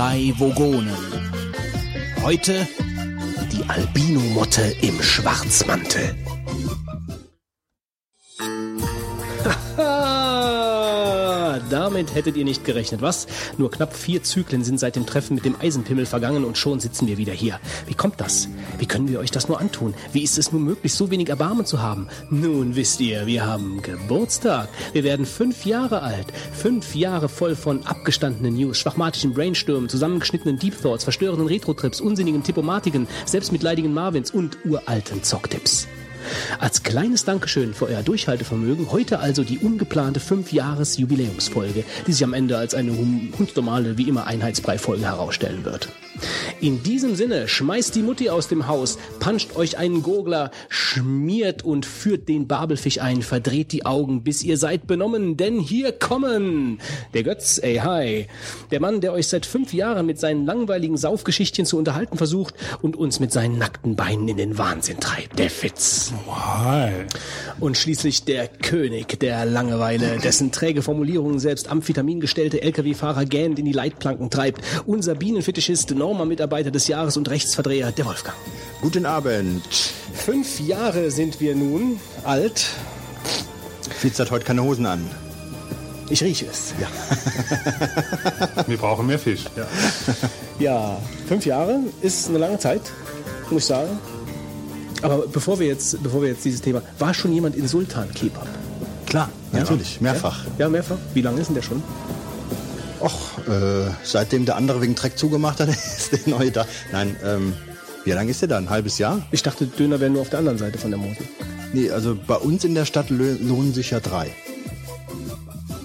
drei Vogonen. Heute die Albino-Motte im Schwarzmantel. Damit hättet ihr nicht gerechnet, was? Nur knapp vier Zyklen sind seit dem Treffen mit dem Eisenpimmel vergangen und schon sitzen wir wieder hier. Wie kommt das? Wie können wir euch das nur antun? Wie ist es nur möglich, so wenig Erbarmen zu haben? Nun wisst ihr, wir haben Geburtstag. Wir werden fünf Jahre alt. Fünf Jahre voll von abgestandenen News, schwachmatischen Brainstürmen, zusammengeschnittenen Deep Thoughts, verstörenden Retro-Trips, unsinnigen Tippomatiken, selbstmitleidigen Marvins und uralten Zocktipps. Als kleines Dankeschön für euer Durchhaltevermögen heute also die ungeplante 5-Jahres-Jubiläumsfolge, die sich am Ende als eine hundsnormale, wie immer Einheitsbrei-Folge herausstellen wird. In diesem Sinne, schmeißt die Mutti aus dem Haus, puncht euch einen Gurgler, schmiert und führt den Babelfisch ein, verdreht die Augen, bis ihr seid benommen, denn hier kommen der Götz, ey hi, der Mann, der euch seit fünf Jahren mit seinen langweiligen Saufgeschichtchen zu unterhalten versucht und uns mit seinen nackten Beinen in den Wahnsinn treibt, der Fitz. Hi. Und schließlich der König der Langeweile, dessen träge Formulierungen selbst amphetamingestellte Lkw-Fahrer gähnend in die Leitplanken treibt, unser Bienenfetischist, Norma-Mitarbeiter des Jahres und Rechtsverdreher, der Wolfgang. Guten Abend. Fünf Jahre sind wir nun alt. Fitz hat heute keine Hosen an. Ich rieche es. Ja. Wir brauchen mehr Fisch. Ja. Ja, fünf Jahre ist eine lange Zeit, muss ich sagen. Aber bevor wir jetzt, bevor wir jetzt dieses Thema, war schon jemand in Sultan Kebab? Klar, natürlich, mehrfach. Ja, mehrfach. Wie lange ist denn der schon? Och, äh, seitdem der andere wegen Dreck zugemacht hat, ist der neue da. Nein, ähm, wie lange ist der da? Ein halbes Jahr? Ich dachte, Döner wäre nur auf der anderen Seite von der Mosel. Nee, also bei uns in der Stadt lohnen sich ja drei.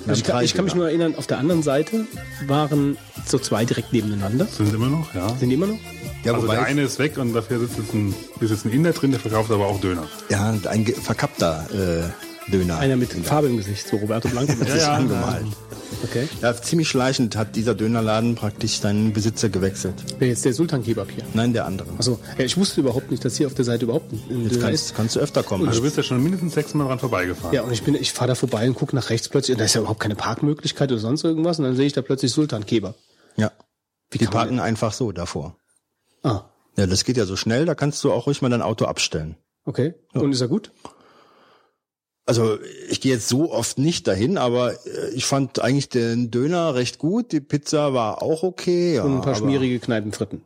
Also ich, kann, drei ich kann mich nur erinnern, auf der anderen Seite waren so zwei direkt nebeneinander. Sind immer noch, ja. Sind die immer noch? Ja, also der eine ist weg und dafür sitzt jetzt ein, ist jetzt ein Inder drin, der verkauft aber auch Döner. ja, ein verkappter äh, Döner. Einer mit Farbe im Gesicht, so Roberto Blanco. Das ist ja, angemalt. Okay. Ja, ziemlich schleichend hat dieser Dönerladen praktisch seinen Besitzer gewechselt. Wer jetzt der Sultan Kebab hier? Nein, der andere. Achso, ja, ich wusste überhaupt nicht, dass hier auf der Seite überhaupt ein ein Jetzt Döner kannst, ist. kannst du öfter kommen. Also du bist ja schon mindestens sechsmal dran vorbeigefahren. Ja, und ich bin, ich fahre da vorbei und gucke nach rechts plötzlich und da ist ja überhaupt keine Parkmöglichkeit oder sonst irgendwas und dann sehe ich da plötzlich Sultan Kebab. ja. Wie Die parken einfach so davor. Ah, Ja, das geht ja so schnell, da kannst du auch ruhig mal dein Auto abstellen. okay. Und ist er gut? Also ich gehe jetzt so oft nicht dahin, aber äh, ich fand eigentlich den Döner recht gut. Die Pizza war auch okay. Ja, Und ein paar schmierige Kneipenfritten.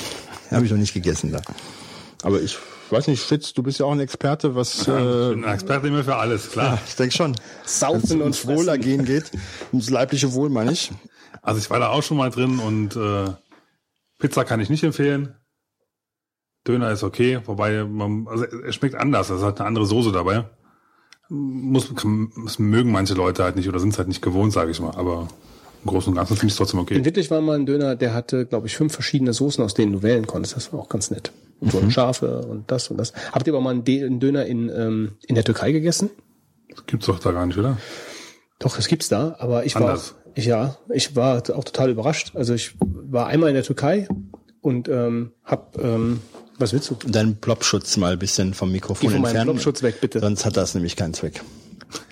Habe ich noch nicht gegessen da. Aber ich weiß nicht, Fitz, du bist ja auch ein Experte, was Ich äh, bin ein Experte immer für alles, klar. ich denke schon. Saufen und ums. Wohlergehen geht, ums leibliche Wohl meine ich. Also ich war da auch schon mal drin und äh, Pizza kann ich nicht empfehlen. Döner ist okay, wobei man, also er schmeckt anders, es hat eine andere Soße dabei. Muss, das mögen manche Leute halt nicht oder sind es halt nicht gewohnt, sage ich mal. Aber im Großen und Ganzen finde ich es trotzdem In okay. Wittlich war mal ein Döner, der hatte, glaube ich, fünf verschiedene Soßen, aus denen du wählen konntest. Das war auch ganz nett. Und so scharfe und das und das. Habt ihr aber mal einen, De einen Döner in, ähm, in der Türkei gegessen? Das gibt's doch da gar nicht, oder? Doch, das gibt's da, aber ich war, Anders. ich, ja, ich war auch total überrascht. Also ich war einmal in der Türkei und ähm, hab, ähm, was willst du? Deinen Plopschutz mal ein bisschen vom Mikrofon Geh entfernen. Plopschutz weg, bitte. Sonst hat das nämlich keinen Zweck.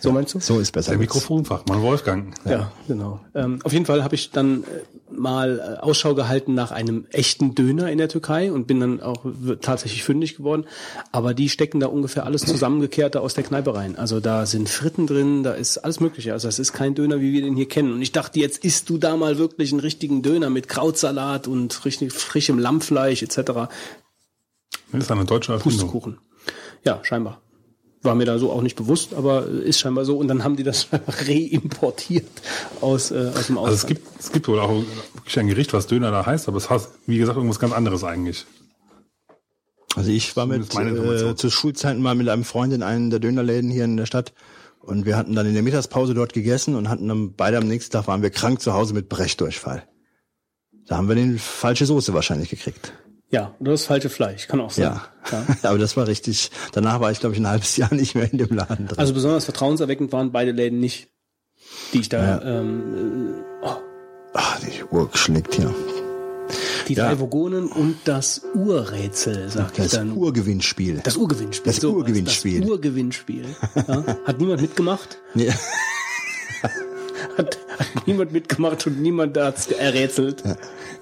So meinst du? So ist besser. Der Mikrofonfachmann Wolfgang. Ja, genau. Ähm, auf jeden Fall habe ich dann äh, mal äh, Ausschau gehalten nach einem echten Döner in der Türkei und bin dann auch tatsächlich fündig geworden. Aber die stecken da ungefähr alles zusammengekehrte aus der Kneipe rein. Also da sind Fritten drin, da ist alles Mögliche. Also es ist kein Döner, wie wir den hier kennen. Und ich dachte, jetzt isst du da mal wirklich einen richtigen Döner mit Krautsalat und richtig frischem Lammfleisch etc. Das ist eine deutsche Erfindung. Pustekuchen. Ja, scheinbar. War mir da so auch nicht bewusst, aber ist scheinbar so. Und dann haben die das reimportiert aus, äh, aus dem Ausland. Also es gibt, es gibt wohl auch wirklich ein Gericht, was Döner da heißt, aber es heißt, wie gesagt, irgendwas ganz anderes eigentlich. Also ich war mit äh, zu Schulzeiten mal mit einem Freund in einem der Dönerläden hier in der Stadt und wir hatten dann in der Mittagspause dort gegessen und hatten dann beide am nächsten Tag waren wir krank zu Hause mit Brechdurchfall. Da haben wir den falsche Soße wahrscheinlich gekriegt. Ja, oder das falsche Fleisch, kann auch sein. Ja. Aber das war richtig. Danach war ich glaube ich ein halbes Jahr nicht mehr in dem Laden drin. Also besonders vertrauenserweckend waren beide Läden nicht, die ich da, Ja. ähm, Ach, die Uhr schlägt hier. die Ja. drei Vogonen und das Urrätsel, sag ich Das dann. Urgewinnspiel. das Urgewinnspiel. Das so, Urgewinnspiel. Das Urgewinnspiel. Ja. Hat niemand mitgemacht? Nee. Hat, Hat niemand mitgemacht und niemand hat's errätselt.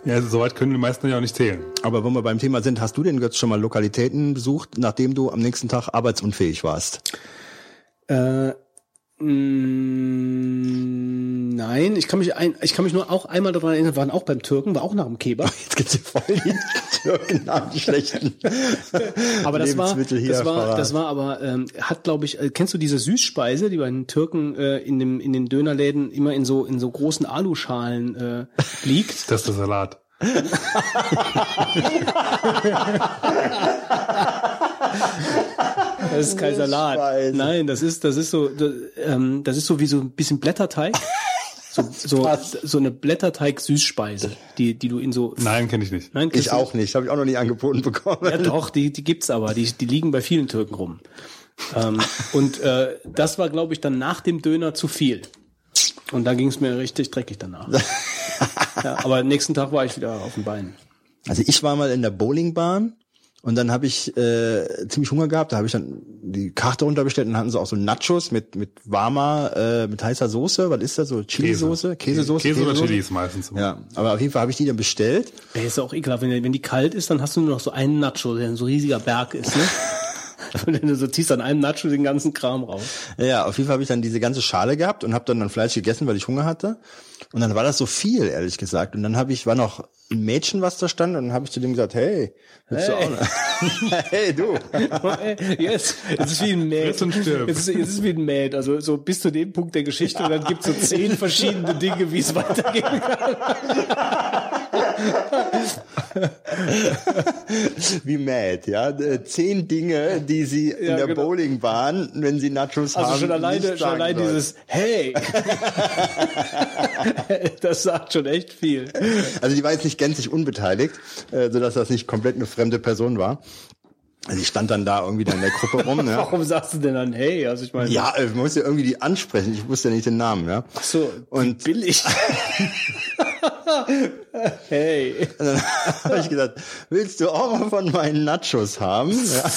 Ja, soweit können die meisten ja auch nicht zählen. Aber wenn wir beim Thema sind, hast du denn Götz schon mal Lokalitäten besucht, nachdem du am nächsten Tag arbeitsunfähig warst? Äh, nein, ich kann mich ein, ich kann mich nur auch einmal daran erinnern, wir waren auch beim Türken, war auch nach dem Kebab. Jetzt gibt's hier voll die Türken schlechten Aber das war, Lebensmittel hier das war, verraten. das war aber, ähm, hat glaube ich, äh, kennst du diese Süßspeise, die bei den Türken äh, in dem in den Dönerläden immer in so in so großen Aluschalen äh, liegt? Das ist der Salat. Das ist kein Salat. Nein, das ist das ist so das, ähm, das ist so wie so ein bisschen Blätterteig. So, so, so eine Blätterteig-Süßspeise, die, die du in so. Nein, kenne ich nicht. Nein, Ich auch nicht, habe ich auch noch nie angeboten bekommen. Ja, doch, die, die gibt's aber. Die, die liegen bei vielen Türken rum. Ähm, und äh, das war, glaube ich, dann nach dem Döner zu viel. Und da ging es mir richtig dreckig danach. Ja, aber nächsten Tag war ich wieder auf den Beinen. Also ich war mal in der Bowlingbahn und dann habe ich äh, ziemlich Hunger gehabt. Da habe ich dann die Karte runterbestellt und hatten sie auch so Nachos mit mit warmer, äh, mit heißer Soße. Was ist das so? Chili-Soße? Käsesoße? Käse oder Käsesoße? Chilis meistens. Ja, aber auf jeden Fall habe ich die dann bestellt. Ey, ist ja auch ekelhaft. Wenn, wenn die kalt ist, dann hast du nur noch so einen Nacho, der ein so riesiger Berg ist. Ne? Und du so ziehst an einem Nacho den ganzen Kram raus. Ja, auf jeden Fall habe ich dann diese ganze Schale gehabt und habe dann, dann Fleisch gegessen, weil ich Hunger hatte. Und dann war das so viel, ehrlich gesagt. Und dann habe ich, war noch ein Mädchen, was da stand, und dann habe ich zu dem gesagt, hey, willst du Hey. auch noch? hey, du. Jetzt, jetzt ist wie ein Mäd. Friss und stirb. Jetzt ist, jetzt ist wie ein Mäd. Also so bis zu dem Punkt der Geschichte und dann gibt's so zehn verschiedene Dinge, wie es weitergehen kann. Wie mad, ja. Äh, Zehn Dinge, die sie in Ja, der genau. Bowlingbahn, wenn sie Nachos haben, Also schon alleine, schon allein dieses Hey. das sagt schon echt viel. Also die war jetzt nicht gänzlich unbeteiligt, äh, sodass das nicht komplett eine fremde Person war. Also ich stand dann da irgendwie da in der Gruppe rum, ne? Warum sagst du denn dann Hey? Also ich meine, Ja, äh, man muss ja irgendwie die ansprechen. Ich wusste ja nicht den Namen, ja. ach so Und- und billig. hey. Und dann habe ich gesagt, willst du auch mal von meinen Nachos haben? Ja.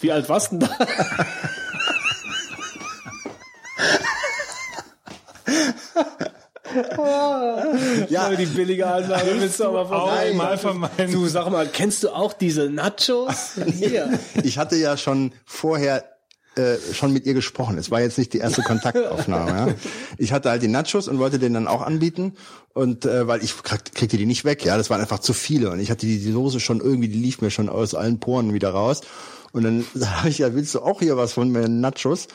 Wie alt warst du denn da? Ja. die billige Anlage willst du aber von mal vermeiden. Du sag mal, kennst du auch diese Nachos? Hier. Ich hatte ja schon vorher äh, schon mit ihr gesprochen. Es war jetzt nicht die erste Kontaktaufnahme. Ja. Ich hatte halt die Nachos und wollte den dann auch anbieten und äh, weil ich krieg, kriegte die nicht weg. Ja, das waren einfach zu viele und ich hatte die, die Soße schon irgendwie, die lief mir schon aus allen Poren wieder raus. Und dann sage ich ja, willst du auch hier was von meinen Nachos?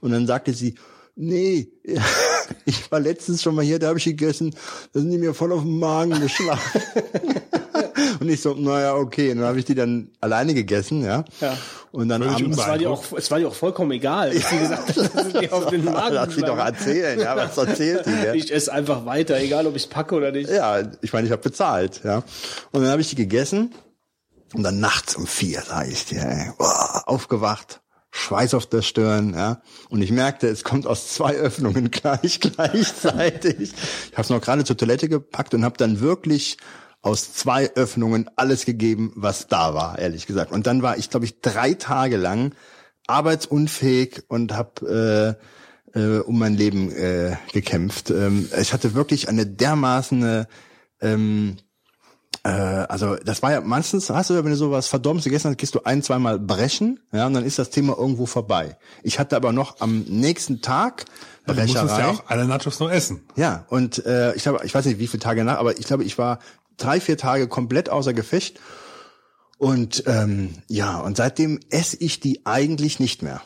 Und dann sagte sie, nee, ich war letztens schon mal hier, da habe ich gegessen, da sind die mir voll auf den Magen geschlagen. Und ich so, naja, okay. Und dann habe ich die dann alleine gegessen, ja. Ja. Und dann Völlig abends Es war dir auch, es war dir auch vollkommen egal. dass sie gesagt sie dir auf den Magen Lass sie doch erzählen, ja, was erzählt die? Ja, Ich esse einfach weiter, egal ob ich es packe oder nicht. ja ich meine, ich habe bezahlt, ja. Und dann habe ich die gegessen und dann nachts um vier, sag ich dir, ey, boah, aufgewacht, Schweiß auf der Stirn, ja. Und ich merkte, es kommt aus zwei Öffnungen gleich gleichzeitig. Ich habe es noch gerade zur Toilette gepackt und habe dann wirklich aus zwei Öffnungen alles gegeben, was da war, ehrlich gesagt. Und dann war ich, glaube ich, drei Tage lang arbeitsunfähig und habe äh, äh, um mein Leben äh, gekämpft. Ähm, ich hatte wirklich eine dermaßen ähm, äh, also das war ja meistens, hast du ja, wenn du sowas verdorbens gegessen hast, gehst du ein, zweimal brechen, ja, und dann ist das Thema irgendwo vorbei. Ich hatte aber noch am nächsten Tag Du musstest Brecherei. ja auch alle Nachos noch essen. Ja, und äh, ich glaube, ich weiß nicht, wie viele Tage nach, aber ich glaube, ich war drei, vier Tage komplett außer Gefecht. Und ähm, ja, und seitdem esse ich die eigentlich nicht mehr.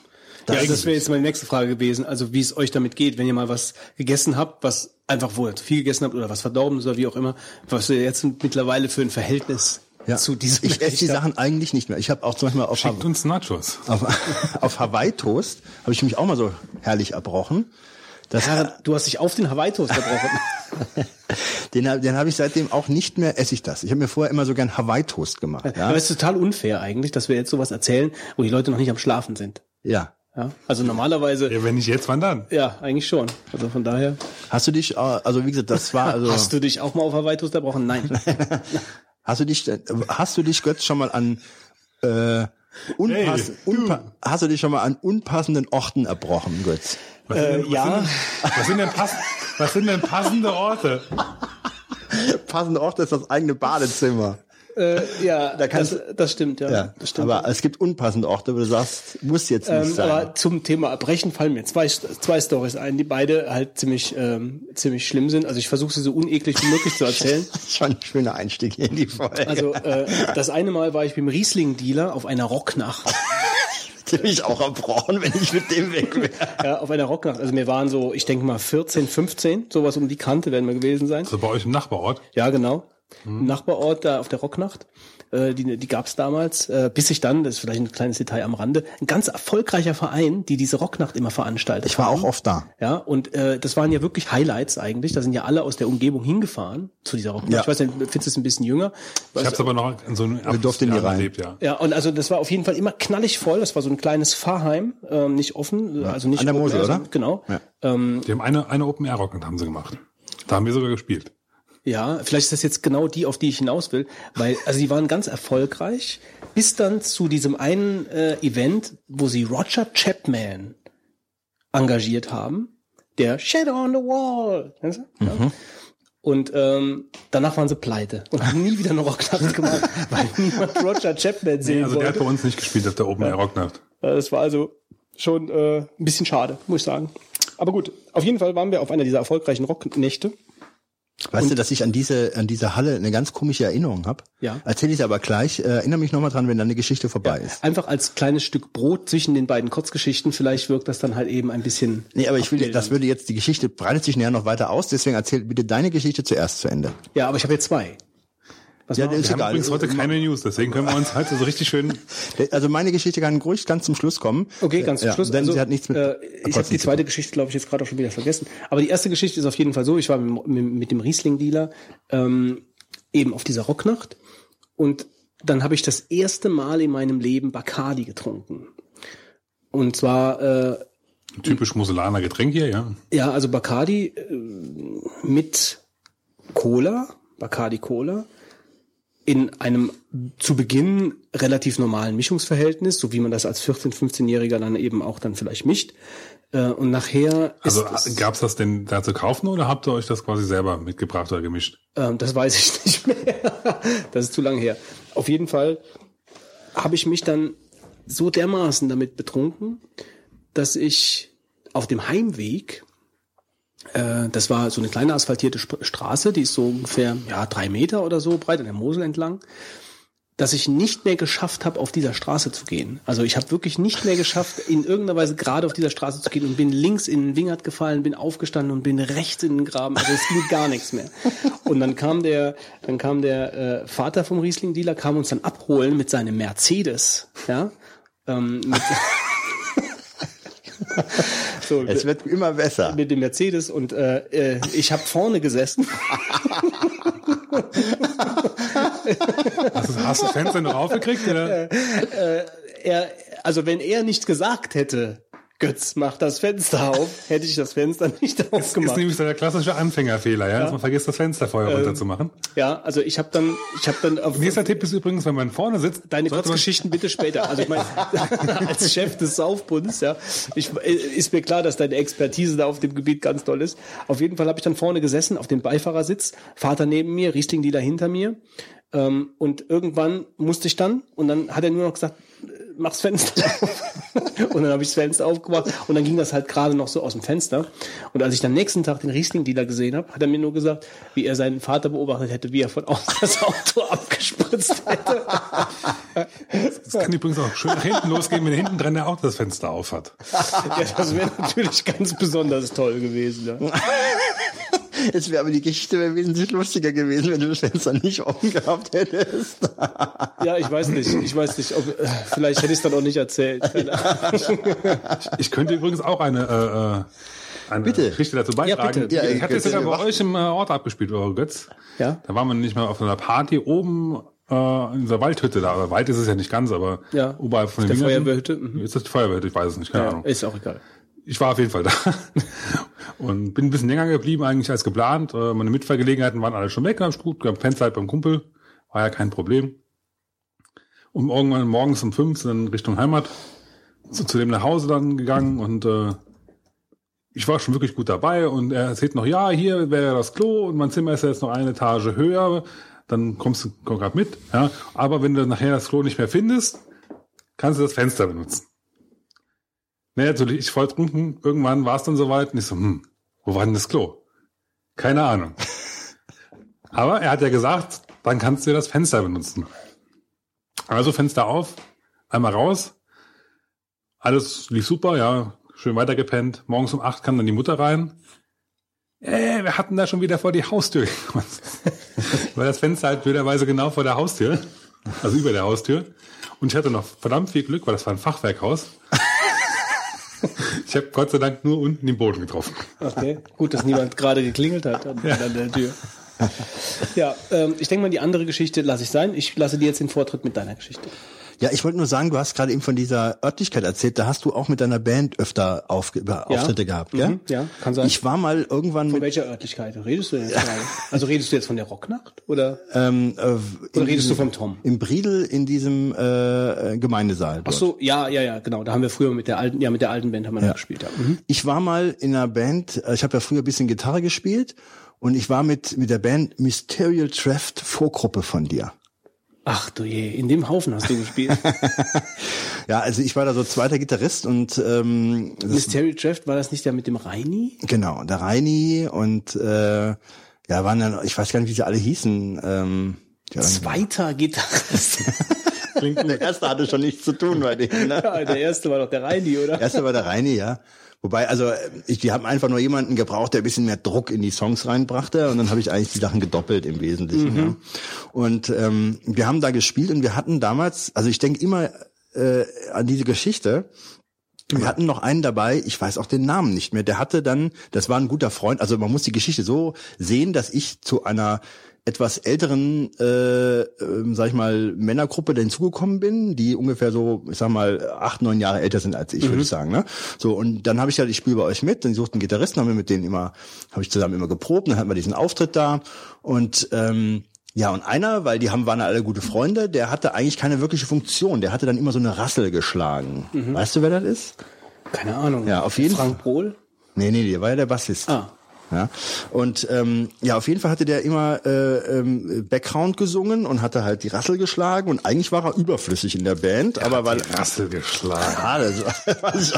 Ja, das wäre jetzt meine nächste Frage gewesen. Also wie es euch damit geht, wenn ihr mal was gegessen habt, was einfach wohl zu viel gegessen habt oder was verdorben ist oder wie auch immer, was ihr jetzt mittlerweile für ein Verhältnis zu diesem ich esse die. Sachen eigentlich nicht mehr. Ich habe auch zum Beispiel auf, Schickt uns Nachos. auf, auf Hawaii-Toast, habe ich mich auch mal so herrlich erbrochen. Das, Ja, du hast dich auf den Hawaii-Toast verbrochen. den hab- den habe ich seitdem auch nicht mehr, esse ich das. Ich habe mir vorher immer so gern Hawaii-Toast gemacht. Ja? Aber es ist total unfair eigentlich, dass wir jetzt sowas erzählen, wo die Leute noch nicht am Schlafen sind. ja. Ja? Also normalerweise, Ja, wenn nicht jetzt, wann dann? ja, eigentlich schon. Also von daher, Hast du dich, äh, also wie gesagt, das war also. hast du dich auch mal auf Hawaii-Toast erbrochen? Nein. Hast du dich, äh, hast du dich Götz schon mal an äh, unpass, Hey, du. unpa hast du dich schon mal an unpassenden Orten erbrochen, Götz? Was Äh, sind denn, was ja. Sind, was sind denn pass Was sind denn passende Orte? Passende Ort ist das eigene Badezimmer. Äh, ja, Da kannst das, das stimmt, ja. Ja, das stimmt. aber es gibt unpassende Orte, wo du sagst, muss jetzt nicht Ähm, sein. aber zum Thema Erbrechen fallen mir zwei, zwei Stories ein, die beide halt ziemlich, ähm, ziemlich schlimm sind. Also ich versuche sie so uneklig wie möglich zu erzählen. Schon ein schöner Einstieg hier in die Folge. Also äh, das eine Mal war ich beim Riesling-Dealer auf einer Rocknacht. Mich auch erbrochen, wenn ich mit dem weg wäre. Ja, auf einer Rocknacht. Also wir waren so, ich denke mal 14, 15, sowas um die Kante werden wir gewesen sein. Also bei euch im Nachbarort. Ja, genau. Im Nachbarort da auf der Rocknacht. Äh, die die gab es damals, äh, bis ich dann, das ist vielleicht ein kleines Detail am Rande, ein ganz erfolgreicher Verein, die diese Rocknacht immer veranstaltet Ich war haben. auch oft da. Ja, und äh, das waren ja wirklich Highlights eigentlich. Da sind ja alle aus der Umgebung hingefahren zu dieser Rocknacht. Ja. Ich weiß nicht, findest du es ein bisschen jünger? Ich habe es aber noch in so einem Wir durften nie rein. erlebt, ja. Ja, und also das war auf jeden Fall immer knallig voll. Das war so ein kleines Pfarrheim, ähm, nicht offen, also nicht An der Mosel, oder? Genau. Ja. Ähm, Die haben eine, eine Open Air Rock haben sie gemacht. Da haben wir sogar gespielt. Ja, vielleicht ist das jetzt genau die, auf die ich hinaus will, weil also die waren ganz erfolgreich, bis dann zu diesem einen äh, Event, wo sie Roger Chapman engagiert haben, der Shadow on the Wall, kennst du? Ja. Und ähm, danach waren sie pleite und haben nie wieder eine Rocknacht gemacht, weil niemand Roger Chapman sehen Nee, also der hat wollte. bei uns nicht gespielt auf der Open Air Rocknacht. Äh, Das war also schon äh, ein bisschen schade, muss ich sagen. Aber gut, auf jeden Fall waren wir auf einer dieser erfolgreichen Rocknächte. Weißt du, dass ich an diese, an diese Halle eine ganz komische Erinnerung habe? Ja. Erzähle ich aber gleich. Äh, erinnere mich nochmal dran, wenn dann eine Geschichte vorbei ist. Einfach als kleines Stück Brot zwischen den beiden Kurzgeschichten. Vielleicht wirkt das dann halt eben ein bisschen. Nee, aber ich will, das würde jetzt, die Geschichte breitet sich näher noch weiter aus, deswegen erzähl bitte deine Geschichte zuerst zu Ende. Ja, aber ich habe jetzt zwei. Was Ja, der ist Wir haben egal. übrigens heute keine News, deswegen können wir uns heute so richtig schön. Also meine Geschichte kann ruhig ganz zum Schluss kommen. Okay, ganz zum Ja, Schluss. Denn Also, sie hat nichts mit Äh, ich habe die zweite. Geschichte, glaube ich, jetzt gerade auch schon wieder vergessen. Aber die erste Geschichte ist auf jeden Fall so: Ich war mit, mit, mit dem Riesling-Dealer ähm, eben auf dieser Rocknacht und dann habe ich das erste Mal in meinem Leben Bacardi getrunken. Und zwar äh, Typisch Moselaner Getränk hier, ja. Ja, also Bacardi äh, mit Cola, Bacardi Cola, in einem zu Beginn relativ normalen Mischungsverhältnis, so wie man das als 14-, 15-Jähriger dann eben auch dann vielleicht mischt. Äh, und nachher Also ist es, gab's das denn da zu kaufen oder habt ihr euch das quasi selber mitgebracht oder gemischt? ähm, das weiß ich nicht mehr. das ist zu lange her. Auf jeden Fall habe ich mich dann so dermaßen damit betrunken, dass ich auf dem Heimweg das war so eine kleine asphaltierte Sp Straße, die ist so ungefähr ja drei Meter oder so breit an der Mosel entlang, dass ich nicht mehr geschafft habe, auf dieser Straße zu gehen. Also ich habe wirklich nicht mehr geschafft, in irgendeiner Weise gerade auf dieser Straße zu gehen und bin links in den Wingert gefallen, bin aufgestanden und bin rechts in den Graben. Also es ging gar nichts mehr. Und dann kam der, dann kam der äh, Vater vom Riesling-Dealer, kam uns dann abholen mit seinem Mercedes, ja. Ähm, mit, so, Es wird immer besser. mit dem Mercedes und äh, äh, ich habe vorne gesessen. Hast du, hast du das Fenster noch aufgekriegt? Oder? Er, also wenn er nicht gesagt hätte, Götz, mach das Fenster auf, hätte ich das Fenster nicht Ist aufgemacht. nämlich so der klassische Anfängerfehler, ja, dass man vergisst, das Fenster vorher runterzumachen. Ja, also ich habe dann, ich habe dann auf Nächster Tipp ist übrigens, wenn man vorne sitzt, deine Kurzgeschichten bitte später. Also ich meine, als Chef des Saufbunds, ja, ich, äh, ist mir klar, dass deine Expertise da auf dem Gebiet ganz toll ist. Auf jeden Fall habe ich dann vorne gesessen auf dem Beifahrersitz, Vater neben mir, Riesling-Dealer hinter mir. Ähm, und irgendwann musste ich dann, und dann hat er nur noch gesagt, mach's Fenster auf. und dann habe ich das Fenster aufgemacht und dann ging das halt gerade noch so aus dem Fenster. Und als ich dann nächsten Tag den Riesling-Dealer gesehen habe, hat er mir nur gesagt, wie er seinen Vater beobachtet hätte, wie er von außen das Auto abgespritzt hätte. Das kann übrigens auch schön nach hinten losgehen, wenn hinten dran der auch das Fenster auf hat. Ja, das wäre natürlich ganz besonders toll gewesen. Ja. Es wäre aber die Geschichte wäre wesentlich lustiger gewesen, wenn du das Fenster nicht offen gehabt hättest. ja, ich weiß nicht. Ich weiß nicht, ob äh, vielleicht hätte ich es dann auch nicht erzählt. Ich könnte übrigens auch eine, äh, eine Bitte. Geschichte dazu beitragen. bitte. Ja, ich hatte jetzt sogar bei euch im äh, Ort abgespielt, eure Götz. Ja. Da waren wir nicht mal auf einer Party oben äh, in dieser Waldhütte da. Aber Wald ist es ja nicht ganz, aber Ja. oberhalb von Der den Wienerchen. Feuerwehrhütte, mhm. Ist das die Feuerwehrhütte? Ich weiß es nicht, keine ja, Ahnung. ist auch egal. Ich war auf jeden Fall da und bin ein bisschen länger geblieben eigentlich als geplant. Äh, Meine Mitfahrgelegenheiten waren alle schon weg, hab ich gut, gab Fanzeit beim Kumpel, war ja kein Problem. Und irgendwann morgens um fünf sind dann Richtung Heimat zu, zu dem nach Hause dann gegangen und äh, ich war schon wirklich gut dabei und er erzählt noch, ja, hier wäre das Klo und mein Zimmer ist jetzt noch eine Etage höher, dann kommst du komm grad mit, ja. Aber wenn du nachher das Klo nicht mehr findest, kannst du das Fenster benutzen. Naja, natürlich, ich voll trunken, irgendwann war es dann soweit und ich so, hm, wo war denn das Klo? Keine Ahnung. Aber er hat ja gesagt, dann kannst du das Fenster benutzen. Also Fenster auf, einmal raus, alles lief super, ja, schön weitergepennt. Morgens um acht kam dann die Mutter rein. Äh, wir hatten da schon wieder vor die Haustür gekommen. Weil das Fenster halt blöderweise genau vor der Haustür, also über der Haustür. Und ich hatte noch verdammt viel Glück, weil das war ein Fachwerkhaus. Ich habe Gott sei Dank nur unten den Boden getroffen. Okay, gut, dass niemand gerade geklingelt hat an, an der Tür. Ja, ähm, ich denke mal, die andere Geschichte lasse ich sein. Ich lasse dir jetzt den Vortritt mit deiner Geschichte. Ja, ich wollte nur sagen, du hast gerade eben von dieser Örtlichkeit erzählt, da hast du auch mit deiner Band öfter auf, über Auftritte gehabt, ja? Mhm, ja, kann sein. Ich war mal irgendwann Von mit, welcher Örtlichkeit redest du denn jetzt gerade? Also redest du jetzt von der Rocknacht oder? ähm, äh, in Oder redest diesem- du vom Tom? Im Briedel in diesem äh, äh, Gemeindesaal. Ach dort. so, ja, ja, ja, genau. Da haben wir früher mit der alten, ja, mit der alten Band haben wir da gespielt. Ja. Mhm. Ich war mal in einer Band, äh, ich habe ja früher ein bisschen Gitarre gespielt und ich war mit mit der Band Mysterial Theft Vorgruppe von dir. Ach du je, in dem Haufen hast du gespielt. Ja, also ich war da so zweiter Gitarrist und ähm, Mystery Draft, war das nicht der mit dem Reini? genau, der Reini und äh, ja, waren dann, ich weiß gar nicht, wie sie alle hießen. Ähm, Zweiter Gitarrist. der erste hatte schon nichts zu tun bei denen. Ne? ja, der erste war doch der Reini, oder? Erste war der Reini, ja. Wobei, also ich, die haben einfach nur jemanden gebraucht, der ein bisschen mehr Druck in die Songs reinbrachte und dann habe ich eigentlich die Sachen gedoppelt im Wesentlichen. Ja. Und ähm, wir haben da gespielt und wir hatten damals, also ich denke immer äh, an diese Geschichte. Wir hatten noch einen dabei, ich weiß auch den Namen nicht mehr. Der hatte dann, das war ein guter Freund. Also man muss die Geschichte so sehen, dass ich zu einer etwas älteren, äh, ähm, sag ich mal, Männergruppe hinzugekommen bin, die ungefähr so, ich sag mal, acht, neun Jahre älter sind als ich, würde ich sagen. Ne? So, und dann habe ich halt, ich spiele bei euch mit, dann suchten Gitarristen, haben wir mit denen immer, habe ich zusammen immer geprobt, dann hatten wir diesen Auftritt da und ähm, ja, und einer, weil die haben, waren alle gute Freunde, der hatte eigentlich keine wirkliche Funktion. Der hatte dann immer so eine Rassel geschlagen. Weißt du, wer das ist? Keine Ahnung. Ja, auf jeden Frank Brohl? Nee, nee, der war ja der Bassist. Ah. Ja, und ähm, ja, auf jeden Fall hatte der immer äh, ähm, Background gesungen und hatte halt die Rassel geschlagen und eigentlich war er überflüssig in der Band, aber weil Rassel geschlagen. ja, das war, weiß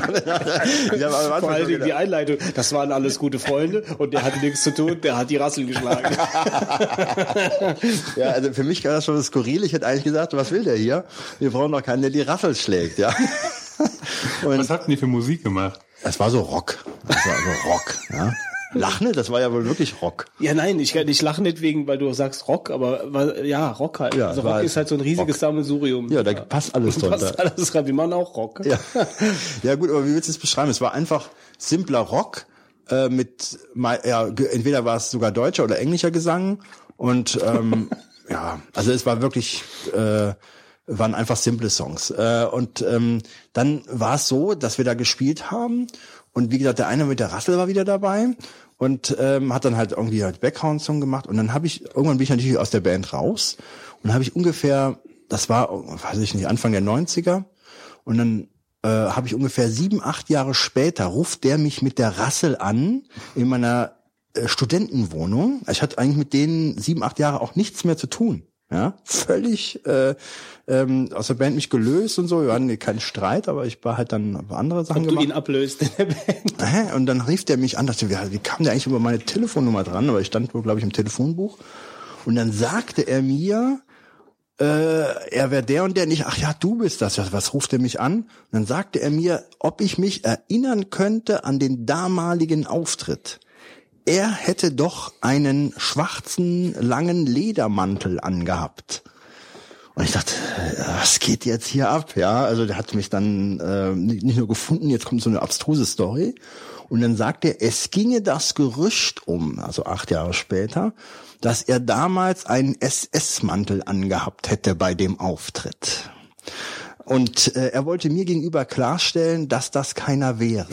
ich am Anfang Vor Dingen die Einleitung. Das waren alles gute Freunde und der hatte nichts zu tun, der hat die Rassel geschlagen. ja, also für mich war das schon skurril. Ich hätte eigentlich gesagt, was will der hier? Wir brauchen doch keinen, der die Rassel schlägt, ja. Und Was hatten die für Musik gemacht? es war so Rock. Es war so Rock, ja. Lachne, das war ja wohl wirklich Rock. Ja, nein, ich, ich lache nicht wegen, weil du sagst Rock, aber weil- ja, Rock halt. Ja, also Rock ist halt so ein riesiges Rock. Sammelsurium. Ja, da passt alles drunter. Passt alles rein. Wir machen auch Rock. Ja. ja gut, aber wie willst du es beschreiben? Es war einfach simpler Rock äh, mit, ja, entweder war es sogar deutscher oder englischer Gesang und ähm, ja, also es war wirklich, äh, waren einfach simple Songs. Äh, und ähm, dann war es so, dass wir da gespielt haben und wie gesagt, der eine mit der Rassel war wieder dabei und ähm, hat dann halt irgendwie halt Background-Song gemacht und dann habe ich, irgendwann bin ich natürlich aus der Band raus und habe ich ungefähr, das war, weiß ich nicht, Anfang der 90er und dann äh, habe ich ungefähr sieben, acht Jahre später, ruft der mich mit der Rassel an in meiner äh, Studentenwohnung. Ich hatte eigentlich mit denen sieben, acht Jahre auch nichts mehr zu tun. Ja, völlig äh, ähm, aus der Band mich gelöst und so. Wir hatten keinen Streit, aber ich war halt dann auf andere Sachen Ob du gemacht. ihn ablöst in der Band. Und dann rief der mich an, dachte, wie, wie kam der eigentlich über meine Telefonnummer dran? Aber ich stand wohl, glaube ich, im Telefonbuch. Und dann sagte er mir, äh, er wäre der und der nicht, ach ja, du bist das. Was, was ruft er mich an? Und dann sagte er mir, ob ich mich erinnern könnte an den damaligen Auftritt. Er hätte doch einen schwarzen, langen Ledermantel angehabt. Und ich dachte, äh, was geht jetzt hier ab? Ja, also der hat mich dann äh, nicht nur gefunden, jetzt kommt so eine abstruse Story. Und dann sagt er, es ginge das Gerücht um, also acht Jahre später, dass er damals einen SS-Mantel angehabt hätte bei dem Auftritt. Und äh, er wollte mir gegenüber klarstellen, dass das keiner wäre.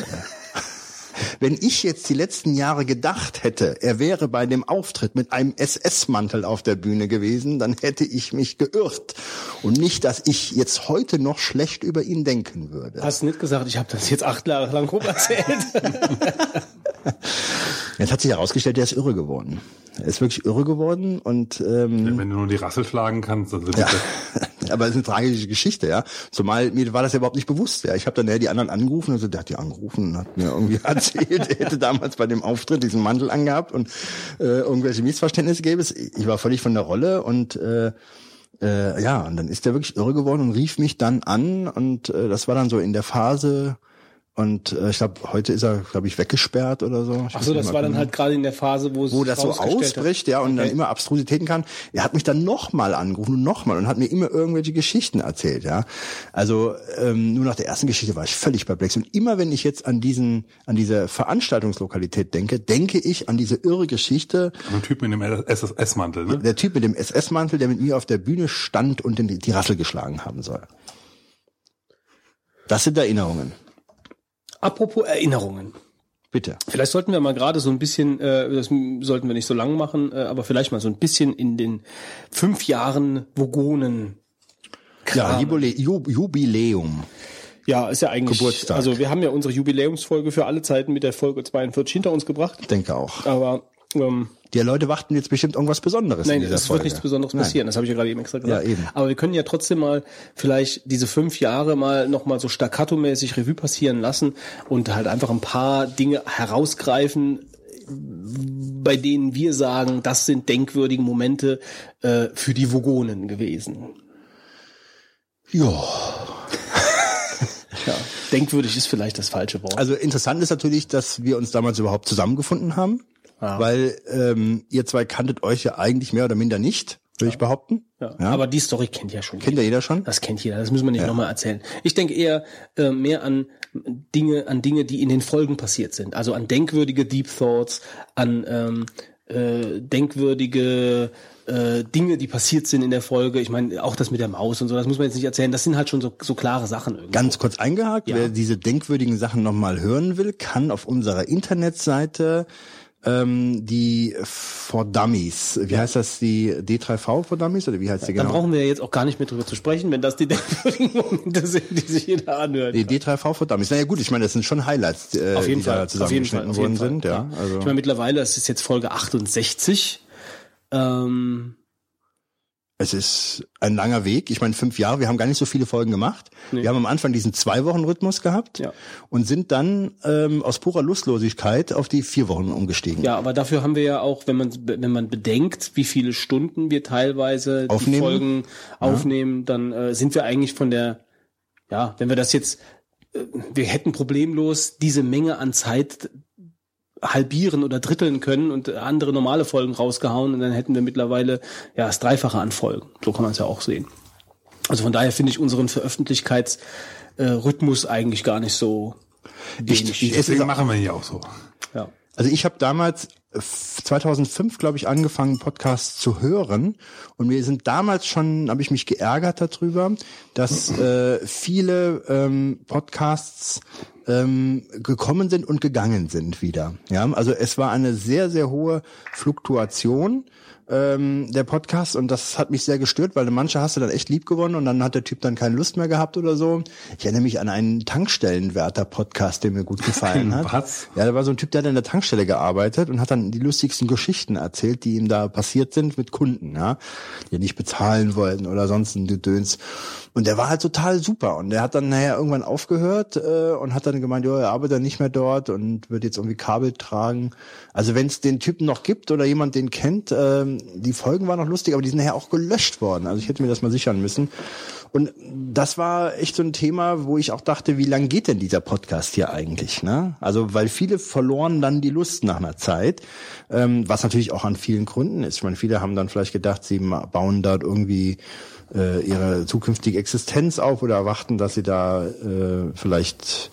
Wenn ich jetzt die letzten Jahre gedacht hätte, er wäre bei dem Auftritt mit einem SS-Mantel auf der Bühne gewesen, dann hätte ich mich geirrt. Und nicht, dass ich jetzt heute noch schlecht über ihn denken würde. Hast du nicht gesagt, ich habe das jetzt acht Jahre lang rum erzählt? Jetzt hat sich herausgestellt, der ist irre geworden. Er ist wirklich irre geworden und ähm, Wenn du nur die Rassel schlagen kannst, dann sind ja. Aber es ist eine tragische Geschichte, ja. Zumal mir war das ja überhaupt nicht bewusst. Ja. Ich habe dann ja die anderen angerufen und so, der hat die angerufen und hat mir irgendwie erzählt, er hätte damals bei dem Auftritt diesen Mantel angehabt und äh, irgendwelche Missverständnisse gäbe es. Ich war völlig von der Rolle und äh, äh, ja, und dann ist er wirklich irre geworden und rief mich dann an und äh, das war dann so in der Phase und äh, ich glaube, heute ist er, glaube ich, weggesperrt oder so. Ich Ach so, das war dann genau halt gerade in der Phase, wo es wo das so rausgestellt hat. ausbricht, ja, und dann Okay. immer Abstrusitäten kann. Er hat mich dann nochmal angerufen und nochmal und hat mir immer irgendwelche Geschichten erzählt, ja. Also ähm, nur nach der ersten Geschichte war ich völlig perplex. Und immer wenn ich jetzt an diesen, an diese Veranstaltungslokalität denke, denke ich an diese irre Geschichte. ein Typ mit dem SS-Mantel, ne? Der Typ mit dem SS-Mantel, der mit mir auf der Bühne stand und den, die Rassel geschlagen haben soll. Das sind Erinnerungen. Apropos Erinnerungen. Bitte. Vielleicht sollten wir mal gerade so ein bisschen, äh, das sollten wir nicht so lang machen, äh, aber vielleicht mal so ein bisschen in den fünf Jahren Vogonen. Ja. Jubile Ju- Jubiläum. Ja, ist ja eigentlich. Geburtstag. Also wir haben ja unsere Jubiläumsfolge für alle Zeiten mit der Folge 42 hinter uns gebracht. Ich denke auch. Aber ähm, Die Leute warten jetzt bestimmt irgendwas Besonderes in nein, es wird nichts Besonderes Nein. passieren. Das habe ich ja gerade eben extra gesagt. Ja, eben. Aber wir können ja trotzdem mal vielleicht diese fünf Jahre mal noch mal so staccato-mäßig Revue passieren lassen und halt einfach ein paar Dinge herausgreifen, bei denen wir sagen, das sind denkwürdige Momente äh, für die Vogonen gewesen. Ja. Ja, denkwürdig ist vielleicht das falsche Wort. Also interessant ist natürlich, dass wir uns damals überhaupt zusammengefunden haben, Ja. weil ähm, ihr zwei kanntet euch ja eigentlich mehr oder minder nicht, würde ich behaupten. ja. Aber die Story kennt ja schon Kennt ja jeder schon? Das kennt jeder, das müssen wir nicht nochmal erzählen. Ich denke eher äh, mehr an Dinge, an Dinge, die in den Folgen passiert sind. Also an denkwürdige Deep Thoughts, an ähm, äh, denkwürdige äh, Dinge, die passiert sind in der Folge. Ich meine, auch das mit der Maus und so, das muss man jetzt nicht erzählen. Das sind halt schon so, so klare Sachen irgendwie. Ganz kurz eingehakt, wer diese denkwürdigen Sachen nochmal hören will, kann auf unserer Internetseite ähm, die For Dummies, wie heißt das, die D3V For Dummies oder wie heißt die Dann genau? brauchen wir jetzt auch gar nicht mehr drüber zu sprechen, wenn das die denkwürdigen Momente sind, die sich jeder anhört. Die D3V For Dummies. Naja gut, ich meine, das sind schon Highlights, äh, Auf jeden die Fall, da zusammengeschnitten worden Fall. sind. Ja, also Ich meine, mittlerweile, es ist jetzt Folge 68. Ähm, Es ist ein langer Weg. Ich meine, fünf Jahre, wir haben gar nicht so viele Folgen gemacht. Wir haben am Anfang diesen Zwei-Wochen-Rhythmus gehabt Ja. und sind dann ähm, aus purer Lustlosigkeit auf die vier Wochen umgestiegen. Ja, aber dafür haben wir ja auch, wenn man wenn man bedenkt, wie viele Stunden wir teilweise die Aufnehmen. Folgen aufnehmen, dann äh, sind wir eigentlich von der, ja, wenn wir das jetzt, äh, wir hätten problemlos diese Menge an Zeit halbieren oder dritteln können und andere normale Folgen rausgehauen und dann hätten wir mittlerweile ja das Dreifache an Folgen. So kann man es ja auch sehen. Also von daher finde ich unseren Veröffentlichkeitsrhythmus äh, Rhythmus eigentlich gar nicht so ich, Deswegen machen wir hier auch so. ja. Also ich habe damals 2005, glaube ich, angefangen, Podcasts zu hören. Und mir sind damals schon, habe ich mich geärgert darüber, dass äh, viele ähm, Podcasts ähm, gekommen sind und gegangen sind wieder. Ja, also es war eine sehr, sehr hohe Fluktuation ähm, der Podcast und das hat mich sehr gestört, weil manche hast du dann echt lieb gewonnen und dann hat der Typ dann keine Lust mehr gehabt oder so. Ich erinnere mich an einen Tankstellenwärter-Podcast, der mir gut gefallen hat. Was? Ja, da war so ein Typ, der hat in der Tankstelle gearbeitet und hat dann die lustigsten Geschichten erzählt, die ihm da passiert sind mit Kunden, ja, die nicht bezahlen wollten oder sonst ein Gedöns. Und der war halt total super. Und der hat dann nachher irgendwann aufgehört äh, und hat dann gemeint, ja, er arbeitet nicht mehr dort und wird jetzt irgendwie Kabel tragen. Also wenn es den Typen noch gibt oder jemand den kennt, ähm, die Folgen waren noch lustig, aber die sind nachher auch gelöscht worden. Also ich hätte mir das mal sichern müssen. Und das war echt so ein Thema, wo ich auch dachte, wie lang geht denn dieser Podcast hier eigentlich? Ne? Also weil viele verloren dann die Lust nach einer Zeit, ähm, was natürlich auch an vielen Gründen ist. Ich meine, viele haben dann vielleicht gedacht, sie bauen dort irgendwie äh, ihre zukünftige Existenz auf oder erwarten, dass sie da äh, vielleicht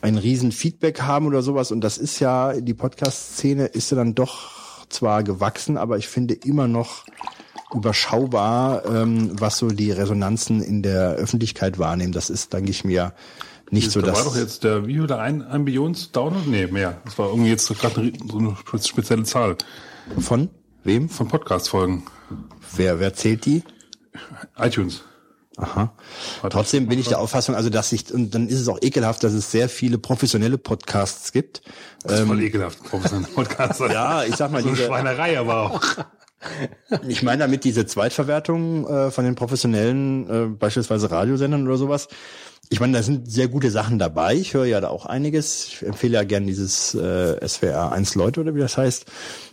ein riesen Feedback haben oder sowas. Und das ist ja, die Podcast-Szene ist ja dann doch zwar gewachsen, aber ich finde immer noch überschaubar, ähm, was so die Resonanzen in der Öffentlichkeit wahrnehmen. Das ist, denke ich mir, nicht so, da dass war doch jetzt der, wie viel, ein, ein Billions Download? Nee, mehr. Das war irgendwie jetzt gerade so eine spezielle Zahl von wem? von Podcast-Folgen. Wer, wer zählt die? iTunes. Aha. Trotzdem bin ich der Auffassung, also dass ich, und dann ist es auch ekelhaft, dass es sehr viele professionelle Podcasts gibt. Das ist voll ekelhaft, professionelle Podcaster. Ähm, Ja, ich sag mal, so diese, Schweinerei aber auch. ich meine damit diese Zweitverwertung äh, von den professionellen, äh, beispielsweise Radiosendern oder sowas. Ich meine, da sind sehr gute Sachen dabei. Ich höre ja da auch einiges. Ich empfehle ja gern dieses äh, SWR 1 Leute oder wie das heißt.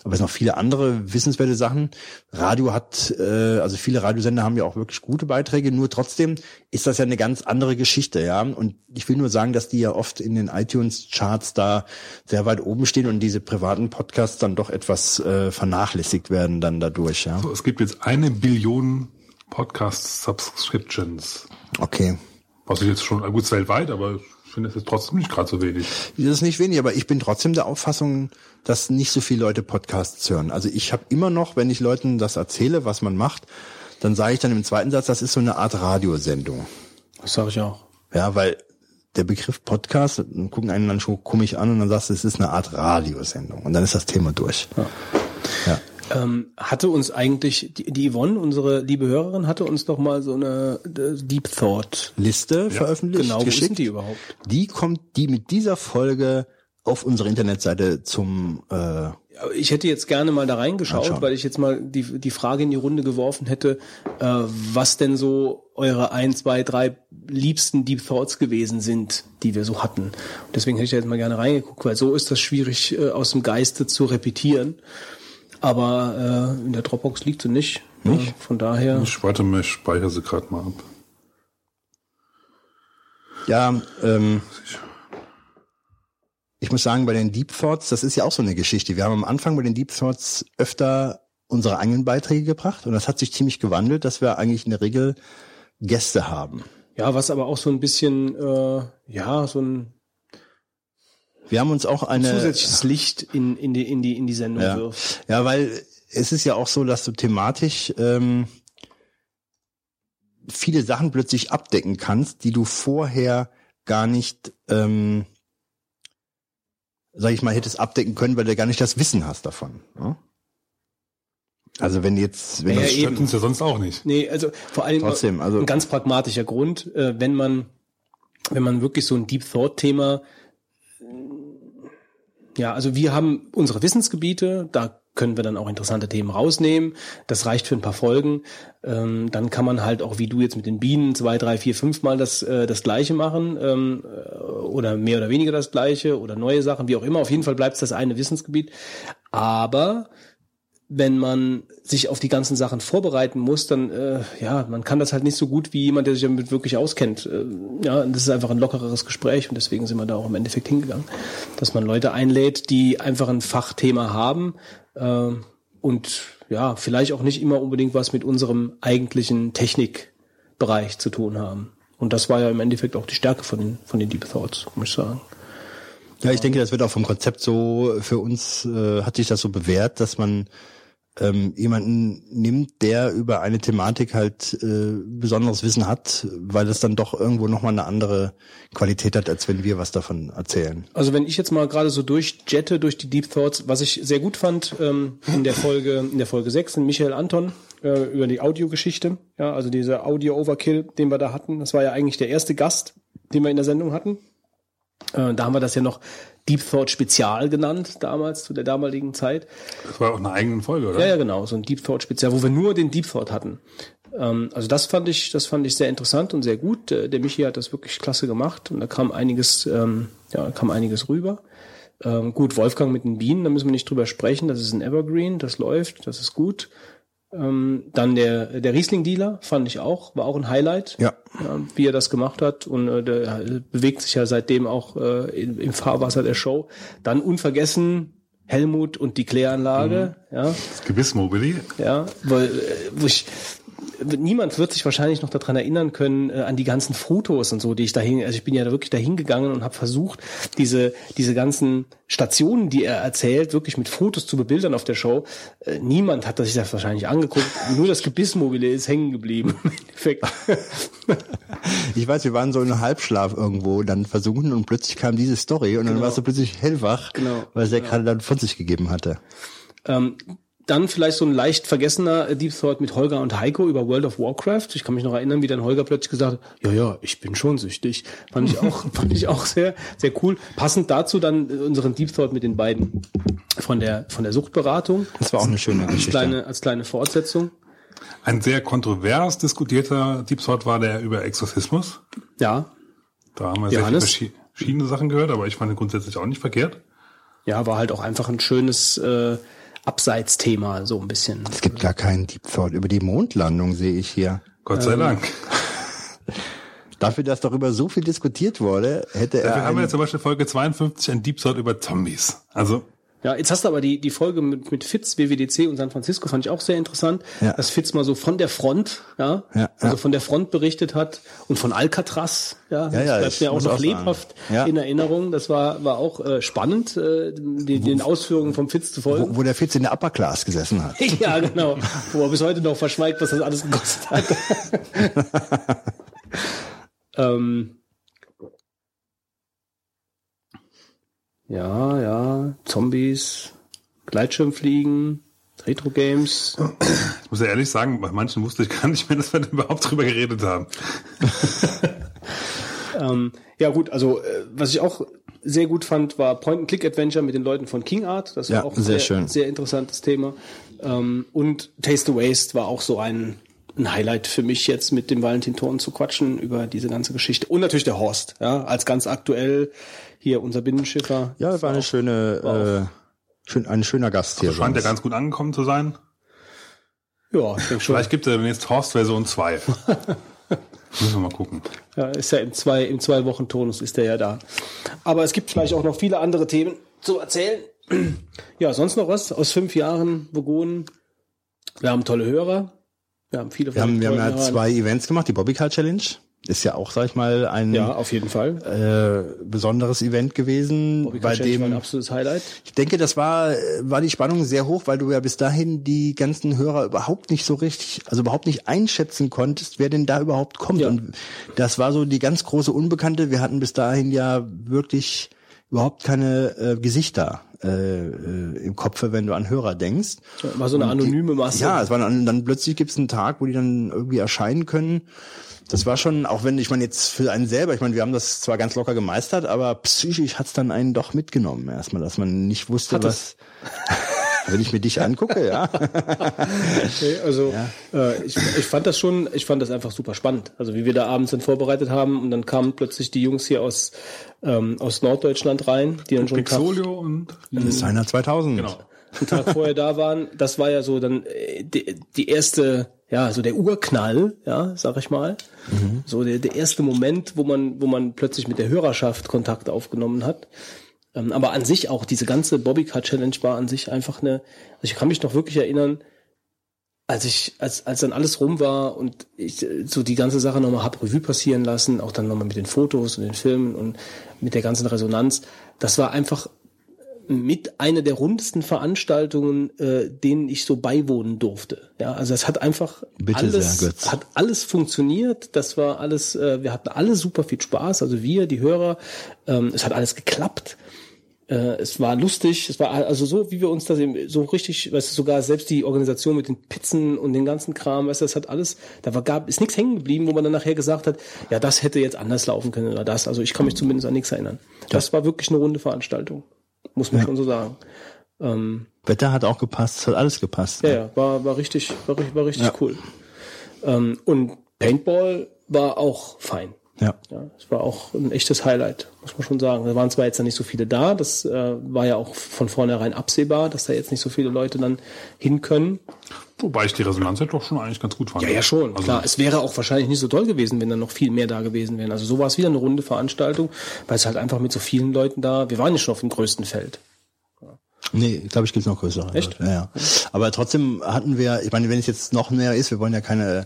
Aber es sind noch viele andere wissenswerte Sachen. Radio hat, äh, also viele Radiosender haben ja auch wirklich gute Beiträge. Nur trotzdem ist das ja eine ganz andere Geschichte, ja. Und ich will nur sagen, dass die ja oft in den iTunes-Charts da sehr weit oben stehen und diese privaten Podcasts dann doch etwas äh, vernachlässigt werden dann dadurch, ja. So, es gibt jetzt eine Billion Podcast-Subscriptions. Okay. Was ich jetzt schon, gut, weltweit, aber ich finde das jetzt trotzdem nicht gerade so wenig. Das ist nicht wenig, aber ich bin trotzdem der Auffassung, dass nicht so viele Leute Podcasts hören. Also ich habe immer noch, wenn ich Leuten das erzähle, was man macht, dann sage ich dann im zweiten Satz, das ist so eine Art Radiosendung. Das sage ich auch. Ja, weil der Begriff Podcast, dann gucken einen dann schon komisch an und dann sagst du, es ist eine Art Radiosendung. Und dann ist das Thema durch. Ja. ja. Ähm, hatte uns eigentlich, die, die Yvonne, unsere liebe Hörerin, hatte uns doch mal so eine äh, Deep Thought Liste veröffentlicht. Genau, wo geschickt. denn die überhaupt? Die kommt, die mit dieser Folge auf unsere Internetseite zum äh, Ich hätte jetzt gerne mal da reingeschaut, Anschauen. weil ich jetzt mal die, die Frage in die Runde geworfen hätte, äh, was denn so eure ein, zwei, drei liebsten Deep Thoughts gewesen sind, die wir so hatten. Deswegen hätte ich da jetzt mal gerne reingeguckt, weil so ist das schwierig äh, aus dem Geiste zu repetieren. Aber äh, in der Dropbox liegt sie nicht. Nicht? Äh, von daher. Ich warte mal, ich speichere sie gerade mal ab. Ja, ähm, ich muss sagen, bei den Deep Thoughts, das ist ja auch so eine Geschichte. Wir haben am Anfang bei den Deep Thoughts öfter unsere eigenen Beiträge gebracht und das hat sich ziemlich gewandelt, dass wir eigentlich in der Regel Gäste haben. Ja, was aber auch so ein bisschen, äh, ja, so ein Wir haben uns auch eine zusätzliches Licht in, in, die, in, die, in die Sendung ja, wirft. ja, weil es ist ja auch so, dass du thematisch ähm, viele Sachen plötzlich abdecken kannst, die du vorher gar nicht, ähm, sag ich mal, hättest abdecken können, weil du gar nicht das Wissen hast davon. Ne? Also wenn jetzt, wenn Ja, Das eben. uns ja sonst auch nicht. Nee, also vor allem Trotzdem, also- ein ganz pragmatischer Grund, äh, wenn man wenn man wirklich so ein Deep Thought Thema ja, also wir haben unsere Wissensgebiete, da können wir dann auch interessante Themen rausnehmen. Das reicht für ein paar Folgen. Ähm, dann kann man halt auch, wie du jetzt mit den Bienen, zwei, drei, vier, fünf Mal das, äh, das Gleiche machen ähm, äh, oder mehr oder weniger das Gleiche oder neue Sachen, wie auch immer. Auf jeden Fall bleibt es das eine Wissensgebiet. Aber wenn man sich auf die ganzen Sachen vorbereiten muss, dann äh, ja, man kann das halt nicht so gut wie jemand, der sich damit wirklich auskennt. Äh, ja, das ist einfach ein lockereres Gespräch und deswegen sind wir da auch im Endeffekt hingegangen, dass man Leute einlädt, die einfach ein Fachthema haben äh, und ja, vielleicht auch nicht immer unbedingt was mit unserem eigentlichen Technikbereich zu tun haben. Und das war ja im Endeffekt auch die Stärke von den, von den Deep Thoughts, muss ich sagen. Ja, ich denke, das wird auch vom Konzept so, für uns äh, hat sich das so bewährt, dass man ähm, jemanden nimmt, der über eine Thematik halt äh, besonderes Wissen hat, weil das dann doch irgendwo nochmal eine andere Qualität hat, als wenn wir was davon erzählen. Also wenn ich jetzt mal gerade so durchjette durch die Deep Thoughts, was ich sehr gut fand ähm, in der Folge in der Folge 6 in Michael Anton äh, über die Audiogeschichte, ja, also dieser Audio Overkill, den wir da hatten, das war ja eigentlich der erste Gast, den wir in der Sendung hatten. Äh, da haben wir das ja noch Deep Thought Spezial genannt damals zu der damaligen Zeit. Das war auch eine eigene Folge, oder? Ja, ja, genau, so ein Deep Thought Spezial, wo wir nur den Deep Thought hatten. Ähm, also das fand ich, das fand ich sehr interessant und sehr gut. Äh, Der Michi hat das wirklich klasse gemacht und da kam einiges, ähm, ja, kam einiges rüber. Ähm, gut, Wolfgang mit den Bienen, da müssen wir nicht drüber sprechen. Das ist ein Evergreen, das läuft, das ist gut. Ähm, dann der, der Riesling-Dealer fand ich auch, war auch ein Highlight, Ja. ja, wie er das gemacht hat. Und äh, der bewegt sich ja seitdem auch äh, in, im Fahrwasser der Show. Dann unvergessen Helmut und die Kläranlage, ja. Das Gebissmobili. Ja, weil äh, wo ich niemand wird sich wahrscheinlich noch daran erinnern können äh, an die ganzen Fotos und so, die ich dahin, also ich bin ja da wirklich dahin gegangen und habe versucht, diese diese ganzen Stationen, die er erzählt, wirklich mit Fotos zu bebildern auf der Show. Äh, niemand hat sich das wahrscheinlich angeguckt. Nur das Gebissmobile ist hängen geblieben im Endeffekt. Ich weiß, wir waren so in einem Halbschlaf irgendwo dann versunken und plötzlich kam diese Story und dann warst du plötzlich hellwach, Genau, weil der gerade dann von sich gegeben hatte. Ähm, dann vielleicht so ein leicht vergessener äh, Deep Thought mit Holger und Heiko über World of Warcraft. Ich kann mich noch erinnern, wie dann Holger plötzlich gesagt hat, ja, ja, ich bin schon süchtig. Fand ich auch, fand ich auch sehr, sehr cool. Passend dazu dann unseren Deep Thought mit den beiden von der, von der Suchtberatung. Das war auch eine schöne Als Geschichte. kleine, als kleine Fortsetzung. Ein sehr kontrovers diskutierter Deep Thought war der über Exorzismus. Ja. Da haben wir sehr Johannes? viele verschi- verschiedene Sachen gehört, aber ich fand ihn grundsätzlich auch nicht verkehrt. Ja, war halt auch einfach ein schönes, äh, Abseitsthema, so ein bisschen. Es gibt gar keinen Deep Thought über die Mondlandung, sehe ich hier. Gott sei Dank. Dafür, dass darüber so viel diskutiert wurde, hätte er Dafür haben wir jetzt zum Beispiel Folge 52 ein Deep Thought über Zombies. Also, Ja, jetzt hast du aber die, die Folge mit, mit Fitz, WWDC und San Francisco fand ich auch sehr interessant, Ja. dass Fitz mal so von der Front, ja, Ja, also ja. von der Front berichtet hat und von Alcatraz, ja, das ja, bleibt mir auch noch auch lebhaft Ja. in Erinnerung. Das war, war auch äh, spannend, äh, die, den Ausführungen vom Fitz zu folgen. wo, wo der Fitz in der Upper Class gesessen hat. Ja, genau. Wo er bis heute noch verschweigt, was das alles gekostet hat. ähm, ja, ja, Zombies, Gleitschirmfliegen, Retro-Games. ich muss ja ehrlich sagen, bei manchen wusste ich gar nicht mehr, dass wir da überhaupt drüber geredet haben. ähm, ja gut, also äh, was ich auch sehr gut fand, war Point-and-Click-Adventure mit den Leuten von King Art. Das war Ja, auch ein sehr sehr, schön. sehr interessantes Thema. Ähm, und Taste the Waste war auch so ein, ein Highlight für mich jetzt mit dem Valentin Thorn zu quatschen über diese ganze Geschichte. Und natürlich der Horst, ja, als ganz aktuell hier unser Binnenschiffer. Ja, war eine schöne, äh, schön, ein schöner Gast hier. Scheint ja sonst. ganz gut angekommen zu sein. Ja, ich denke schon. Vielleicht gibt es demnächst Horst Version 2. Müssen wir mal gucken. Ja, ist ja im zwei, im zwei Wochen Tonus ist der ja da. Aber es gibt vielleicht auch noch viele andere Themen zu erzählen. Ja, sonst noch was aus fünf Jahren Vogonen? Wir haben tolle Hörer. Wir haben viele wir haben, wir haben ja zwei Events gemacht. Die Bobbycar Challenge ist ja auch, sag ich mal, ein Ja, auf jeden Fall. äh, besonderes Event gewesen, Bobby bei Challenge war ein dem absolutes Highlight. ich denke, das war war die Spannung sehr hoch, weil du ja bis dahin die ganzen Hörer überhaupt nicht so richtig, also überhaupt nicht einschätzen konntest, wer denn da überhaupt kommt. Ja. Und das war so die ganz große Unbekannte. Wir hatten bis dahin ja wirklich überhaupt keine äh, Gesichter äh, äh, im Kopf, wenn du an Hörer denkst. War so eine Und anonyme Masse. Ja, es war dann, dann plötzlich gibt es einen Tag, wo die dann irgendwie erscheinen können. Das war schon, auch wenn ich meine jetzt für einen selber, ich meine, wir haben das zwar ganz locker gemeistert, aber psychisch hat's dann einen doch mitgenommen erstmal, dass man nicht wusste, was. Wenn ich mir dich angucke, ja. Okay, also äh, ich, ich fand das schon, ich fand das einfach super spannend. Also wie wir da abends dann vorbereitet haben und dann kamen plötzlich die Jungs hier aus ähm, aus Norddeutschland rein, die dann schon Pixolio und Designer 2000. genau. einen Tag vorher da waren. Das war ja so dann äh, die, die erste, ja, so der Urknall, ja, sag ich mal. So der, der erste Moment, wo man, wo man plötzlich mit der Hörerschaft Kontakt aufgenommen hat. Ähm, aber an sich auch diese ganze Bobbycar Challenge war an sich einfach eine, also ich kann mich noch wirklich erinnern, als ich, als, als dann alles rum war und ich äh, so die ganze Sache nochmal hab Revue passieren lassen, auch dann nochmal mit den Fotos und den Filmen und mit der ganzen Resonanz, das war einfach mit einer der rundesten Veranstaltungen, äh, denen ich so beiwohnen durfte. Ja, also es hat einfach Bitte alles, sehr, Götz. hat alles funktioniert. Das war alles, äh, wir hatten alle super viel Spaß. Also wir, die Hörer, ähm, es hat alles geklappt. Äh, es war lustig, es war also so, wie wir uns das eben so richtig, weißt du, sogar selbst die Organisation mit den Pizzen und den ganzen Kram, weißt du, das hat alles, da war, gab, ist nichts hängen geblieben, wo man dann nachher gesagt hat, ja, das hätte jetzt anders laufen können oder das. Also ich kann mich zumindest an nichts erinnern. Das war wirklich eine runde Veranstaltung, muss man schon so sagen. Ähm, Wetter hat auch gepasst, es hat alles gepasst. ja, ja, war, war richtig, war, richtig- war richtig Ja. cool. Ähm, und Paintball war auch fein. Ja. Ja, es war auch ein echtes Highlight, muss man schon sagen. Da waren zwar jetzt dann nicht so viele da, das äh, war ja auch von vornherein absehbar, dass da jetzt nicht so viele Leute dann hin können. Wobei ich die Resonanz ja doch schon eigentlich ganz gut fand. Ja, ja schon, Also, klar. Es wäre auch wahrscheinlich nicht so toll gewesen, wenn dann noch viel mehr da gewesen wären. Also so war es wieder eine runde Veranstaltung, weil es halt einfach mit so vielen Leuten da, wir waren ja schon auf dem größten Feld. Nee, glaube ich, gibt's noch größere. Echt? Ja, ja. Aber trotzdem hatten wir, ich meine, wenn es jetzt noch mehr ist, wir wollen ja keine,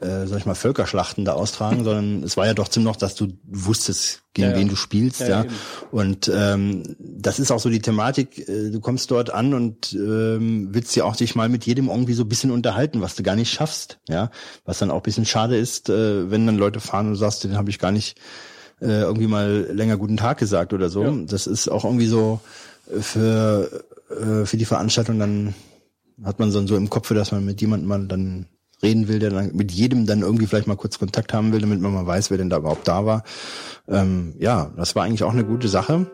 äh, sag ich mal, Völkerschlachten da austragen, sondern es war ja doch ziemlich noch, dass du wusstest, gegen Ja, wen du spielst, Ja, ja. und ähm, das ist auch so die Thematik, äh, du kommst dort an und ähm, willst ja auch dich mal mit jedem irgendwie so ein bisschen unterhalten, was du gar nicht schaffst, ja. Was dann auch ein bisschen schade ist, äh, wenn dann Leute fahren und sagst, den habe ich gar nicht äh, irgendwie mal länger guten Tag gesagt oder so. Ja. Das ist auch irgendwie so äh, für, äh, für die Veranstaltung dann hat man so, so im Kopf, dass man mit jemandem mal dann reden will, der dann mit jedem dann irgendwie vielleicht mal kurz Kontakt haben will, damit man mal weiß, wer denn da überhaupt da war. Ähm, ja, das war eigentlich auch eine gute Sache.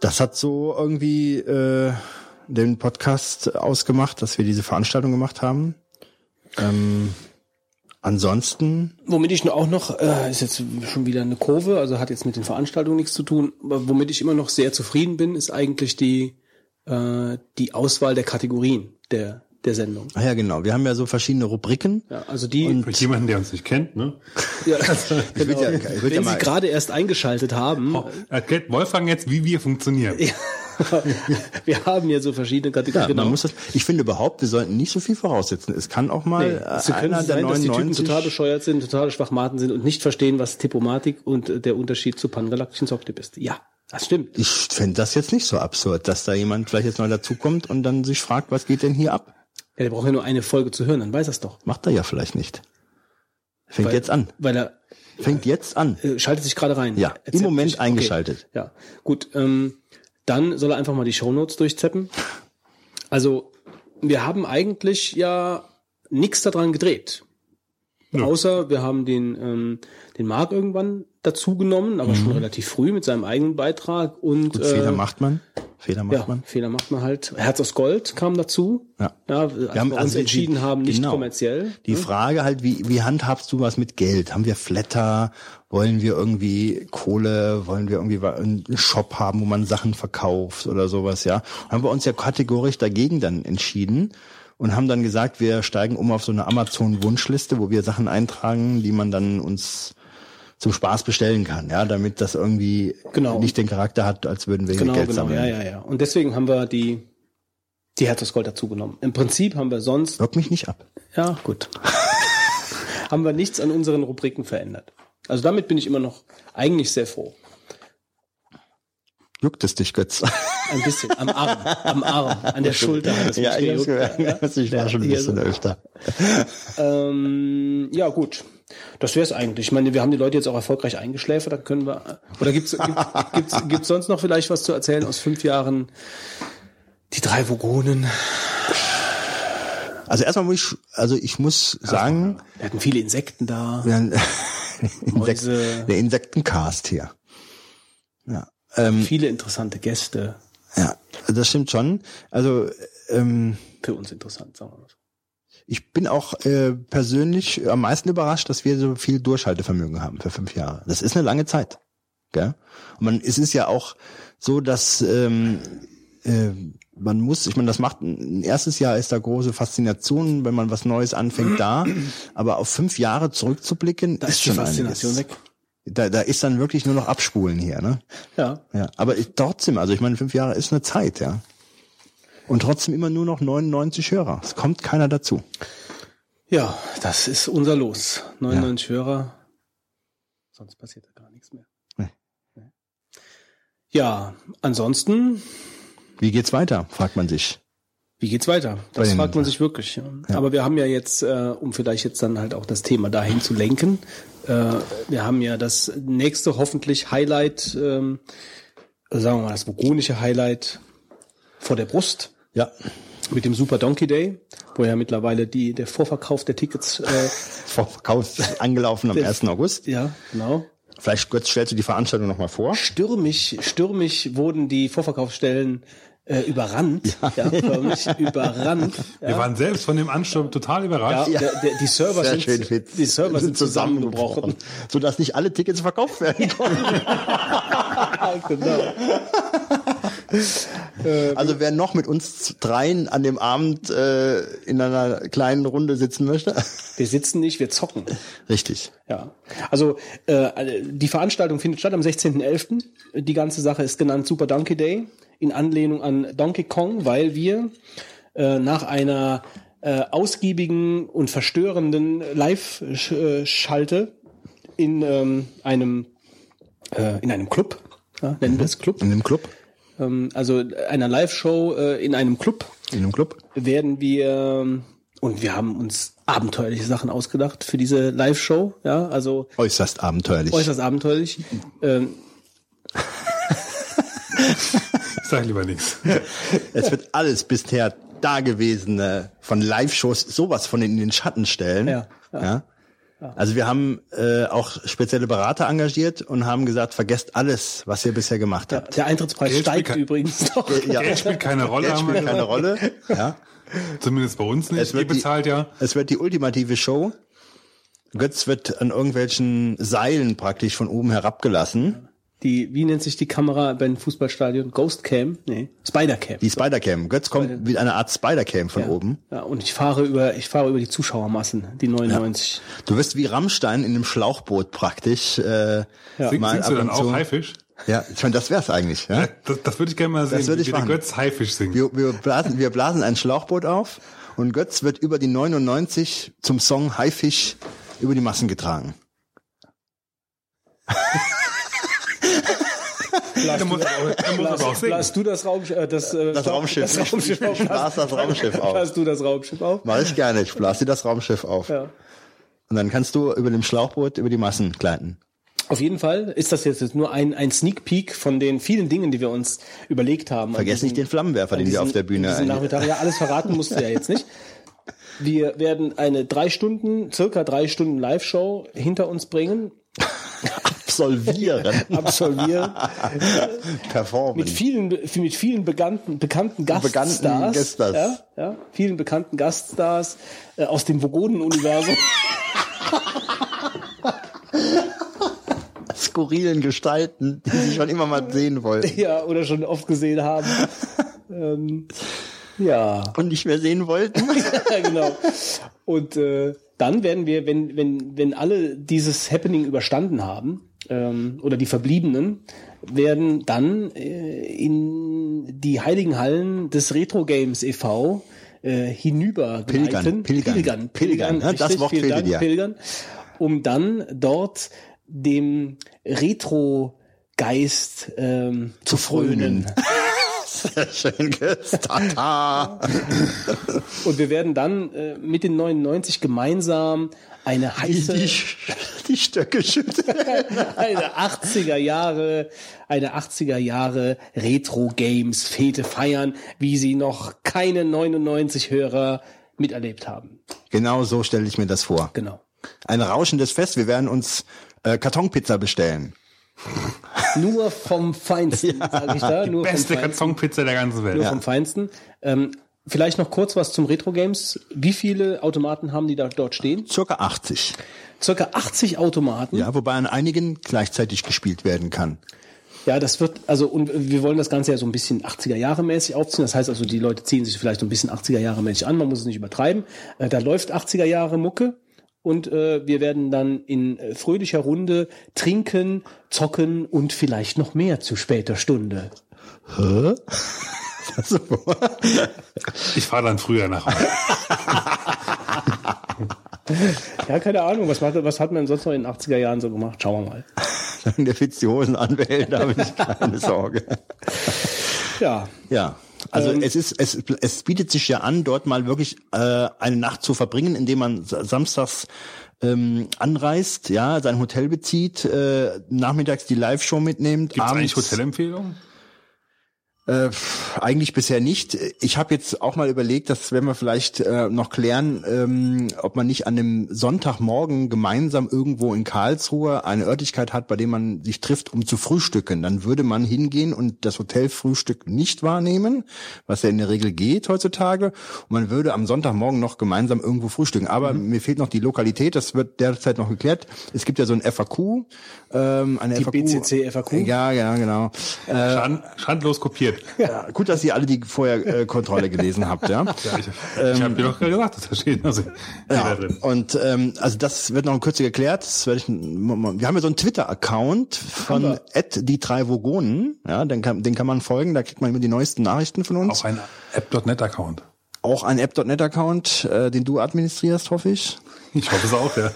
Das hat so irgendwie äh, den Podcast ausgemacht, dass wir diese Veranstaltung gemacht haben. Ähm, ansonsten, Womit ich auch noch, äh, ist jetzt schon wieder eine Kurve, also hat jetzt mit den Veranstaltungen nichts zu tun, aber womit ich immer noch sehr zufrieden bin, ist eigentlich die, äh, die Auswahl der Kategorien der, der Sendung. ah ja genau, wir haben ja so verschiedene Rubriken. Ja, also die, Für jemanden, der uns nicht kennt, ne? ja, würd ja, wenn ja Sie gerade erst eingeschaltet haben, Erklärt Wolfgang jetzt, wie wir funktionieren. wir haben ja so verschiedene ja, Kategorien. genau. man muss das, ich finde überhaupt, wir sollten nicht so viel voraussetzen. Es kann auch mal Nee, äh, es einer der sein, dass die Typen 99 total bescheuert sind, total Schwachmaten sind und nicht verstehen, was Tipomatik und äh, der Unterschied zu pangalaktischen Softip ist. Ja, das stimmt. Ich finde das jetzt nicht so absurd, dass da jemand vielleicht jetzt neu dazukommt und dann sich fragt, was geht denn hier ab? Ja, der braucht ja nur eine Folge zu hören, dann weiß er es doch. Macht er ja vielleicht nicht. Fängt Weil- jetzt an. Weil er Fängt jetzt an. äh, schaltet sich gerade rein. Ja, Erzähl- im Moment okay. eingeschaltet. Ja, gut. Ähm, dann soll er einfach mal die Shownotes durchzeppen. Also, wir haben eigentlich ja nichts daran gedreht. Außer wir haben den, ähm, den Marc irgendwann dazu genommen, aber schon relativ früh mit seinem eigenen Beitrag. Und Mhm. Gut, äh, Fehler macht man. Fehler macht ja, man. Fehler macht man halt. Herz aus Gold kam dazu. Ja. Ja, als wir, haben uns also die- entschieden haben, nicht genau. kommerziell. Die Frage halt, wie, wie handhabst du was mit Geld? Haben wir Flatter? Wollen wir irgendwie Kohle? Wollen wir irgendwie einen Shop haben, wo man Sachen verkauft oder sowas, ja? Haben wir uns ja kategorisch dagegen dann entschieden und haben dann gesagt, wir steigen um auf so eine Amazon-Wunschliste, wo wir Sachen eintragen, die man dann uns zum Spaß bestellen kann, ja, damit das irgendwie Genau. nicht den Charakter hat, als würden wir hier Genau, Geld genau, sammeln. ja, ja, ja. Und deswegen haben wir die, die Herz Gold dazu genommen. Im Prinzip haben wir sonst, Wirkt mich nicht ab. ja, gut, haben wir nichts an unseren Rubriken verändert. Also damit bin ich immer noch eigentlich sehr froh. Juckt es dich, Götz? Ein bisschen, am Arm, am Arm, an der Schulter hat es mich ja, ich hab's gejuckt. gemerkt. Ich war schon ein bisschen so. öfter. Ähm, ja, gut. Das wäre es eigentlich. Ich meine, wir haben die Leute jetzt auch erfolgreich eingeschläfert, da können wir. Oder gibt's gibt, gibt's, gibt's sonst noch vielleicht was zu erzählen aus fünf Jahren? Die drei Vogonen. Also erstmal muss ich, also ich muss sagen, Wir hatten viele Insekten da. wir haben Insekt, Mäuse. der Insektencast hier. Ja, ähm, Viele interessante Gäste. ja, das stimmt schon. Also ähm, Für uns interessant, sagen wir mal so. ich bin auch äh, persönlich am meisten überrascht, dass wir so viel Durchhaltevermögen haben für fünf Jahre. Das ist eine lange Zeit. Gell? Und man, es ist ja auch so, dass ähm, äh, man muss, ich meine, das macht ein erstes Jahr ist da große Faszination, wenn man was Neues anfängt da, aber auf fünf Jahre zurückzublicken, Da ist, ist schon Faszination einiges. weg. Da, da ist dann wirklich nur noch Abspulen hier, ne? Ja. Ja, aber trotzdem, also ich meine, fünf Jahre ist eine Zeit, ja. Und trotzdem immer nur noch 99 Hörer. Es kommt keiner dazu. Ja, das ist unser Los. 99 Hörer. Sonst passiert da gar nichts mehr. Nee. Ja, ansonsten, Wie geht's weiter, fragt man sich. Wie geht's weiter? Das fragt man sich wirklich. Ja. Aber wir haben ja jetzt, äh, um vielleicht jetzt dann halt auch das Thema dahin zu lenken, äh, wir haben ja das nächste hoffentlich Highlight, ähm, sagen wir mal das vogonische Highlight vor der Brust. Ja. mit dem Super Donkey Day, wo ja mittlerweile die, der Vorverkauf der Tickets, äh, Verkauf angelaufen am 1. August. ja, genau. Vielleicht kurz stellst du die Veranstaltung nochmal vor. Stürmisch, stürmisch wurden die Vorverkaufsstellen äh, überrannt, ja, förmlich überrannt. Wir waren selbst von dem Ansturm total Ja, überrascht. der, der, die Server Sehr sind, die Server sind zusammengebrochen. Sodass nicht alle Tickets verkauft werden konnten. genau. Also wer noch mit uns dreien an dem Abend äh, in einer kleinen Runde sitzen möchte. Wir sitzen nicht, wir zocken. Richtig. Ja, also äh, die Veranstaltung findet statt am 16.11. Die ganze Sache ist genannt Super Donkey Day in Anlehnung an Donkey Kong, weil wir äh, nach einer äh, ausgiebigen und verstörenden Live-Schalte in ähm, einem äh, in einem Club, ja, nennen wir es Club, In dem Club. ähm, also einer Live-Show äh, in einem Club In dem Club. werden wir und wir haben uns abenteuerliche Sachen ausgedacht für diese Live-Show, ja, also Äußerst abenteuerlich. äußerst abenteuerlich. Ähm, Ich sag lieber nichts. Es wird alles bisher dagewesene von Live-Shows sowas von in den Schatten stellen. Ja, ja. Also wir haben äh, auch spezielle Berater engagiert und haben gesagt, vergesst alles, was ihr bisher gemacht habt. Der Eintrittspreis Geld steigt übrigens noch. Ja, Geld spielt keine Rolle, Geld spielt keine. Rolle. Ja. Zumindest bei uns nicht. Es wird Ihr bezahlt die, ja. Es wird die ultimative Show. Götz wird an irgendwelchen Seilen praktisch von oben herabgelassen. Die, wie nennt sich die Kamera beim Fußballstadion? Ghost Cam? Nee, Spider Cam. Die Spider-Cam. Götz kommt mit einer Art Spider-Cam von oben. Ja, und ich fahre über, ich fahre über die Zuschauermassen, die 99. Du wirst wie Rammstein in einem Schlauchboot praktisch. Äh, Sing, mal singst du dann auch. Haifisch? Ja, ich meine, das wär's eigentlich. Ja? Das, das würde ich gerne mal sehen, würde wie ich der machen. Götz Haifisch singt. Wir, wir, blasen, wir blasen ein Schlauchboot auf und Götz wird über die 99 zum Song Haifisch über die Massen getragen. Der muss, singen. Blasst du das Raumschiff, äh, das, äh, Das Raumschiff. das Raumschiff auf? Ich blas das Raumschiff auf. Blasst du das Raumschiff auf? Mach ich gerne. Ich blase dir das Raumschiff auf. Ja. Und dann kannst du über dem Schlauchboot über die Massen gleiten. Auf jeden Fall ist das jetzt nur ein, ein Sneak Peek von den vielen Dingen, die wir uns überlegt haben. Vergiss An nicht den Flammenwerfer, den wir auf der Bühne ein- Nachmittag. Ja, alles verraten musst du ja jetzt nicht. Wir werden eine drei Stunden, circa drei Stunden Live-Show hinter uns bringen, absolvieren. absolvieren, Performen. mit vielen, mit vielen bekannten, bekannten Gaststars. Bekannten Gaststars. Ja, ja, vielen bekannten Gaststars äh, aus dem Vogonen-Universum. Skurrilen Gestalten, die sie schon immer mal sehen wollten. ja, oder schon oft gesehen haben. ähm, ja. Und nicht mehr sehen wollten. ja, genau. Und äh, dann werden wir, wenn, wenn, wenn alle dieses Happening überstanden haben, ähm, oder die Verbliebenen, werden dann äh, in die heiligen Hallen des Retro Games e.V. Äh, hinüber Pilgern, pilgern, pilgern, pilgern, ne? Das Wort vielen Dank, dir. pilgern, um dann dort dem Retro-Geist ähm, zu frönen. Sehr schön. Tata. Und wir werden dann äh, mit den 99 gemeinsam eine heiße, die, die Stöcke schütteln. eine 80er Jahre, eine 80er Jahre Retro Games Fete feiern, wie sie noch keine 99 Hörer miterlebt haben. Genau so stelle ich mir das vor. Genau. Ein rauschendes Fest. Wir werden uns äh, Kartonpizza bestellen. Nur vom Feinsten, sage ich da. Nur vom Beste. Kartonpizza der ganzen Welt. Nur vom Feinsten. Ähm, vielleicht noch kurz was zum Retro Games. Wie viele Automaten haben die da dort stehen? Circa 80. Circa 80 Automaten. Ja, wobei an einigen gleichzeitig gespielt werden kann. Ja, das wird, also, und wir wollen das Ganze ja so ein bisschen 80er Jahre mäßig aufziehen. Das heißt also, die Leute ziehen sich vielleicht so ein bisschen 80er Jahre mäßig an. Man muss es nicht übertreiben. Äh, da läuft 80er Jahre Mucke. Und äh, wir werden dann in äh, fröhlicher Runde trinken, zocken und vielleicht noch mehr zu später Stunde. Hä? Ich fahre dann früher nach Hause. Ja, keine Ahnung, was, macht, was hat man sonst noch in den 80er Jahren so gemacht? Schauen wir mal. wenn der Fitz die Hosen anwählt, da habe ich keine Sorge. Ja, Ja. Also Ähm, es ist, es, es bietet sich ja an, dort mal wirklich äh, eine Nacht zu verbringen, indem man sa- samstags ähm, anreist, ja, sein Hotel bezieht, äh, nachmittags die Live-Show mitnimmt. Gibt es eigentlich abends- Hotelempfehlungen? Äh, eigentlich bisher nicht. Ich habe jetzt auch mal überlegt, das werden wir vielleicht äh, noch klären, ähm, ob man nicht an dem Sonntagmorgen gemeinsam irgendwo in Karlsruhe eine Örtlichkeit hat, bei dem man sich trifft, um zu frühstücken. Dann würde man hingehen und das Hotelfrühstück nicht wahrnehmen, was ja in der Regel geht heutzutage. Und man würde am Sonntagmorgen noch gemeinsam irgendwo frühstücken. Aber mir fehlt noch die Lokalität, das wird derzeit noch geklärt. Es gibt ja so ein FAQ. Ähm, eine Die FAQ, BCC FAQ? Ja, ja, genau. Schand, schandlos kopiert. Ja, gut, dass ihr alle die vorher äh, Kontrolle gelesen habt, ja. Ja, ich ich habe dir doch gerade gesagt, dass da steht. Also, Ja, und ähm, also das wird noch in Kürze geklärt. Das werde ich, wir haben ja so einen Twitter-Account von die drei Vogonen. Ja, den kann, den kann man folgen. Da kriegt man immer die neuesten Nachrichten von uns. Auch ein App.net-Account. Auch ein App.net-Account, äh, den du administrierst, hoffe ich. Ich hoffe es auch, ja.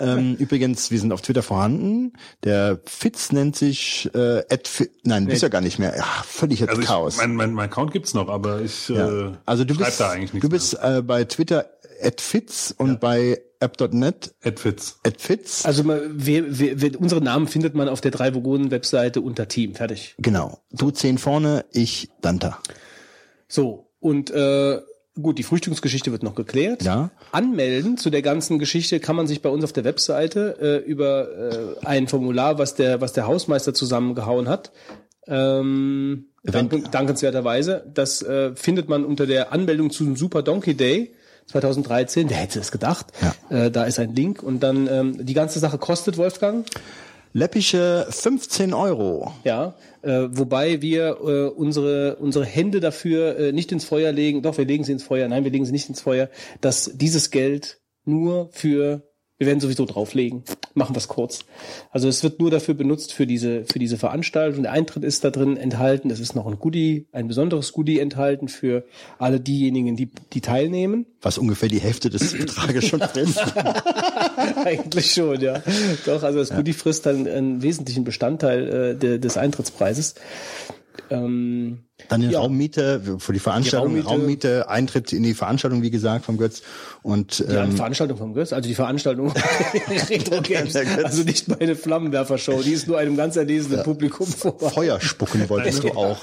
ähm, übrigens, wir sind auf Twitter vorhanden. Der Fitz nennt sich äh, Fi Nein, bist ja gar nicht mehr. Ja, völlig jetzt Also ich, Chaos. mein, mein, mein Account gibt's noch, aber ich ja. äh, Also du schreib bist, da eigentlich nichts du bist äh, bei Twitter at Fitz und bei app.net at Fitz. also man, wir, wir, wir, unsere Namen findet man auf der drei Vogonen Webseite unter Team. Fertig. Genau. Du zehn vorne, ich Danta. So, Und äh, gut, die Frühstücksgeschichte wird noch geklärt. Ja. Anmelden zu der ganzen Geschichte kann man sich bei uns auf der Webseite äh, über äh, ein Formular, was der, was der Hausmeister zusammengehauen hat. Ähm, dank, dankenswerterweise. Das äh, findet man unter der Anmeldung zum Super Donkey Day 2013. Wer hätte es gedacht? Ja. Äh, da ist ein Link und dann ähm, die ganze Sache kostet Wolfgang. Läppische 15 Euro. Ja, äh, wobei wir äh, unsere unsere Hände dafür äh, nicht ins Feuer legen. Doch, wir legen sie ins Feuer. Nein, wir legen sie nicht ins Feuer, dass dieses Geld nur für wir werden sowieso drauflegen. Machen wir es kurz. Also es wird nur dafür benutzt für diese für diese Veranstaltung. Der Eintritt ist da drin enthalten. Es ist noch ein Goodie, ein besonderes Goodie enthalten für alle diejenigen, die die teilnehmen. Was ungefähr die Hälfte des Betrages schon frisst. Eigentlich schon, ja. Doch, also das Goodie frisst dann einen wesentlichen Bestandteil äh, de, des Eintrittspreises. Ähm, Dann die Ja. Raummiete für die Veranstaltung, Die Raummiete. Raummiete. Eintritt in die Veranstaltung, wie gesagt, vom Götz. Und Die ähm, Veranstaltung vom Götz, also die Veranstaltung Retro Games, also nicht meine Flammenwerfer-Show, die ist nur einem ganz erlesenen Publikum vorbei. Feuer spucken wolltest du auch.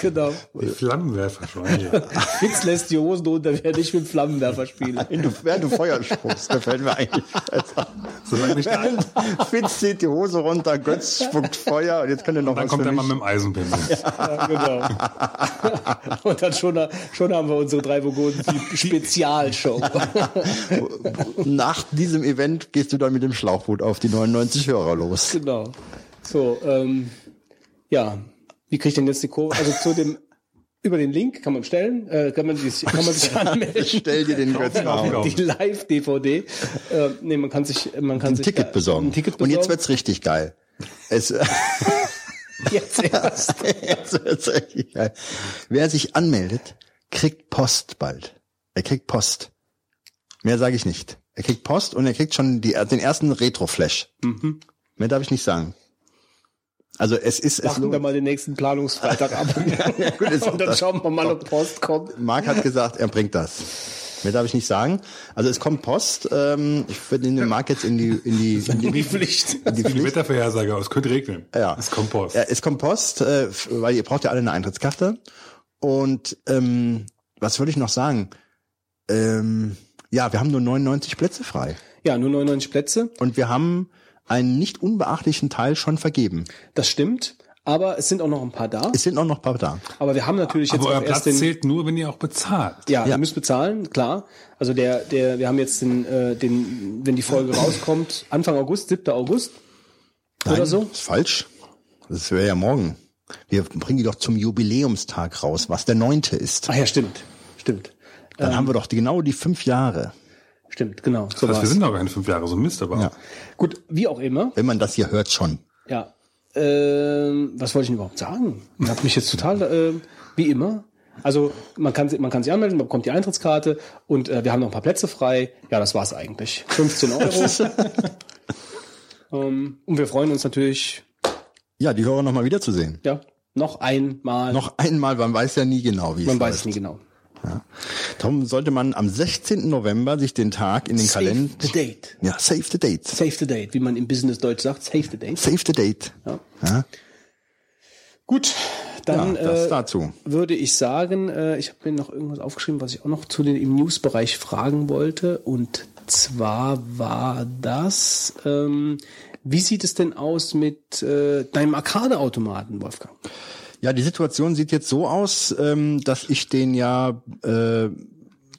genau. Die Flammenwerfer schon. Ja. Fitz lässt die Hosen runter, während ich mit Flammenwerfer du, während du Feuer spuckst, da fällt mir eigentlich besser. Solange nicht Während Fitz zieht die Hose runter, Götz spuckt Feuer und jetzt könnt ihr noch dann was kommt mich. Mann mit dem Eisenpimmel. Ja, genau. Und dann schon, schon haben wir unsere drei Vogonen Spezialshow. Nach diesem Event gehst du dann mit dem Schlauchboot auf die 99 Hörer los. genau. So, ähm, ja. Wie kriege ich denn jetzt die Kurve? Also zu dem über den Link kann man bestellen, äh, kann man sich, kann man sich anmelden. Stell dir den Götz raus. Die Live-DVD. Äh, nee, man kann sich, man kann Ein sich Ticket besorgen. Ein Ticket Und besorgen. jetzt wird's richtig geil. Es, jetzt erst. jetzt geil. Wer sich anmeldet, kriegt Post bald. Er kriegt Post. Mehr sage ich nicht. Er kriegt Post und er kriegt schon die, den ersten Retro-Flash. Mhm. Mehr darf ich nicht sagen. Also es ist es Warten wir mal den nächsten Planungsfreitag ab. gut, ist Und dann das- schauen wir mal, ob Post kommt. Marc hat gesagt, er bringt das. Mehr darf ich nicht sagen. Also es kommt Post. Ähm, ich würde den Marc jetzt in die in die, in die, Die Pflicht. in die Die Wettervorhersage, es könnte regnen. Ja. Es kommt Post. Ja, es kommt Post, äh, weil ihr braucht ja alle eine Eintrittskarte. Und ähm, was würde ich noch sagen? Ähm, ja, wir haben nur 99 Plätze frei. Ja, nur 99 Plätze. Und wir haben einen nicht unbeachtlichen Teil schon vergeben. Das stimmt. Aber es sind auch noch ein paar da. Es sind auch noch ein paar da. Aber wir haben natürlich jetzt Aber euer auch Platz erst den, zählt nur, wenn ihr auch bezahlt. Ja, Ja. ihr müsst bezahlen, klar. Also der, der, wir haben jetzt den, äh, den, wenn die Folge rauskommt, Anfang August, 7. August oder Nein, so. Ist falsch. Das wäre ja morgen. Wir bringen die doch zum Jubiläumstag raus, was der neunte ist. Ach ja, stimmt, stimmt, Dann haben wir doch die, genau die fünf Jahre. stimmt, genau. So Das heißt, wir sind noch keine fünf Jahre, so ein Mist aber. Ja. Gut, wie auch immer. Wenn man das hier hört schon. Ja. Ähm, was wollte ich denn überhaupt sagen? Ich habe mich jetzt total, äh, wie immer. Also man kann, man kann sich anmelden, man bekommt die Eintrittskarte und äh, wir haben noch ein paar Plätze frei. Ja, das war's eigentlich. 15 Euro. ähm, und wir freuen uns natürlich, Ja, die Hörer nochmal wiederzusehen. ja, noch einmal. Noch einmal, man weiß ja nie genau, wie man es weiß läuft. es nie genau. Darum sollte man am 16. November sich den Tag in den Save Kalender. the date. Ja, save the date. Save the date, wie man im Business Deutsch sagt. Save the date. Save the date. Ja. Ja, Gut, dann ja das äh, dazu. würde ich sagen, äh, ich habe mir noch irgendwas aufgeschrieben, was ich auch noch zu den im Newsbereich fragen wollte. Und zwar war das, ähm, wie sieht es denn aus mit äh, deinem Arcade-Automaten, Wolfgang? Ja, die Situation sieht jetzt so aus, ähm, dass ich den ja äh,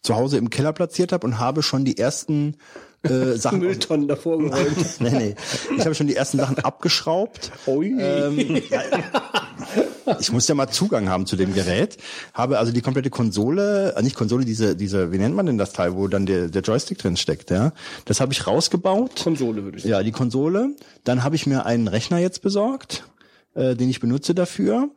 zu Hause im Keller platziert habe und habe schon die ersten äh, Sachen. Mülltonnen davor geräumt. nee, nee. Ich habe schon die ersten Sachen abgeschraubt. Ui. Ähm, ich muss ja mal Zugang haben zu dem Gerät. Habe also die komplette Konsole, äh, nicht Konsole, diese, diese, wie nennt man denn das Teil, wo dann der, der Joystick drin steckt, ja? Das habe ich rausgebaut. Konsole würde ich sagen. Ja, die Konsole. Dann habe ich mir einen Rechner jetzt besorgt, äh, den ich benutze dafür.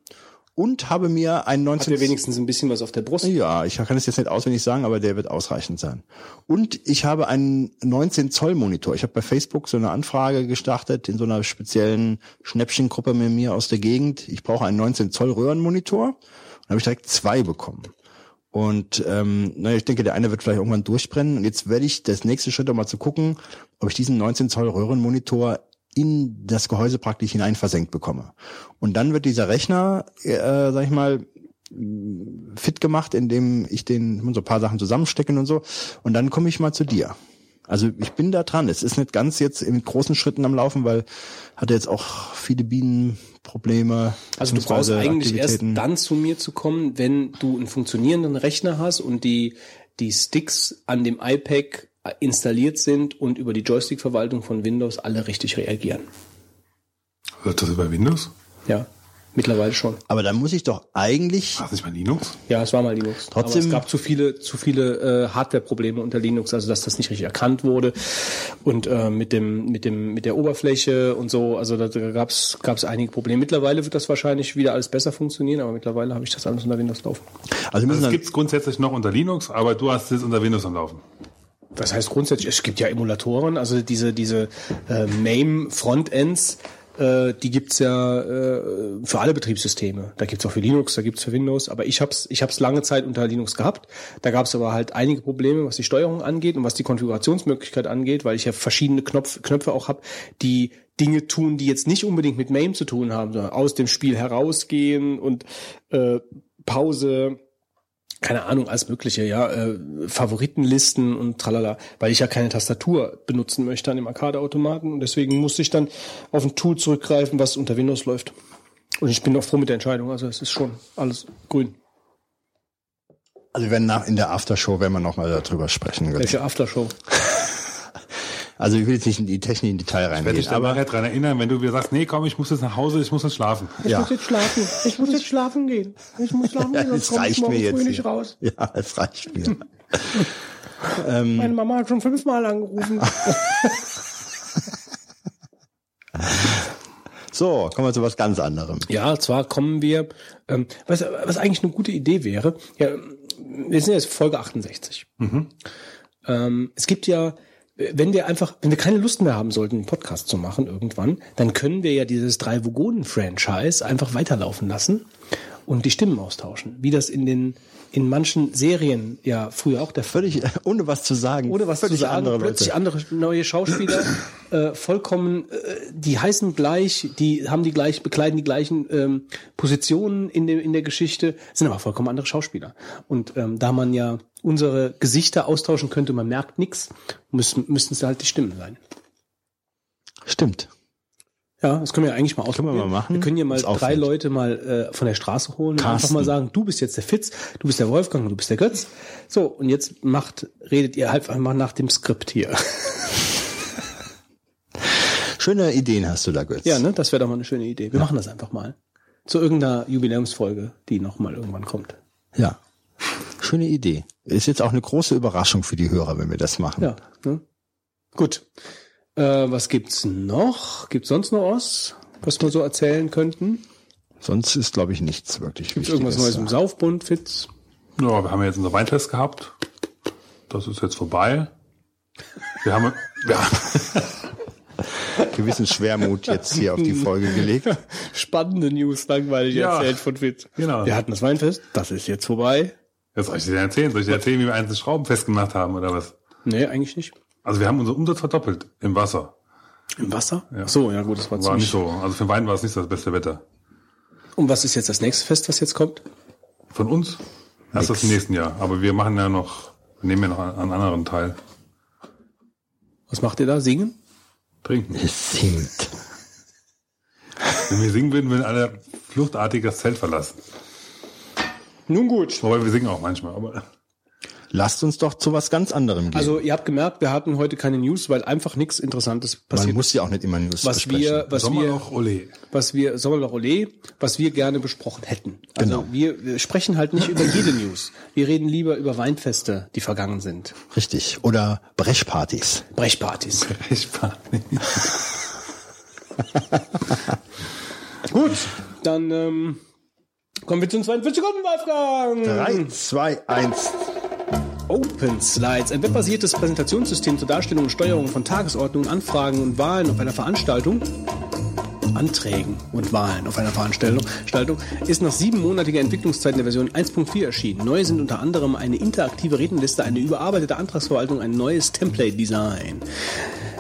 Und habe mir einen Hat 19... wir wenigstens ein bisschen was auf der Brust. ja, ich kann es jetzt nicht auswendig sagen, aber der wird ausreichend sein. Und ich habe einen 19 Zoll Monitor. Ich habe bei Facebook so eine Anfrage gestartet in so einer speziellen Schnäppchengruppe mit mir aus der Gegend. Ich brauche einen 19 Zoll Röhrenmonitor. Und habe ich direkt zwei bekommen. Und ähm, naja, ich denke, der eine wird vielleicht irgendwann durchbrennen. Und jetzt werde ich das nächste Schritt, um mal zu gucken, ob ich diesen 19 Zoll Röhrenmonitor in das Gehäuse praktisch hinein versenkt bekomme. Und dann wird dieser Rechner, äh, sag ich mal, fit gemacht, indem ich den so ein paar Sachen zusammenstecken und so. Und dann komme ich mal zu dir. Also ich bin da dran. Es ist nicht ganz jetzt in großen Schritten am Laufen, weil hatte jetzt auch viele Bienenprobleme. Also du brauchst eigentlich erst dann zu mir zu kommen, wenn du einen funktionierenden Rechner hast und die, die Sticks an dem iPad installiert sind und über die Joystick-Verwaltung von Windows alle richtig reagieren. Läuft das über Windows? Ja, mittlerweile schon. Aber dann muss ich doch eigentlich, War das nicht mal Linux? Ja, es war mal Linux. Trotzdem- Aber es gab zu viele, zu viele äh, Hardware-Probleme unter Linux, also dass das nicht richtig erkannt wurde und äh, mit dem, mit dem, mit der Oberfläche und so. Also da, gab es gab's einige Probleme. Mittlerweile wird das wahrscheinlich wieder alles besser funktionieren, aber mittlerweile habe ich das alles unter Windows laufen. also Also es gibt es grundsätzlich noch unter Linux, aber du hast es unter Windows am Laufen. Das heißt grundsätzlich, es gibt ja Emulatoren, also diese, diese äh, MAME-Frontends, äh, die gibt's ja äh, für alle Betriebssysteme. Da gibt's auch für Linux, da gibt's für Windows, aber ich hab's, ich hab's lange Zeit unter Linux gehabt. Da gab's aber halt einige Probleme, was die Steuerung angeht und was die Konfigurationsmöglichkeit angeht, weil ich ja verschiedene Knopf, Knöpfe auch habe, die Dinge tun, die jetzt nicht unbedingt mit MAME zu tun haben, sondern aus dem Spiel herausgehen und äh, Pause, keine Ahnung, alles Mögliche, ja, äh, Favoritenlisten und tralala, weil ich ja keine Tastatur benutzen möchte an dem Arcade-Automaten und deswegen musste ich dann auf ein Tool zurückgreifen, was unter Windows läuft. Und ich bin auch froh mit der Entscheidung, also es ist schon alles grün. also wir werden nach, in der Aftershow werden wir nochmal darüber sprechen. Welche Aftershow? Also ich will jetzt nicht in die Technik in Detail Werde reingehen, ich dann aber nachher dran erinnern, wenn du wieder sagst, nee, komm, ich muss jetzt nach Hause, ich muss jetzt schlafen. ja, jetzt schlafen. Ich muss jetzt schlafen gehen. Ich muss schlafen ja es reicht mir jetzt. hier. raus. Ja, es reicht mir. Meine Mama hat schon fünfmal angerufen. So, kommen wir zu was ganz anderem. Ja, zwar kommen wir, ähm, was, was eigentlich eine gute Idee wäre, ja, wir sind jetzt Folge 68. Ähm, es gibt ja, wenn wir einfach, wenn wir keine Lust mehr haben sollten, einen Podcast zu machen irgendwann, dann können wir ja dieses drei Vogonen-Franchise einfach weiterlaufen lassen und die Stimmen austauschen, wie das in den in manchen Serien ja früher auch der Völlig, ohne was zu sagen. ohne was zu völlig sagen, andere plötzlich Leute. andere neue Schauspieler, äh, vollkommen, äh, die heißen gleich, die haben die gleich, bekleiden die gleichen ähm, Positionen in der in der Geschichte, sind aber vollkommen andere Schauspieler. Und ähm, da man ja unsere Gesichter austauschen könnte, man merkt nichts, müssen müssten es halt die Stimmen sein. Stimmt. Ja, das können wir eigentlich mal wir ausprobieren. mal machen. Wir können ja mal drei. Leute mal äh, von der Straße holen und Carsten. einfach mal sagen, du bist jetzt der Fitz, du bist der Wolfgang und du bist der Götz. So, und jetzt macht, redet ihr halt einfach nach dem Skript hier. Schöne Ideen hast du da, Götz. Ja, ne? Das wäre doch mal eine schöne Idee. Wir machen das einfach mal. Zu irgendeiner Jubiläumsfolge, die noch mal irgendwann kommt. Ja. Schöne Idee. Ist jetzt auch eine große Überraschung für die Hörer, wenn wir das machen. Ja. Ne? Gut. Äh, was gibt's noch? Gibt's sonst noch was, was wir so erzählen könnten? Sonst ist, glaube ich, nichts wirklich Gibt's Wichtiges. irgendwas Neues im Saufbund, Fitz? Ja, wir haben jetzt unser Weintest gehabt. Das ist jetzt vorbei. Wir haben, ja, Gewissen Schwermut jetzt hier auf die Folge gelegt. Spannende News, langweilig Ja. erzählt von Fitz. Genau. Wir hatten das Weinfest, das ist jetzt vorbei. Jetzt soll ich dir erzählen. Soll ich dir erzählen, wie wir einzelne Schrauben festgemacht haben oder was? Nee, eigentlich nicht. Also wir haben unseren Umsatz verdoppelt im Wasser. Im Wasser? Ach so, ja gut, das war, War nicht so. Also für Wein war es nicht das beste Wetter. Und was ist jetzt das nächste Fest, was jetzt kommt? Von uns? Erst das im nächsten Jahr. Aber wir machen ja noch, wir nehmen ja noch einen anderen Teil. Was macht ihr da? Singen? Trinken. Es singt. Wenn wir singen würden, würden alle fluchtartig das Zelt verlassen. Nun gut. Wobei wir singen auch manchmal. Aber Lasst uns doch zu was ganz anderem gehen. Also ihr habt gemerkt, wir hatten heute keine News, weil einfach nichts Interessantes Man passiert muss ja auch nicht immer News was besprechen. wir, was wir, Sommerloch, ole. was wir, Sommerloch Olé, was wir gerne besprochen hätten. Also Genau. wir, wir sprechen halt nicht über jede News. Wir reden lieber über Weinfeste, die vergangen sind. Richtig. Oder Brechpartys. Brechpartys. War Gut, dann ähm, kommen wir zu den 42 Sekunden, Wolfgang. Drei, zwei, eins. Open Slides, ein webbasiertes Präsentationssystem zur Darstellung und Steuerung von Tagesordnungen, Anfragen und Wahlen auf einer Veranstaltung. Anträgen und Wahlen auf einer Veranstaltung ist nach siebenmonatiger Entwicklungszeit in der Version 1.4 erschienen. Neu sind unter anderem eine interaktive Rednerliste, eine überarbeitete Antragsverwaltung, ein neues Template-Design.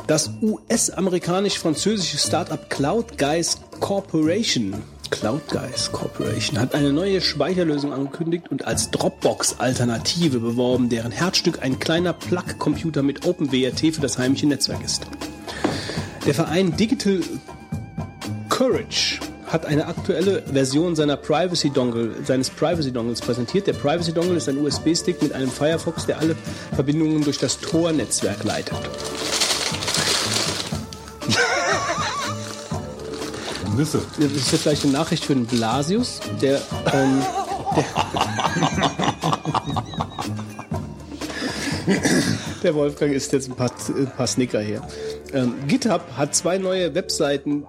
Das US-amerikanisch-französische Startup Cloud Guys Corporation Cloud Guys Corporation hat eine neue Speicherlösung angekündigt und als Dropbox-Alternative beworben, deren Herzstück ein kleiner Plug-Computer mit OpenWRT für das heimische Netzwerk ist. Der Verein Digital Courage hat eine aktuelle Version seiner Privacy Dongle, seines Privacy Dongles präsentiert. Der Privacy Dongle ist ein USB-Stick mit einem Firefox, der alle Verbindungen durch das Tor-Netzwerk leitet. Nüsse. Das ist jetzt vielleicht eine Nachricht für den Blasius, der, ähm, der, der Wolfgang isst jetzt ein paar, ein paar Snicker hier. Ähm, GitHub hat zwei neue Webseiten.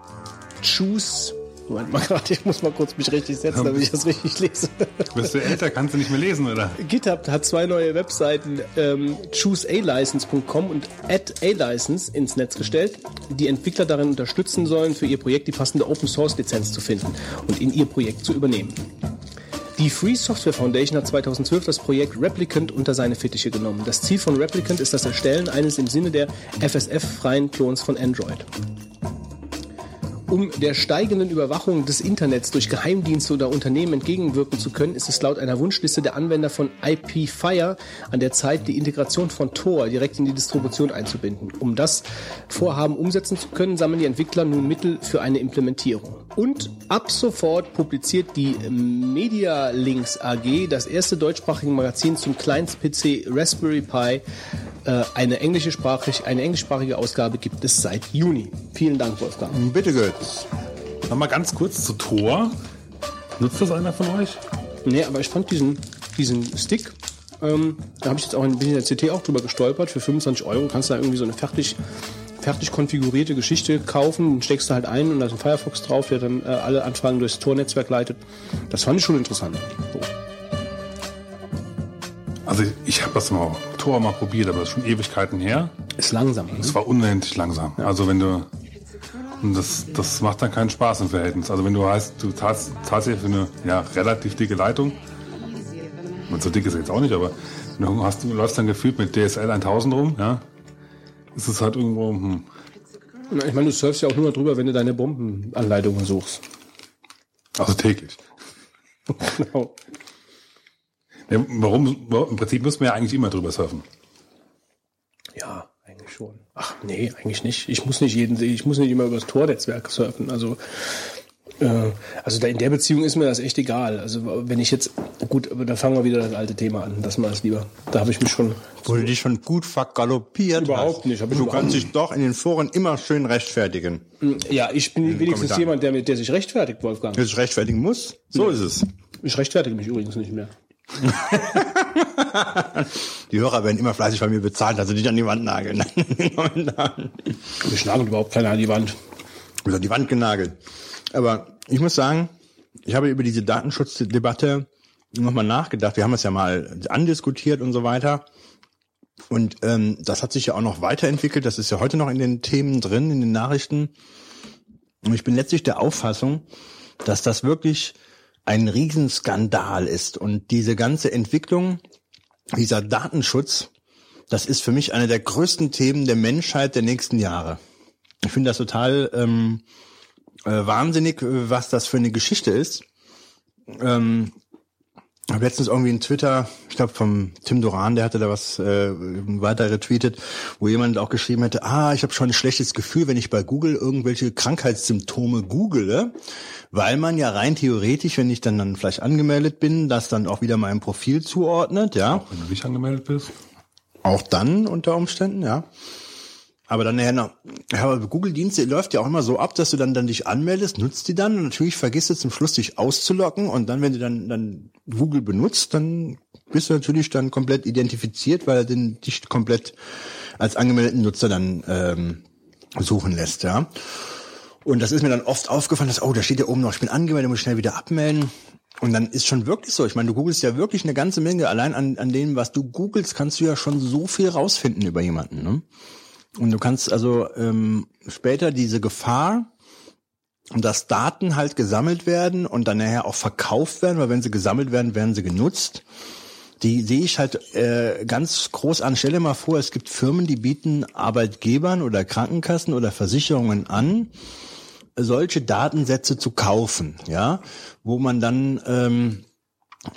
Choose. Moment mal gerade, ich muss mal kurz mich richtig setzen, damit ich das richtig lese. Bist du älter, kannst du nicht mehr lesen, oder? GitHub hat zwei neue Webseiten, ähm, choosealicense.com und add-alicense ins Netz gestellt, die Entwickler darin unterstützen sollen, für ihr Projekt die passende Open-Source-Lizenz zu finden und in ihr Projekt zu übernehmen. Die Free Software Foundation hat 2012 das Projekt Replicant unter seine Fittiche genommen. Das Ziel von Replicant ist das Erstellen eines im Sinne der FSF-freien Klons von Android. Um der steigenden Überwachung des Internets durch Geheimdienste oder Unternehmen entgegenwirken zu können, ist es laut einer Wunschliste der Anwender von IP-Fire an der Zeit, die Integration von Tor direkt in die Distribution einzubinden. Um das Vorhaben umsetzen zu können, sammeln die Entwickler nun Mittel für eine Implementierung. Und ab sofort publiziert die Media Links AG das erste deutschsprachige Magazin zum Kleinst-PC Raspberry Pi äh, eine englische eine englischsprachige Ausgabe gibt es seit Juni. Vielen Dank, Wolfgang. Bitte, Götz. Noch mal ganz kurz zu Tor. Nutzt das einer von euch? Nee, aber ich fand diesen, diesen Stick, ähm, da habe ich jetzt auch ein bisschen in der CT auch drüber gestolpert. Für 25 Euro kannst du da irgendwie so eine fertig, fertig konfigurierte Geschichte kaufen, steckst du halt ein und da ist ein Firefox drauf, der dann äh, alle Anfragen durchs Tor-Netzwerk leitet. Das fand ich schon interessant. So. Also ich, habe das mal Tor mal probiert, aber das ist schon Ewigkeiten her. Ist langsam. Ne? Es war unendlich langsam. Also wenn du und das, das macht dann keinen Spaß im Verhältnis. Also wenn du heißt, du zahlst tatsächlich für eine ja, relativ dicke Leitung, und so dick ist sie jetzt auch nicht, aber du, hast, du läufst dann gefühlt mit DSL 1000 rum, ja, ist es halt irgendwo, hm, Na, Ich meine, du surfst ja auch nur drüber, wenn du deine Bombenanleitungen suchst. also täglich. genau. Ja, warum, im Prinzip müssen wir ja eigentlich immer drüber surfen. Ja. Ach nee, eigentlich nicht. Ich muss nicht jeden, ich muss nicht immer über das Tornetzwerk surfen. Also äh, also da in der Beziehung ist mir das echt egal. Also wenn ich jetzt gut, aber da fangen wir wieder das alte Thema an. Das mal es lieber. Da habe ich mich schon du dich schon gut vergaloppiert Überhaupt hast. nicht, hab ich Du überhaupt kannst dich doch in den Foren immer schön rechtfertigen. ja, ich bin wenigstens Kommentar. jemand, der, der sich rechtfertigt, Wolfgang. Wer sich rechtfertigen muss, so ist es. Ich rechtfertige mich übrigens nicht mehr. Die Hörer werden immer fleißig bei mir bezahlt, also nicht an die Wand nageln. Ich nagel überhaupt keiner an die Wand. An die Wand genagelt. Aber ich muss sagen, ich habe über diese Datenschutzdebatte nochmal nachgedacht. Wir haben es ja mal andiskutiert und so weiter. Und ähm, das hat sich ja auch noch weiterentwickelt. Das ist ja heute noch in den Themen drin, in den Nachrichten. Und ich bin letztlich der Auffassung, dass das wirklich ein Riesenskandal ist. Und diese ganze Entwicklung, dieser Datenschutz, das ist für mich eine der größten Themen der Menschheit der nächsten Jahre. Ich finde das total ähm, äh, wahnsinnig, was das für eine Geschichte ist. Ähm, habe letztens irgendwie in Twitter, ich glaube vom Tim Doran, der hatte da was äh, weiter retweetet, wo jemand auch geschrieben hätte, ah, ich habe schon ein schlechtes Gefühl, wenn ich bei Google irgendwelche Krankheitssymptome google, weil man ja rein theoretisch, wenn ich dann, dann vielleicht angemeldet bin, das dann auch wieder meinem Profil zuordnet, ja. Wenn du nicht angemeldet bist. Auch dann unter Umständen, ja. Aber dann ja, aber Google-Dienste läuft ja auch immer so ab, dass du dann, dann dich anmeldest, nutzt die dann und natürlich vergisst du zum Schluss dich auszulocken und dann, wenn du dann, dann Google benutzt, dann bist du natürlich dann komplett identifiziert, weil er den, dich komplett als angemeldeten Nutzer dann ähm, suchen lässt, ja. Und das ist mir dann oft aufgefallen, dass, oh, da steht ja oben noch, ich bin angemeldet, muss ich schnell wieder abmelden. Und dann ist schon wirklich so. Ich meine, du googelst ja wirklich eine ganze Menge. Allein an, an dem, was du googelst, kannst du ja schon so viel rausfinden über jemanden. Ne? Und du kannst also ähm, später diese Gefahr, dass Daten halt gesammelt werden und dann nachher auch verkauft werden, weil wenn sie gesammelt werden, werden sie genutzt. Die sehe ich halt äh, ganz groß an. Stell dir mal vor, es gibt Firmen, die bieten Arbeitgebern oder Krankenkassen oder Versicherungen an, solche Datensätze zu kaufen, ja, wo man dann ähm,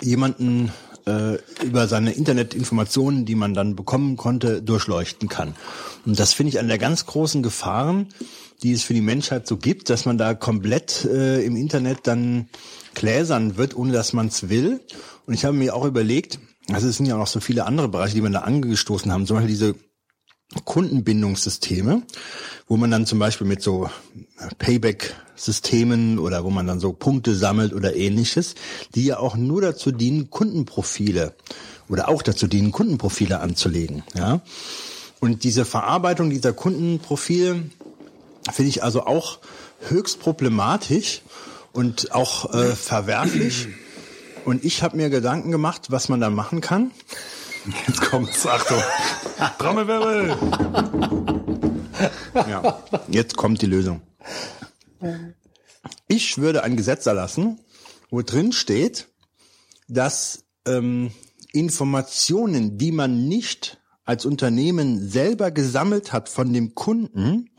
jemanden äh, über seine Internetinformationen, die man dann bekommen konnte, durchleuchten kann. Und das finde ich eine der ganz großen Gefahren, die es für die Menschheit so gibt, dass man da komplett äh, im Internet dann gläsern wird, ohne dass man es will. Und ich habe mir auch überlegt, also es sind ja auch noch so viele andere Bereiche, die man da angestoßen haben, zum Beispiel diese Kundenbindungssysteme, wo man dann zum Beispiel mit so Payback-Systemen oder wo man dann so Punkte sammelt oder ähnliches, die ja auch nur dazu dienen, Kundenprofile oder auch dazu dienen, Kundenprofile anzulegen. Ja? Und diese Verarbeitung dieser Kundenprofile finde ich also auch höchst problematisch und auch äh, verwerflich. Und ich habe mir Gedanken gemacht, was man da machen kann. Jetzt kommt's, Achtung. Trommelwirbel. Ja, jetzt kommt die Lösung. Ich würde ein Gesetz erlassen, wo drin steht, dass ähm, Informationen, die man nicht als Unternehmen selber gesammelt hat von dem Kunden,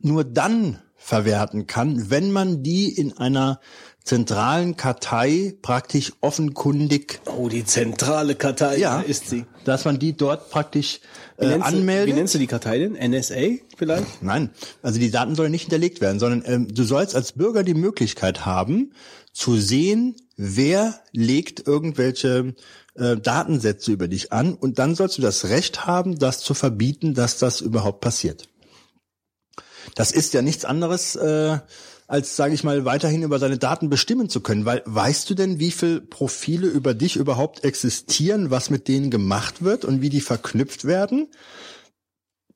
nur dann verwerten kann, wenn man die in einer zentralen Kartei praktisch offenkundig, Oh, die zentrale Kartei Ja. ist sie. dass man die dort praktisch Wie äh, du, anmeldet. wie nennst du die Kartei denn? NSA vielleicht? Nein, also die Daten sollen nicht hinterlegt werden, sondern ähm, du sollst als Bürger die Möglichkeit haben, zu sehen, wer legt irgendwelche äh, Datensätze über dich an und dann sollst du das Recht haben, das zu verbieten, dass das überhaupt passiert. Das ist ja nichts anderes, äh, als, sage ich mal, weiterhin über deine Daten bestimmen zu können. Weil weißt du denn, wie viel Profile über dich überhaupt existieren, was mit denen gemacht wird und wie die verknüpft werden?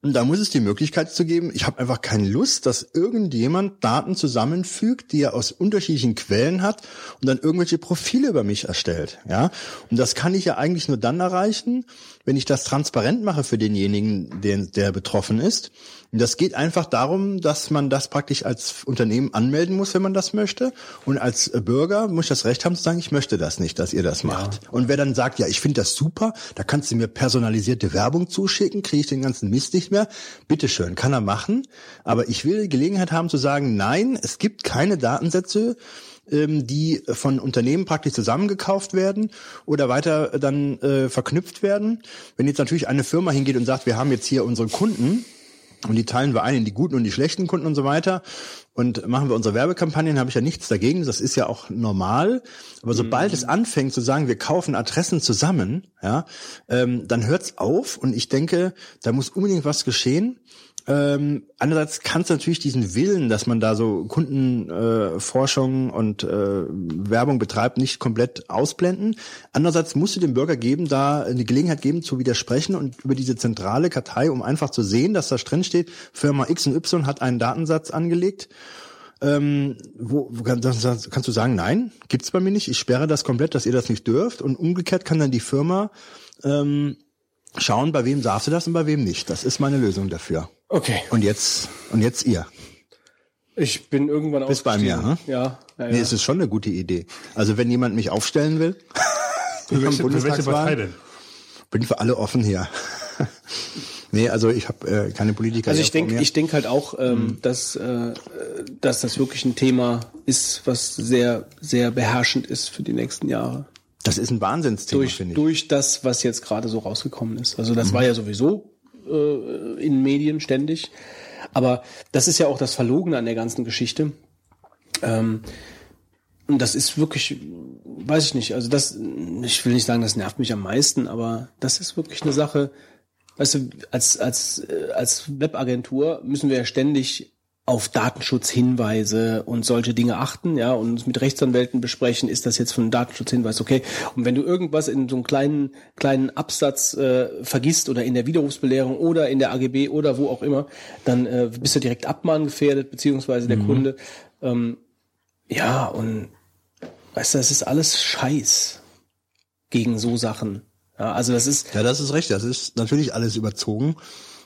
Und da muss es die Möglichkeit zu geben, ich habe einfach keine Lust, dass irgendjemand Daten zusammenfügt, die er aus unterschiedlichen Quellen hat und dann irgendwelche Profile über mich erstellt. Ja, und das kann ich ja eigentlich nur dann erreichen, wenn ich das transparent mache für denjenigen, der, der betroffen ist. Und das geht einfach darum, dass man das praktisch als Unternehmen anmelden muss, wenn man das möchte. Und als Bürger muss ich das Recht haben zu sagen, ich möchte das nicht, dass ihr das macht. Und wer dann sagt, ja, ich finde das super, da kannst du mir personalisierte Werbung zuschicken, kriege ich den ganzen Mist nicht mehr. Bitteschön, kann er machen. Aber ich will die Gelegenheit haben zu sagen, nein, es gibt keine Datensätze, ähm, die von Unternehmen praktisch zusammengekauft werden oder weiter dann äh, verknüpft werden. Wenn jetzt natürlich eine Firma hingeht und sagt, wir haben jetzt hier unsere Kunden und die teilen wir ein in die guten und die schlechten Kunden und so weiter und machen wir unsere Werbekampagnen, habe ich ja nichts dagegen, das ist ja auch normal. Aber sobald es anfängt zu sagen, wir kaufen Adressen zusammen, ja, ähm, dann hört's auf und ich denke, da muss unbedingt was geschehen. Ähm, andererseits kannst du natürlich diesen Willen, dass man da so Kundenforschung äh, und äh, Werbung betreibt, nicht komplett ausblenden. Andererseits musst du dem Bürger geben, da eine Gelegenheit geben zu widersprechen und über diese zentrale Kartei, um einfach zu sehen, dass da drin steht, Firma X und Y hat einen Datensatz angelegt. Ähm, wo, wo kann, das, das, kannst du sagen, nein, gibt's bei mir nicht. Ich sperre das komplett, dass ihr das nicht dürft. Und umgekehrt kann dann die Firma ähm, schauen, bei wem darfst du das und bei wem nicht. Das ist meine Lösung dafür. Okay. Und jetzt, und jetzt ihr. Ich bin irgendwann Bist bei mir, ausgestiegen. Ja. ja, ja. Nee, es ist schon eine gute Idee. Also wenn jemand mich aufstellen will, Für welche, für welche Partei denn? bin für alle offen hier. nee, also ich habe äh, keine Politiker. Also ich denke, ich denke halt auch, ähm, dass, äh, dass das wirklich ein Thema ist, was sehr, sehr beherrschend ist für die nächsten Jahre. das ist ein Wahnsinnsthema, Durch, finde ich. durch das, was jetzt gerade so rausgekommen ist. Also das war ja sowieso äh, in Medien ständig. Aber das ist ja auch das Verlogene an der ganzen Geschichte. Ähm, und das ist wirklich, weiß ich nicht, also das, ich will nicht sagen, das nervt mich am meisten, aber das ist wirklich eine Sache, weißt du, als, als, äh, als Webagentur müssen wir ja ständig auf Datenschutzhinweise und solche Dinge achten, ja, und mit Rechtsanwälten besprechen, ist das jetzt von einem Datenschutzhinweis okay? Und wenn du irgendwas in so einem kleinen, kleinen Absatz äh, vergisst oder in der Widerrufsbelehrung oder in der AGB oder wo auch immer, dann äh, bist du direkt abmahngefährdet, beziehungsweise der Kunde. Ähm, ja, und weißt du, das ist alles Scheiß gegen so Sachen. Ja, also das ist, Ja, das ist recht. Das ist natürlich alles überzogen.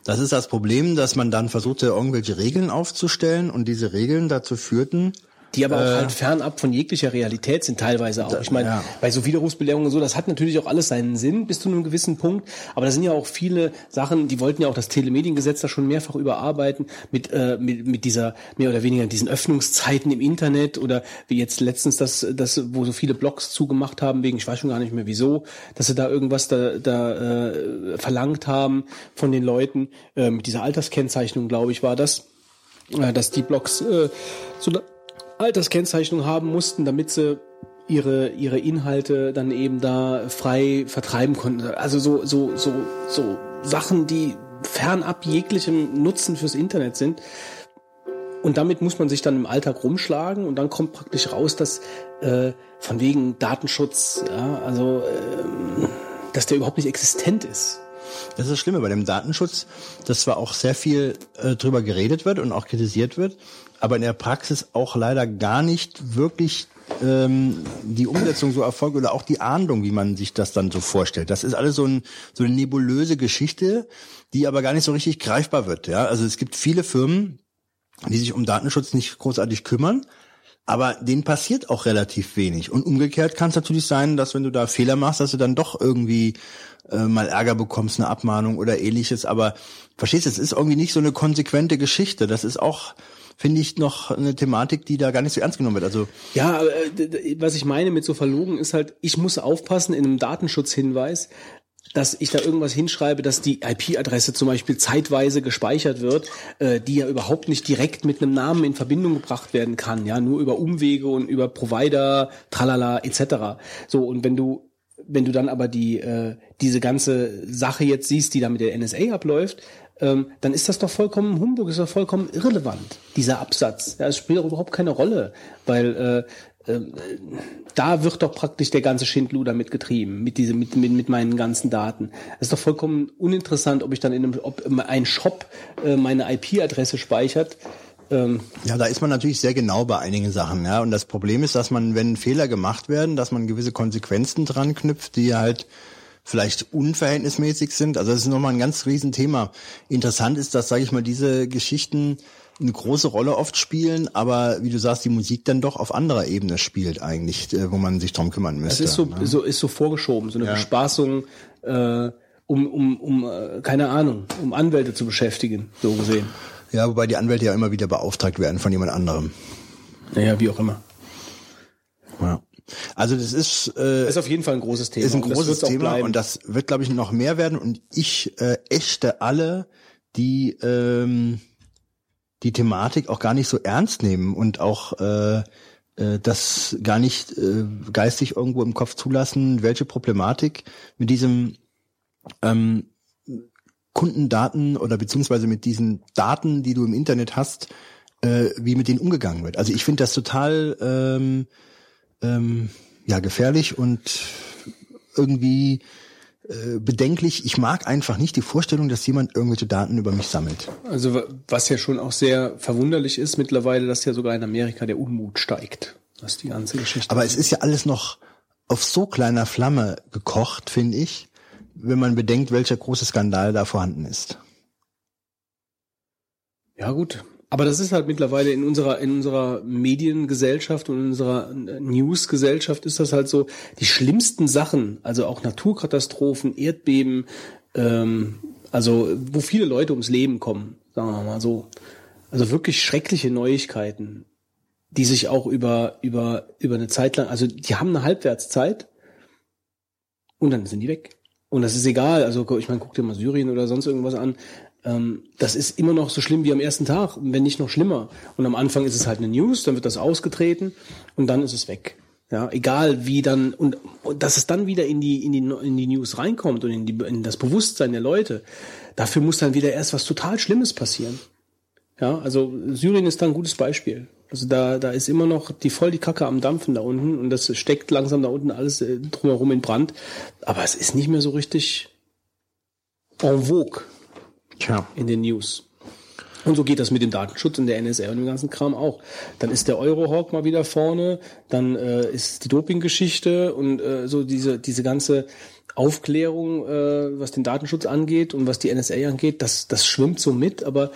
Das ist das Problem, dass man dann versuchte, irgendwelche Regeln aufzustellen und diese Regeln dazu führten, Die aber auch Äh, halt fernab von jeglicher Realität sind teilweise auch. Ich meine, ja. bei so Widerrufsbelehrungen und so, das hat natürlich auch alles seinen Sinn bis zu einem gewissen Punkt. Aber da sind ja auch viele Sachen, die wollten ja auch das Telemediengesetz da schon mehrfach überarbeiten mit, äh, mit, mit dieser, mehr oder weniger diesen Öffnungszeiten im Internet oder wie jetzt letztens das, das, wo so viele Blogs zugemacht haben, wegen, ich weiß schon gar nicht mehr wieso, dass sie da irgendwas da, da äh, verlangt haben von den Leuten, äh, mit dieser Alterskennzeichnung, glaube ich, war das, äh, dass die Blogs äh, so Alterskennzeichnung haben mussten, damit sie ihre ihre Inhalte dann eben da frei vertreiben konnten. Also so so so so Sachen, die fernab jeglichem Nutzen fürs Internet sind. Und damit muss man sich dann im Alltag rumschlagen und dann kommt praktisch raus, dass äh, von wegen Datenschutz, ja, also ähm, dass der überhaupt nicht existent ist. Das ist das Schlimme bei dem Datenschutz, dass zwar auch sehr viel äh, drüber geredet wird und auch kritisiert wird, aber in der Praxis auch leider gar nicht wirklich ähm, die Umsetzung so erfolgt oder auch die Ahndung, wie man sich das dann so vorstellt. Das ist alles so, ein, so eine nebulöse Geschichte, die aber gar nicht so richtig greifbar wird. Ja, also es gibt viele Firmen, die sich um Datenschutz nicht großartig kümmern. Aber denen passiert auch relativ wenig. Und umgekehrt kann es natürlich sein, dass wenn du da Fehler machst, dass du dann doch irgendwie äh, mal Ärger bekommst, eine Abmahnung oder ähnliches. Aber verstehst du, es ist irgendwie nicht so eine konsequente Geschichte. Das ist auch, finde ich, noch eine Thematik, die da gar nicht so ernst genommen wird. Also Ja, äh, was ich meine mit so verlogen ist halt, ich muss aufpassen in einem Datenschutzhinweis, dass ich da irgendwas hinschreibe, dass die IP-Adresse zum Beispiel zeitweise gespeichert wird, äh, die ja überhaupt nicht direkt mit einem Namen in Verbindung gebracht werden kann, ja, nur über Umwege und über Provider, tralala, etc. So, und wenn du wenn du dann aber die äh, diese ganze Sache jetzt siehst, die da mit der NSA abläuft, ähm, dann ist das doch vollkommen Humbug, ist doch vollkommen irrelevant, dieser Absatz. Ja, es spielt doch überhaupt keine Rolle, weil äh, äh, da wird doch praktisch der ganze Schindluder mitgetrieben, mit diese, mit, mit, mit meinen ganzen Daten. Es ist doch vollkommen uninteressant, ob ich dann in einem, ob ein Shop äh, meine IP-Adresse speichert. Ähm, Ja, da ist man natürlich sehr genau bei einigen Sachen, ja. Und das Problem ist, dass man, wenn Fehler gemacht werden, dass man gewisse Konsequenzen dran knüpft, die halt vielleicht unverhältnismäßig sind. Also das ist nochmal ein ganz Riesenthema. Interessant ist, dass, sage ich mal, diese Geschichten eine große Rolle oft spielen, aber wie du sagst, die Musik dann doch auf anderer Ebene spielt eigentlich, äh, wo man sich drum kümmern es müsste. ist so, ne? so, ist so vorgeschoben, so eine Bespaßung, äh, um, um, um, äh, keine Ahnung, um Anwälte zu beschäftigen, so gesehen. Ja, wobei die Anwälte ja immer wieder beauftragt werden von jemand anderem. Naja, wie auch immer. Ja. Also das ist äh, Ist auf jeden Fall ein großes Thema. ist ein und das großes Thema und das wird, glaube ich, noch mehr werden. Und ich äh, ächte alle, die ähm, die Thematik auch gar nicht so ernst nehmen und auch äh, äh, das gar nicht äh, geistig irgendwo im Kopf zulassen, welche Problematik mit diesem ähm, Kundendaten oder beziehungsweise mit diesen Daten, die du im Internet hast, äh, wie mit denen umgegangen wird. Also ich finde das total ähm, ähm, ja gefährlich und irgendwie äh, bedenklich. Ich mag einfach nicht die Vorstellung, dass jemand irgendwelche Daten über mich sammelt. Also wa- was ja schon auch sehr verwunderlich ist mittlerweile, dass ja sogar in Amerika der Unmut steigt. Das die ganze Geschichte. Aber es ist ja alles noch auf so kleiner Flamme gekocht, finde ich, wenn man bedenkt, welcher große Skandal da vorhanden ist. ja gut. Aber das ist halt mittlerweile in unserer in unserer Mediengesellschaft und in unserer äh, Newsgesellschaft ist das halt so die schlimmsten Sachen, also auch Naturkatastrophen, Erdbeben, ähm, also wo viele Leute ums Leben kommen, sagen wir mal so. Also wirklich schreckliche Neuigkeiten, die sich auch über über über eine Zeit lang, also die haben eine Halbwertszeit und dann sind die weg. Und das ist egal. Also ich meine, guck dir mal Syrien oder sonst irgendwas an. Ähm, das ist immer noch so schlimm wie am ersten Tag, wenn nicht noch schlimmer. Und am Anfang ist es halt eine News, dann wird das ausgetreten und dann ist es weg. Ja, egal wie dann und, und dass es dann wieder in die in die in die News reinkommt und in die in das Bewusstsein der Leute. Dafür muss dann wieder erst was total Schlimmes passieren. Ja, also Syrien ist da ein gutes Beispiel. Also da, da ist immer noch die voll die Kacke am Dampfen da unten und das steckt langsam da unten alles äh, drumherum in Brand. Aber es ist nicht mehr so richtig en vogue Tja. in den News. Und so geht das mit dem Datenschutz und der NSA und dem ganzen Kram auch. Dann ist der Eurohawk mal wieder vorne, dann äh, ist die Dopinggeschichte und äh, so diese diese ganze Aufklärung, äh, was den Datenschutz angeht und was die NSA angeht, das das schwimmt so mit, aber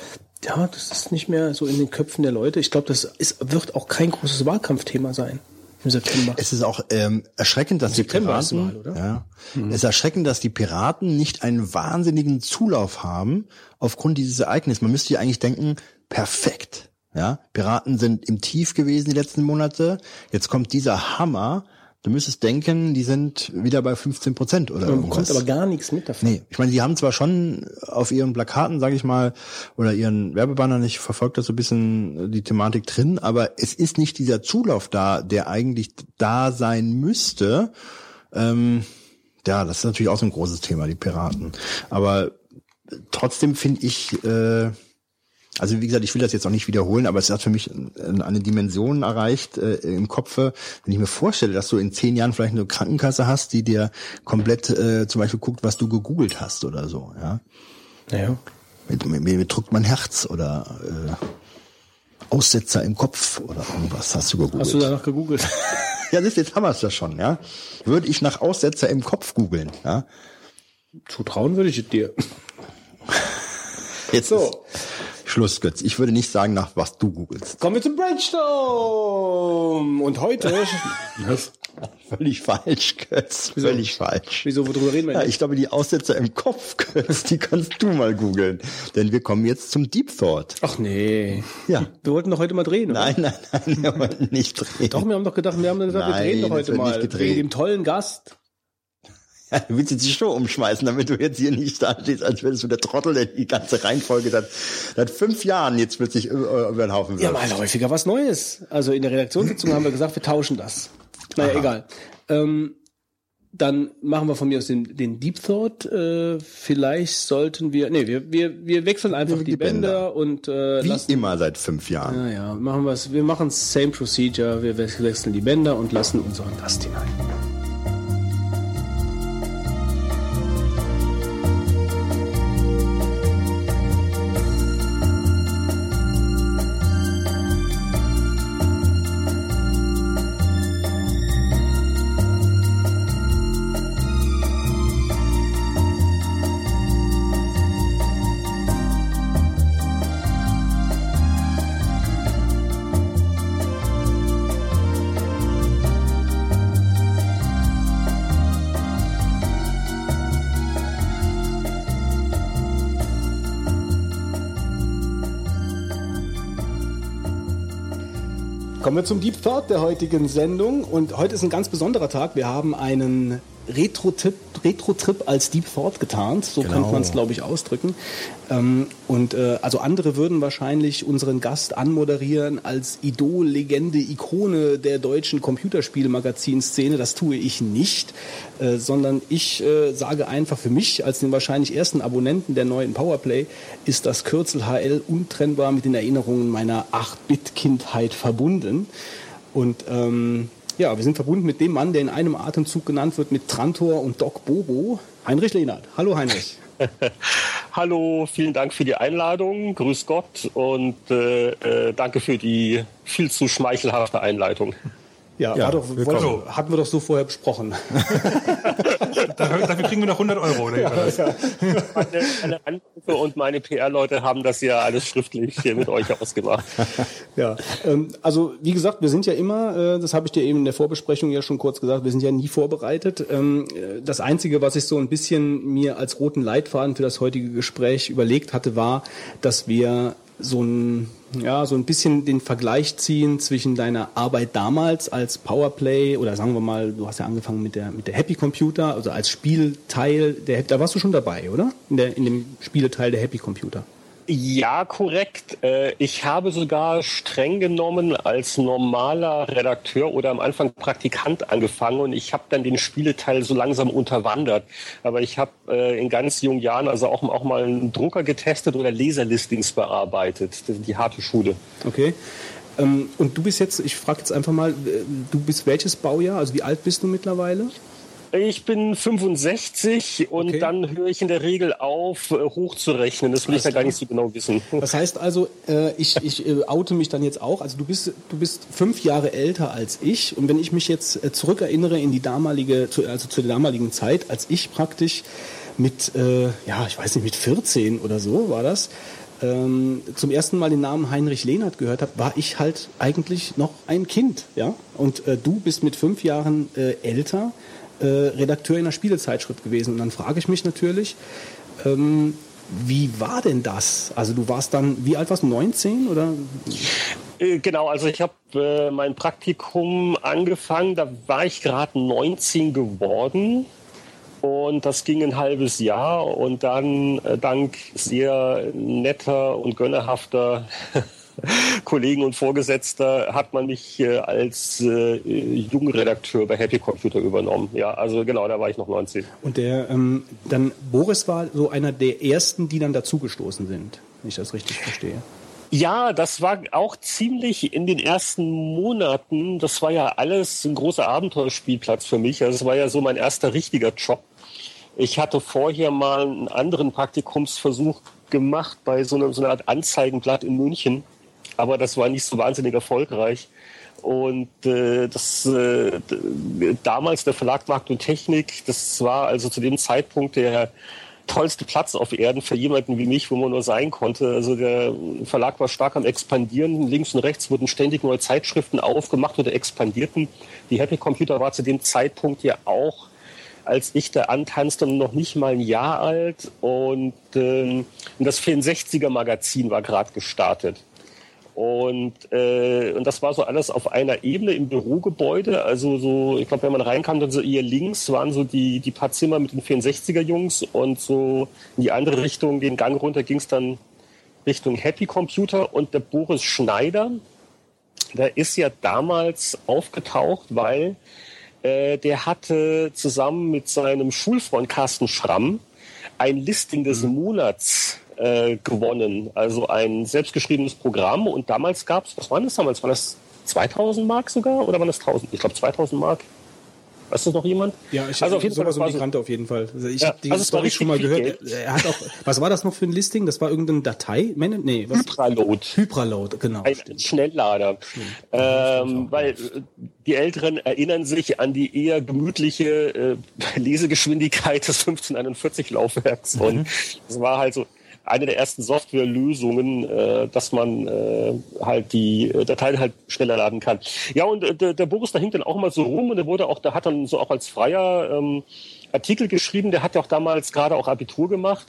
ja, das ist nicht mehr so in den Köpfen der Leute. Ich glaube, das ist, wird auch kein großes Wahlkampfthema sein im September. Es ist auch ähm, erschreckend, dass die September Piraten, Wahl, oder? ja, es ist erschreckend, dass die Piraten nicht einen wahnsinnigen Zulauf haben aufgrund dieses Ereignisses. Man müsste ja eigentlich denken, perfekt. Ja, Piraten sind im Tief gewesen die letzten Monate. Jetzt kommt dieser Hammer. Du müsstest denken, die sind wieder bei 15 Prozent oder Man irgendwas. bekommt aber gar nichts mit davon. Nee, ich meine, die haben zwar schon auf ihren Plakaten, sage ich mal, oder ihren Werbebannern, ich verfolge das so ein bisschen äh, die Thematik drin, aber es ist nicht dieser Zulauf da, der eigentlich da sein müsste. Ähm, ja, das ist natürlich auch so ein großes Thema, die Piraten. Aber trotzdem finde ich, äh, also wie gesagt, ich will das jetzt auch nicht wiederholen, aber es hat für mich äh, eine Dimension erreicht äh, im Kopfe, wenn ich mir vorstelle, dass du in zehn Jahren vielleicht eine Krankenkasse hast, die dir komplett äh, zum Beispiel guckt, was du gegoogelt hast oder so, ja. Naja. Mir, mir, mir drückt mein Herz oder äh, Aussetzer im Kopf oder irgendwas hast du gegoogelt. Hast du danach gegoogelt? ja, das, jetzt haben wir es ja schon, ja. Würde ich nach Aussetzer im Kopf googeln, ja. Zutrauen würde ich dir. Jetzt So. ist Schluss, Götz. Ich würde nicht sagen, nach was du googelst. Kommen wir zum Brainstorm. Und heute, Was? Völlig falsch, Götz. Völlig falsch. wieso, worüber reden wir Ja, denn? ich glaube, die Aussetzer im Kopf, Götz, die kannst du mal googeln. Denn wir kommen jetzt zum Deep Thought. Ach nee. Ja. Wir wollten doch heute mal drehen, oder? Nein, nein, nein, wir wollten nicht drehen. Doch, wir haben doch gedacht, wir haben gesagt, wir Nein, drehen doch heute mal. nicht gedreht. Wegen dem tollen Gast. Ja, du willst jetzt die Show umschmeißen, damit du jetzt hier nicht da stehst, als wärst du der Trottel, der die ganze Reihenfolge seit, seit fünf Jahren jetzt plötzlich über, über den Haufen wirft. Ja, mal häufiger was Neues. Also in der Redaktionssitzung haben wir gesagt, wir tauschen das. Naja, egal. Ähm, dann machen wir von mir aus den, den Deep Thought. Äh, vielleicht sollten wir, nee, wir, wir, wir wechseln einfach Die die, Bänder, Bänder. und äh, Wie lassen, immer seit fünf Jahren. naja, machen wir es, wir machen same procedure, wir wechseln die Bänder und lassen unseren Gast hinein. Zum Deep Thought der heutigen Sendung. Und heute ist ein ganz besonderer Tag. Wir haben einen Retro-Trip Retro -Trip als Deep Thought getarnt. So Genau. könnte man es, glaube ich, ausdrücken. Ähm, und äh, also andere würden wahrscheinlich unseren Gast anmoderieren als Idol, Legende, Ikone der deutschen Computerspielmagazinszene. Das tue ich nicht, äh, sondern ich äh, sage einfach für mich als den wahrscheinlich ersten Abonnenten der neuen Powerplay ist das Kürzel HL untrennbar mit den Erinnerungen meiner 8-Bit-Kindheit verbunden. Und ähm, ja, wir sind verbunden mit dem Mann, der in einem Atemzug genannt wird mit Trantor und Doc Bobo, Heinrich Lehnert. Hallo Heinrich. Hallo, vielen Dank für die Einladung. Grüß Gott und äh, äh, danke für die viel zu schmeichelhafte Einleitung. Ja, Ja, war doch, wollte, hatten wir doch so vorher besprochen. Dafür, dafür kriegen wir noch 100 Euro. Oder? Ja, Meine, meine Anrufe und meine PR-Leute haben das ja alles schriftlich hier mit euch ausgemacht. Ja, ähm, also wie gesagt, wir sind ja immer, äh, das habe ich dir eben in der Vorbesprechung ja schon kurz gesagt, wir sind ja nie vorbereitet. Ähm, äh, das Einzige, was ich so ein bisschen mir als roten Leitfaden für das heutige Gespräch überlegt hatte, war, dass wir so ein, ja, so ein bisschen den Vergleich ziehen zwischen deiner Arbeit damals als Powerplay oder sagen wir mal, du hast ja angefangen mit der, mit der Happy Computer, also als Spielteil der, da warst du schon dabei, oder? In, der, in dem Spieleteil der Happy Computer. Ja, korrekt. Äh, Ich habe sogar streng genommen als normaler Redakteur oder am Anfang Praktikant angefangen und ich habe dann den Spieleteil so langsam unterwandert. Aber ich habe äh, in ganz jungen Jahren also auch, auch mal einen Drucker getestet oder Laserlistings bearbeitet. Die harte Schule. Okay. Ähm, und du bist jetzt, ich frage jetzt einfach mal, äh, du bist welches Baujahr? Also wie alt bist du mittlerweile? Ich bin 65 und Okay. dann höre ich in der Regel auf, äh, hochzurechnen. Das will ich ja gar nicht so genau wissen. Das heißt also, äh, ich, ich äh, oute mich dann jetzt auch. Also du bist, du bist fünf Jahre älter als ich. Und wenn ich mich jetzt äh, zurückerinnere in die damalige, zu, also zu der damaligen Zeit, als ich praktisch mit, äh, ja, ich weiß nicht, mit 14 oder so war das, ähm, zum ersten Mal den Namen Heinrich Lehnert gehört habe, war ich halt eigentlich noch ein Kind, ja. Und äh, du bist mit fünf Jahren äh, älter äh, Redakteur in einer Spielezeitschrift gewesen. Und dann frage ich mich natürlich, ähm, wie war denn das? Also du warst dann, wie alt warst du, 19 oder? Äh, genau, also ich habe äh, mein Praktikum angefangen, da war ich gerade 19 geworden und das ging ein halbes Jahr und dann äh, dank sehr netter und gönnerhafter Kollegen und Vorgesetzter hat man mich äh, als äh, Jungredakteur bei Happy Computer übernommen. Ja, also genau, da war ich noch 19. Und der ähm, dann Boris war so einer der ersten, die dann dazugestoßen sind, wenn ich das richtig verstehe. Ja, das war auch ziemlich in den ersten Monaten. Das war ja alles ein großer Abenteuerspielplatz für mich. Also es war ja so mein erster richtiger Job. Ich hatte vorher mal einen anderen Praktikumsversuch gemacht bei so einer, so einer Art Anzeigenblatt in München. Aber das war nicht so wahnsinnig erfolgreich. Und äh, das äh, damals der Verlag Markt und Technik, das war also zu dem Zeitpunkt der tollste Platz auf Erden für jemanden wie mich, wo man nur sein konnte. Also der Verlag war stark am expandieren. Links und rechts wurden ständig neue Zeitschriften aufgemacht oder expandierten. Die Happy Computer war zu dem Zeitpunkt ja auch, als ich da antanzte, noch nicht mal ein Jahr alt. Und ähm, das 64er Magazin war gerade gestartet. Und, äh, und das war so alles auf einer Ebene im Bürogebäude. Also so, ich glaube, wenn man reinkam, dann so eher links waren so die, die paar Zimmer mit den 64er-Jungs und so in die andere Richtung, den Gang runter ging es dann Richtung Happy Computer. Und der Boris Schneider, der ist ja damals aufgetaucht, weil äh, der hatte zusammen mit seinem Schulfreund Carsten Schramm ein Listing des mhm. Monats äh, gewonnen. Also ein selbstgeschriebenes Programm. Und damals gab es, was war das damals? War das 2000 Mark sogar oder waren das 1000? Ich glaube 2000 Mark. Weiß das noch jemand? Ja, ich also auf jeden sowas Fall, um die Kante auf jeden Fall. Also ich ja, habe die also Story schon mal gehört. Er, er, hat auch, was war das noch für ein Listing? Das war irgendeine Datei? Nee, was? Hypraload. Hypraload, genau. Ein stimmt. Schnelllader. Ähm, weil äh, die Älteren erinnern sich an die eher gemütliche äh, Lesegeschwindigkeit des 1541 Laufwerks. Mhm. Und es war halt so, eine der ersten Softwarelösungen, äh, dass man äh, halt die äh, Dateien halt schneller laden kann. Ja, und äh, der, der Boris, da hing dann auch mal so rum und der wurde auch, der hat dann so auch als Freier ähm, Artikel geschrieben, der hat ja auch damals gerade auch Abitur gemacht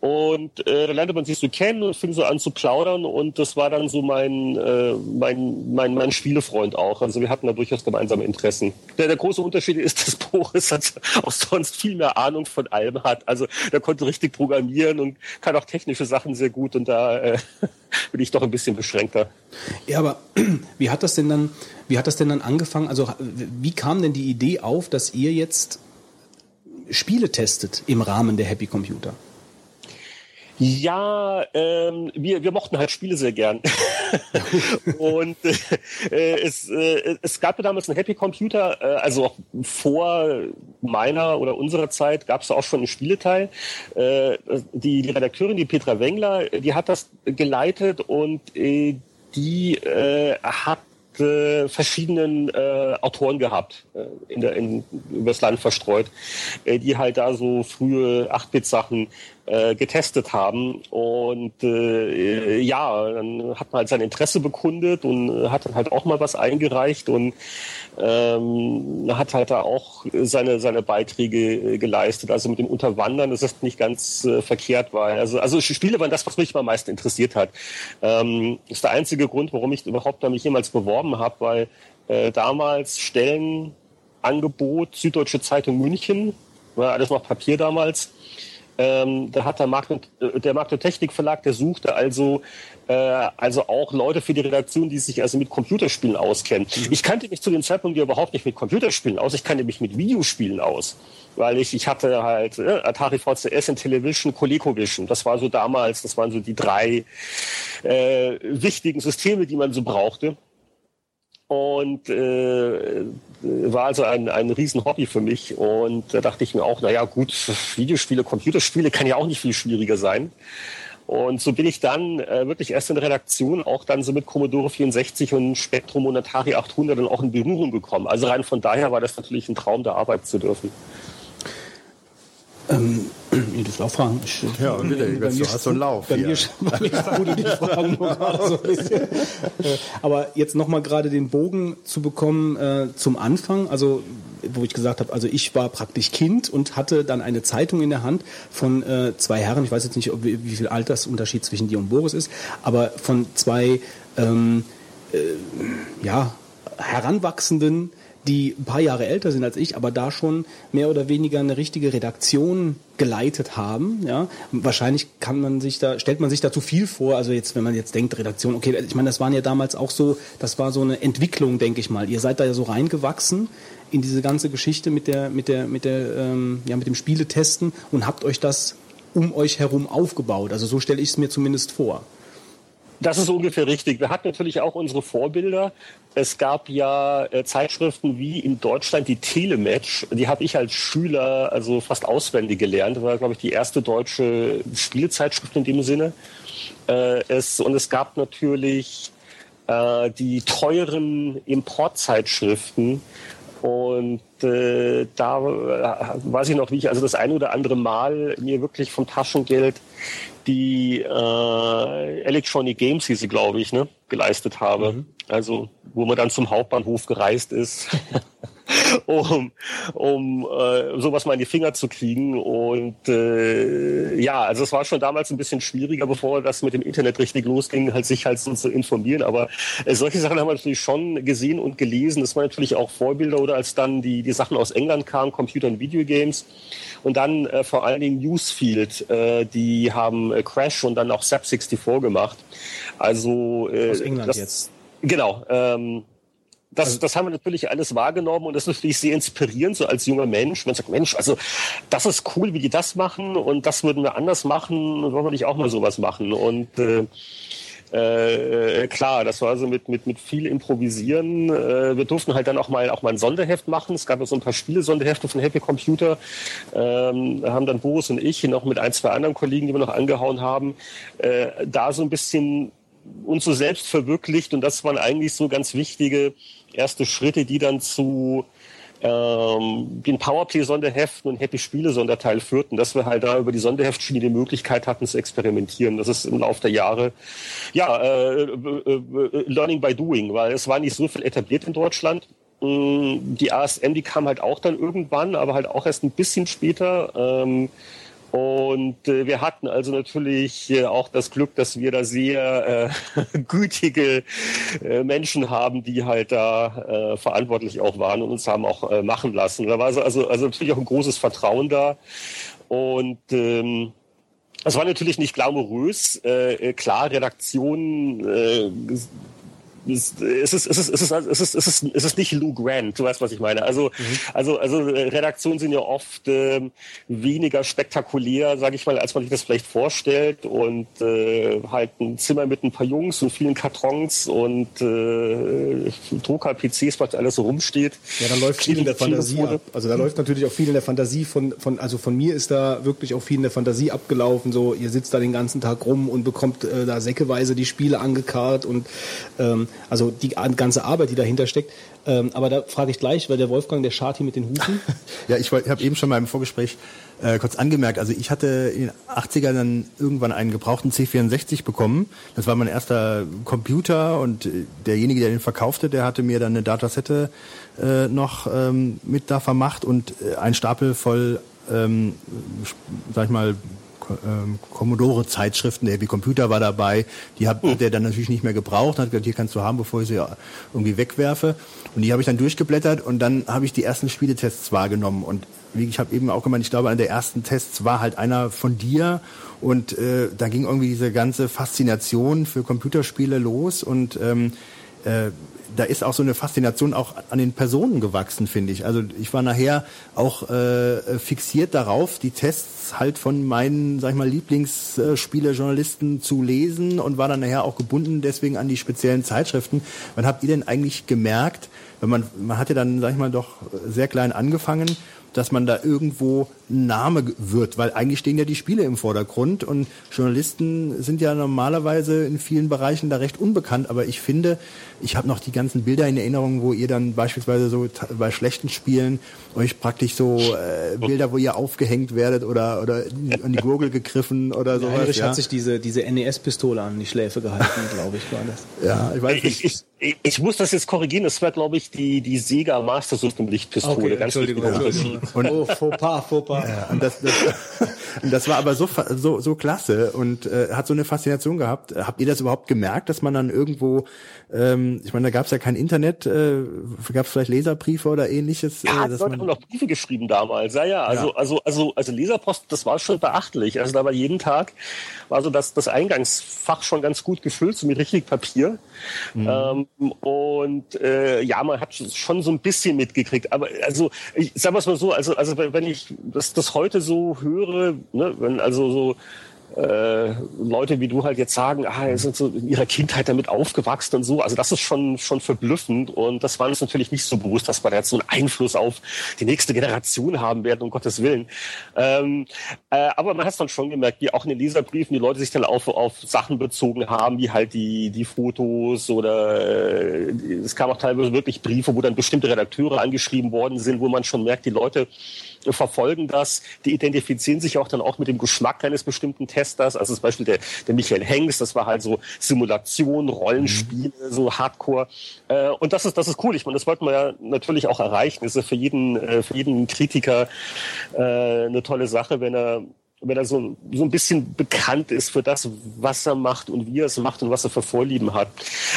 und äh, da lernte man sich so kennen und fing so an zu plaudern und das war dann so mein, äh, mein, mein, mein Spielefreund auch. Also wir hatten da durchaus gemeinsame Interessen. Der, der große Unterschied ist, dass Boris hat auch sonst viel mehr Ahnung von allem hat. Also der konnte richtig programmieren und kann auch technische Sachen sehr gut und da äh, bin ich doch ein bisschen beschränkter. Ja, aber wie hat das denn dann, wie hat das denn dann angefangen? Also wie kam denn die Idee auf, dass ihr jetzt Spiele testet im Rahmen der Happy Computer? Ja, ähm, wir, wir mochten halt Spiele sehr gern. und äh, es, äh, es gab ja damals einen Happy Computer, äh, also auch vor meiner oder unserer Zeit gab es auch schon einen Spieleteil. Äh, die, die Redakteurin, die Petra Wengler, die hat das geleitet und äh, die äh, hat äh, verschiedenen äh, Autoren gehabt, äh, in der, in, übers Land verstreut, äh, die halt da so frühe 8-Bit-Sachen äh, getestet haben. Und äh, ja, dann hat man halt sein Interesse bekundet und hat dann halt auch mal was eingereicht und ähm, hat halt da auch seine, seine Beiträge äh, geleistet. Also mit dem Unterwandern, das ist nicht ganz äh, verkehrt, weil also, also Spiele waren das, was mich am meisten interessiert hat. Ähm, ist der einzige Grund, warum ich überhaupt da mich jemals beworben habe, weil äh, damals Stellenangebot Süddeutsche Zeitung München, war alles noch Papier damals, ähm, da hat der Markt und, äh, der Markt und Technik Verlag, der suchte also äh, also auch Leute für die Redaktion, die sich also mit Computerspielen auskennen. Mhm. Ich kannte mich zu dem Zeitpunkt ja überhaupt nicht mit Computerspielen aus. Ich kannte mich mit Videospielen aus, weil ich ich hatte halt äh, Atari VCS und Television, ColecoVision. Das war so damals, das waren so die drei äh, wichtigen Systeme, die man so brauchte und äh, war also ein, ein Riesenhobby für mich. Und da dachte ich mir auch, naja gut, Videospiele, Computerspiele kann ja auch nicht viel schwieriger sein. Und so bin ich dann äh, wirklich erst in der Redaktion auch dann so mit Commodore 64 und Spectrum und Atari 800 dann auch in Berührung gekommen. Also rein von daher war das natürlich ein Traum, da arbeiten zu dürfen. Ähm, du dürft auch fragen. Ich, Ja, und bitte, bei du mir hast so einen Lauf Bei hier. mir, sprudelt die Fragen nur gerade so ein bisschen. Äh, Aber jetzt nochmal gerade den Bogen zu bekommen äh, zum Anfang, also wo ich gesagt habe, also ich war praktisch Kind und hatte dann eine Zeitung in der Hand von äh, zwei Herren, ich weiß jetzt nicht, ob, wie wie viel Altersunterschied zwischen dir und Boris ist, aber von zwei ähm, ja, Heranwachsenden, die ein paar Jahre älter sind als ich, aber da schon mehr oder weniger eine richtige Redaktion geleitet haben. Ja, wahrscheinlich kann man sich da stellt man sich da zu viel vor. Also jetzt, wenn man jetzt denkt Redaktion, okay, ich meine, das waren ja damals auch so, das war so eine Entwicklung, denke ich mal. Ihr seid da ja so reingewachsen in diese ganze Geschichte mit der mit der mit der ähm, ja mit dem Spieletesten und habt euch das um euch herum aufgebaut. Also so stelle ich es mir zumindest vor. Das ist ungefähr richtig. Wir hatten natürlich auch unsere Vorbilder. Es gab ja äh, Zeitschriften wie in Deutschland die Telematch. Die habe ich als Schüler also fast auswendig gelernt. Das war, glaube ich, die erste deutsche Spielezeitschrift in dem Sinne. Äh, es, und es gab natürlich äh, die teuren Importzeitschriften. Und äh, da äh, weiß ich noch, wie ich also das ein oder andere Mal mir wirklich vom Taschengeld die äh, Electronic Games, hieß sie, glaube ich, ne, geleistet habe. Also, wo man dann zum Hauptbahnhof gereist ist, um, um äh, sowas mal in die Finger zu kriegen. Und äh, ja, also es war schon damals ein bisschen schwieriger, bevor das mit dem Internet richtig losging, halt sich halt so zu informieren. Aber äh, solche Sachen haben wir natürlich schon gesehen und gelesen. Das waren natürlich auch Vorbilder oder als dann die, die Sachen aus England kamen, Computer und Videogames. Und dann äh, vor allen Dingen Newsfield, äh, die haben äh, Crash und dann auch Sap 64 gemacht. Also äh, Aus England das, jetzt. Genau. Ähm, das, das haben wir natürlich alles wahrgenommen und das ist natürlich sehr inspirierend, so als junger Mensch. Man sagt, Mensch, also das ist cool, wie die das machen und das würden wir anders machen, wollen wir nicht auch mal sowas machen. Und äh, äh, klar, das war also mit, mit, mit viel Improvisieren. Äh, wir durften halt dann auch mal, auch mal ein Sonderheft machen. Es gab ja so ein paar Spiele-Sonderhefte von Happy Computer. Ähm, da haben dann Boris und ich noch mit ein, zwei anderen Kollegen, die wir noch angehauen haben, äh, da so ein bisschen uns so selbst verwirklicht. Und das waren eigentlich so ganz wichtige erste Schritte, die dann zu ähm, den Powerplay-Sonderheften und Happy Spiele-Sonderteil führten, dass wir halt da über die Sonderheftschiene die Möglichkeit hatten zu experimentieren. Das ist im Laufe der Jahre, ja, äh, äh, äh, Learning by Doing, weil es war nicht so viel etabliert in Deutschland. Mm, Die ASM, die kam halt auch dann irgendwann, aber halt auch erst ein bisschen später. Ähm, und äh, wir hatten also natürlich äh, auch das Glück, dass wir da sehr äh, gütige äh, Menschen haben, die halt da äh, verantwortlich auch waren und uns haben auch äh, machen lassen. Da war also, also, natürlich auch ein großes Vertrauen da. Und ähm, es war natürlich nicht glamourös. Äh, äh, klar, Redaktion äh, es ist, es ist, es ist, es ist, es ist, es ist, nicht Lou Grant, du weißt, was ich meine. Also, also, also äh, Redaktionen sind ja oft ähm, weniger spektakulär, sage ich mal, als man sich das vielleicht vorstellt. Und äh, halt ein Zimmer mit ein paar Jungs und vielen Kartons und äh, Drucker, PCs, was alles so rumsteht. Ja, da läuft viel in der Fantasie ab. Also da läuft natürlich auch viel in der Fantasie von, von, also von mir ist da wirklich auch viel in der Fantasie abgelaufen. So, ihr sitzt da den ganzen Tag rum und bekommt äh, da säckeweise die Spiele angekarrt und ähm, also die ganze Arbeit, die dahinter steckt. Ähm, aber da frage ich gleich, weil der Wolfgang, der Schati mit den Hufen. Ja, ich, habe eben schon mal im Vorgespräch äh, kurz angemerkt, also ich hatte in den 80ern dann irgendwann einen gebrauchten C64 bekommen. Das war mein erster Computer und äh, derjenige, der den verkaufte, der hatte mir dann eine Datasette äh, noch ähm, mit da vermacht und äh, ein Stapel voll, ähm, sag ich mal, ähm, Commodore-Zeitschriften, der Heavy Computer war dabei, die hat hat der dann natürlich nicht mehr gebraucht, hat gesagt, hier kannst du haben, bevor ich sie ja irgendwie wegwerfe. Und die habe ich dann durchgeblättert und dann habe ich die ersten Spieletests wahrgenommen. Und wie ich habe eben auch gemeint, ich glaube, einer der ersten Tests war halt einer von dir und äh, da ging irgendwie diese ganze Faszination für Computerspiele los und ähm, äh, da ist auch so eine Faszination auch an den Personen gewachsen, finde ich. Also ich war nachher auch äh, fixiert darauf, die Tests halt von meinen, sag ich mal, Lieblingsspielejournalisten zu lesen und war dann nachher auch gebunden deswegen an die speziellen Zeitschriften. Wann habt ihr denn eigentlich gemerkt, wenn man, man hat ja dann, sag ich mal, doch sehr klein angefangen, dass man da irgendwo Name wird, weil eigentlich stehen ja die Spiele im Vordergrund und Journalisten sind ja normalerweise in vielen Bereichen da recht unbekannt, aber ich finde, ich habe noch die ganzen Bilder in Erinnerung, wo ihr dann beispielsweise so bei schlechten Spielen euch praktisch so äh, Bilder, wo ihr aufgehängt werdet oder oder an die Gurgel gegriffen oder sowas. Heinrich ja. hat sich diese, diese NES-Pistole an die Schläfe gehalten, glaube ich, war das. Ja, ich weiß nicht. Ich, ich, ich muss das jetzt korrigieren, das war, glaube ich, die, die Sega Master System Lichtpistole. Ganz Entschuldigung, wichtig. Entschuldigung. oh, faux pas, Ja, und das, das, das war aber so, so, so klasse und äh, hat so eine Faszination gehabt. Habt ihr das überhaupt gemerkt, dass man dann irgendwo, ähm, ich meine, da gab es ja kein Internet, äh, gab es vielleicht Leserbriefe oder ähnliches? Ja, äh, die dass Leute haben noch Briefe geschrieben damals. Ja, ja. Also, Ja. also, also, also Leserpost, das war schon beachtlich. Also da war jeden Tag, war so das, das Eingangsfach schon ganz gut gefüllt, so mit richtig Papier. Ähm, und äh, ja, man hat schon so ein bisschen mitgekriegt. Aber also, ich sag mal so, also, also wenn ich das, das heute so höre, ne, wenn also so äh, Leute wie du halt jetzt sagen, ah, sie sind so in ihrer Kindheit damit aufgewachsen und so. Also das ist schon schon verblüffend und das war uns natürlich nicht so bewusst, dass wir da jetzt so einen Einfluss auf die nächste Generation haben werden, um Gottes Willen. Ähm, äh, aber man hat es dann schon gemerkt, wie auch in den Leserbriefen die Leute sich dann auf, auf Sachen bezogen haben, wie halt die, die Fotos oder äh, es kam auch teilweise wirklich Briefe, wo dann bestimmte Redakteure angeschrieben worden sind, wo man schon merkt, die Leute verfolgen das, die identifizieren sich auch dann auch mit dem Geschmack eines bestimmten Testers. Also zum Beispiel der, der Michael Hengst, das war halt so Simulation, Rollenspiele, so Hardcore. Äh, und das ist, das ist cool. Ich meine, das wollten wir ja natürlich auch erreichen. Das ist ja für jeden, äh, für jeden Kritiker äh, eine tolle Sache, wenn er wenn er so, so ein bisschen bekannt ist für das, was er macht und wie er es macht und was er für Vorlieben hat.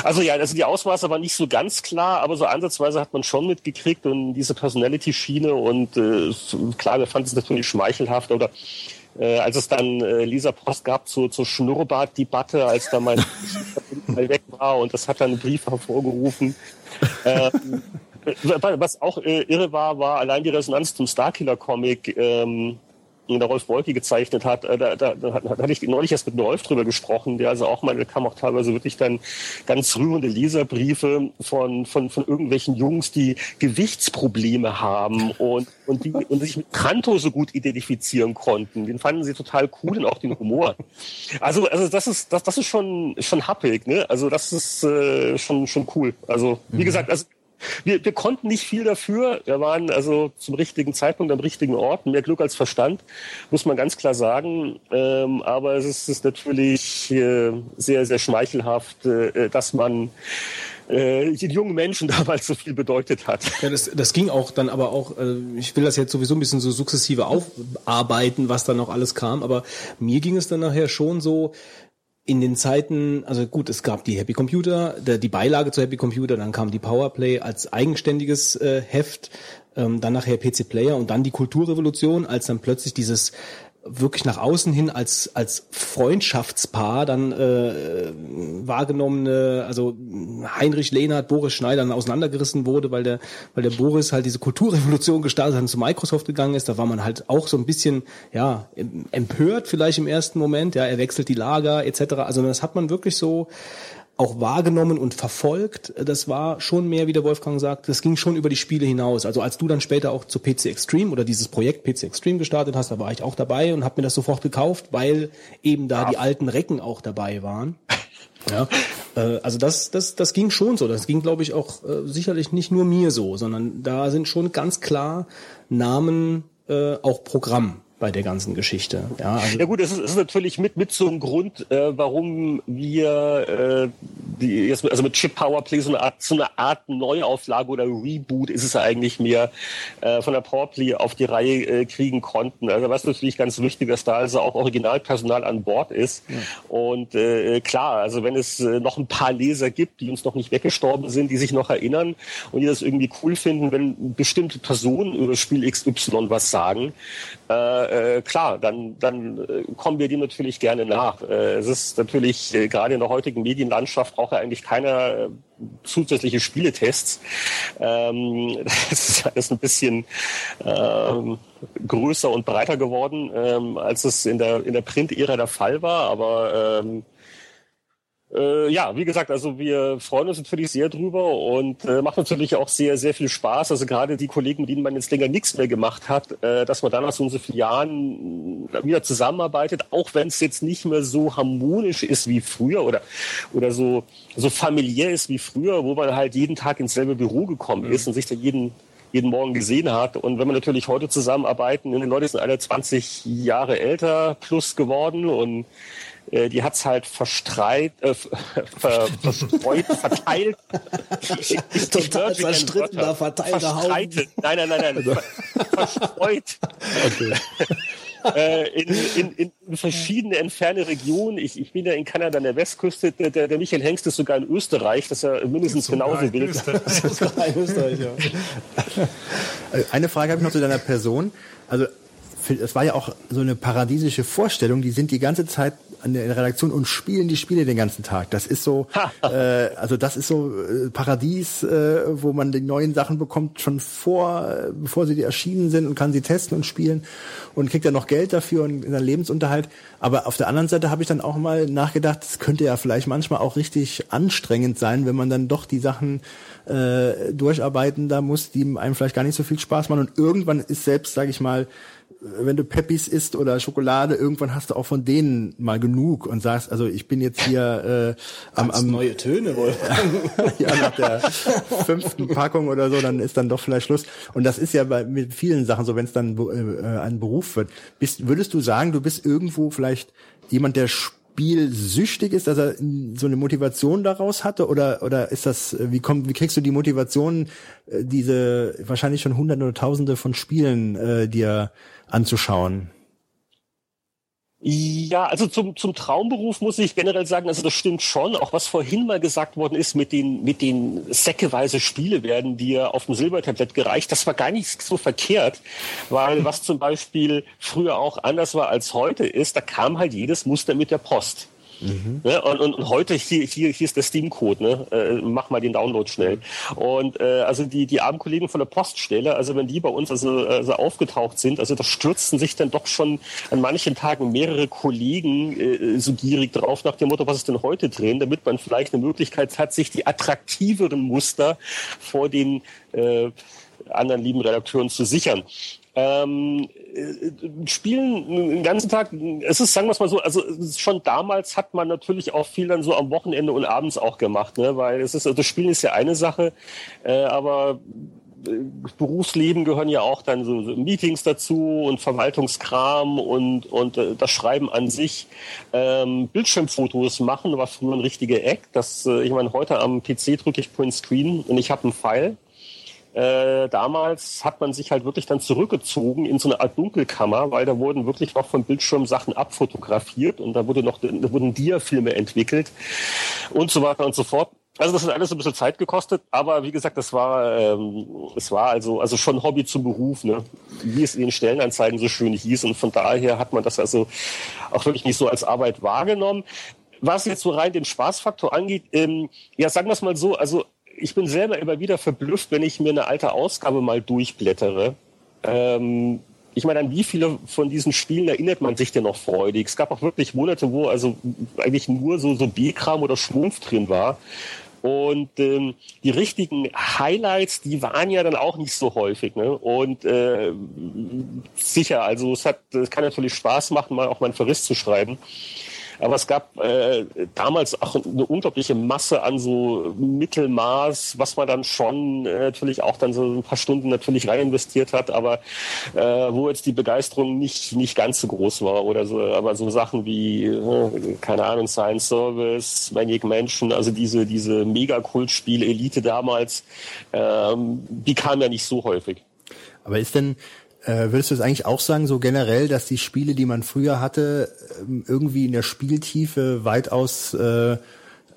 Also ja, also die Ausmaße waren nicht so ganz klar, aber so ansatzweise hat man schon mitgekriegt und diese Personality-Schiene und äh, klar, wir fanden es natürlich schmeichelhaft oder äh, als es dann äh, Lisa Post gab zur, zur Schnurrbart-Debatte, als da mein weg war und das hat dann einen Brief hervorgerufen. Ähm, was auch äh, irre war, war allein die Resonanz zum Starkiller-Comic, ähm, der Rolf Wolke gezeichnet hat, äh, da, da, da, da hatte ich neulich erst mit Rolf drüber gesprochen, der also auch mal, da kam auch teilweise wirklich dann ganz rührende Leserbriefe von, von, von irgendwelchen Jungs, die Gewichtsprobleme haben und, und die und sich mit Kanto so gut identifizieren konnten. Den fanden sie total cool und auch den Humor. Also, also das ist, das, das ist schon, schon happig, ne? Also das ist äh, schon, schon cool. Also, wie gesagt, also wir, wir konnten nicht viel dafür. Wir waren also zum richtigen Zeitpunkt am richtigen Ort. Mehr Glück als Verstand, muss man ganz klar sagen. Ähm, aber es ist, ist natürlich äh, sehr, sehr schmeichelhaft, äh, dass man äh, den jungen Menschen damals so viel bedeutet hat. Ja, das, das ging auch dann aber auch, äh, ich will das jetzt sowieso ein bisschen so sukzessive aufarbeiten, was dann noch alles kam, aber mir ging es dann nachher schon so, in den Zeiten, also gut, es gab die Happy Computer, der, die Beilage zu Happy Computer, dann kam die Powerplay als eigenständiges äh, Heft, ähm, dann nachher PC Player und dann die Kulturrevolution, als dann plötzlich dieses wirklich nach außen hin als als Freundschaftspaar dann äh, wahrgenommene, also Heinrich Lehnert, Boris Schneider auseinandergerissen wurde, weil der weil der Boris halt diese Kulturrevolution gestartet hat und zu Microsoft gegangen ist, da war man halt auch so ein bisschen ja empört vielleicht im ersten Moment, ja, er wechselt die Lager etc. Also das hat man wirklich so auch wahrgenommen und verfolgt. Das war schon mehr, wie der Wolfgang sagt, das ging schon über die Spiele hinaus. Also als du dann später auch zu PC Extreme oder dieses Projekt PC Extreme gestartet hast, da war ich auch dabei und habe mir das sofort gekauft, weil eben da die alten Recken auch dabei waren. Ja, äh, also das, das, das ging schon so. Das ging, glaube ich, auch äh, sicherlich nicht nur mir so, sondern da sind schon ganz klar Namen, äh, auch Programm bei der ganzen Geschichte. Ja, also Ja gut, es ist, es ist natürlich mit mit so einem Grund, äh, warum wir äh, die jetzt mit, also mit Chip Powerplay so eine Art so eine Art Neuauflage oder Reboot ist es eigentlich mehr äh, von der Powerplay auf die Reihe äh, kriegen konnten. Also was natürlich ganz wichtig, dass da also auch Originalpersonal an Bord ist. Und äh, klar, also wenn es äh, noch ein paar Leser gibt, die uns noch nicht weggestorben sind, die sich noch erinnern und die das irgendwie cool finden, wenn bestimmte Personen über Spiel XY was sagen, äh, äh, klar, dann, dann äh, kommen wir dem natürlich gerne nach. Äh, es ist natürlich äh, gerade in der heutigen Medienlandschaft braucht ja eigentlich keiner äh, zusätzliche Spieletests. Ähm, das ist alles ein bisschen ähm, größer und breiter geworden, ähm, als es in der, in der Print-Ära der Fall war. Aber ähm, äh, ja, wie gesagt, also wir freuen uns natürlich sehr drüber und äh, macht natürlich auch sehr, sehr viel Spaß. Also gerade die Kollegen, mit denen man jetzt länger nichts mehr gemacht hat, äh, dass man dann nach so, so vielen Jahren wieder zusammenarbeitet, auch wenn es jetzt nicht mehr so harmonisch ist wie früher oder, oder so, so familiär ist wie früher, wo man halt jeden Tag ins selbe Büro gekommen ist und sich dann jeden jeden Morgen gesehen hat. Und wenn wir natürlich heute zusammenarbeiten, die Leute sind alle 20 Jahre älter plus geworden und äh, die hat's halt verstreit, äh, ver, verstreut, verteilt. Ich, ich, Total zerstrittener, verteilter Haufen. Nein, nein, nein, nein. Also. verstreut. Okay. äh, in, in, in verschiedene entfernte Regionen. Ich, ich bin ja in Kanada an der Westküste. Der, der Michael Hengst ist sogar in Österreich. Das ist ja mindestens genauso wild. Österreich, ja. Eine Frage habe ich noch zu deiner Person. Also es war ja auch so eine paradiesische Vorstellung. Die sind die ganze Zeit an der Redaktion und spielen die Spiele den ganzen Tag. Das ist so, äh, also das ist so äh, Paradies, äh, wo man die neuen Sachen bekommt schon vor, äh, bevor sie erschienen sind und kann sie testen und spielen und kriegt dann noch Geld dafür und seinen Lebensunterhalt. Aber auf der anderen Seite habe ich dann auch mal nachgedacht, es könnte ja vielleicht manchmal auch richtig anstrengend sein, wenn man dann doch die Sachen äh, durcharbeiten da muss, die einem vielleicht gar nicht so viel Spaß machen. Und irgendwann ist selbst, sage ich mal, wenn du Peppis isst oder Schokolade, irgendwann hast du auch von denen mal genug und sagst, also ich bin jetzt hier äh, am, am neue Töne wohl. ja, nach der fünften Packung oder so, dann ist dann doch vielleicht Schluss. Und das ist ja bei mit vielen Sachen so, wenn es dann äh, ein Beruf wird. Bist, würdest du sagen, du bist irgendwo vielleicht jemand, der spielsüchtig ist, dass er so eine Motivation daraus hatte oder oder ist das wie kommt wie kriegst du die Motivation äh, diese wahrscheinlich schon hunderte oder tausende von Spielen äh, dir anzuschauen? Ja, also zum, zum Traumberuf muss ich generell sagen, also das stimmt schon. Auch was vorhin mal gesagt worden ist mit den, mit den säckeweise Spiele werden dir auf dem Silbertablett gereicht, das war gar nicht so verkehrt, weil was zum Beispiel früher auch anders war als heute ist, da kam halt jedes Muster mit der Post. Mhm. Ne? Und, und, und, heute hier, hier, hier ist der Steam-Code, ne? Äh, mach mal den Download schnell. Und äh, also die, die armen Kollegen von der Poststelle, also wenn die bei uns also, also aufgetaucht sind, also da stürzten sich dann doch schon an manchen Tagen mehrere Kollegen äh, so gierig drauf nach dem Motto, was ist denn heute drin, damit man vielleicht eine Möglichkeit hat, sich die attraktiveren Muster vor den äh, anderen lieben Redakteuren zu sichern. Ähm, äh, spielen den ganzen Tag, es ist, sagen wir es mal so, also schon damals hat man natürlich auch viel dann so am Wochenende und abends auch gemacht, ne? weil es ist, also Spielen ist ja eine Sache, äh, aber äh, Berufsleben gehören ja auch dann so, so, Meetings dazu und Verwaltungskram und, und äh, das Schreiben an sich. Ähm, Bildschirmfotos machen war früher ein richtiger Eck. Das, äh, ich meine, heute am PC drücke ich Print Screen und ich habe einen Pfeil. Äh, damals hat man sich halt wirklich dann zurückgezogen in so eine Art Dunkelkammer, weil da wurden wirklich noch vom Bildschirm Sachen abfotografiert und da wurde noch, da wurden Dia-Filme entwickelt und so weiter und so fort. Also das hat alles ein bisschen Zeit gekostet, aber wie gesagt, das war, ähm, es war also, also schon Hobby zum Beruf, ne? wie es in den Stellenanzeigen so schön hieß. Und von daher hat man das also auch wirklich nicht so als Arbeit wahrgenommen. Was jetzt so rein den Spaßfaktor angeht, ähm, ja, sagen wir es mal so, also ich bin selber immer wieder verblüfft, wenn ich mir eine alte Ausgabe mal durchblättere. Ähm, ich meine, an wie viele von diesen Spielen erinnert man sich denn noch freudig? Es gab auch wirklich Monate, wo also eigentlich nur so, so B-Kram oder Schwumpf drin war. Und ähm, die richtigen Highlights, die waren ja dann auch nicht so häufig. Ne? Und äh, sicher, also es hat, es kann natürlich Spaß machen, mal auch mal einen Verriss zu schreiben. Aber es gab äh, damals auch eine unglaubliche Masse an so Mittelmaß, was man dann schon äh, natürlich auch dann so ein paar Stunden natürlich rein investiert hat, aber äh, wo jetzt die Begeisterung nicht, nicht ganz so groß war oder so. Aber so Sachen wie, äh, keine Ahnung, Science Service, Maniac Mansion, also diese, diese Megakultspiele, Elite damals, ähm, die kamen ja nicht so häufig. Aber ist denn, äh, würdest du es eigentlich auch sagen, so generell, dass die Spiele, die man früher hatte, ähm, irgendwie in der Spieltiefe weitaus äh,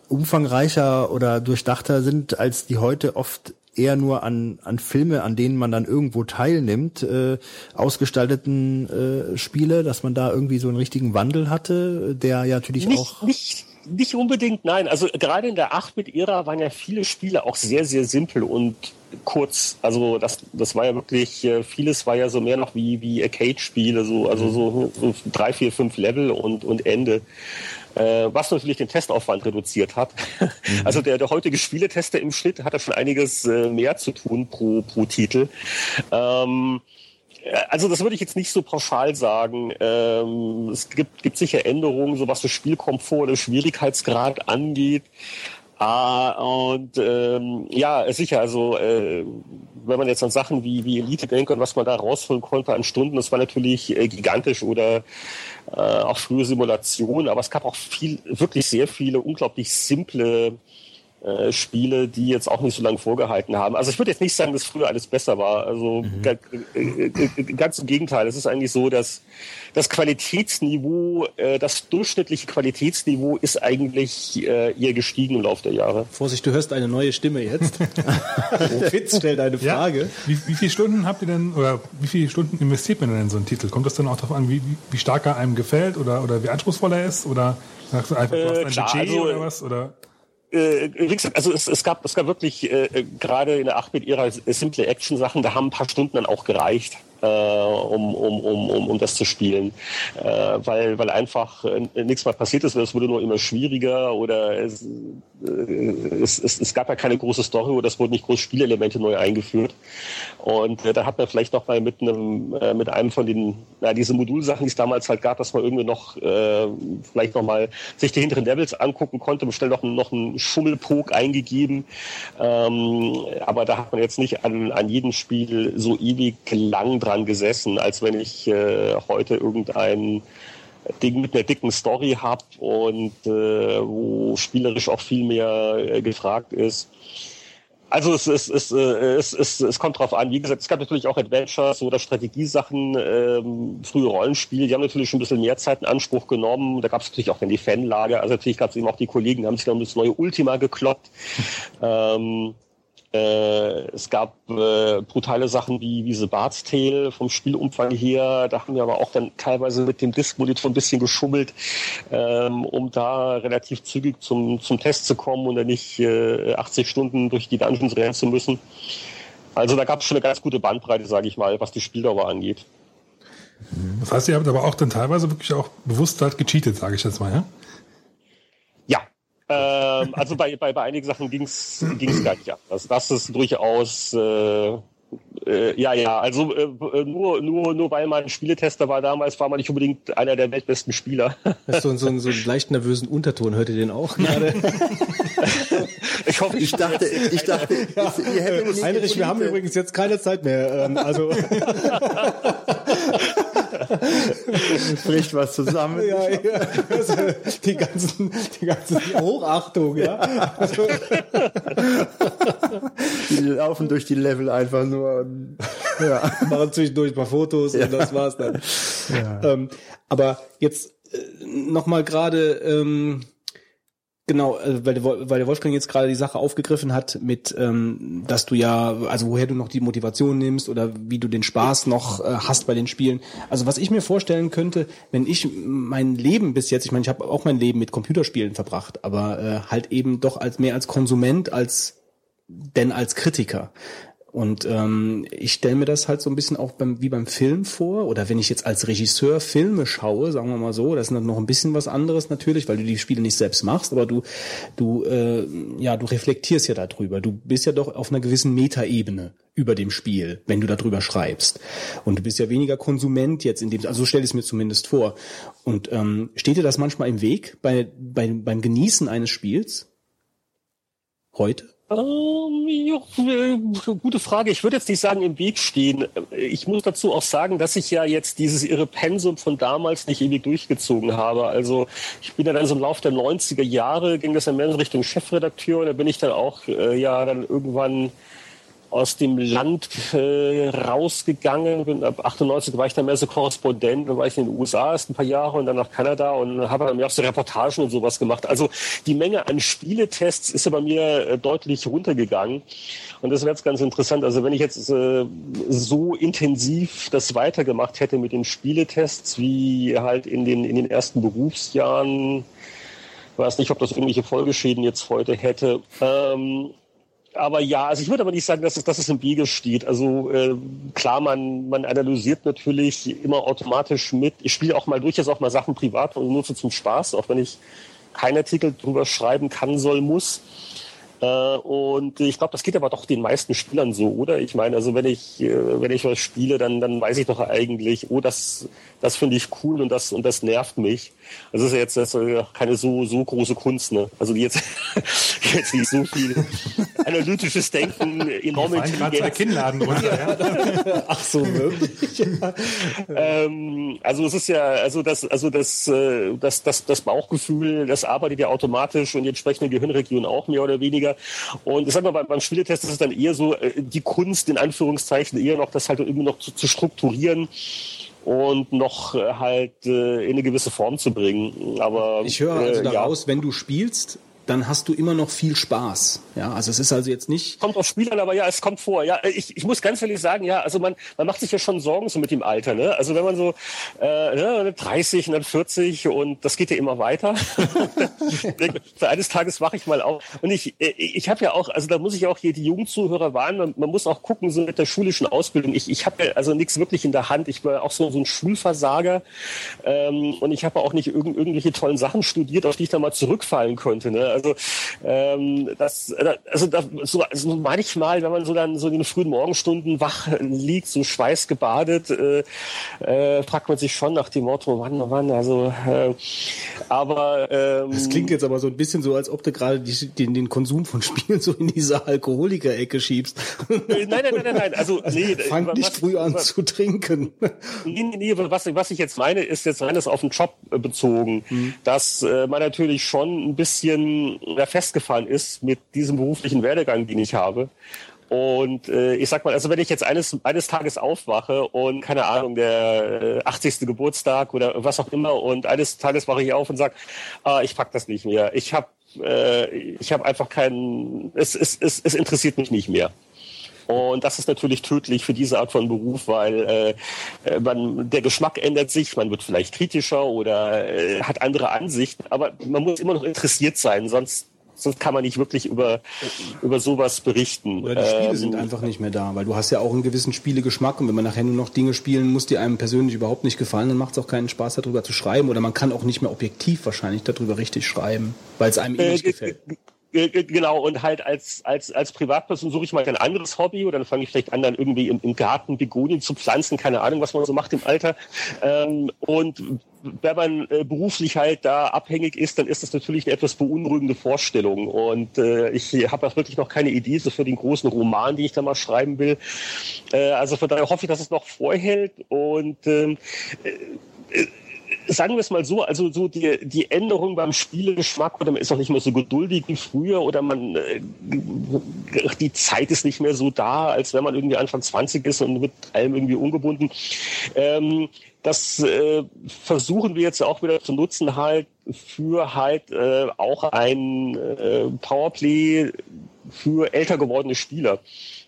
umfangreicher oder durchdachter sind, als die heute oft eher nur an, an Filme, an denen man dann irgendwo teilnimmt, äh, ausgestalteten äh, Spiele, dass man da irgendwie so einen richtigen Wandel hatte, der ja natürlich nicht, auch. Nicht nicht unbedingt, nein. Also gerade in der 8-Bit-Ära waren ja viele Spiele auch sehr, sehr simpel und kurz. Also das, das war ja wirklich, äh, vieles war ja so mehr noch wie, wie Arcade-Spiele, so, also so, so drei, vier, fünf Level und, und Ende. Äh, was natürlich den Testaufwand reduziert hat. Mhm. Also der, der heutige Spieletester im Schnitt hat da schon einiges äh, mehr zu tun pro, pro Titel. Ähm, also das würde ich jetzt nicht so pauschal sagen. Ähm, es gibt, gibt sicher Änderungen, so was das Spielkomfort oder Schwierigkeitsgrad angeht. Ah, und ähm, ja, sicher, also äh, wenn man jetzt an Sachen wie, wie Elite denkt und was man da rausholen konnte an Stunden, das war natürlich äh, gigantisch oder äh, auch frühe Simulationen, aber es gab auch viel, wirklich sehr viele unglaublich simple äh, Spiele, die jetzt auch nicht so lange vorgehalten haben. Also ich würde jetzt nicht sagen, dass früher alles besser war. Also mhm. Äh, äh, ganz im Gegenteil. Es ist eigentlich so, dass das Qualitätsniveau, äh, das durchschnittliche Qualitätsniveau ist eigentlich äh, eher gestiegen im Laufe der Jahre. Vorsicht, du hörst eine neue Stimme jetzt. Fitz stellt eine Frage. Ja. Wie, wie viele Stunden habt ihr denn, oder wie viele Stunden investiert man denn in so einen Titel? Kommt das dann auch darauf an, wie, wie stark er einem gefällt oder, oder wie anspruchsvoll er ist? Oder sagst du einfach, du hast ein klar, Budget also, oder was? Oder? Äh, wie gesagt, also es, es gab es gab wirklich äh, gerade in der 8-Bit-Ära simple Action-Sachen, da haben ein paar Stunden dann auch gereicht äh, um, um, um, um, um das zu spielen. Äh, weil, weil einfach äh, nichts mehr passiert ist, es wurde nur immer schwieriger oder es, äh, es, es, es gab ja keine große Story oder es wurden nicht große Spielelemente neu eingeführt. Und äh, da hat man vielleicht noch mal mit einem, äh, mit einem von den, na, diese Modulsachen, die es damals halt gab, dass man irgendwie noch äh, vielleicht noch mal sich die hinteren Levels angucken konnte, schnell noch, noch einen Schummelpog eingegeben. Ähm, aber da hat man jetzt nicht an, an jedem Spiel so ewig lang dran gesessen, als wenn ich äh, heute irgendein Ding mit einer dicken Story habe und äh, wo spielerisch auch viel mehr äh, gefragt ist. Also es, es, es, äh, es, es, es kommt drauf an. Wie gesagt, es gab natürlich auch Adventures oder Strategiesachen, ähm, frühe Rollenspiele, die haben natürlich schon ein bisschen mehr Zeit in Anspruch genommen. Da gab es natürlich auch dann die Fanlage. Also natürlich gab es eben auch die Kollegen, die haben sich dann das neue Ultima gekloppt. ähm, äh, es gab äh, brutale Sachen wie, The Bart's Tale vom Spielumfang her. Da haben wir aber auch dann teilweise mit dem Disk-Monitor ein bisschen geschummelt, ähm, um da relativ zügig zum, zum Test zu kommen und dann nicht äh, 80 Stunden durch die Dungeons rennen zu müssen. Also da gab es schon eine ganz gute Bandbreite, sage ich mal, was die Spieldauer angeht. Das heißt, ihr habt aber auch dann teilweise wirklich auch bewusst halt gecheatet, sage ich jetzt mal, ja? Ähm, also bei, bei, bei einigen Sachen ging's ging's gar nicht anders. Das ist durchaus äh, äh, ja, ja, also äh, nur, nur, nur weil man Spieletester war damals, war man nicht unbedingt einer der weltbesten Spieler. Das ist so, so, so einen leicht nervösen Unterton, hört ihr den auch gerade? ich hoffe, ich, ich dachte, ich dachte, ja. ihr hättet Heinrich, wir haben übrigens jetzt keine Zeit mehr. Ähm, also Spricht was zusammen. Ja, ja. Also die ganzen, die ganzen Hochachtung, ja. Also. Die laufen durch die Level einfach nur und, ja. machen zwischendurch ein paar Fotos ja. und das war's dann. Ja. Ähm, aber jetzt äh, nochmal gerade ähm, Genau, äh, weil, der, weil der Wolfgang jetzt gerade die Sache aufgegriffen hat mit, ähm, dass du ja, also woher du noch die Motivation nimmst oder wie du den Spaß noch äh, hast bei den Spielen. Also was ich mir vorstellen könnte, wenn ich mein Leben bis jetzt, ich meine, ich habe auch mein Leben mit Computerspielen verbracht, aber äh, halt eben doch als mehr als Konsument als denn als Kritiker. Und ähm, ich stelle mir das halt so ein bisschen auch beim, wie beim Film vor. Oder wenn ich jetzt als Regisseur Filme schaue, sagen wir mal so, das ist dann noch ein bisschen was anderes natürlich, weil du die Spiele nicht selbst machst, aber du, du, äh, ja, du reflektierst ja darüber. Du bist ja doch auf einer gewissen Metaebene über dem Spiel, wenn du darüber schreibst. Und du bist ja weniger Konsument jetzt in dem, also so stelle ich es mir zumindest vor. Und ähm, steht dir das manchmal im Weg bei, bei, beim Genießen eines Spiels? Heute? Ähm, ja, äh, gute Frage. Ich würde jetzt nicht sagen im Weg stehen. Ich muss dazu auch sagen, dass ich ja jetzt dieses irre Pensum von damals nicht ewig durchgezogen habe. Also ich bin ja dann so im Laufe der 90er Jahre, ging das dann mehr in Richtung Chefredakteur und da bin ich dann auch äh, ja dann irgendwann aus dem Land äh, rausgegangen. Bin, ab 98 war ich dann mehr so Korrespondent, dann war ich in den USA erst ein paar Jahre und dann nach Kanada und habe dann mehr auch so Reportagen und sowas gemacht. Also die Menge an Spieletests ist ja bei mir äh, deutlich runtergegangen. Und das wäre jetzt ganz interessant. Also wenn ich jetzt äh, so intensiv das weitergemacht hätte mit den Spieletests, wie halt in den, in den ersten Berufsjahren, weiß nicht, ob das irgendwelche Folgeschäden jetzt heute hätte. Ähm, aber ja, also ich würde aber nicht sagen, dass es, dass es im Wege steht. Also äh, klar, man, man analysiert natürlich immer automatisch mit. Ich spiele auch mal durchaus auch mal Sachen privat und nur so zum Spaß, auch wenn ich keinen Artikel drüber schreiben kann, soll, muss. Äh, und ich glaube, das geht aber doch den meisten Spielern so, oder? Ich meine, also wenn ich, äh, wenn ich was spiele, dann, dann weiß ich doch eigentlich, oh, das, das finde ich cool und das, und das nervt mich. Das ist ja jetzt das ist keine so, so große Kunst, ne? Also jetzt, jetzt nicht so viel analytisches Denken, enorme Intelligenz. Kinnladen runter, ja. Ach so, wirklich? ähm, also es ist ja, also das, also das, äh, das, das, das Bauchgefühl, das arbeitet ja automatisch und die entsprechende Gehirnregion auch mehr oder weniger. Und ich sag mal, beim, beim Spieletest ist es dann eher so, äh, die Kunst in Anführungszeichen eher noch, das halt irgendwie noch zu, zu strukturieren und noch äh, halt äh, in eine gewisse Form zu bringen. Aber ich höre also äh, daraus, ja. wenn du spielst, dann hast du immer noch viel Spaß. Ja, also es ist also jetzt nicht. Kommt auf Spielern, aber ja, es kommt vor. Ja, ich, ich muss ganz ehrlich sagen, ja, also man, man macht sich ja schon Sorgen so mit dem Alter, ne? Also wenn man so äh, ne, 30, dann 40 und das geht ja immer weiter. Für eines Tages wache ich mal auf. Und ich, äh, ich habe ja auch, also da muss ich auch hier die Jugendzuhörer warnen, man, man muss auch gucken, so mit der schulischen Ausbildung. Ich, ich habe ja also nichts wirklich in der Hand. Ich war auch so, so ein Schulversager ähm, und ich habe auch nicht irgend, irgendwelche tollen Sachen studiert, auf die ich da mal zurückfallen könnte. Ne? Also ähm, das, also, da, so, also manchmal, wenn man so dann so in den frühen Morgenstunden wach liegt, so schweißgebadet, äh, äh, fragt man sich schon nach dem Motto, wann, wann, also, äh, aber ähm, das klingt jetzt aber so ein bisschen so, als ob du gerade den, den Konsum von Spielen so in diese Alkoholiker-Ecke schiebst. Nein, nein, nein, nein, nein. Also nee, fang nicht was, früh an was, zu trinken. Nee, nee, nee, was, was ich jetzt meine, ist jetzt reines auf den Job bezogen, mhm. dass äh, man natürlich schon ein bisschen ja, festgefahren ist mit diesem beruflichen Werdegang, den ich habe. Und äh, ich sag mal, also wenn ich jetzt eines, eines Tages aufwache und keine Ahnung, der äh, 80. Geburtstag oder was auch immer und eines Tages wache ich auf und sag, ah, ich pack das nicht mehr. Ich habe äh, ich hab einfach keinen, es, es, es, es interessiert mich nicht mehr. Und das ist natürlich tödlich für diese Art von Beruf, weil äh, äh, man, der Geschmack ändert sich, man wird vielleicht kritischer oder äh, hat andere Ansichten, aber man muss immer noch interessiert sein, sonst sonst kann man nicht wirklich über, über sowas berichten. Oder die Spiele ähm, sind einfach nicht mehr da, weil du hast ja auch einen gewissen Spielegeschmack und wenn man nachher nur noch Dinge spielen muss, die einem persönlich überhaupt nicht gefallen, dann macht es auch keinen Spaß, darüber zu schreiben oder man kann auch nicht mehr objektiv wahrscheinlich darüber richtig schreiben, weil es einem eh nicht äh, gefällt. Genau, und halt als, als, als Privatperson suche ich mal ein anderes Hobby oder dann fange ich vielleicht an, dann irgendwie im, im Garten Begonien zu pflanzen, keine Ahnung, was man so macht im Alter. Ähm, und wenn man äh, beruflich halt da abhängig ist, dann ist das natürlich eine etwas beunruhigende Vorstellung. Und äh, ich habe auch wirklich noch keine Idee so für den großen Roman, den ich da mal schreiben will. Äh, also von daher hoffe ich, dass es noch vorhält. Und ähm, äh, sagen wir es mal so, also so die, die Änderung beim Spielegeschmack oder man ist auch nicht mehr so geduldig wie früher oder man äh, die Zeit ist nicht mehr so da, als wenn man irgendwie Anfang 20 ist und mit allem irgendwie ungebunden. Ähm, das äh, versuchen wir jetzt auch wieder zu nutzen halt für halt äh, auch ein äh, Powerplay für älter gewordene Spieler.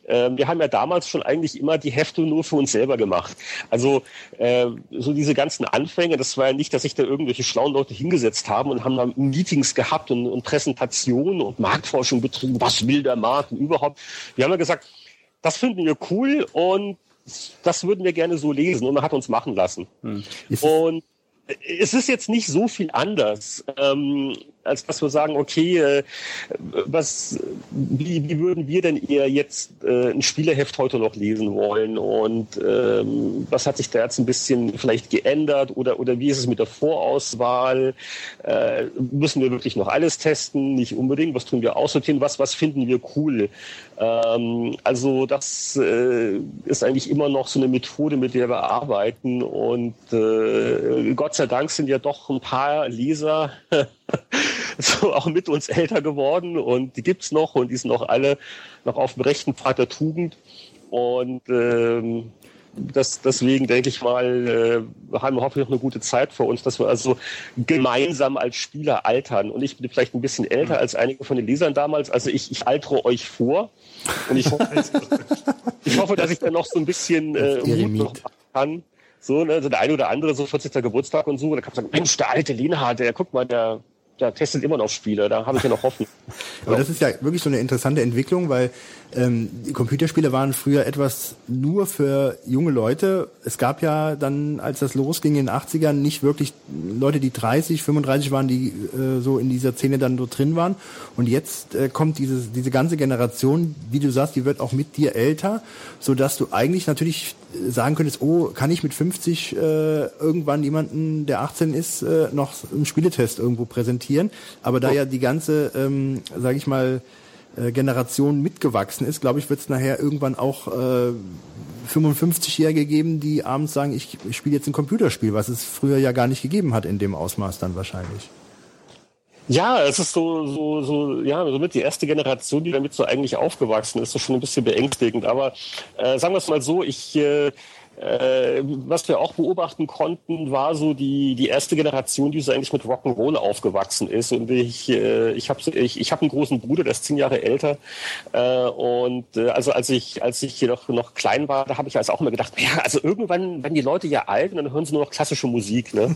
Ähm, wir haben ja damals schon eigentlich immer die Hefte nur für uns selber gemacht. Also äh, so diese ganzen Anfänge, das war ja nicht, dass sich da irgendwelche schlauen Leute hingesetzt haben und haben dann Meetings gehabt und, und Präsentationen und Marktforschung betrieben, was will der Markt und überhaupt. Wir haben ja gesagt, das finden wir cool und das würden wir gerne so lesen und man hat uns machen lassen. Hm. Und es ist jetzt nicht so viel anders. Ähm, als dass wir sagen, okay, äh, was, wie, wie würden wir denn eher jetzt äh, ein Spielerheft heute noch lesen wollen und ähm, was hat sich da jetzt ein bisschen vielleicht geändert oder, oder wie ist es mit der Vorauswahl? Äh, müssen wir wirklich noch alles testen? Nicht unbedingt. Was tun wir aussortieren? Was, was finden wir cool? Ähm, also das äh, ist eigentlich immer noch so eine Methode, mit der wir arbeiten und äh, Gott sei Dank sind ja doch ein paar Leser so auch mit uns älter geworden und die gibt's noch und die sind auch alle noch auf dem rechten Pfad der Tugend. Und ähm, das, deswegen denke ich mal, äh, haben wir hoffentlich noch eine gute Zeit vor uns, dass wir also gemeinsam als Spieler altern. Und ich bin vielleicht ein bisschen älter als einige von den Lesern damals. Also ich, ich altere euch vor. Und ich hoffe, ich hoffe, dass ich dann noch so ein bisschen äh, Mut noch machen kann. So, ne, also der eine oder andere, so 40. Geburtstag und so, da kann man sagen, Mensch, der alte Lienhardt, der, guck mal, der da testet immer noch Spiele, da habe ich ja noch Hoffnung. Aber das ist ja wirklich so eine interessante Entwicklung, weil ähm, die Computerspiele waren früher etwas nur für junge Leute. Es gab ja dann, als das losging in den 80ern, nicht wirklich Leute, die 30, 35 waren, die äh, so in dieser Szene dann so drin waren. Und jetzt äh, kommt diese, diese ganze Generation, wie du sagst, die wird auch mit dir älter, so dass du eigentlich natürlich sagen könntest, oh, kann ich mit 50 äh, irgendwann jemanden, der 18 ist, äh, noch einen Spieletest irgendwo präsentieren. Aber da ja die ganze, ähm, sage ich mal, äh, Generation mitgewachsen ist, glaube ich, wird es nachher irgendwann auch äh, 55-Jährige geben, die abends sagen, ich, ich spiele jetzt ein Computerspiel, was es früher ja gar nicht gegeben hat in dem Ausmaß dann wahrscheinlich. Ja, es ist so, so, so, ja, somit die erste Generation, die damit so eigentlich aufgewachsen ist, ist schon ein bisschen beängstigend. Aber äh, sagen wir es mal so, ich äh, äh, was wir auch beobachten konnten, war so die, die erste Generation, die so eigentlich mit Rock'n'Roll aufgewachsen ist. Und ich, äh, ich habe ich, ich hab einen großen Bruder, der ist zehn Jahre älter. Äh, und äh, also als ich, als ich hier noch, klein war, da habe ich also auch immer gedacht, ja, also irgendwann werden die Leute ja alt und dann hören sie nur noch klassische Musik. Ne?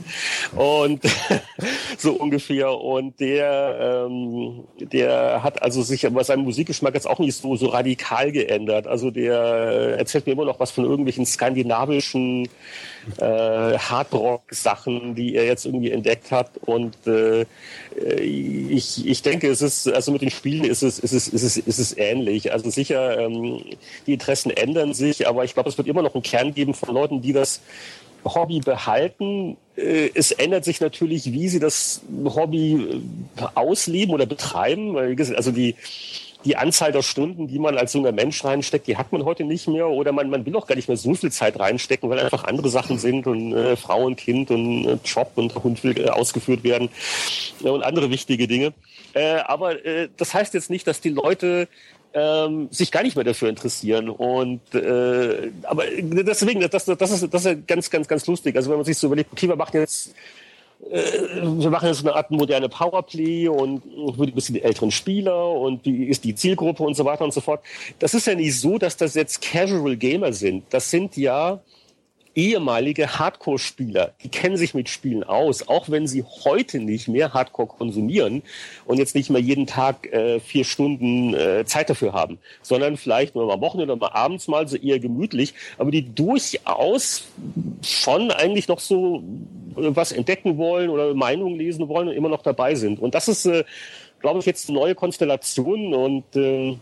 Und so ungefähr. Und der, ähm, der hat also sich aber seinem Musikgeschmack jetzt auch nicht so, so radikal geändert. Also der erzählt mir immer noch was von irgendwelchen Skandinavien skandinavischen äh, Hardrock-Sachen, die er jetzt irgendwie entdeckt hat. Und äh, ich, ich denke, es ist, also mit den Spielen ist es, ist es, ist es, ist es ähnlich. Also sicher, ähm, die Interessen ändern sich, aber ich glaube, es wird immer noch einen Kern geben von Leuten, die das Hobby behalten. Äh, es ändert sich natürlich, wie sie das Hobby äh, ausleben oder betreiben. Also die, die Anzahl der Stunden, die man als junger Mensch reinsteckt, die hat man heute nicht mehr oder man, man will auch gar nicht mehr so viel Zeit reinstecken, weil einfach andere Sachen sind und äh, Frau und Kind und äh, Job und Hund will äh, ausgeführt werden äh, und andere wichtige Dinge. Äh, aber äh, das heißt jetzt nicht, dass die Leute ähm, sich gar nicht mehr dafür interessieren. Und äh, aber deswegen, das, das, ist, das ist ganz, ganz, ganz lustig. Also wenn man sich so überlegt, okay, wir machen jetzt äh, wir machen jetzt eine Art moderne Powerplay und für ein bisschen die älteren Spieler und wie ist die Zielgruppe und so weiter und so fort. Das ist ja nicht so, dass das jetzt Casual Gamer sind. Das sind ja ehemalige Hardcore-Spieler, die kennen sich mit Spielen aus, auch wenn sie heute nicht mehr Hardcore konsumieren und jetzt nicht mehr jeden Tag äh, vier Stunden äh, Zeit dafür haben, sondern vielleicht nur am Wochenende oder mal abends mal so eher gemütlich, aber die durchaus schon eigentlich noch so äh, was entdecken wollen oder Meinungen lesen wollen und immer noch dabei sind. Und das ist, äh, glaube ich, jetzt eine neue Konstellation und äh,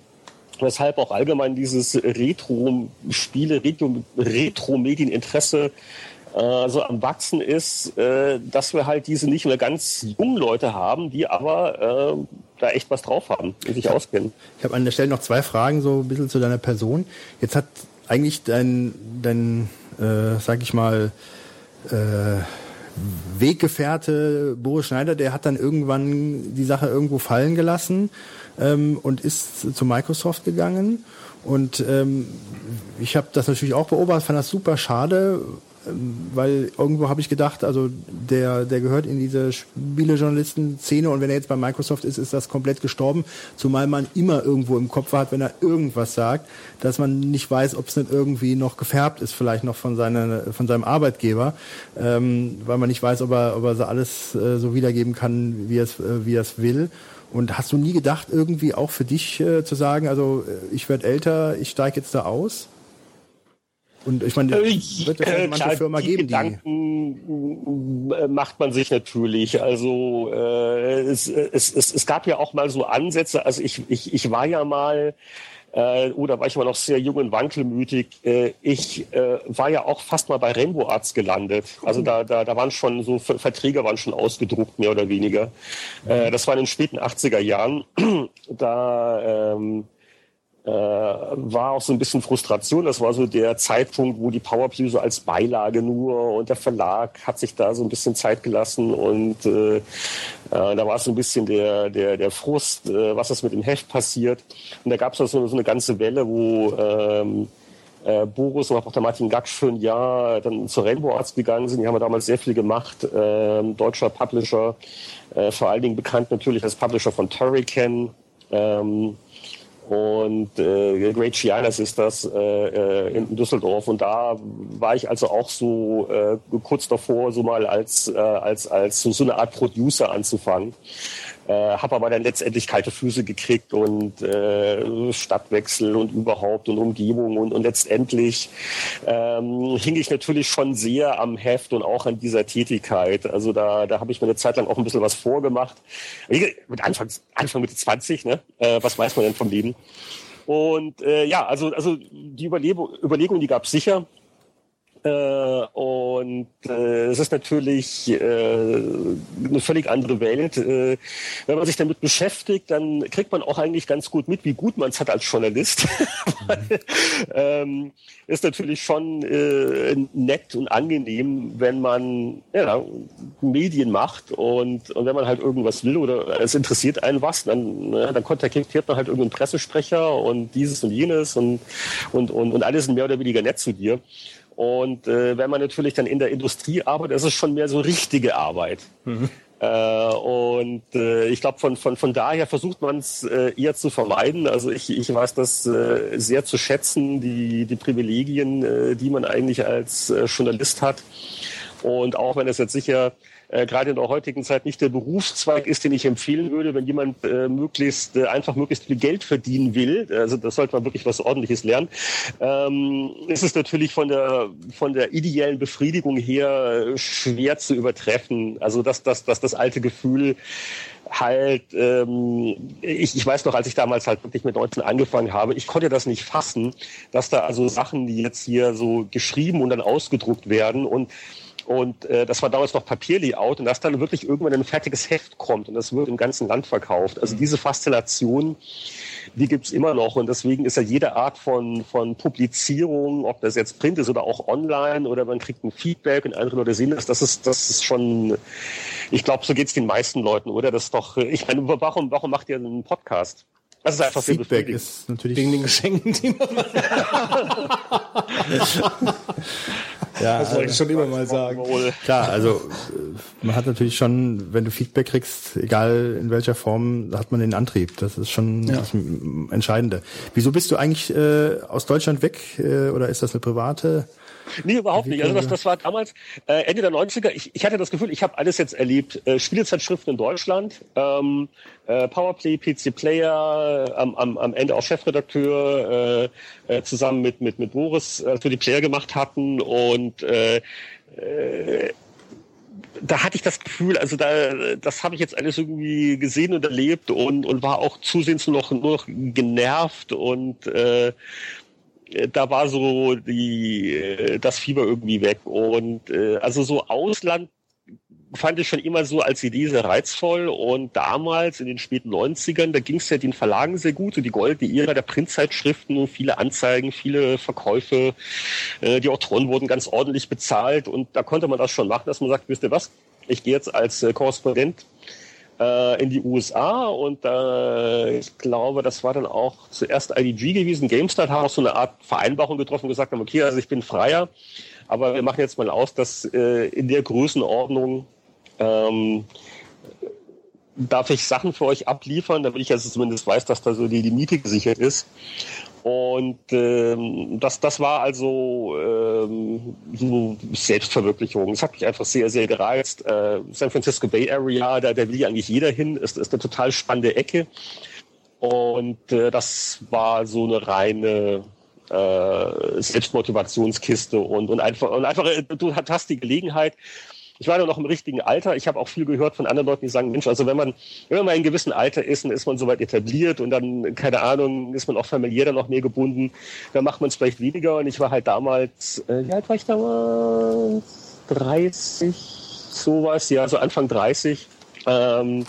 weshalb auch allgemein dieses Retro-Spiele, Retro-Medieninteresse äh, so am Wachsen ist, äh, dass wir halt diese nicht mehr ganz jungen Leute haben, die aber äh, da echt was drauf haben und sich auskennen. Ich habe an der Stelle noch zwei Fragen so ein bisschen zu deiner Person. Jetzt hat eigentlich dein, dein äh, sag ich mal, äh, Weggefährte Boris Schneider, der hat dann irgendwann die Sache irgendwo fallen gelassen ähm, und ist zu Microsoft gegangen. Und ähm, ich habe das natürlich auch beobachtet, fand das super schade, ähm, weil irgendwo habe ich gedacht, also der, der gehört in diese Spielejournalisten-Szene und wenn er jetzt bei Microsoft ist, ist das komplett gestorben, zumal man immer irgendwo im Kopf hat, wenn er irgendwas sagt, dass man nicht weiß, ob es nicht irgendwie noch gefärbt ist, vielleicht noch von, seiner, von seinem Arbeitgeber, ähm, weil man nicht weiß, ob er, ob er so alles äh, so wiedergeben kann, wie er es äh, wie er es will. Und hast du nie gedacht, irgendwie auch für dich äh, zu sagen, also äh, ich werde älter, ich steige jetzt da aus? Und ich meine, es wird ja äh, manche klar, Firma die geben, Gedanken die äh, macht man sich natürlich. Also äh, es, es, es, es gab ja auch mal so Ansätze. Also ich, ich, ich war ja mal äh, oder war ich immer noch sehr jung und wankelmütig. Äh, ich äh, war ja auch fast mal bei Rainbow Arts gelandet. Also da, da, da waren schon so Verträge waren schon ausgedruckt, mehr oder weniger. Äh, das war in den späten 80er Jahren. da ähm, äh, war auch so ein bisschen Frustration. Das war so der Zeitpunkt, wo die Powerplay so als Beilage nur und der Verlag hat sich da so ein bisschen Zeit gelassen und äh, äh, da war so ein bisschen der, der, der Frust, äh, was das mit dem Heft passiert. Und da gab es so, so eine ganze Welle, wo ähm, äh, Boris und auch der Martin Gack für ein Jahr dann zur Rainbow Arts gegangen sind. Die haben damals sehr viel gemacht. Ähm, deutscher Publisher, äh, vor allen Dingen bekannt natürlich als Publisher von Turrican. Ähm, Und äh, Great Giannis ist das äh, äh, in Düsseldorf. Und da war ich also auch so äh, kurz davor, so mal als, äh, als, als so, so eine Art Producer anzufangen. Äh, habe aber dann letztendlich kalte Füße gekriegt und äh, Stadtwechsel und überhaupt und Umgebung und, und letztendlich ähm, hing ich natürlich schon sehr am Heft und auch an dieser Tätigkeit. Also da, da habe ich mir eine Zeit lang auch ein bisschen was vorgemacht. Mit Anfang, Anfang Mitte 20, ne? Äh, was weiß man denn vom Leben? Und äh, ja, also, also die Überlegung, Überlegung die gab es sicher. Äh, und äh, es ist natürlich äh, eine völlig andere Welt. Äh, wenn man sich damit beschäftigt, dann kriegt man auch eigentlich ganz gut mit, wie gut man es hat als Journalist. Ähm, ist natürlich schon äh, nett und angenehm, wenn man ja, Medien macht und, und wenn man halt irgendwas will oder es interessiert einen was, dann, ja, dann kontaktiert man halt irgendeinen Pressesprecher und dieses und jenes und, und, und, und alles sind mehr oder weniger nett zu dir. Und äh, wenn man natürlich dann in der Industrie arbeitet, ist es schon mehr so richtige Arbeit. Mhm. Äh, und äh, ich glaube, von, von, von daher versucht man es äh, eher zu vermeiden. Also ich, ich weiß das äh, sehr zu schätzen, die, die Privilegien, äh, die man eigentlich als äh, Journalist hat. Und auch wenn es jetzt sicher äh, gerade in der heutigen Zeit nicht der Berufszweig ist, den ich empfehlen würde, wenn jemand äh, möglichst äh, einfach möglichst viel Geld verdienen will. Also das sollte man wirklich was Ordentliches lernen. Ähm, ist es natürlich von der von der ideellen Befriedigung her äh, schwer zu übertreffen. Also dass das das das alte Gefühl halt, ähm, ich, ich weiß noch, als ich damals halt wirklich mit 19 angefangen habe, ich konnte das nicht fassen, dass da also Sachen, die jetzt hier so geschrieben und dann ausgedruckt werden und und äh, das war damals noch Papierlayout und dass dann wirklich irgendwann ein fertiges Heft kommt und das wird im ganzen Land verkauft. Also diese Faszination, die gibt's immer noch und deswegen ist ja jede Art von, von Publizierung, ob das jetzt Print ist oder auch online oder man kriegt ein Feedback und andere Leute sehen das, das ist, das ist schon, ich glaube, so geht's den meisten Leuten, oder? Das ist doch, ich meine, warum, warum macht ihr einen Podcast? Das ist einfach Feedback ist natürlich wegen den Geschenken, die man Ja, das wollte ich schon immer mal sagen. Klar, also äh, man hat natürlich schon, wenn du Feedback kriegst, egal in welcher Form, hat man den Antrieb. Das ist schon ja. das Entscheidende. Wieso bist du eigentlich äh, aus Deutschland weg äh, oder ist das eine private? Nee, überhaupt nicht. Also das, das war damals äh, Ende der 90er. Ich, ich hatte das Gefühl, ich habe alles jetzt erlebt. Äh, Spielezeitschriften in Deutschland, ähm, äh, Powerplay, PC Player, am, am, am Ende auch Chefredakteur, äh, äh, zusammen mit, mit, mit Boris, als wir die Player gemacht hatten. Und äh, äh, da hatte ich das Gefühl, also da, das habe ich jetzt alles irgendwie gesehen und erlebt und, und war auch zusehends noch, nur noch genervt und äh, äh, da war so die, äh, das Fieber irgendwie weg. Und äh, also so Ausland fand ich schon immer so als Idee sehr reizvoll. Und damals in den späten 90ern, da ging es ja den Verlagen sehr gut, so die goldene Ära der Printzeitschriften, viele Anzeigen, viele Verkäufe. Äh, die Autoren wurden ganz ordentlich bezahlt und da konnte man das schon machen, dass man sagt, wisst ihr was, ich gehe jetzt als äh, Korrespondent äh, in die USA und äh, ich glaube, das war dann auch zuerst IDG gewesen. GameStar hat auch so eine Art Vereinbarung getroffen, gesagt haben, okay, also ich bin freier, aber wir machen jetzt mal aus, dass äh, in der Größenordnung ähm, darf ich Sachen für euch abliefern, damit ich also zumindest weiß, dass da so die Miete gesichert ist. Und ähm, das, das war also ähm, so Selbstverwirklichung. Es hat mich einfach sehr, sehr gereizt. Äh, San Francisco Bay Area, da, da will ja eigentlich jeder hin. Ist, ist eine total spannende Ecke. Und äh, das war so eine reine äh, Selbstmotivationskiste und, und einfach, und einfach, äh, du hast die Gelegenheit, ich war ja noch im richtigen Alter. Ich habe auch viel gehört von anderen Leuten, die sagen, Mensch, also wenn man, wenn man mal in einem gewissen Alter ist, dann ist man soweit etabliert und dann, keine Ahnung, ist man auch familiär dann noch mehr gebunden, dann macht man es vielleicht weniger. Und ich war halt damals, äh, wie alt war ich damals? 30, sowas, ja, so Anfang 30. Ähm,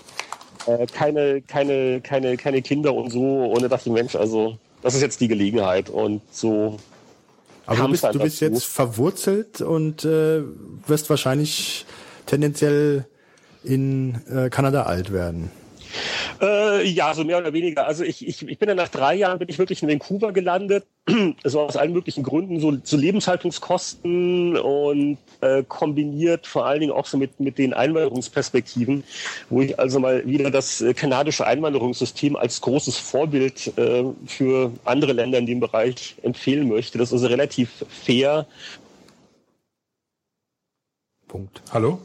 äh, keine, keine, keine, keine Kinder und so. Da dachte ich, Mensch, also das ist jetzt die Gelegenheit. Und so aber du bist, du bist jetzt verwurzelt und äh, wirst wahrscheinlich tendenziell in äh, Kanada alt werden. Äh, ja, so mehr oder weniger. Also ich, ich, ich bin dann nach drei Jahren bin ich wirklich in Vancouver gelandet. So aus allen möglichen Gründen, so, so Lebenshaltungskosten und äh, kombiniert vor allen Dingen auch so mit, mit den Einwanderungsperspektiven, wo ich also mal wieder das äh, kanadische Einwanderungssystem als großes Vorbild äh, für andere Länder in dem Bereich empfehlen möchte. Das ist also relativ fair. Punkt. Hallo?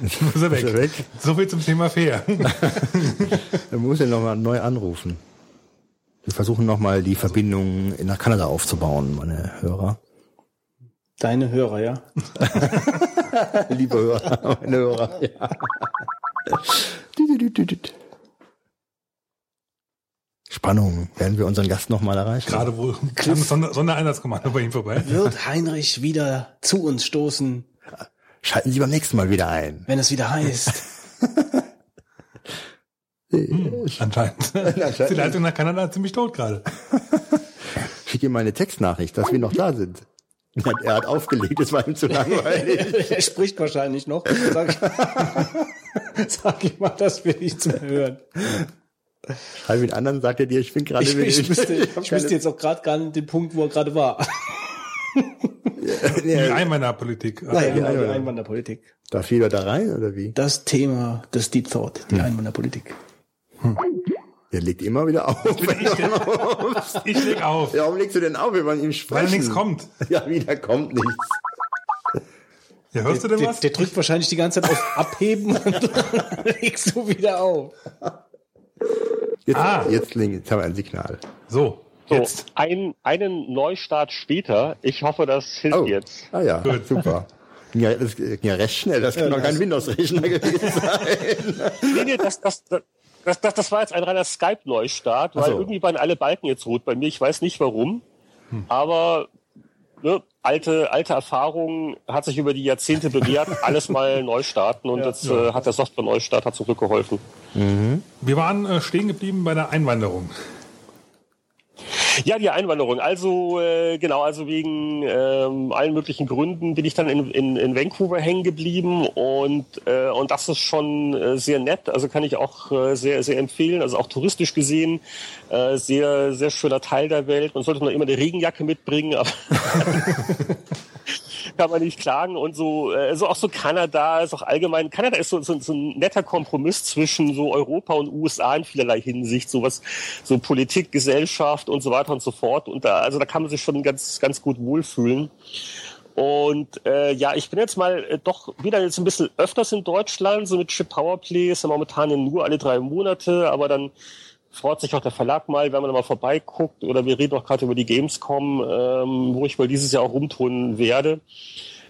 Ist er weg? Ist er weg? So viel zum Thema fair. Er muss ja nochmal neu anrufen. Wir versuchen nochmal die Verbindung nach Kanada aufzubauen, meine Hörer. Deine Hörer, ja? Liebe Hörer, meine Hörer. Ja. Spannung. Werden wir unseren Gast nochmal erreichen? Gerade wo Sonder Sondereinsatzkommando bei ihm vorbei. Wird Heinrich wieder zu uns stoßen, Schalten Sie beim nächsten Mal wieder ein. wenn es wieder heißt? Anscheinend. Ist die Leitung nach Kanada ziemlich tot gerade. Schick ihm mal eine Textnachricht, dass wir noch da sind. Er hat, aufgelegt, es war ihm zu langweilig. er spricht wahrscheinlich noch. Sag ich, sag ich mal, das will ich zum Hören. Schreib ihn an, dann sagt er dir, ich bin gerade Ich, ich, wüsste, hab ich keine- jetzt auch gerade gar nicht den Punkt, wo er gerade war. Die Einwanderpolitik. Naja, ja, die. Einwanderpolitik. Darf jeder da rein, oder wie? Das Thema des Deep Thought, die Einwanderpolitik. Der legt immer wieder auf. Ich leg auf, Ja, Warum legst du denn auf, wenn man ihm sprechen? weil nichts kommt. Ja, wieder kommt nichts. Ja, hörst du denn Der, was? der drückt wahrscheinlich die ganze Zeit auf Abheben und dann legst du wieder auf. Jetzt, Ah. jetzt, jetzt haben wir ein Signal. So, So, jetzt. ein, einen Neustart später. Ich hoffe, das hilft Oh, jetzt. ah ja, super. Ging ja, das ging ja recht schnell, das kann doch kein Windows-Rechner gewesen sein. Nee, nee, das, das, das, das, das, das war jetzt ein reiner Skype-Neustart, weil so. irgendwie waren alle Balken jetzt rot bei mir. Ich weiß nicht warum. Aber ne, alte, alte Erfahrung hat sich über die Jahrzehnte bewährt. Alles mal neu starten und jetzt Äh, hat der Software-Neustart hat zum Glück geholfen. Wir waren äh, stehen geblieben bei der Einwanderung. Ja, die Einwanderung. Also äh, genau, also wegen ähm, allen möglichen Gründen bin ich dann in, in, in Vancouver hängen geblieben und äh, und das ist schon äh, sehr nett. Also kann ich auch äh, sehr sehr empfehlen. Also auch touristisch gesehen äh, sehr sehr schöner Teil der Welt. Man sollte noch immer eine Regenjacke mitbringen, aber kann man nicht klagen. Und so, äh, so auch so Kanada ist auch allgemein. Kanada ist so, so, so ein netter Kompromiss zwischen so Europa und USA in vielerlei Hinsicht. So was, so Politik, Gesellschaft und so weiter und so fort. Und da, also da kann man sich schon ganz, ganz gut wohlfühlen. Und äh, ja, ich bin jetzt mal äh, doch wieder jetzt ein bisschen öfters in Deutschland, so mit Chip Powerplay, ist ja momentan nur alle drei Monate, aber dann freut sich auch der Verlag mal, wenn man mal vorbeiguckt. Oder wir reden auch gerade über die Gamescom, ähm, wo ich wohl dieses Jahr auch rumtun werde.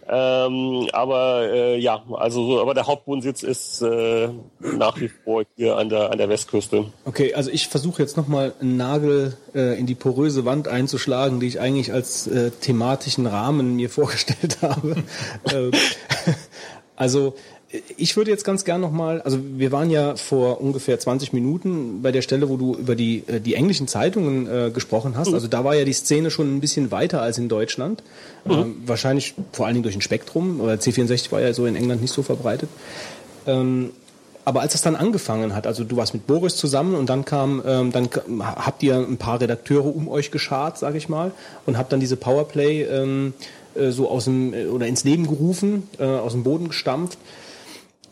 Ähm, aber äh, ja, also so, aber der Hauptwohnsitz ist äh, nach wie vor hier an der an der Westküste. Okay, also ich versuche jetzt nochmal einen Nagel äh, in die poröse Wand einzuschlagen, die ich eigentlich als äh, thematischen Rahmen mir vorgestellt habe. äh, also ich würde jetzt ganz gern nochmal, also wir waren ja vor ungefähr 20 Minuten bei der Stelle, wo du über die, äh, die englischen Zeitungen äh, gesprochen hast. Also da war ja die Szene schon ein bisschen weiter als in Deutschland. Ähm, wahrscheinlich vor allen Dingen durch ein Spektrum, weil C64 war ja so in England nicht so verbreitet. Ähm, aber als es dann angefangen hat, also du warst mit Boris zusammen und dann kam, ähm, dann habt ihr ein paar Redakteure um euch geschart, sage ich mal, und habt dann diese Powerplay ähm, äh, so aus dem äh, oder ins Leben gerufen, äh, aus dem Boden gestampft.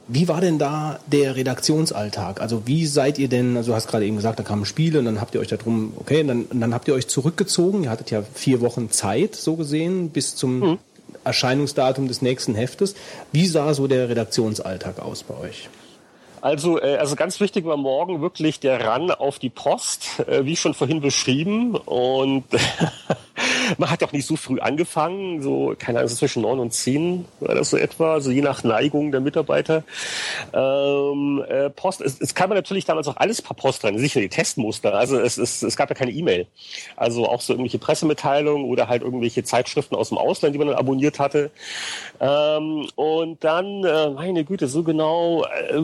Wie war denn da der Redaktionsalltag? Also wie seid ihr denn, also du hast gerade eben gesagt, da kamen Spiele und dann habt ihr euch da drum, okay, und dann, und dann habt ihr euch zurückgezogen, ihr hattet ja vier Wochen Zeit, so gesehen, bis zum Erscheinungsdatum des nächsten Heftes. Wie sah so der Redaktionsalltag aus bei euch? Also, äh, also ganz wichtig war morgen wirklich der Run auf die Post, äh, wie schon vorhin beschrieben. Und man hat auch nicht so früh angefangen, so, keine Ahnung, so zwischen neun und zehn war das so etwa, also je nach Neigung der Mitarbeiter. Ähm, äh, Post, es, es kam ja natürlich damals auch alles per Post rein, sicher die Testmuster. Also es, es, es gab ja keine E-Mail. Also auch so irgendwelche Pressemitteilungen oder halt irgendwelche Zeitschriften aus dem Ausland, die man dann abonniert hatte. Ähm, und dann, äh, meine Güte, so genau, äh,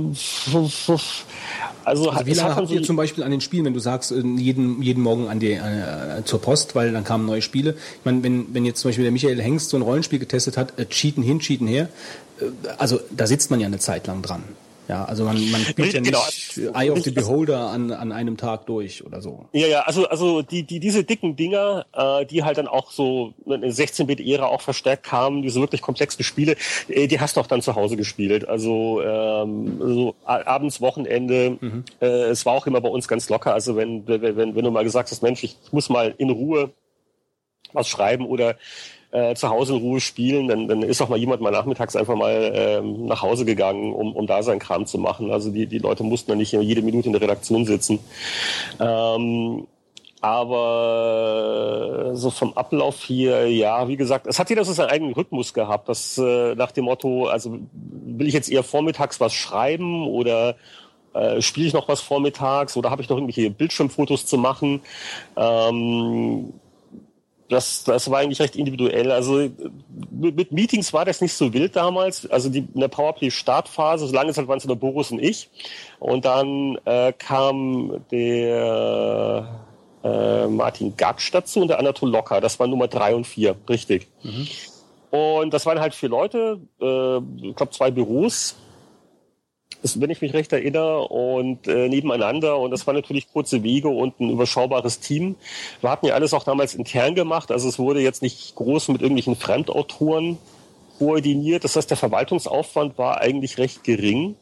also, Also wie lange man habt ihr so- zum Beispiel an den Spielen, wenn du sagst, äh, jeden, jeden Morgen an die, äh, zur Post, weil dann kamen neue Spiele. Ich meine, wenn, wenn jetzt zum Beispiel der Michael Hengst so ein Rollenspiel getestet hat, äh, Cheaten hin, Cheaten her, äh, also da sitzt man ja eine Zeit lang dran. Ja, also man, man spielt ja genau. nicht genau. Eye of the Beholder an, an einem Tag durch oder so. Ja, ja, also, also die, die, diese dicken Dinger, äh, die halt dann auch so in der 16-Bit-Ära auch verstärkt kamen, diese wirklich komplexen Spiele, äh, die hast du auch dann zu Hause gespielt. Also ähm, so abends, Wochenende, mhm. äh, es war auch immer bei uns ganz locker. Also wenn, wenn, wenn du mal gesagt hast, Mensch, ich muss mal in Ruhe was schreiben oder äh, zu Hause in Ruhe spielen, dann, dann ist auch mal jemand mal nachmittags einfach mal ähm, nach Hause gegangen, um, um da seinen Kram zu machen. Also die, die Leute mussten dann nicht jede Minute in der Redaktion sitzen. Ähm, aber so vom Ablauf hier, ja, wie gesagt, es hat jeder so seinen eigenen Rhythmus gehabt. Das äh, nach dem Motto, also will ich jetzt eher vormittags was schreiben oder äh, spiele ich noch was vormittags oder habe ich noch irgendwelche Bildschirmfotos zu machen? Ähm, das, das war eigentlich recht individuell. Also mit Meetings war das nicht so wild damals. Also die, in der Powerplay-Startphase, so lange Zeit waren es nur Boris und ich. Und dann äh, kam der äh, Martin Gatsch dazu und der Anatol Locker. Das waren Nummer drei und vier, richtig. Mhm. Und das waren halt vier Leute, äh, ich glaube zwei Büros wenn ich mich recht erinnere, und äh, nebeneinander. Und das war natürlich kurze Wege und ein überschaubares Team. Wir hatten ja alles auch damals intern gemacht. Also es wurde jetzt nicht groß mit irgendwelchen Fremdautoren koordiniert. Das heißt, der Verwaltungsaufwand war eigentlich recht gering.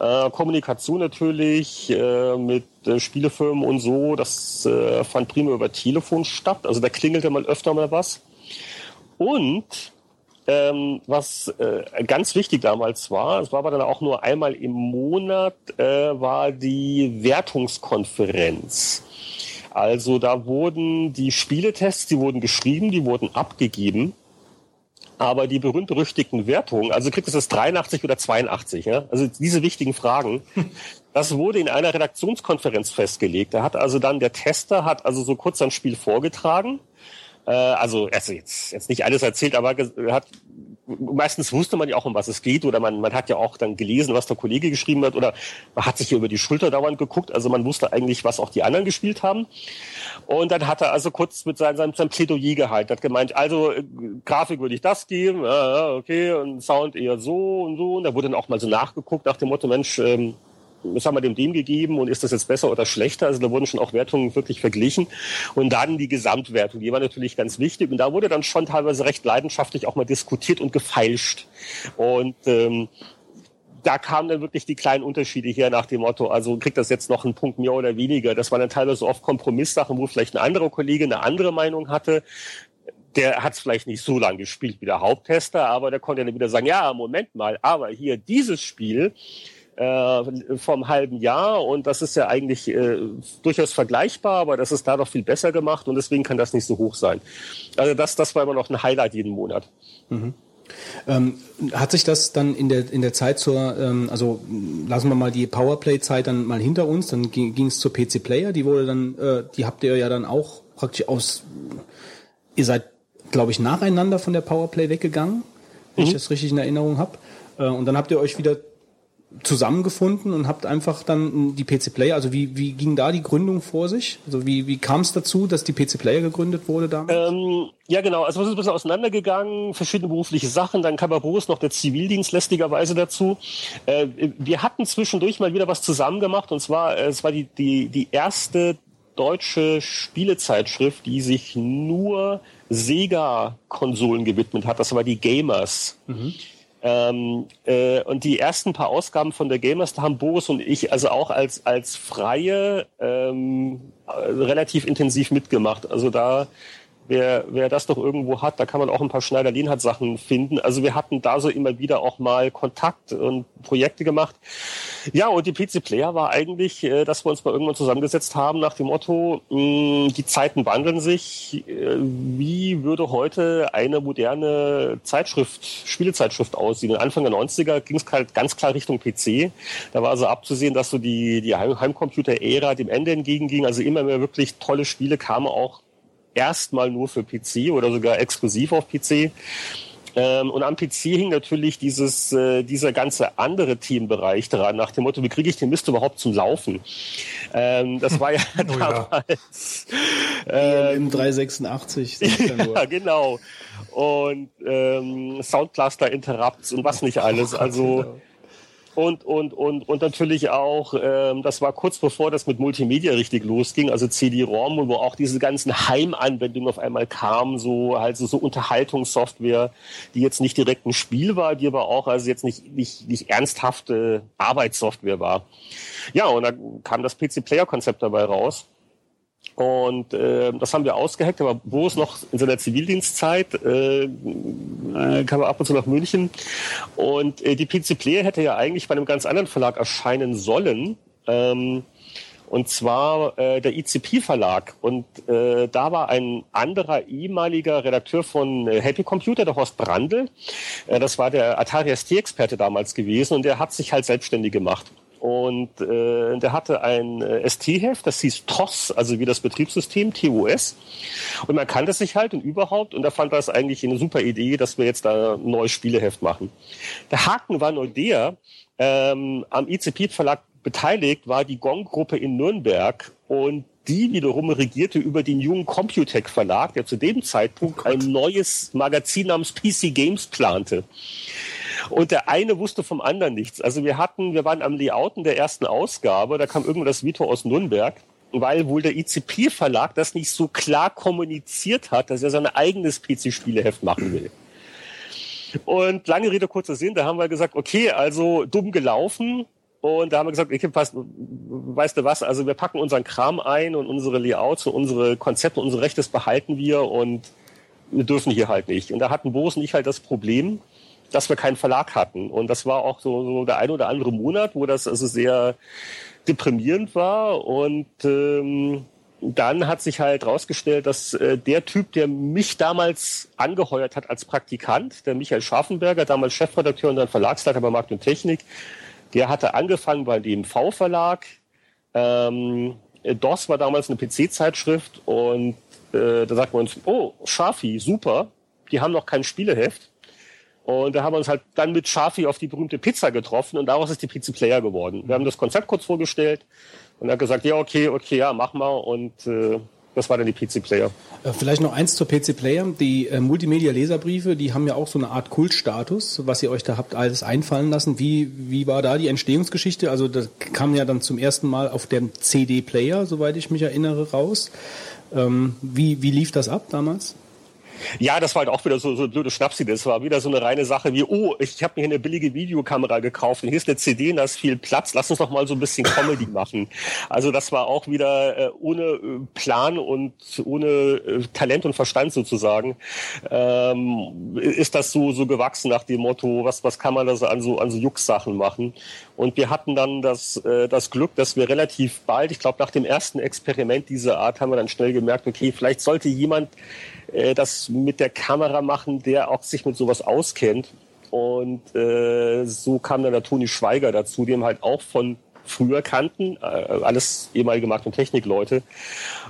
Äh, Kommunikation natürlich äh, mit äh, Spielefirmen und so, das äh, fand prima über Telefon statt. Also da klingelte mal öfter mal was. Und ähm, was äh, ganz wichtig damals war, es war aber dann auch nur einmal im Monat, äh, war die Wertungskonferenz. Also da wurden die Spieletests, die wurden geschrieben, die wurden abgegeben. Aber die berühmt-berüchtigten Wertungen, also kriegt es das 83 oder 82, ja? also diese wichtigen Fragen, das wurde in einer Redaktionskonferenz festgelegt. Da hat also dann der Tester hat also so kurz ein Spiel vorgetragen äh, also hat jetzt, jetzt nicht alles erzählt, aber hat meistens wusste man ja auch, um was es geht, oder man, man hat ja auch dann gelesen, was der Kollege geschrieben hat, oder man hat sich hier über die Schulter dauernd geguckt, also man wusste eigentlich, was auch die anderen gespielt haben. Und dann hat er also kurz mit seinem, seinem, seinem Plädoyer gehalten, hat gemeint, also äh, Grafik würde ich das geben, ja, okay, und Sound eher so und so. Und da wurde dann auch mal so nachgeguckt nach dem Motto, Mensch, ähm, was haben wir dem dem gegeben und ist das jetzt besser oder schlechter? Also da wurden schon auch Wertungen wirklich verglichen. Und dann die Gesamtwertung, die war natürlich ganz wichtig. Und da wurde dann schon teilweise recht leidenschaftlich auch mal diskutiert und gefeilscht. Und ähm, da kamen dann wirklich die kleinen Unterschiede her nach dem Motto, also kriegt das jetzt noch einen Punkt mehr oder weniger. Das waren dann teilweise oft Kompromisssachen, wo vielleicht ein anderer Kollege eine andere Meinung hatte. Der hat es vielleicht nicht so lange gespielt wie der Haupttester, aber der konnte dann wieder sagen, ja, Moment mal, aber hier dieses Spiel, äh, vom halben Jahr und das ist ja eigentlich äh, durchaus vergleichbar, aber das ist da doch viel besser gemacht und deswegen kann das nicht so hoch sein. Also das, das war immer noch ein Highlight jeden Monat. Mhm. Ähm, hat sich das dann in der in der Zeit zur, ähm, also lassen wir mal die Powerplay-Zeit dann mal hinter uns, dann ging es zur PC Player, die wurde dann, äh, die habt ihr ja dann auch praktisch aus, ihr seid, glaube ich, nacheinander von der Powerplay weggegangen, wenn mhm. ich das richtig in Erinnerung habe. Äh, und dann habt ihr euch wieder zusammengefunden und habt einfach dann die PC Player, also wie, wie ging da die Gründung vor sich? Also wie, wie kam es dazu, dass die PC Player gegründet wurde damals? Ähm, ja genau, also wir sind ein bisschen auseinandergegangen, verschiedene berufliche Sachen, dann kam Boris noch der Zivildienst lästigerweise dazu. Äh, wir hatten zwischendurch mal wieder was zusammen gemacht und zwar, äh, es war die, die, die erste deutsche Spielezeitschrift, die sich nur Sega-Konsolen gewidmet hat. Das war die Gamers. Mhm. Ähm, äh, und die ersten paar Ausgaben von der Gamers, da haben Boris und ich also auch als, als Freie ähm, relativ intensiv mitgemacht. Also da wer, wer das doch irgendwo hat, da kann man auch ein paar Schneider-Lienhardt-Sachen finden. Also wir hatten da so immer wieder auch mal Kontakt und Projekte gemacht. Ja, und die PC Player war eigentlich, äh, dass wir uns mal irgendwann zusammengesetzt haben nach dem Motto, mh, die Zeiten wandeln sich. Äh, wie würde heute eine moderne Zeitschrift, Spielezeitschrift aussehen? Anfang der 90er ging es halt ganz klar Richtung PC. Da war also abzusehen, dass so die, die Heimcomputer-Ära dem Ende entgegenging. Also immer mehr wirklich tolle Spiele kamen auch erstmal nur für PC oder sogar exklusiv auf PC. Ähm, und am PC hing natürlich dieses, äh, dieser ganze andere Themenbereich dran, nach dem Motto, wie kriege ich den Mist überhaupt zum Laufen? Ähm, das war ja oh, damals. Ja. Ähm, 386. ja, genau. Und ähm, Soundcluster Interrupts und was nicht alles. Also und, und, und, und natürlich auch, ähm, das war kurz bevor das mit Multimedia richtig losging, also CD-ROM, wo auch diese ganzen Heimanwendungen auf einmal kamen, so halt so, so Unterhaltungssoftware, die jetzt nicht direkt ein Spiel war, die aber auch also jetzt nicht, nicht, nicht ernsthafte Arbeitssoftware war. Ja, und dann kam das PC-Player-Konzept dabei raus. Und äh, das haben wir ausgeheckt, aber es noch in seiner Zivildienstzeit äh, kam er ab und zu nach München. Und äh, die PC Player hätte ja eigentlich bei einem ganz anderen Verlag erscheinen sollen. Ähm, und zwar äh, der ICP Verlag. Und äh, da war ein anderer ehemaliger Redakteur von äh, Happy Computer, der Horst Brandl. Äh, das war der Atari ST-Experte damals gewesen und der hat sich halt selbstständig gemacht. Und äh, der hatte ein äh, ST-Heft, das hieß TOS, also wie das Betriebssystem, TOS. Und man kannte sich halt und überhaupt. Und da fand er es eigentlich eine super Idee, dass wir jetzt da ein neues Spieleheft machen. Der Haken war nur der, ähm, am ICP-Verlag beteiligt war die Gong-Gruppe in Nürnberg und die wiederum regierte über den jungen Computec Verlag, der zu dem Zeitpunkt oh ein neues Magazin namens PC Games plante. Und der eine wusste vom anderen nichts. Also wir hatten, wir waren am Layouten der ersten Ausgabe, da kam irgendwo das Vito aus Nürnberg, weil wohl der ICP-Verlag das nicht so klar kommuniziert hat, dass er sein eigenes PC-Spieleheft machen will. Und lange Rede, kurzer Sinn, da haben wir gesagt, okay, also dumm gelaufen. Und da haben wir gesagt, okay, passt, weißt du was, also wir packen unseren Kram ein und unsere Layouts und unsere Konzepte, unsere Rechte behalten wir und wir dürfen hier halt nicht. Und da hatten Boris und ich halt das Problem, dass wir keinen Verlag hatten. Und das war auch so, so der ein oder andere Monat, wo das also sehr deprimierend war. Und ähm, dann hat sich halt rausgestellt, dass äh, der Typ, der mich damals angeheuert hat als Praktikant, der Michael Scharfenberger, damals Chefredakteur und dann Verlagsleiter bei Markt und Technik, der hatte angefangen bei dem V-Verlag. Ähm, DOS war damals eine PC-Zeitschrift und äh, da sagt man uns, oh, Schafi, super, die haben noch kein Spieleheft. Und da haben wir uns halt dann mit Schafi auf die berühmte Pizza getroffen und daraus ist die Pizza Player geworden. Wir haben das Konzept kurz vorgestellt und er hat gesagt, ja, okay, okay, ja, mach mal und äh, das war dann die PC Player. Äh, vielleicht noch eins zur PC Player. Die äh, Multimedia-Leserbriefe, die haben ja auch so eine Art Kultstatus, was ihr euch da habt alles einfallen lassen. Wie, wie war da die Entstehungsgeschichte? Also das kam ja dann zum ersten Mal auf dem CD-Player, soweit ich mich erinnere, raus. Ähm, wie, wie lief das ab damals? Ja, das war halt auch wieder so, so eine blöde Schnapsidee. Das war wieder so eine reine Sache wie, oh, ich habe mir hier eine billige Videokamera gekauft und hier ist eine CD und da ist viel Platz. Lass uns doch mal so ein bisschen Comedy machen. Also das war auch wieder äh, ohne äh, Plan und ohne äh, Talent und Verstand sozusagen. Ähm, ist das so, so gewachsen nach dem Motto, was, was kann man da so an so, an so Jucksachen machen? Und wir hatten dann das, äh, das Glück, dass wir relativ bald, ich glaube nach dem ersten Experiment dieser Art, haben wir dann schnell gemerkt, okay, vielleicht sollte jemand äh, das mit der Kamera machen, der auch sich mit sowas auskennt. Und äh, so kam dann der Toni Schweiger dazu, dem halt auch von früher kannten, äh, alles ehemalige Markt- und Technikleute.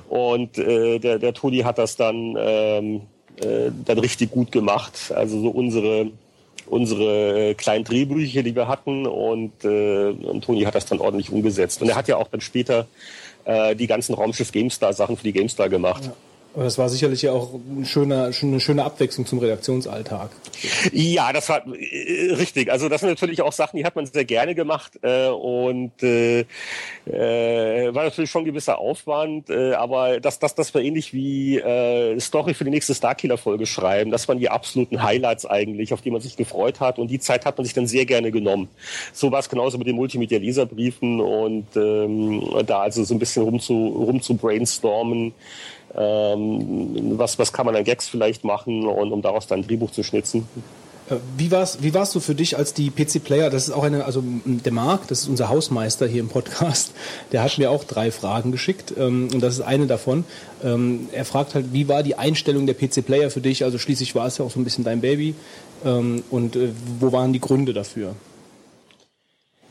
Und äh, der, der Toni hat das dann, ähm, äh, dann richtig gut gemacht. Also so unsere unsere äh, kleinen Drehbücher, die wir hatten und, äh, und Toni hat das dann ordentlich umgesetzt. Und er hat ja auch dann später äh, die ganzen Raumschiff GameStar Sachen für die GameStar gemacht. Ja. Aber das war sicherlich ja auch ein schöner, eine schöne Abwechslung zum Redaktionsalltag. Ja, das war äh, richtig. Also das sind natürlich auch Sachen, die hat man sehr gerne gemacht äh, und äh, äh, war natürlich schon ein gewisser Aufwand, äh, aber das, das, das war ähnlich wie äh, Story für die nächste Starkiller-Folge schreiben. Das waren die absoluten Highlights eigentlich, auf die man sich gefreut hat und die Zeit hat man sich dann sehr gerne genommen. So war es genauso mit den Multimedia-Leserbriefen und ähm, da also so ein bisschen rum zu, rum zu brainstormen ähm, was, was kann man an Gags vielleicht machen und um daraus dann ein Drehbuch zu schnitzen. Äh, wie war's, wie warst du für dich als die PC-Player? Das ist auch eine, also der Marc, das ist unser Hausmeister hier im Podcast, der hat mir auch drei Fragen geschickt ähm, und das ist eine davon. Ähm, er fragt halt, wie war die Einstellung der PC-Player für dich? Also schließlich war es ja auch so ein bisschen dein Baby ähm, und äh, wo waren die Gründe dafür?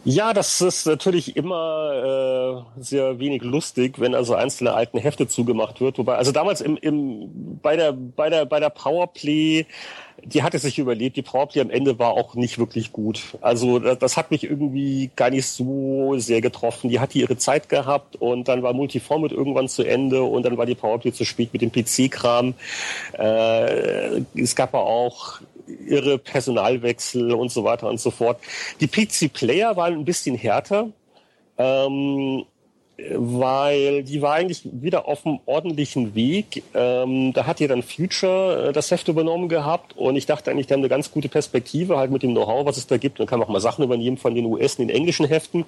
Ja, das ist natürlich immer äh, sehr wenig lustig, wenn also einzelne alten Hefte zugemacht wird. Wobei, also damals im, im bei der bei der bei der Powerplay, die hatte sich überlebt. Die Powerplay am Ende war auch nicht wirklich gut. Also das, das hat mich irgendwie gar nicht so sehr getroffen. Die hatte ihre Zeit gehabt und dann war Multiformat irgendwann zu Ende und dann war die Powerplay zu spät mit dem PC-Kram. Äh, es gab aber auch irre Personalwechsel und so weiter und so fort. Die PC-Player waren ein bisschen härter. Ähm, weil die war eigentlich wieder auf einem ordentlichen Weg. Ähm, da hat ja dann Future äh, das Heft übernommen gehabt und ich dachte eigentlich, die haben eine ganz gute Perspektive halt mit dem Know-how, was es da gibt. Man kann auch mal Sachen übernehmen von den US in den englischen Heften.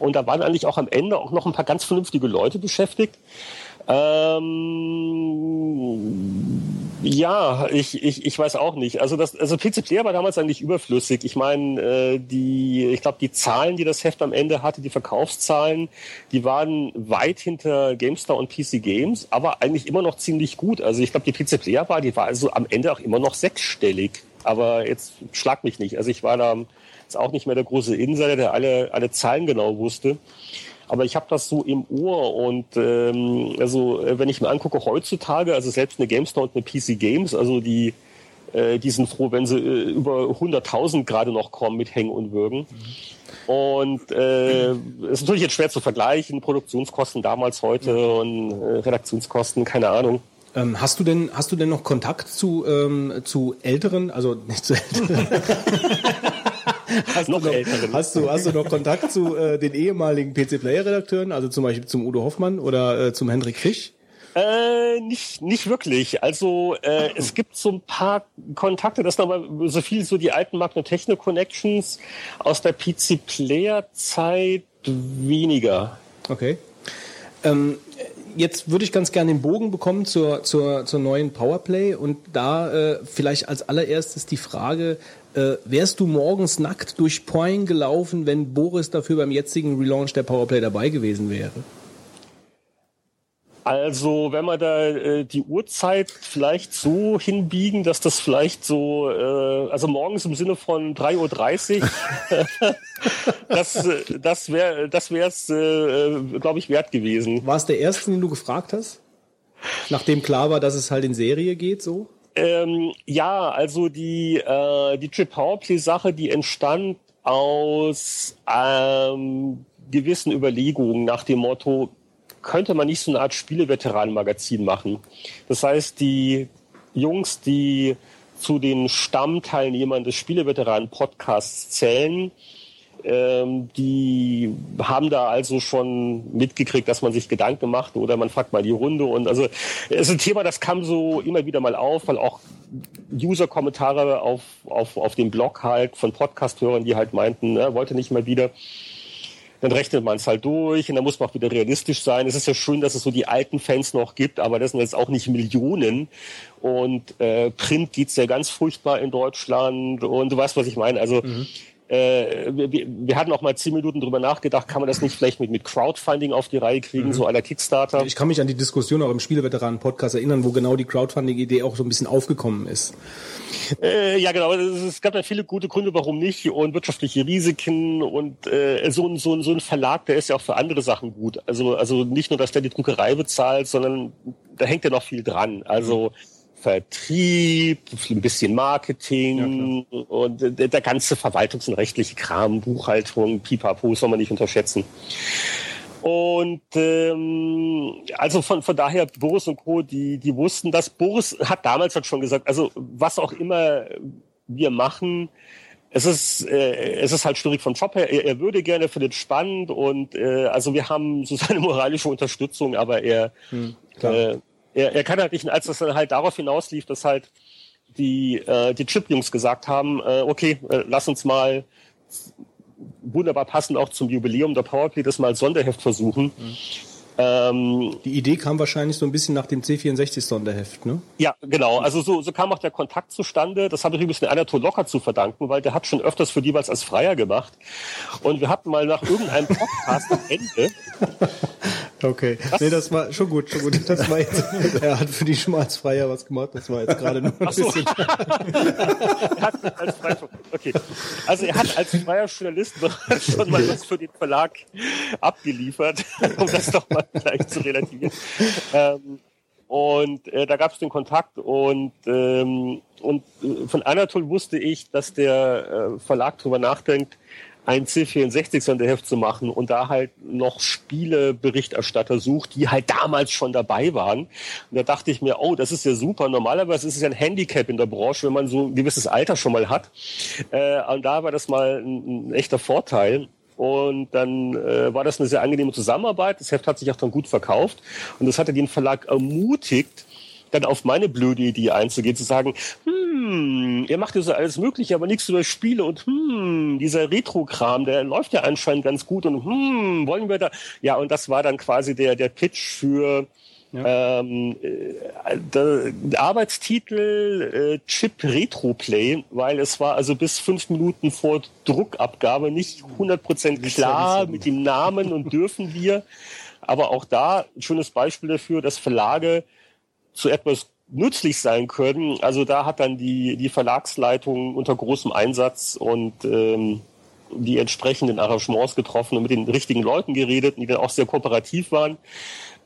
Und da waren eigentlich auch am Ende auch noch ein paar ganz vernünftige Leute beschäftigt. Ähm, ja, ich, ich, ich weiß auch nicht. Also das, also PC Player war damals eigentlich überflüssig. Ich meine, äh, die, ich glaube, die Zahlen, die das Heft am Ende hatte, die Verkaufszahlen, die waren weit hinter GameStar und PC Games, aber eigentlich immer noch ziemlich gut. Also ich glaube, die PC Player war, die war also am Ende auch immer noch sechsstellig. Aber jetzt schlag mich nicht. Also ich war da jetzt auch nicht mehr der große Insider, der alle, alle Zahlen genau wusste. Aber ich habe das so im Ohr und ähm, also äh, wenn ich mir angucke heutzutage, also selbst eine GameStar und eine PC Games, also die äh, die sind froh, wenn sie äh, über 100.000 gerade noch kommen mit Hängen und Würgen. Und äh, ist natürlich jetzt schwer zu vergleichen, Produktionskosten damals, heute und äh, Redaktionskosten, keine Ahnung. Ähm, hast du denn hast du denn noch Kontakt zu ähm, zu älteren, also nicht zu älteren? hast, noch du noch, hast du hast du noch Kontakt zu äh, den ehemaligen PC Player Redakteuren, also zum Beispiel zum Udo Hoffmann oder äh, zum Hendrik Fisch? Äh, nicht, nicht wirklich. Also äh, es gibt so ein paar Kontakte, das sind aber so viel so die alten Magnetechno Connections aus der PC Player Zeit weniger. Okay. Ähm, jetzt würde ich ganz gerne den Bogen bekommen zur, zur, zur neuen Powerplay und da äh, vielleicht als allererstes die Frage, äh, wärst du morgens nackt durch Poing gelaufen, wenn Boris dafür beim jetzigen Relaunch der Powerplay dabei gewesen wäre? Also, wenn wir da äh, die Uhrzeit vielleicht so hinbiegen, dass das vielleicht so, äh, also morgens im Sinne von 3.30 Uhr, das, das wäre das es, äh, glaube ich, wert gewesen. War es der erste, den du gefragt hast? Nachdem klar war, dass es halt in Serie geht, so? Ähm, ja, also die, äh, die Trip Powerplay-Sache, die entstand aus ähm, gewissen Überlegungen nach dem Motto, könnte man nicht so eine Art Spieleveteranen-Magazin machen. Das heißt, die Jungs, die zu den Stammteilnehmern des Spieleveteranen-Podcasts zählen, ähm, die haben da also schon mitgekriegt, dass man sich Gedanken macht oder man fragt mal die Runde und also es ist ein Thema, das kam so immer wieder mal auf, weil auch User-Kommentare auf, auf, auf dem Blog halt von Podcast-Hörern, die halt meinten, ne, wollte nicht mal wieder dann rechnet man es halt durch und dann muss man auch wieder realistisch sein. Es ist ja schön, dass es so die alten Fans noch gibt, aber das sind jetzt auch nicht Millionen. Und äh, Print geht's ja ganz furchtbar in Deutschland und du weißt, was ich meine. Also mhm. Äh, wir, wir hatten auch mal zehn Minuten drüber nachgedacht, kann man das nicht vielleicht mit, mit Crowdfunding auf die Reihe kriegen, mhm. so einer Kickstarter? Ich kann mich an die Diskussion auch im Spieleveteranen-Podcast erinnern, wo genau die Crowdfunding-Idee auch so ein bisschen aufgekommen ist. Äh, ja, genau. Es gab ja viele gute Gründe, warum nicht und wirtschaftliche Risiken und äh, so, ein, so, ein, so ein Verlag, der ist ja auch für andere Sachen gut. Also, also nicht nur, dass der die Druckerei bezahlt, sondern da hängt ja noch viel dran. Also mhm Vertrieb, ein bisschen Marketing ja, und der, ganze verwaltungs- und rechtliche Kram, Buchhaltung, Pipapo, soll man nicht unterschätzen. Und ähm, also von, von daher, Boris und Co., die, die wussten das. Boris hat damals halt schon gesagt, also was auch immer wir machen, es ist, äh, es ist halt schwierig vom Job her. Er, er würde gerne, findet spannend und äh, also wir haben so seine moralische Unterstützung, aber er, hm, äh, er, er kann halt nicht, als das dann halt darauf hinauslief, dass halt die, äh, die Chip-Jungs gesagt haben, äh, okay, äh, lass uns mal wunderbar passend auch zum Jubiläum der Powerplay das mal als Sonderheft versuchen. Mhm. Ähm, die Idee kam wahrscheinlich so ein bisschen nach dem C64-Sonderheft, ne? Ja, genau. Also so, so kam auch der Kontakt zustande. Das habe ich übrigens den Anatol Locker zu verdanken, weil der hat schon öfters für die was als Freier gemacht. Und wir hatten mal nach irgendeinem Podcast am Ende Okay. Was? Nee, das war schon gut, schon gut. Das war jetzt, er hat für die schon mal als Freier was gemacht. Das war jetzt gerade nur ein Ach so. bisschen. als Freier, okay. Also er hat als freier Journalist schon mal was für den Verlag abgeliefert, um das doch mal vielleicht zu relativieren. Ähm, und äh, da gab es den Kontakt und ähm, und äh, von Anatol wusste ich, dass der äh, Verlag drüber nachdenkt, ein C64-Sonderheft zu machen und da halt noch Spieleberichterstatter sucht, die halt damals schon dabei waren. Und da dachte ich mir, oh, das ist ja super. Normalerweise ist es ja ein Handicap in der Branche, wenn man so ein gewisses Alter schon mal hat. Äh, und da war das mal ein, ein echter Vorteil. Und dann äh, war das eine sehr angenehme Zusammenarbeit. Das Heft hat sich auch dann gut verkauft. Und das hatte den Verlag ermutigt, dann auf meine blöde Idee einzugehen, zu sagen, hm, ihr macht ja so alles Mögliche, aber nichts über Spiele und hm, dieser Retro-Kram, der läuft ja anscheinend ganz gut und hm, wollen wir da, ja, und das war dann quasi der, der Pitch für ja. Ähm, äh, der, der Arbeitstitel äh, Chip Retro Play, weil es war also bis fünf Minuten vor Druckabgabe nicht 100% klar mit dem Namen und dürfen wir. Aber auch da ein schönes Beispiel dafür, dass Verlage zu etwas nützlich sein können. Also da hat dann die, die Verlagsleitung unter großem Einsatz und ähm, die entsprechenden Arrangements getroffen und mit den richtigen Leuten geredet, die dann auch sehr kooperativ waren.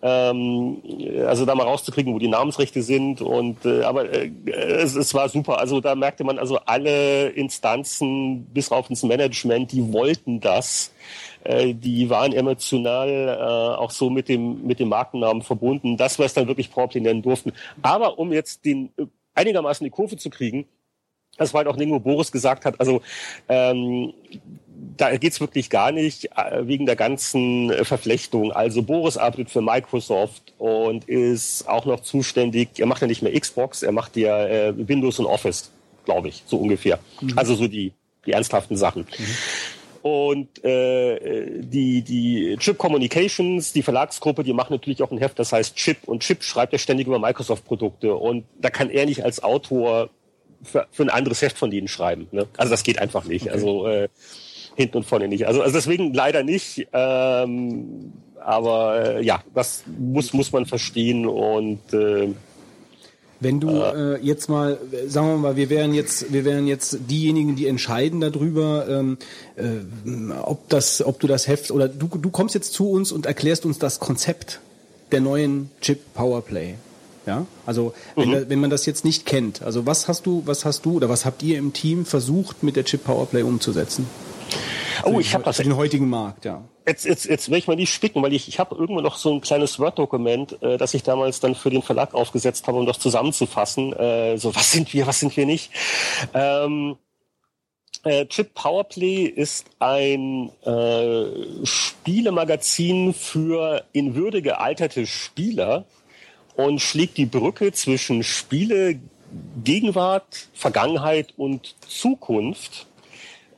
Ähm, also da mal rauszukriegen, wo die Namensrechte sind und äh, aber äh, es, es war super. Also da merkte man also alle Instanzen bis auf ins Management, die wollten das. Äh, die waren emotional äh, auch so mit dem, mit dem Markennamen verbunden, dass wir es dann wirklich Powerplay nennen durften. Aber um jetzt den äh, einigermaßen die Kurve zu kriegen, das war halt auch wo Boris gesagt hat, also ähm, da geht's wirklich gar nicht äh, wegen der ganzen Verflechtung. Also Boris arbeitet für Microsoft und ist auch noch zuständig, er macht ja nicht mehr Xbox, er macht ja äh, Windows und Office, glaube ich, so ungefähr. Mhm. Also so die, die ernsthaften Sachen. Mhm. Und äh, die, die Chip Communications, die Verlagsgruppe, die machen natürlich auch ein Heft, das heißt Chip. Und Chip schreibt ja ständig über Microsoft-Produkte. Und da kann er nicht als Autor für, für ein anderes Heft von denen schreiben. Ne? Also das geht einfach nicht. Okay. Also äh, hinten und vorne nicht. Also, also deswegen leider nicht. Ähm, aber äh, ja, das muss, muss man verstehen und äh, wenn du äh, jetzt mal, sagen wir mal, wir wären jetzt, wir wären jetzt diejenigen, die entscheiden darüber, ähm, äh, ob das, ob du das Heft oder du, du kommst jetzt zu uns und erklärst uns das Konzept der neuen Chip Powerplay. Ja, also wenn, mhm. wenn man das jetzt nicht kennt, also was hast du, was hast du oder was habt ihr im Team versucht mit der Chip Powerplay umzusetzen? Oh, ich habe das für den heutigen Markt, ja. Jetzt, jetzt, jetzt will ich mal nicht spicken, weil ich, ich habe irgendwo noch so ein kleines Word-Dokument, äh, das ich damals dann für den Verlag aufgesetzt habe, um das zusammenzufassen. Äh, so, was sind wir, was sind wir nicht? Ähm, äh, Chip Powerplay ist ein äh, Spielemagazin für in Würde gealterte Spieler und schlägt die Brücke zwischen Spiele, Gegenwart, Vergangenheit und Zukunft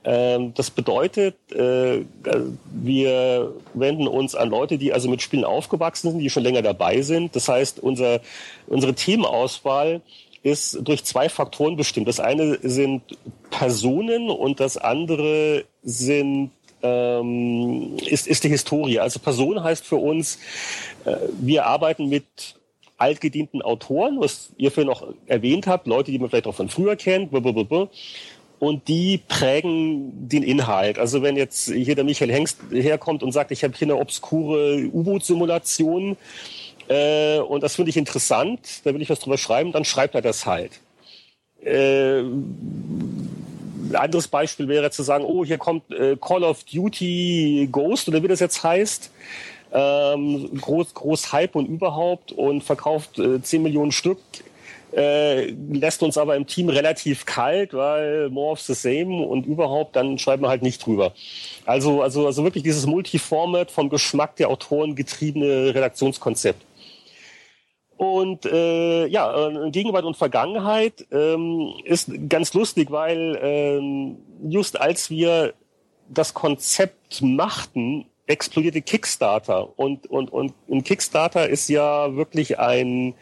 das bedeutet, äh, wir wenden uns an Leute, die also mit Spielen aufgewachsen sind, die schon länger dabei sind. Das heißt, unser, unsere Themenauswahl ist durch zwei Faktoren bestimmt. Das eine sind Personen und das andere sind ähm, ist, ist die Historie. Also Person heißt für uns, äh, wir arbeiten mit altgedienten Autoren, was ihr für noch erwähnt habt, Leute, die man vielleicht auch von früher kennt, blablabla und die prägen den Inhalt. Also wenn jetzt hier der Michael Hengst herkommt und sagt, ich habe hier eine obskure U-Boot-Simulation äh, und das finde ich interessant, da will ich was drüber schreiben, dann schreibt er das halt. Äh, ein anderes Beispiel wäre zu sagen, oh, hier kommt äh, Call of Duty Ghost oder wie das jetzt heißt. Ähm, groß, groß Hype und überhaupt und verkauft äh, 10 Millionen Stück äh, lässt uns aber im Team relativ kalt, weil more of the same und überhaupt, dann schreiben wir halt nicht drüber. Also, also, also wirklich dieses Multiformat vom Geschmack der Autoren getriebene Redaktionskonzept. Und äh, ja, äh, Gegenwart und Vergangenheit ähm, ist ganz lustig, weil ähm, just als wir das Konzept machten, explodierte Kickstarter. Und, und, und ein Kickstarter ist ja wirklich ein,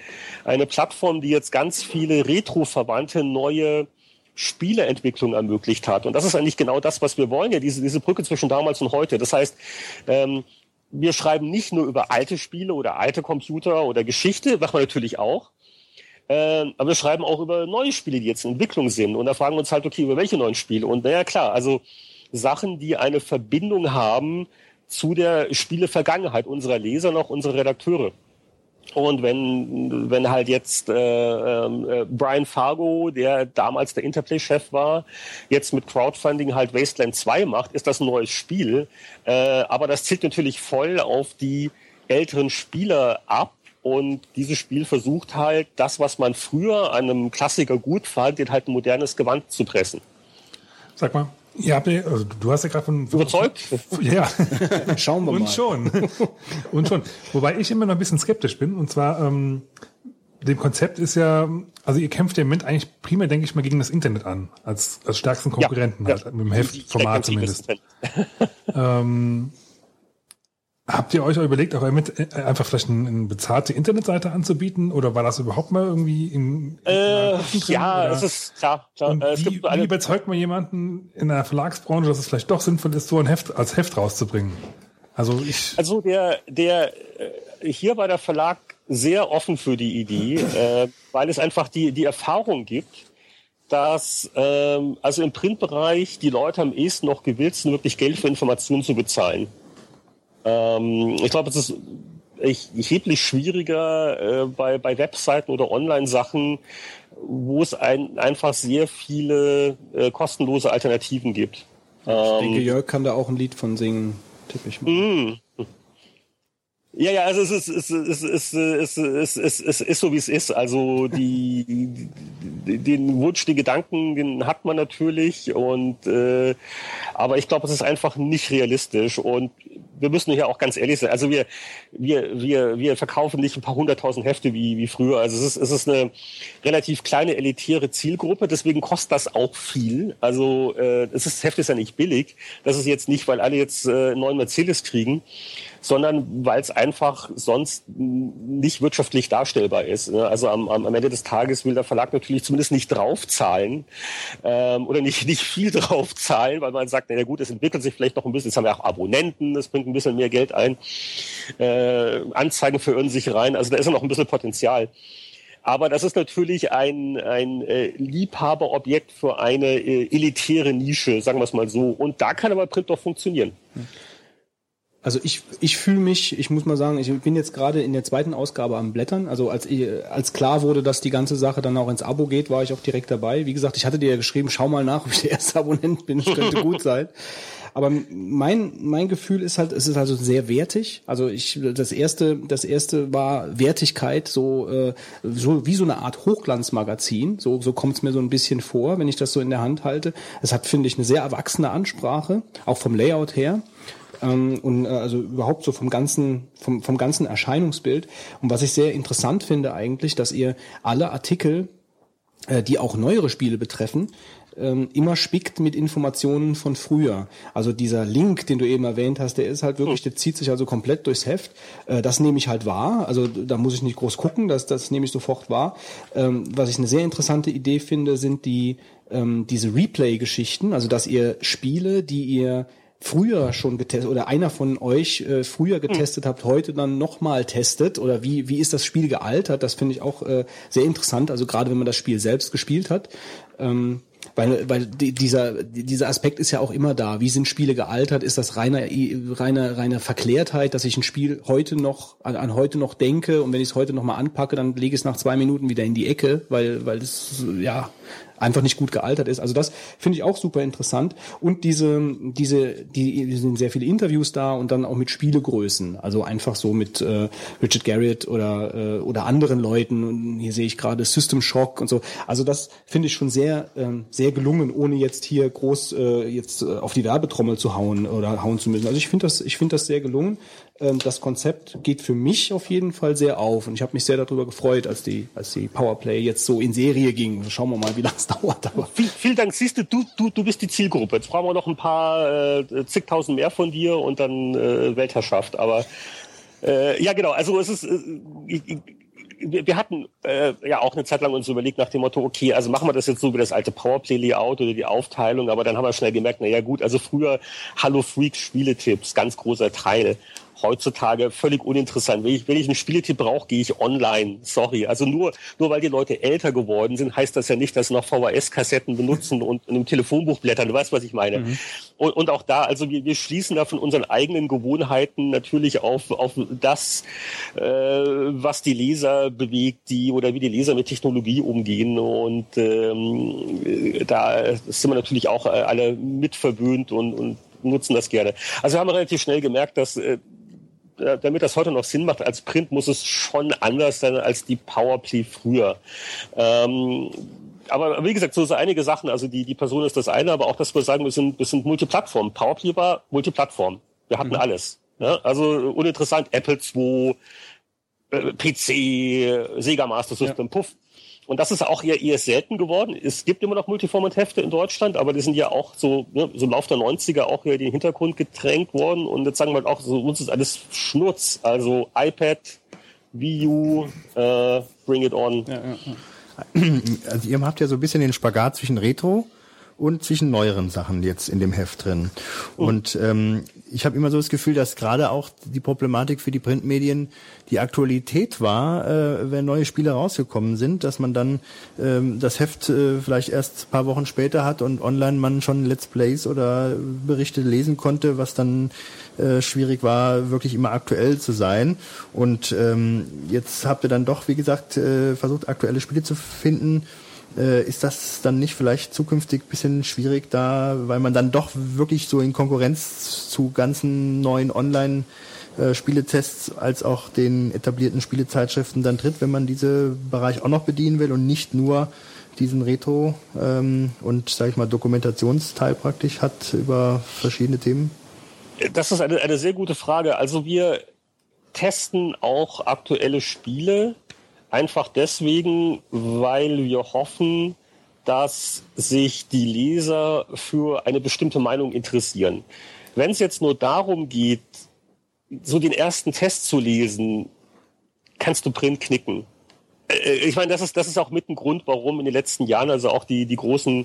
eine Plattform, die jetzt ganz viele Retro-Verbannte neue Spieleentwicklung ermöglicht hat. Und das ist eigentlich genau das, was wir wollen, ja, diese, diese Brücke zwischen damals und heute. Das heißt, ähm, wir schreiben nicht nur über alte Spiele oder alte Computer oder Geschichte, machen wir natürlich auch, äh, aber wir schreiben auch über neue Spiele, die jetzt in Entwicklung sind. Und da fragen wir uns halt, okay, über welche neuen Spiele? Und naja, klar, also Sachen, die eine Verbindung haben zu der Spielevergangenheit unserer Leser noch unsere Redakteure. Und wenn, wenn halt jetzt äh, äh, Brian Fargo, der damals der Interplay-Chef war, jetzt mit Crowdfunding halt Wasteland 2 macht, ist das ein neues Spiel. Äh, aber das zielt natürlich voll auf die älteren Spieler ab. Und dieses Spiel versucht halt, das, was man früher einem Klassiker gut fand, in halt ein modernes Gewand zu pressen. Sag mal, ja, also du hast ja gerade von Überzeugt? Ja, Schauen wir und mal. schon. und schon. Wobei ich immer noch ein bisschen skeptisch bin. Und zwar, ähm, dem Konzept ist ja, also ihr kämpft ja im Moment eigentlich primär, denke ich mal, gegen das Internet an, als, als stärksten Konkurrenten, Ja, halt, mit dem Heftformat zumindest. Ähm, habt ihr euch auch überlegt, auch mit, äh, einfach vielleicht eine, bezahlte Internetseite anzubieten? Oder war das überhaupt mal irgendwie in, in Äh, ja, es ist klar. klar. Und Äh, es wie, wie überzeugt man jemanden in der Verlagsbranche, dass es vielleicht doch sinnvoll ist, so ein Heft als Heft rauszubringen? Also ich, Also der, der äh, hier war der Verlag sehr offen für die Idee, äh, weil es einfach die, die Erfahrung gibt, dass ähm, also im Printbereich die Leute am ehesten noch gewillt sind, wirklich Geld für Informationen zu bezahlen. Ähm, ich glaube, es ist erheblich schwieriger äh, bei, bei Webseiten oder Online-Sachen, wo es ein, einfach sehr viele äh, kostenlose Alternativen gibt. Ich denke, Jörg kann da auch ein Lied von singen, tippe ich mal. Ja, ja, also es ist, es ist, es ist, es ist, es ist, es ist so, wie es ist. Also die, die den Wunsch, die Gedanken, den hat man natürlich. Und äh, aber ich glaube, es ist einfach nicht realistisch. Und wir müssen hier auch ganz ehrlich sein. Also wir, wir, wir, wir verkaufen nicht ein paar hunderttausend Hefte wie, wie früher. Also es ist, es ist eine relativ kleine elitäre Zielgruppe. Deswegen kostet das auch viel. Also äh, es ist, das Heft ist ja nicht billig. Das ist jetzt nicht, weil alle jetzt äh, neuen Mercedes kriegen sondern weil es einfach sonst nicht wirtschaftlich darstellbar ist. ne? Also am, am Ende des Tages will der Verlag natürlich zumindest nicht draufzahlen ähm, oder nicht, nicht viel draufzahlen, weil man sagt, na ja gut, es entwickelt sich vielleicht noch ein bisschen, jetzt haben wir auch Abonnenten, das bringt ein bisschen mehr Geld ein, äh, Anzeigen verirren sich rein, also da ist ja noch ein bisschen Potenzial. Aber das ist natürlich ein, ein äh, Liebhaberobjekt für eine äh, elitäre Nische, sagen wir es mal so. Und da kann aber Print doch funktionieren. Also ich, ich fühle mich, ich muss mal sagen, ich bin jetzt gerade in der zweiten Ausgabe am Blättern. Also als, als klar wurde, dass die ganze Sache dann auch ins Abo geht, war ich auch direkt dabei. Wie gesagt, ich hatte dir ja geschrieben, schau mal nach, ob ich der erste Abonnent bin. Das könnte gut sein. Aber mein, mein Gefühl ist halt, es ist also sehr wertig. Also ich, das erste, das erste war Wertigkeit, so, äh, so wie so eine Art Hochglanzmagazin. So, so kommt es mir so ein bisschen vor, wenn ich das so in der Hand halte. Es hat, finde ich, eine sehr erwachsene Ansprache, auch vom Layout her. Ähm, und äh, also überhaupt so vom ganzen vom, vom ganzen Erscheinungsbild und was ich sehr interessant finde eigentlich, dass ihr alle Artikel, äh, die auch neuere Spiele betreffen, ähm, immer spickt mit Informationen von früher. Also dieser Link, den du eben erwähnt hast, der ist halt wirklich, der zieht sich also komplett durchs Heft. Äh, das nehme ich halt wahr. Also da muss ich nicht groß gucken, das, das nehme ich sofort wahr. Ähm, was ich eine sehr interessante Idee finde, sind die ähm, diese Replay-Geschichten, also dass ihr Spiele, die ihr früher schon getestet oder einer von euch äh, früher getestet habt, heute dann nochmal testet oder wie wie ist das Spiel gealtert? Das finde ich auch äh, sehr interessant. Also gerade wenn man das Spiel selbst gespielt hat. Ähm, weil, weil die, dieser, dieser Aspekt ist ja auch immer da. Wie sind Spiele gealtert? Ist das reiner, reiner, reiner Verklärtheit, dass ich ein Spiel heute noch, an, an heute noch denke und wenn ich es heute noch mal anpacke, dann lege ich es nach zwei Minuten wieder in die Ecke, weil, weil es, ja, einfach nicht gut gealtert ist. Also das finde ich auch super interessant. Und diese, diese, die, die sind sehr viele Interviews da und dann auch mit Spielegrößen. Also einfach so mit äh, Richard Garriott oder, äh, oder anderen Leuten. Und hier sehe ich gerade System Shock und so. Also das finde ich schon sehr, ähm, sehr gelungen, ohne jetzt hier groß äh, jetzt äh, auf die Werbetrommel zu hauen oder hauen zu müssen. Also ich finde das, ich finde das sehr gelungen. Ähm, das Konzept geht für mich auf jeden Fall sehr auf und ich habe mich sehr darüber gefreut, als die, als die Powerplay jetzt so in Serie ging. Schauen wir mal, wie lange es dauert. Aber Viel, vielen Dank. Siehst du, du, du, du bist die Zielgruppe. Jetzt brauchen wir noch ein paar äh, zigtausend mehr von dir und dann äh, Weltherrschaft. Aber äh, ja, genau. Also es ist. Äh, ich, ich, wir hatten äh, ja auch eine Zeit lang uns überlegt nach dem Motto, okay, also machen wir das jetzt so wie das alte Powerplay-Layout oder die Aufteilung, aber dann haben wir schnell gemerkt, na ja gut, also früher Hallo Freaks Spieletipps, ganz großer Teil. Heutzutage völlig uninteressant. Wenn ich, wenn ich einen Spieletipp brauche, gehe ich online. Sorry. Also nur, nur weil die Leute älter geworden sind, heißt das ja nicht, dass sie noch VHS-Kassetten benutzen und in einem Telefonbuch blättern. Du weißt, was ich meine. Mhm. Und, und auch da, also wir, wir schließen da von unseren eigenen Gewohnheiten natürlich auf, auf das, äh, was die Leser bewegt, die oder wie die Leser mit Technologie umgehen. Und ähm, da sind wir natürlich auch äh, alle mitverwöhnt und, und nutzen das gerne. Also wir haben relativ schnell gemerkt, dass äh, damit das heute noch Sinn macht als Print, muss es schon anders sein als die Powerplay früher. Ähm, aber wie gesagt, so sind einige Sachen. Also die, die Person ist das eine, aber auch, dass wir sagen, wir sind, wir sind Multiplattform. Powerplay war Multiplattform. Wir hatten mhm. alles. Ja? Also uninteressant, Apple II, äh, PC, Sega Master System, ja. Puff. Und das ist auch eher, eher selten geworden. Es gibt immer noch Multiformat-Hefte in Deutschland, aber die sind ja auch so, ne, so im Laufe der 90er auch hier in den Hintergrund gedrängt worden. Und jetzt sagen wir halt auch, so, uns ist alles Schnurz. Also iPad, Wii U, äh, Bring It On. Ja, ja, ja. Also ihr habt ja so ein bisschen den Spagat zwischen Retro und zwischen neueren Sachen jetzt in dem Heft drin. Oh. Und ähm, ich habe immer so das Gefühl, dass gerade auch die Problematik für die Printmedien die Aktualität war, äh, wenn neue Spiele rausgekommen sind, dass man dann ähm, das Heft äh, vielleicht erst paar Wochen später hat und online man schon Let's Plays oder Berichte lesen konnte, was dann äh, schwierig war, wirklich immer aktuell zu sein. Und ähm, jetzt habt ihr dann doch, wie gesagt, äh, versucht, aktuelle Spiele zu finden äh, ist das dann nicht vielleicht zukünftig bisschen schwierig da, weil man dann doch wirklich so in Konkurrenz zu ganzen neuen Online Spieletests als auch den etablierten Spielezeitschriften dann tritt, wenn man diese Bereich auch noch bedienen will und nicht nur diesen Retro ähm, und sage ich mal Dokumentationsteil praktisch hat über verschiedene Themen? Das ist eine, eine sehr gute Frage. Also wir testen auch aktuelle Spiele Einfach deswegen, weil wir hoffen, dass sich die Leser für eine bestimmte Meinung interessieren. Wenn es jetzt nur darum geht, so den ersten Test zu lesen, kannst du Print knicken. Äh, ich meine, das ist, das ist auch mit ein Grund, warum in den letzten Jahren also auch die, die großen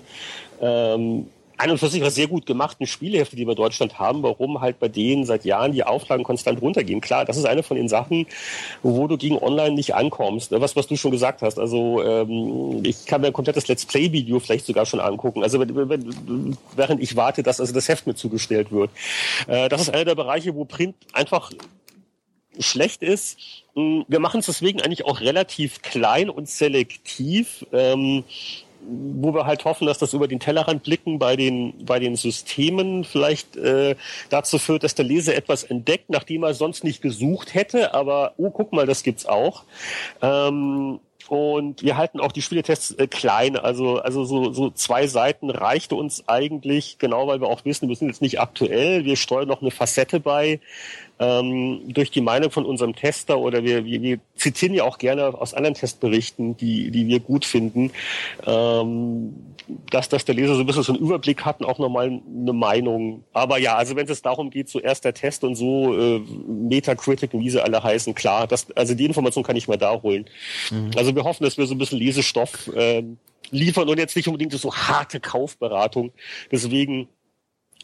ähm, an und für sich was sehr gut gemachten Spielehefte, die wir in Deutschland haben, warum halt bei denen seit Jahren die Auflagen konstant runtergehen. Klar, das ist eine von den Sachen, wo du gegen Online nicht ankommst. Was, was du schon gesagt hast. Also ähm, ich kann mir ein komplettes Let's Play-Video vielleicht sogar schon angucken. Also wenn, wenn, während ich warte, dass also das Heft mir zugestellt wird. Äh, das ist einer der Bereiche, wo Print einfach schlecht ist. Wir machen es deswegen eigentlich auch relativ klein und selektiv. Ähm, wo wir halt hoffen, dass das über den Tellerrand blicken bei den, bei den Systemen vielleicht äh, dazu führt, dass der Leser etwas entdeckt, nachdem er sonst nicht gesucht hätte, aber oh, guck mal, das gibt's auch. Ähm, und wir halten auch die Spieletests äh, klein. Also, also so, so zwei Seiten reichte uns eigentlich, genau weil wir auch wissen, wir sind jetzt nicht aktuell. Wir steuern noch eine Facette bei, ähm, durch die Meinung von unserem Tester oder wir, wir, wir zitieren ja auch gerne aus anderen Testberichten, die, die wir gut finden, ähm, dass, dass der Leser so ein bisschen so einen Überblick hat und auch nochmal eine Meinung. Aber ja, also wenn es darum geht, so erst der Test und so, äh, Metacritic wie sie alle heißen, klar, das, also die Information kann ich mal da holen. Mhm. Also wir hoffen, dass wir so ein bisschen Lesestoff äh, liefern und jetzt nicht unbedingt so harte Kaufberatung. Deswegen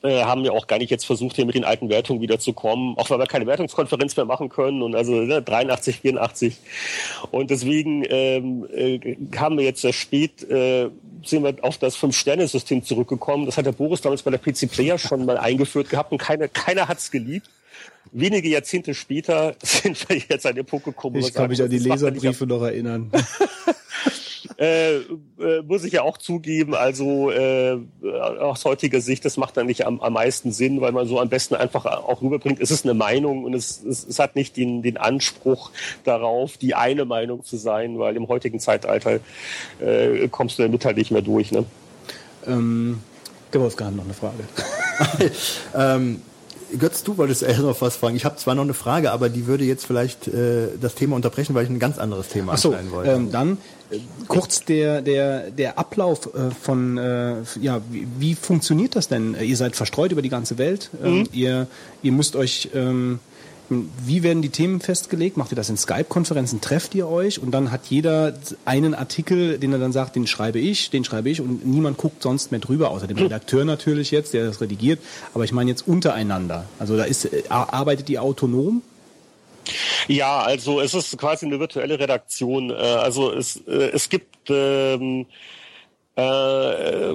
äh, haben wir auch gar nicht jetzt versucht, hier mit den alten Wertungen wieder zu kommen, auch weil wir keine Wertungskonferenz mehr machen können und also ne, 83, 84. Und deswegen ähm, äh, haben wir jetzt sehr spät, äh, sind wir auf das Fünf-Sterne-System zurückgekommen. Das hat der Boris damals bei der PC Player schon mal eingeführt gehabt und keine, keiner hat's geliebt wenige Jahrzehnte später sind wir jetzt an Punkt gekommen. Ich kann mich an die Leserbriefe noch erinnern. äh, äh, muss ich ja auch zugeben, also äh, aus heutiger Sicht, das macht dann nicht am, am meisten Sinn, weil man so am besten einfach auch rüberbringt, es ist eine Meinung und es, es, es hat nicht den, den Anspruch darauf, die eine Meinung zu sein, weil im heutigen Zeitalter äh, kommst du damit halt nicht mehr durch. Ne? Ähm, der Wolfgang noch eine Frage. ähm, Götz, du wolltest eher noch was fragen. Ich habe zwar noch eine Frage, aber die würde jetzt vielleicht äh, das Thema unterbrechen, weil ich ein ganz anderes Thema Ach so, wollte. Ähm, dann äh, kurz der, der, der Ablauf äh, von, äh, ja, wie, wie, funktioniert das denn? Ihr seid verstreut über die ganze Welt. Ähm, mhm. ihr, ihr müsst euch... Ähm, Wie werden die Themen festgelegt? Macht ihr das in Skype-Konferenzen? Trefft ihr euch? Und dann hat jeder einen Artikel, den er dann sagt, den schreibe ich, den schreibe ich und niemand guckt sonst mehr drüber, außer dem Redakteur natürlich jetzt, der das redigiert. Aber ich meine jetzt untereinander. Also da ist, äh, arbeitet ihr autonom? Ja, also es ist quasi eine virtuelle Redaktion. Äh, also es, äh, es gibt ähm, äh,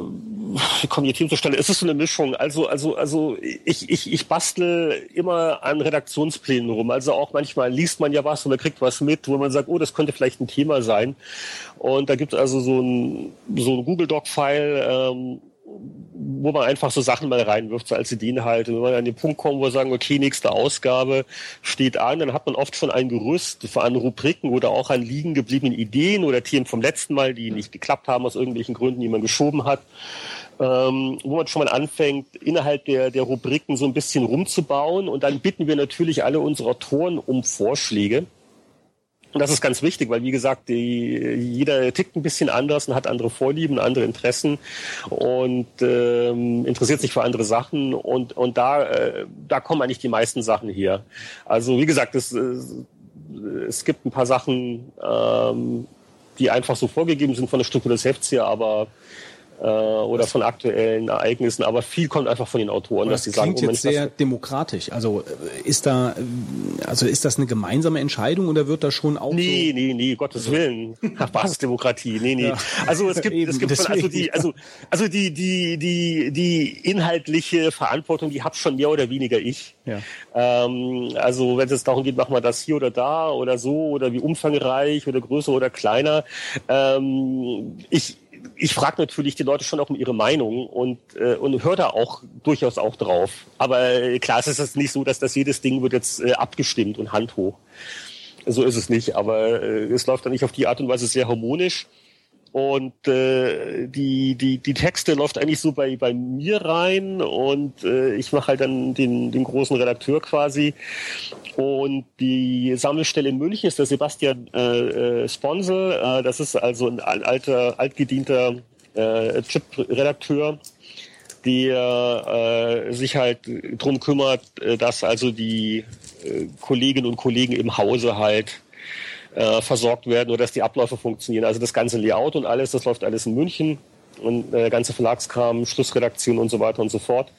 wie kommen die Themen zustande? Es ist so eine Mischung. Also, also, also ich, ich, ich bastel immer an Redaktionsplänen rum. Also auch manchmal liest man ja was oder kriegt was mit, wo man sagt, oh, das könnte vielleicht ein Thema sein. Und da gibt es also so ein, so ein Google Doc-File, ähm, wo man einfach so Sachen mal reinwirft, so als Ideen halt. Und wenn man an den Punkt kommt, wo wir sagen, okay, nächste Ausgabe steht an, dann hat man oft schon ein Gerüst an Rubriken oder auch an liegen gebliebenen Ideen oder Themen vom letzten Mal, die nicht geklappt haben aus irgendwelchen Gründen, die man geschoben hat. Ähm, wo man schon mal anfängt, innerhalb der, der Rubriken so ein bisschen rumzubauen. Und dann bitten wir natürlich alle unsere Autoren um Vorschläge. Und das ist ganz wichtig, weil wie gesagt, die, jeder tickt ein bisschen anders und hat andere Vorlieben, andere Interessen und ähm, interessiert sich für andere Sachen und und da äh, da kommen eigentlich die meisten Sachen her. Also wie gesagt, es, äh, es gibt ein paar Sachen, ähm, die einfach so vorgegeben sind von der Struktur des Hefts her, aber äh, oder von aktuellen Ereignissen, aber viel kommt einfach von den Autoren, das dass sie sagen, klingt jetzt sehr demokratisch. Also äh, ist da, also ist das eine gemeinsame Entscheidung oder wird da schon auch Nee, so nee, nee, Gottes also Willen. Basisdemokratie. Nee, nee. Ja. Also es gibt, Eben, es gibt von, also die, also, also die, die, die, die inhaltliche Verantwortung, die hab schon mehr oder weniger ich. Ja. Ähm, also wenn es darum geht, machen wir das hier oder da oder so oder wie umfangreich oder größer oder kleiner. Ähm, ich, ich frage natürlich die Leute schon auch um ihre Meinung und, äh, und höre da auch durchaus auch drauf. Aber äh, klar, es ist jetzt nicht so, dass das jedes Ding wird jetzt äh, abgestimmt und Hand hoch. So ist es nicht. Aber äh, es läuft dann nicht auf die Art und Weise sehr harmonisch. Und äh, die, die, die Texte läuft eigentlich so bei, bei mir rein und äh, ich mache halt dann den, den großen Redakteur quasi. Und die Sammelstelle in München ist der Sebastian äh, äh, Sponsel. Äh, das ist also ein alter, altgedienter äh, Chip-Redakteur, der äh, sich halt drum kümmert, äh, dass also die äh, Kolleginnen und Kollegen im Hause halt äh, versorgt werden oder dass die Abläufe funktionieren. Also das ganze Layout und alles, das läuft alles in München und äh, ganze Verlagskram, Schlussredaktion und so weiter und so fort.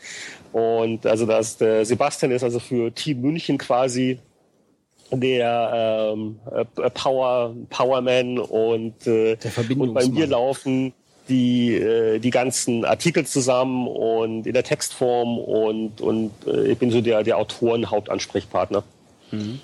Und also das der Sebastian ist also für Team München quasi der ähm, äh, Power Powerman und, äh, und bei mir laufen die äh, die ganzen Artikel zusammen und in der Textform und und äh, ich bin so der der Autoren Hauptansprechpartner. Mhm.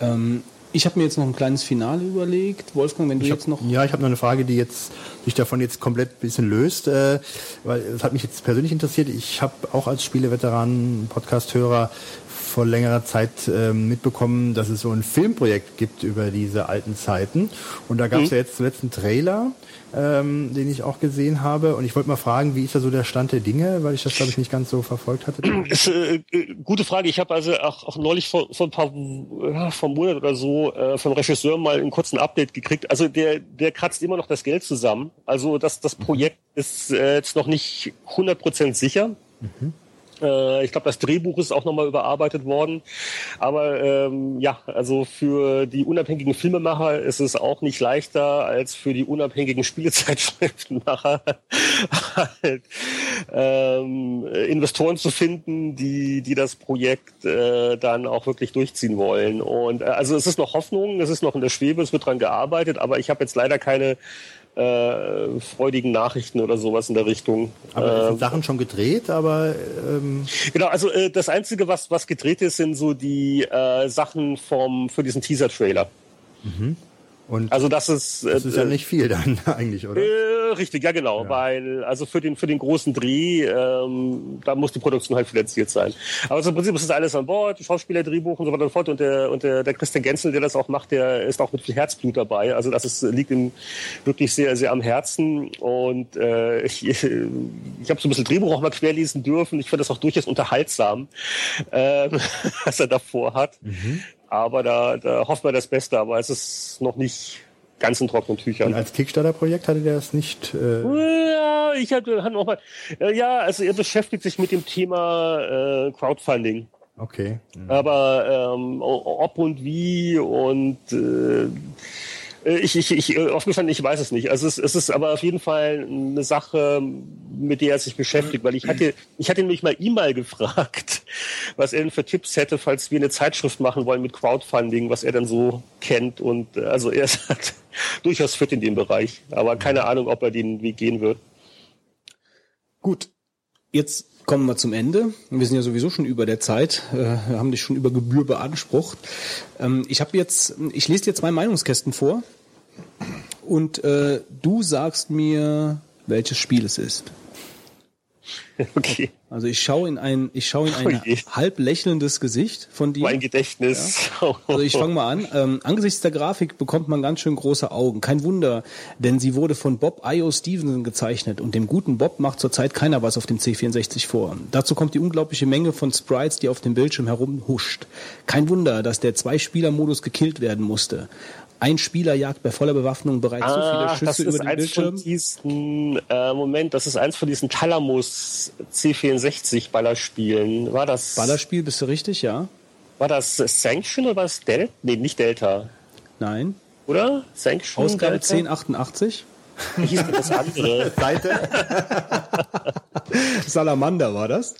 Ähm, ich habe mir jetzt noch ein kleines Finale überlegt. Wolfgang, wenn du hab, jetzt noch. Ja, ich habe noch eine Frage, die jetzt sich davon jetzt komplett ein bisschen löst, äh, weil es hat mich jetzt persönlich interessiert. Ich habe auch als Spieleveteran, Podcast-Hörer vor längerer Zeit äh, mitbekommen, dass es so ein Filmprojekt gibt über diese alten Zeiten. Und da gab es mhm. ja jetzt zuletzt einen Trailer ähm, den ich auch gesehen habe. Und ich wollte mal fragen, wie ist da so der Stand der Dinge, weil ich das, glaube ich, nicht ganz so verfolgt hatte. Ist, äh, äh, gute Frage. Ich habe also auch, auch neulich vor, vor ein paar ja, vor einem Monat oder so äh, vom Regisseur mal einen kurzen Update gekriegt. Also der, der kratzt immer noch das Geld zusammen. Also das, das Projekt ist äh, jetzt noch nicht 100% sicher. Mhm. Äh, ich glaube, das Drehbuch ist auch nochmal überarbeitet worden. Aber ähm, ja, also für die unabhängigen Filmemacher ist es auch nicht leichter als für die unabhängigen Spielezeitschriftenmacher halt, ähm, Investoren zu finden, die, die das Projekt äh, dann auch wirklich durchziehen wollen. Und äh, also es ist noch Hoffnung, es ist noch in der Schwebe, es wird dran gearbeitet, aber ich habe jetzt leider keine äh, freudigen Nachrichten oder sowas in der Richtung. Aber sind äh, Sachen schon gedreht, aber ähm genau. Also äh, das einzige, was was gedreht ist, sind so die äh, Sachen vom für diesen Teaser-Trailer. Mhm. Und also das ist das ist ja äh, nicht viel dann eigentlich, oder? Äh, richtig, ja genau, ja. weil also für den für den großen Dreh ähm, da muss die Produktion halt finanziert sein. Aber so im Prinzip ist das alles an Bord, Schauspieler, Drehbuch und so weiter und so fort und der und der, der Christian Genzel, der das auch macht, der ist auch mit viel Herzblut dabei. Also das ist, liegt ihm wirklich sehr sehr am Herzen und äh, ich, ich habe so ein bisschen Drehbuch auch mal querlesen dürfen. Ich finde das auch durchaus unterhaltsam, äh, was er davor hat. Mhm. Aber da, da hofft man das Beste, aber es ist noch nicht ganz in trockenen Tüchern. Und als Kickstarter-Projekt hatte der das nicht? Äh ja, ich hatte, hatte noch mal. Ja, also er beschäftigt sich mit dem Thema äh, Crowdfunding. Okay. Aber ähm, ob und wie und äh, ich, ich, ich, offen gestanden, ich weiß es nicht. Also es, es ist aber auf jeden Fall eine Sache, mit der er sich beschäftigt, weil ich hatte, ich hatte nämlich mal E-Mail gefragt, was er denn für Tipps hätte, falls wir eine Zeitschrift machen wollen mit Crowdfunding, was er dann so kennt. Und äh, also er ist durchaus fit in dem Bereich, aber keine Ahnung, ob er den Weg gehen wird. Gut, jetzt kommen wir zum Ende. Wir sind ja sowieso schon über der Zeit, äh, wir haben dich schon über Gebühr beansprucht. Ähm, ich habe jetzt, ich lese dir zwei Meinungskästen vor und äh, du sagst mir, welches Spiel es ist. Okay. Also ich schaue in ein, ich schaue in ein Oh je. halb lächelndes Gesicht von dir. Mein Gedächtnis. Also ich fange mal an. Ähm, angesichts der Grafik bekommt man ganz schön große Augen. Kein Wunder, denn sie wurde von Bob I.O. Stevenson gezeichnet und dem guten Bob macht zurzeit keiner was auf dem C64 vor. Dazu kommt die unglaubliche Menge von Sprites, die auf dem Bildschirm herumhuscht. Kein Wunder, dass der Zwei-Spieler-Modus gekillt werden musste. Ein Spieler jagt bei voller Bewaffnung bereits so viele Ah, Schüsse über den eins Bildschirm. von diesen, äh, Moment, das ist eins von diesen Talamus C64 Ballerspielen. War das, Ballerspiel, bist du richtig? Ja? war das Sanction oder war das Delta? Nee, nicht Delta. Nein? Oder? Sanction? Ausgabe Delta? 1088? Wie hieß denn das andere? Seite? Salamander war das?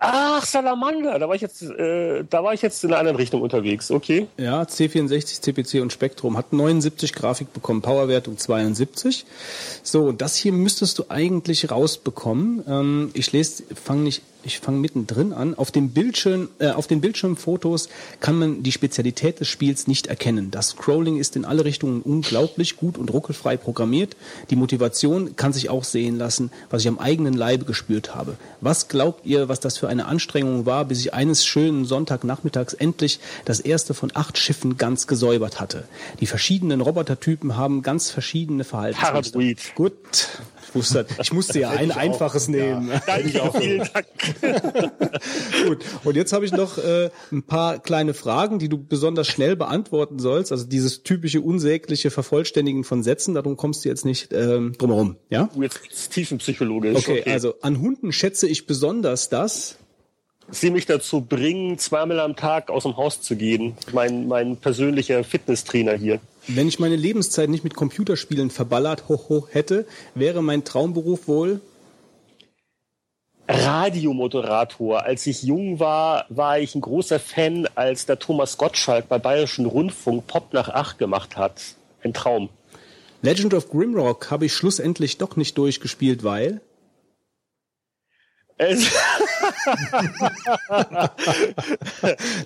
Ach, Salamander. Da war ich jetzt, äh, da war ich jetzt in einer anderen Richtung unterwegs. Okay. Ja, C64, CPC und Spektrum hat 79 Grafik bekommen, Powerwertung 72. So, und das hier müsstest du eigentlich rausbekommen. Ähm, ich lese, fange nicht, ich fange mittendrin an. Auf dem Bildschirm, äh, auf den Bildschirmfotos kann man die Spezialität des Spiels nicht erkennen. Das Scrolling ist in alle Richtungen unglaublich gut und ruckelfrei programmiert. Die Motivation kann sich auch sehen lassen, was ich am eigenen Leibe gespürt habe. Was glaubt ihr, was das für eine Anstrengung war, bis ich eines schönen Sonntagnachmittags endlich das erste von acht Schiffen ganz gesäubert hatte? Die verschiedenen Robotertypen haben ganz verschiedene Verhaltensmuster. Gut. Ich wusste, ich musste ja ein einfaches nehmen. Danke, vielen Dank. Gut. Und jetzt habe ich noch äh, ein paar kleine Fragen, die du besonders schnell beantworten sollst. Also dieses typische unsägliche Vervollständigen von Sätzen, darum kommst du jetzt nicht ähm, drumherum. Ja? Jetzt ist tiefenpsychologisch. Okay, also an Hunden schätze ich besonders das. Sie mich dazu bringen, zweimal am Tag aus dem Haus zu gehen. Mein, mein persönlicher Fitnesstrainer hier. Wenn ich meine Lebenszeit nicht mit Computerspielen verballert ho, ho, hätte, wäre mein Traumberuf wohl Radiomoderator. Als ich jung war, war ich ein großer Fan, als der Thomas Gottschalk bei Bayerischen Rundfunk Pop nach acht gemacht hat. Ein Traum. Legend of Grimrock habe ich schlussendlich doch nicht durchgespielt, weil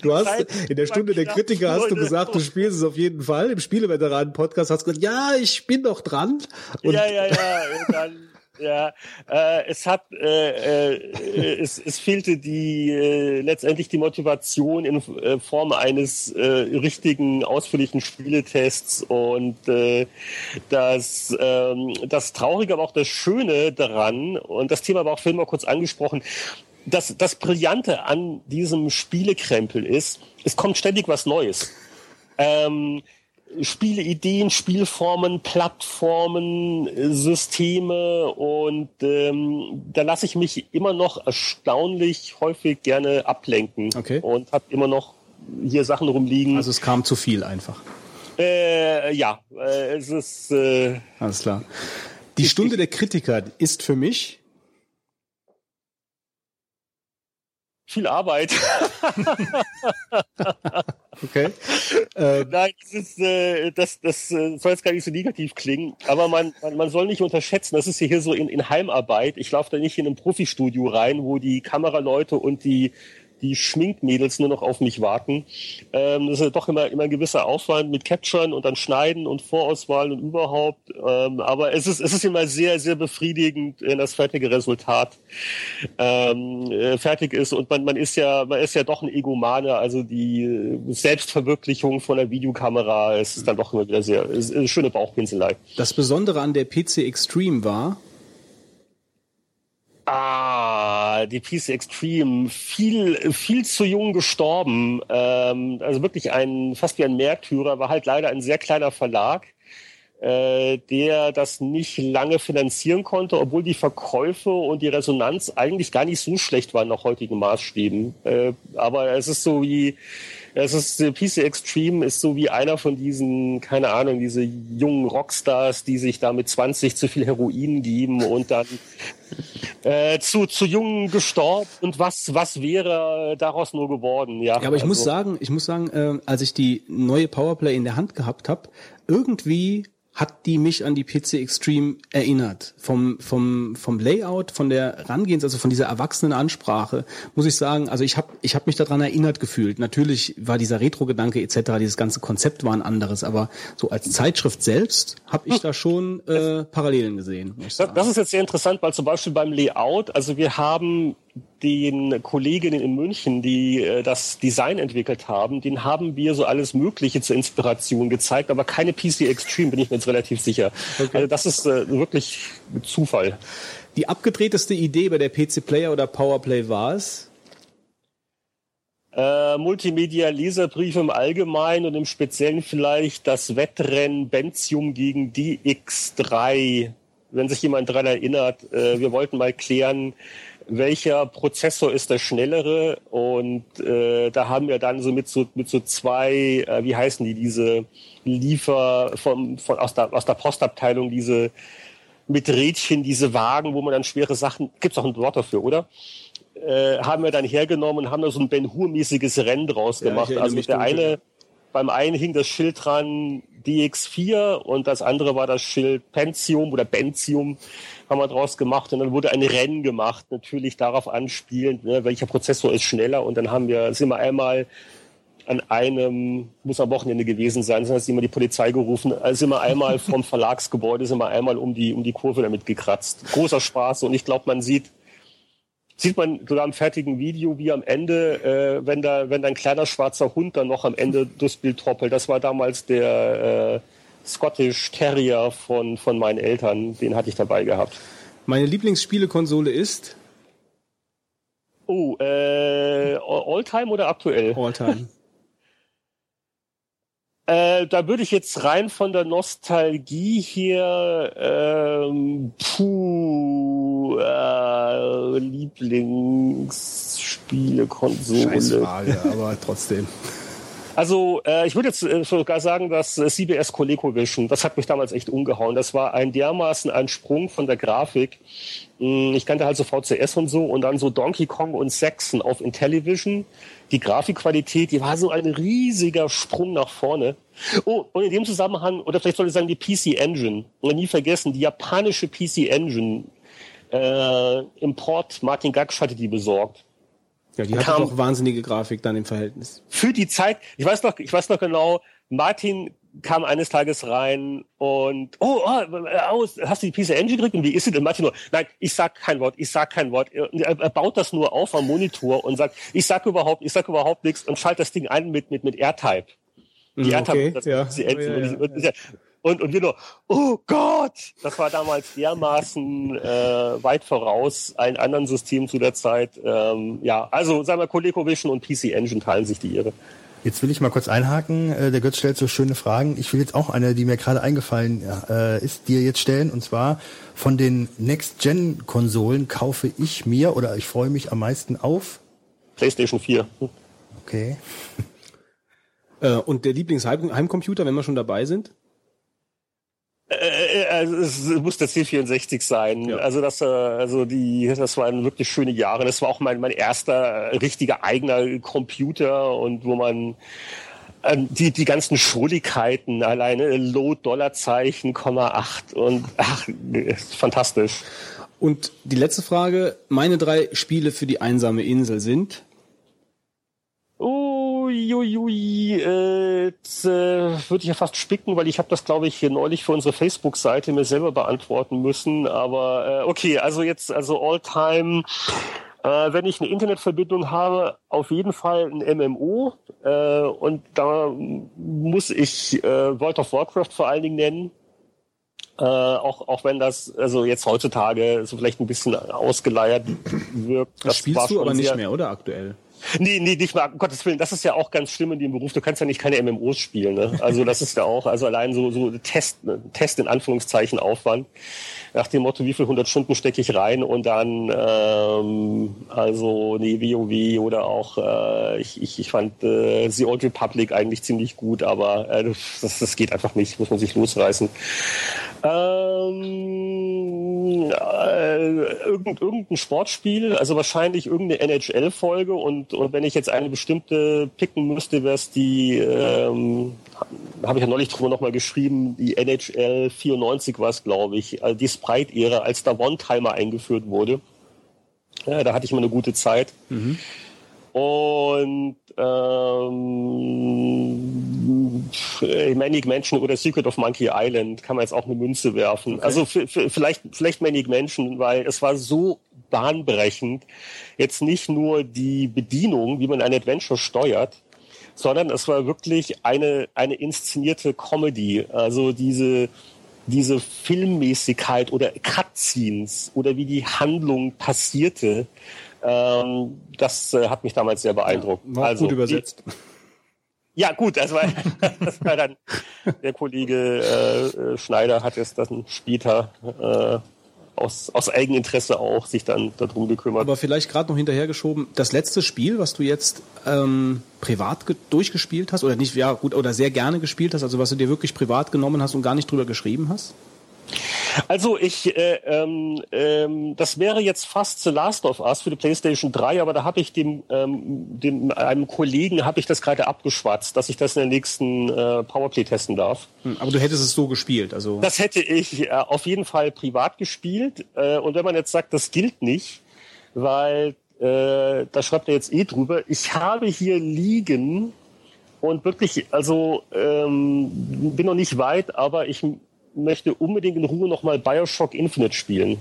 du hast in der Stunde der Kritiker hast du gesagt, du spielst es auf jeden Fall. Im Spieleveteranen-Podcast hast du gesagt, ja, ich bin doch dran. Und ja, ja, ja. Und dann, ja, äh, es hat, äh, äh, es, es fehlte die äh, letztendlich die Motivation in äh, Form eines äh, richtigen ausführlichen Spieletests und äh, das ähm, das Traurige, aber auch das Schöne daran und das Thema war auch vorhin mal kurz angesprochen. Das, das Brillante an diesem Spielekrempel ist, es kommt ständig was Neues. Ähm, Spieleideen, Spielformen, Plattformen, äh, Systeme und ähm, da lasse ich mich immer noch erstaunlich häufig gerne ablenken Okay. und habe immer noch hier Sachen rumliegen. also es kam zu viel einfach. äh, ja, äh, es ist äh, Alles klar. Die Stunde der Kritiker ist für mich viel Arbeit. okay. Äh, Nein, das ist äh, das, das äh, soll jetzt gar nicht so negativ klingen, aber man, man, man soll nicht unterschätzen, das ist ja hier so in, in Heimarbeit. Ich laufe da nicht in ein Profistudio rein, wo die Kameraleute und die die Schminkmädels nur noch auf mich warten. Ähm, das ist doch immer, immer ein gewisser Aufwand mit Capturen und dann Schneiden und Vorauswahl und überhaupt. Ähm, aber es ist, es ist immer sehr, sehr befriedigend, wenn das fertige Resultat ähm, äh, fertig ist. Und man, man ist ja, man ist ja doch ein Egomane, also die Selbstverwirklichung von der Videokamera, es ist dann doch immer wieder sehr, eine schöne Bauchpinselei. das Besondere an der PC Extreme war, Ah, die PC Extreme, viel, viel zu jung gestorben. Ähm, also wirklich ein, fast wie ein Märtyrer, war halt leider ein sehr kleiner Verlag. äh, der das nicht lange finanzieren konnte, obwohl die Verkäufe und die Resonanz eigentlich gar nicht so schlecht waren nach heutigen Maßstäben. Äh, aber es ist so wie es ist PC Extreme ist so wie einer von diesen, keine Ahnung, diese jungen Rockstars, die sich da mit 20 zu viel Heroin geben und dann äh, zu, zu jung gestorben und was, was wäre daraus nur geworden? Ja, Ja, aber ich also, muss sagen, ich muss sagen, äh, als ich die neue Powerplay in der Hand gehabt habe, irgendwie hat die mich an die PC Extreme erinnert. Vom, vom, vom Layout, von der Rangehens, also von dieser erwachsenen Ansprache, muss ich sagen, also ich habe ich hab mich daran erinnert gefühlt. Natürlich war dieser Retro-Gedanke etc., dieses ganze Konzept war ein anderes, aber so als Zeitschrift selbst habe ich da schon äh, Parallelen gesehen. Das, das ist jetzt sehr interessant, weil zum Beispiel beim Layout, also wir haben den Kolleginnen in München, die äh, das Design entwickelt haben, den haben wir so alles Mögliche zur Inspiration gezeigt, aber keine PC Extreme, bin ich mir jetzt relativ sicher. Also das ist äh, wirklich Zufall. Die abgedrehteste Idee bei der PC Player oder Powerplay war es, Äh, Multimedia Leserbriefe im Allgemeinen und im Speziellen vielleicht das Wettrennen Bentium gegen DX3. Wenn sich jemand daran erinnert, äh, wir wollten mal klären, welcher Prozessor ist der schnellere und äh, da haben wir dann so mit so mit so zwei, äh, wie heißen die, diese Liefer vom, von, aus, der, aus der Postabteilung, diese mit Rädchen, diese Wagen, wo man dann schwere Sachen, gibt's auch ein Wort dafür, oder? Äh, haben wir dann hergenommen und haben da so ein Ben Hur-mäßiges Rennen draus Ja, gemacht. Also mich der dunkel. eine, beim einen hing das Schild dran DX4 und das andere war das Schild Pentium oder Bentium haben wir draus gemacht und dann wurde ein Rennen gemacht, natürlich darauf anspielend, ne, welcher Prozessor ist schneller und dann haben wir, sind wir einmal an einem, muss am Wochenende gewesen sein, sind immer die Polizei gerufen, sind wir einmal vom Verlagsgebäude, sind wir einmal um die, um die Kurve damit gekratzt. Großer Spaß und ich glaube, man sieht, sieht man sogar im fertigen Video, wie am Ende, äh, wenn da, wenn da ein kleiner schwarzer Hund dann noch am Ende durchs Bild troppelt. Das war damals der äh, Scottish Terrier von, von meinen Eltern, den hatte ich dabei gehabt. meine Lieblingsspielekonsole ist Oh, äh, Alltime oder aktuell? Alltime. Äh, da würde ich jetzt rein von der Nostalgie hier, ähm, puh, äh, Lieblingsspielekonsole. Scheißfrage, aber trotzdem. Also äh, ich würde jetzt äh, sogar sagen, dass äh, CBS ColecoVision, das hat mich damals echt umgehauen. Das war ein dermaßen ein Sprung von der Grafik. Mm, Ich kannte halt so VCS und so und dann so Donkey Kong und Saxon auf Intellivision. Die Grafikqualität, die war so ein riesiger Sprung nach vorne. Oh, und in dem Zusammenhang, oder vielleicht sollte ich sagen, die PC Engine. Und nie vergessen, die japanische PC Engine. Äh, Import, Martin Gaksch hatte die besorgt Ja, die hatte doch wahnsinnige Grafik dann im Verhältnis. für die Zeit, ich weiß noch, ich weiß noch genau, Martin kam eines Tages rein und oh, oh, oh hast du die PC Engine gekriegt und wie ist sie denn? Martin nur, nein, ich sag kein Wort, ich sag kein Wort. Er, er baut das nur auf am Monitor und sagt, ich sag überhaupt, ich sag überhaupt nichts und schaltet das Ding ein mit mit mit AirType. Die Mhm, AirType, okay, das ja. PC Engine. Ja, ja, ich- und, und, wir nur, oh Gott, das war damals dermaßen äh, weit voraus allen anderen Systemen zu der Zeit. Ähm, ja, also sagen wir, ColecoVision und PC Engine teilen sich die Ehre. Jetzt will ich mal kurz einhaken. Äh, Der Götz stellt so schöne Fragen. Ich will jetzt auch eine, die mir gerade eingefallen äh, ist, dir jetzt stellen. Und zwar von den Next-Gen-Konsolen kaufe ich mir oder ich freue mich am meisten auf. PlayStation 4. Okay. Äh, und der Lieblingsheimcomputer, wenn wir schon dabei sind? Also es muss der C64 sein. Ja. Also das, äh, also die, das waren wirklich schöne Jahre. Das war auch mein mein erster richtiger eigener Computer und wo man ähm, die die ganzen Schrulligkeiten alleine Low Dollarzeichen, Komma 8 und ach fantastisch. Und die letzte Frage, meine drei Spiele für die einsame Insel sind? Uiuiui, äh, jetzt, äh, würde ich ja fast spicken, weil ich habe das, glaube ich, hier neulich für unsere Facebook-Seite mir selber beantworten müssen. Aber äh, okay, also jetzt, also All-Time, äh, wenn ich eine Internetverbindung habe, auf jeden Fall ein MMO. Äh, und da muss ich äh, World of Warcraft vor allen Dingen nennen. Äh, auch, auch wenn das also jetzt heutzutage so vielleicht ein bisschen ausgeleiert wirkt. Das, war spielst du aber nicht mehr, oder aktuell? Nee, nee, nicht mal, um Gottes Willen, das ist ja auch ganz schlimm in dem Beruf. Du kannst ja nicht keine MMOs spielen. Ne? Also das ist ja auch, also allein so, so Test, Test in Anführungszeichen Aufwand. Nach dem Motto, wie viel 100 Stunden stecke ich rein und dann, ähm, also nee, WoW oder auch, äh, ich, ich, ich fand äh, The Old Republic eigentlich ziemlich gut, aber äh, das, das geht einfach nicht, muss man sich losreißen. Ähm, äh, irgend, irgendein Sportspiel, also wahrscheinlich irgendeine NHL-Folge und, und wenn ich jetzt eine bestimmte picken müsste, wäre es die, ähm, habe ich ja neulich drüber nochmal geschrieben, die NHL 94 war es, glaube ich, also die Sprite-Ära, als der One-Timer eingeführt wurde. Ja, da hatte ich mal eine gute Zeit. Mhm. Und ähm, Manic Mansion oder Secret of Monkey Island kann man jetzt auch eine Münze werfen. Okay. Also vielleicht, vielleicht Manic Mansion, weil es war so bahnbrechend. Jetzt nicht nur die Bedienung, wie man ein Adventure steuert, sondern es war wirklich eine, eine inszenierte Comedy. Also diese, diese Filmmäßigkeit oder Cutscenes oder wie die Handlung passierte ähm, das äh, hat mich damals sehr beeindruckt. Ja, war also, gut übersetzt. Die, ja, gut, das war, das war dann der Kollege äh, äh Schneider hat es dann später äh, aus, aus Eigeninteresse auch sich dann darum gekümmert. Aber vielleicht gerade noch hinterhergeschoben, das letzte Spiel, was du jetzt ähm, privat durchgespielt hast, oder nicht, ja gut, oder sehr gerne gespielt hast, also was du dir wirklich privat genommen hast und gar nicht drüber geschrieben hast? Also ich, äh, ähm, ähm, das wäre jetzt fast The Last of Us für die PlayStation 3, aber da habe ich dem, ähm, dem einem Kollegen habe ich das gerade abgeschwatzt, dass ich das in der nächsten äh, Powerplay testen darf. Hm, aber du hättest es so gespielt, also? Das hätte ich äh, auf jeden Fall privat gespielt. Äh, und wenn man jetzt sagt, das gilt nicht, weil äh, da schreibt er jetzt eh drüber. Ich habe hier liegen und wirklich, also ähm, bin noch nicht weit, aber ich möchte unbedingt in Ruhe nochmal Bioshock Infinite spielen.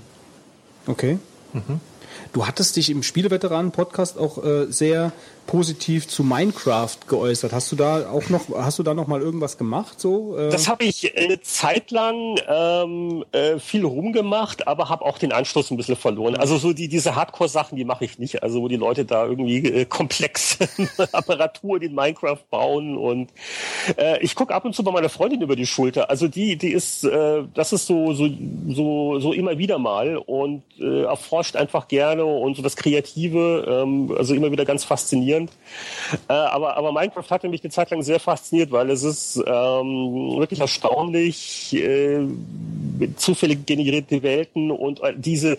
Okay. Mhm. Du hattest dich im Spieleveteranen-Podcast auch äh, sehr positiv zu Minecraft geäußert. Hast du da auch noch, hast du da noch mal irgendwas gemacht? So? Äh? Das habe ich eine Zeit lang ähm, äh, viel rumgemacht, aber habe auch den Anschluss ein bisschen verloren. Also so die diese Hardcore-Sachen, die mache ich nicht. Also wo die Leute da irgendwie äh, komplexe Apparatur in Minecraft bauen und äh, ich gucke ab und zu bei meiner Freundin über die Schulter. Also die, die ist, äh, das ist so so so so immer wieder mal und äh, erforscht einfach gerne und so das Kreative, ähm, also immer wieder ganz faszinierend faszinierend. Äh, aber, aber Minecraft hatte mich eine Zeit lang sehr fasziniert, weil es ist ähm, wirklich erstaunlich, äh, zufällig generierte Welten und äh, diese,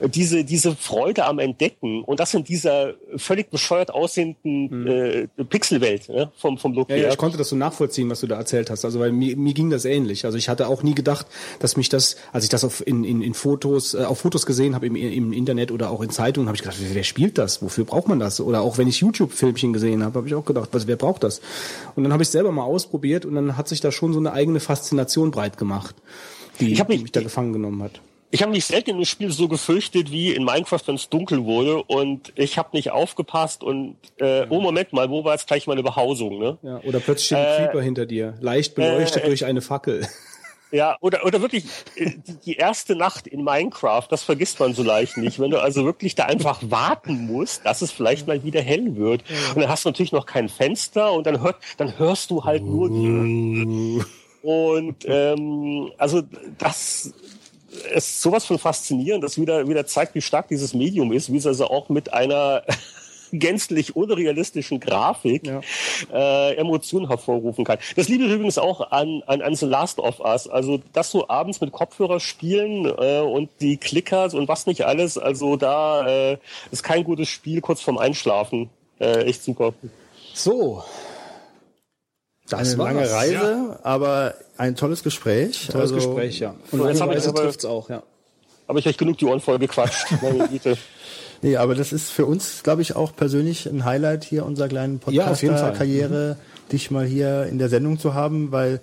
diese, diese Freude am Entdecken und das in dieser völlig bescheuert aussehenden hm. äh, Pixelwelt ne, vom, vom Look ja, ja, ich konnte das so nachvollziehen, was du da erzählt hast. Also weil mir, mir ging das ähnlich. Also ich hatte auch nie gedacht, dass mich das, als ich das auf, in, in, in Fotos, äh, auf Fotos gesehen habe im, im Internet oder auch in Zeitungen, habe ich gedacht, wer spielt das? Wofür braucht man das? Oder auch wenn ich YouTube-Filmchen gesehen habe, habe ich auch gedacht, was, wer braucht das? Und dann habe ich selber mal ausprobiert und dann hat sich da schon so eine eigene Faszination breit gemacht, die, ich mich, die mich da gefangen genommen hat. Ich habe mich selten im Spiel so gefürchtet wie in Minecraft, wenn es dunkel wurde und ich habe nicht aufgepasst und äh, oh Moment mal, wo war jetzt gleich meine Behausung? Ne? Ja, oder plötzlich steht ein äh, Creeper hinter dir, leicht beleuchtet äh, durch eine Fackel. Ja, oder, oder wirklich äh, die erste Nacht in Minecraft, das vergisst man so leicht nicht. Wenn du also wirklich da einfach warten musst, dass es vielleicht mal wieder hell wird. Und dann hast du natürlich noch kein Fenster und dann, hört, dann hörst du halt nur die. Und ähm, also das ist sowas von faszinierend, das wieder, wieder zeigt, wie stark dieses Medium ist, wie es also auch mit einer gänzlich unrealistischen Grafik ja. äh, Emotionen hervorrufen kann. Das liebe ich übrigens auch an, an, an The Last of Us. Also das so abends mit Kopfhörer spielen äh, und die Clickers und was nicht alles. Also da äh, ist kein gutes Spiel kurz vorm Einschlafen. Äh, echt super. So, das eine lange Reise, ja. aber ein tolles Gespräch. Ein tolles also, Gespräch, ja. Und jetzt trifft es auch, ja. Aber ich euch genug die Ohren voll gequatscht. Meine Güte. Nee, aber das ist für uns, glaube ich, auch persönlich ein Highlight hier unserer kleinen Podcast-Karriere, mhm. dich mal hier in der Sendung zu haben, weil